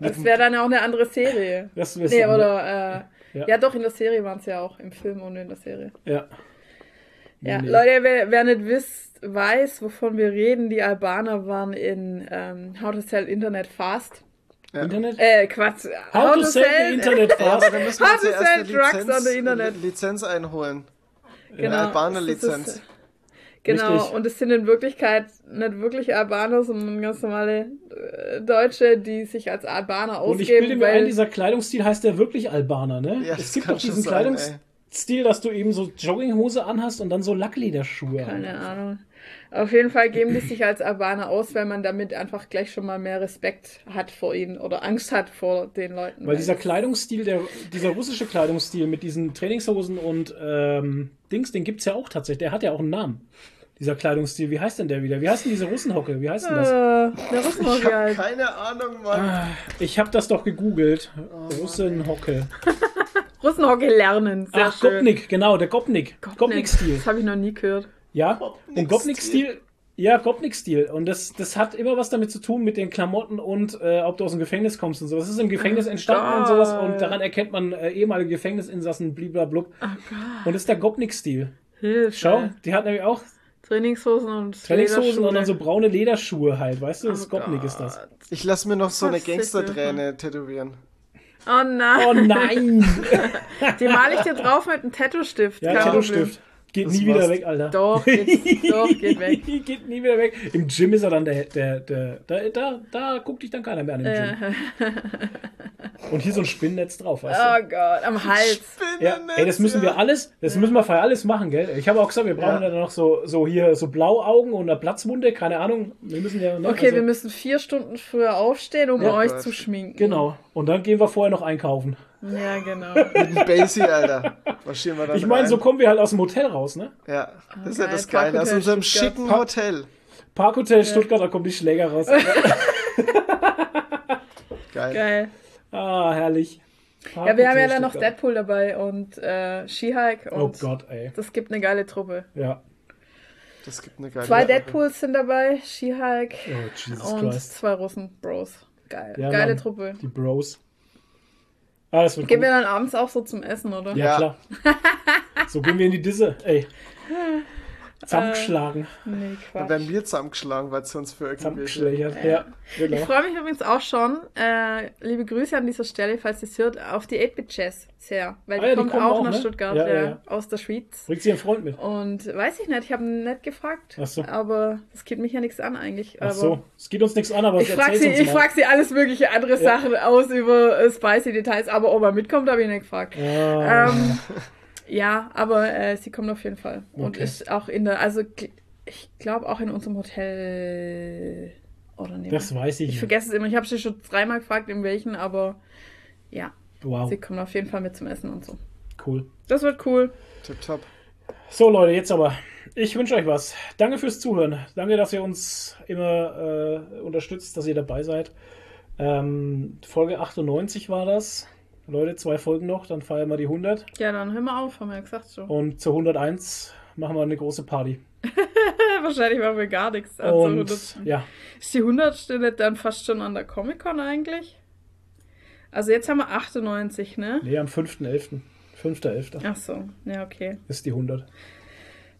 Das wäre dann auch eine andere Serie. Das wär's Nee, ne? oder, äh, Ja. ja. doch, in der Serie waren es ja auch, im Film und in der Serie. Ja. Ja, Nee. Leute, wer, wer nicht wisst, weiß, wovon wir reden, die Albaner waren in ähm, How to Sell Internet Fast. Internet? Äh, Quatsch. How, to sell the Internet Ja, fast. dann müssen wir How uns to ja erst sell drugs Lizenz, on the Internet. eine Lizenz einholen. Genau. Eine Albaner Das ist- Lizenz. Genau, Richtig. und es sind in Wirklichkeit nicht wirklich Albaner, sondern ganz normale äh, Deutsche, die sich als Albaner Und ich bilde ausgeben, mir ein, weil dieser Kleidungsstil heißt ja wirklich Albaner, ne? Ja, es das gibt doch schon diesen sein, Kleidungsstil, dass du eben so Jogginghose anhast und dann so Lacklederschuhe keine anhast. Ahnung. Auf jeden Fall geben die sich als Albaner aus, weil man damit einfach gleich schon mal mehr Respekt hat vor ihnen oder Angst hat vor den Leuten. Weil dieser Kleidungsstil, der, dieser russische Kleidungsstil mit diesen Trainingshosen und ähm, Dings, den gibt's ja auch tatsächlich. Der hat ja auch einen Namen. Dieser Kleidungsstil. Wie heißt denn der wieder? Wie heißt denn diese Russenhocke? Wie heißt denn äh, das? der Russenhocke Ich habe halt. keine Ahnung, Mann. Ich habe das doch gegoogelt. Russenhocke. Russenhockey lernen. Sehr Ach, schön. Gopnik, genau, der Gopnik. Gopnik-Stil. Das habe ich noch nie gehört. Ja, Gopnik und Gopnik-Stil, ja, Gopnik-Stil. Und das, das hat immer was damit zu tun mit den Klamotten und äh, ob du aus dem Gefängnis kommst und so. Das ist im Gefängnis oh entstanden Gott. und sowas und daran erkennt man äh, ehemalige Gefängnisinsassen, bliblablub. Oh und das ist der Gopnik-Stil. Schau, die hat nämlich auch Trainingshosen und Trainingshosen und dann so braune Lederschuhe halt, weißt du? Das oh Gopnik ist das. Ich lass mir noch so eine Gangsterträne tätowieren. Oh nein. Oh nein. Die male ich dir drauf mit einem Tattoo-Stift. Ja, Tattoo-Stift. Geht das nie wieder weg, Alter. Doch, geht, doch, geht weg. geht nie wieder weg. Im Gym ist er dann der, der, der, da, da, da guckt dich dann keiner mehr an im Gym. Und hier so ein Spinnennetz drauf, weißt du? Oh Gott, am Hals. Ja, ey, das müssen wir alles, das müssen wir für alles machen, gell? Ich habe auch gesagt, wir brauchen ja. dann noch so, so hier so Blauaugen und eine Platzmunde, keine Ahnung. Wir müssen ja, ne, Okay, also, wir müssen vier Stunden früher aufstehen, um ja, euch Gott. zu schminken. Genau. Und dann gehen wir vorher noch einkaufen. Ja, genau. Mit dem Basie, Alter. Marschieren wir dann Ich meine, so kommen wir halt aus dem Hotel raus, ne? Ja, das ist ja das Geile. Aus unserem Stuttgart. schicken Hotel. Parkhotel Stuttgart, da kommen die Schläger raus. Geil. Geil. Ah, herrlich. ja, wir haben ja dann noch Deadpool dabei und äh, She-Hulk. Oh Gott, ey. Das gibt eine geile Truppe. Ja. Das gibt eine geile Zwei Truppe. Deadpools sind dabei, She-Hulk oh, und Christ. zwei Russen, Bros. Geil. Ja, geile Truppe. Die Bros. Ah, das wird Gehen gut. wir dann abends auch so zum Essen, oder? Ja, ja. klar. so gehen wir in die Disse, ey. Zusammengeschlagen. Äh, nee, Quatsch. Dann werden wir zusammengeschlagen, weil es uns für irgendwelche... Ja, ja genau. Ich freue mich übrigens auch schon, äh, liebe Grüße an dieser Stelle, falls ihr es hört, auf die 8-Bit Jazz sehr. Weil ah, die, ja, kommt die auch, auch nach ne? Stuttgart, ja, ja, aus der Schweiz. Bringt sie ihren Freund mit? Und weiß ich nicht, ich habe ihn nicht gefragt. Ach so. Aber das geht mich ja nichts an eigentlich. Ach so, es geht uns nichts an, aber ich frage sie, ich frag sie alles mögliche andere Sachen aus über äh, spicy Details, aber ob er mitkommt, habe ich nicht gefragt. Ähm, ja, aber äh, sie kommt auf jeden Fall. Okay. Und ist auch in der, also ich glaube auch in unserem Hotel. Oder nicht? Das weiß ich. Ich vergesse es immer. Ich habe sie schon dreimal gefragt, in welchen, aber ja. Wow. Sie kommen auf jeden Fall mit zum Essen und so. Cool. Das wird cool. Tip top. So, Leute, jetzt aber. Ich wünsche euch was. Danke fürs Zuhören. Danke, dass ihr uns immer äh, unterstützt, dass ihr dabei seid. Ähm, Folge 98 war das. Leute, zwei Folgen noch, dann feiern wir die 100. Ja, dann hören wir auf, haben wir ja gesagt so. Und zur 101 machen wir eine große Party. Wahrscheinlich machen wir gar nichts. Also und, 100. ja. Ist die 100. nicht dann fast schon an der Comic-Con eigentlich? Also jetzt haben wir 98, ne? Nee, am 5.11. 5.11. Ach so, ja, okay. Ist die 100.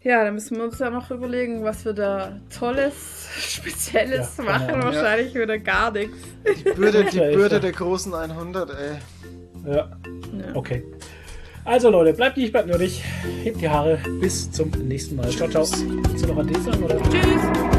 Ja, dann müssen wir uns ja noch überlegen, was wir da Tolles, Spezielles ja, machen. Wahrscheinlich ja. wieder gar nichts. Die Bürde, die Bürde der großen 100, ey. Ja. ja. Okay. Also Leute, bleibt nicht, bleibt nur dich. Hebt die Haare. Bis zum nächsten Mal. Ciao, ciao. Willst du noch an sagen, oder? Tschüss.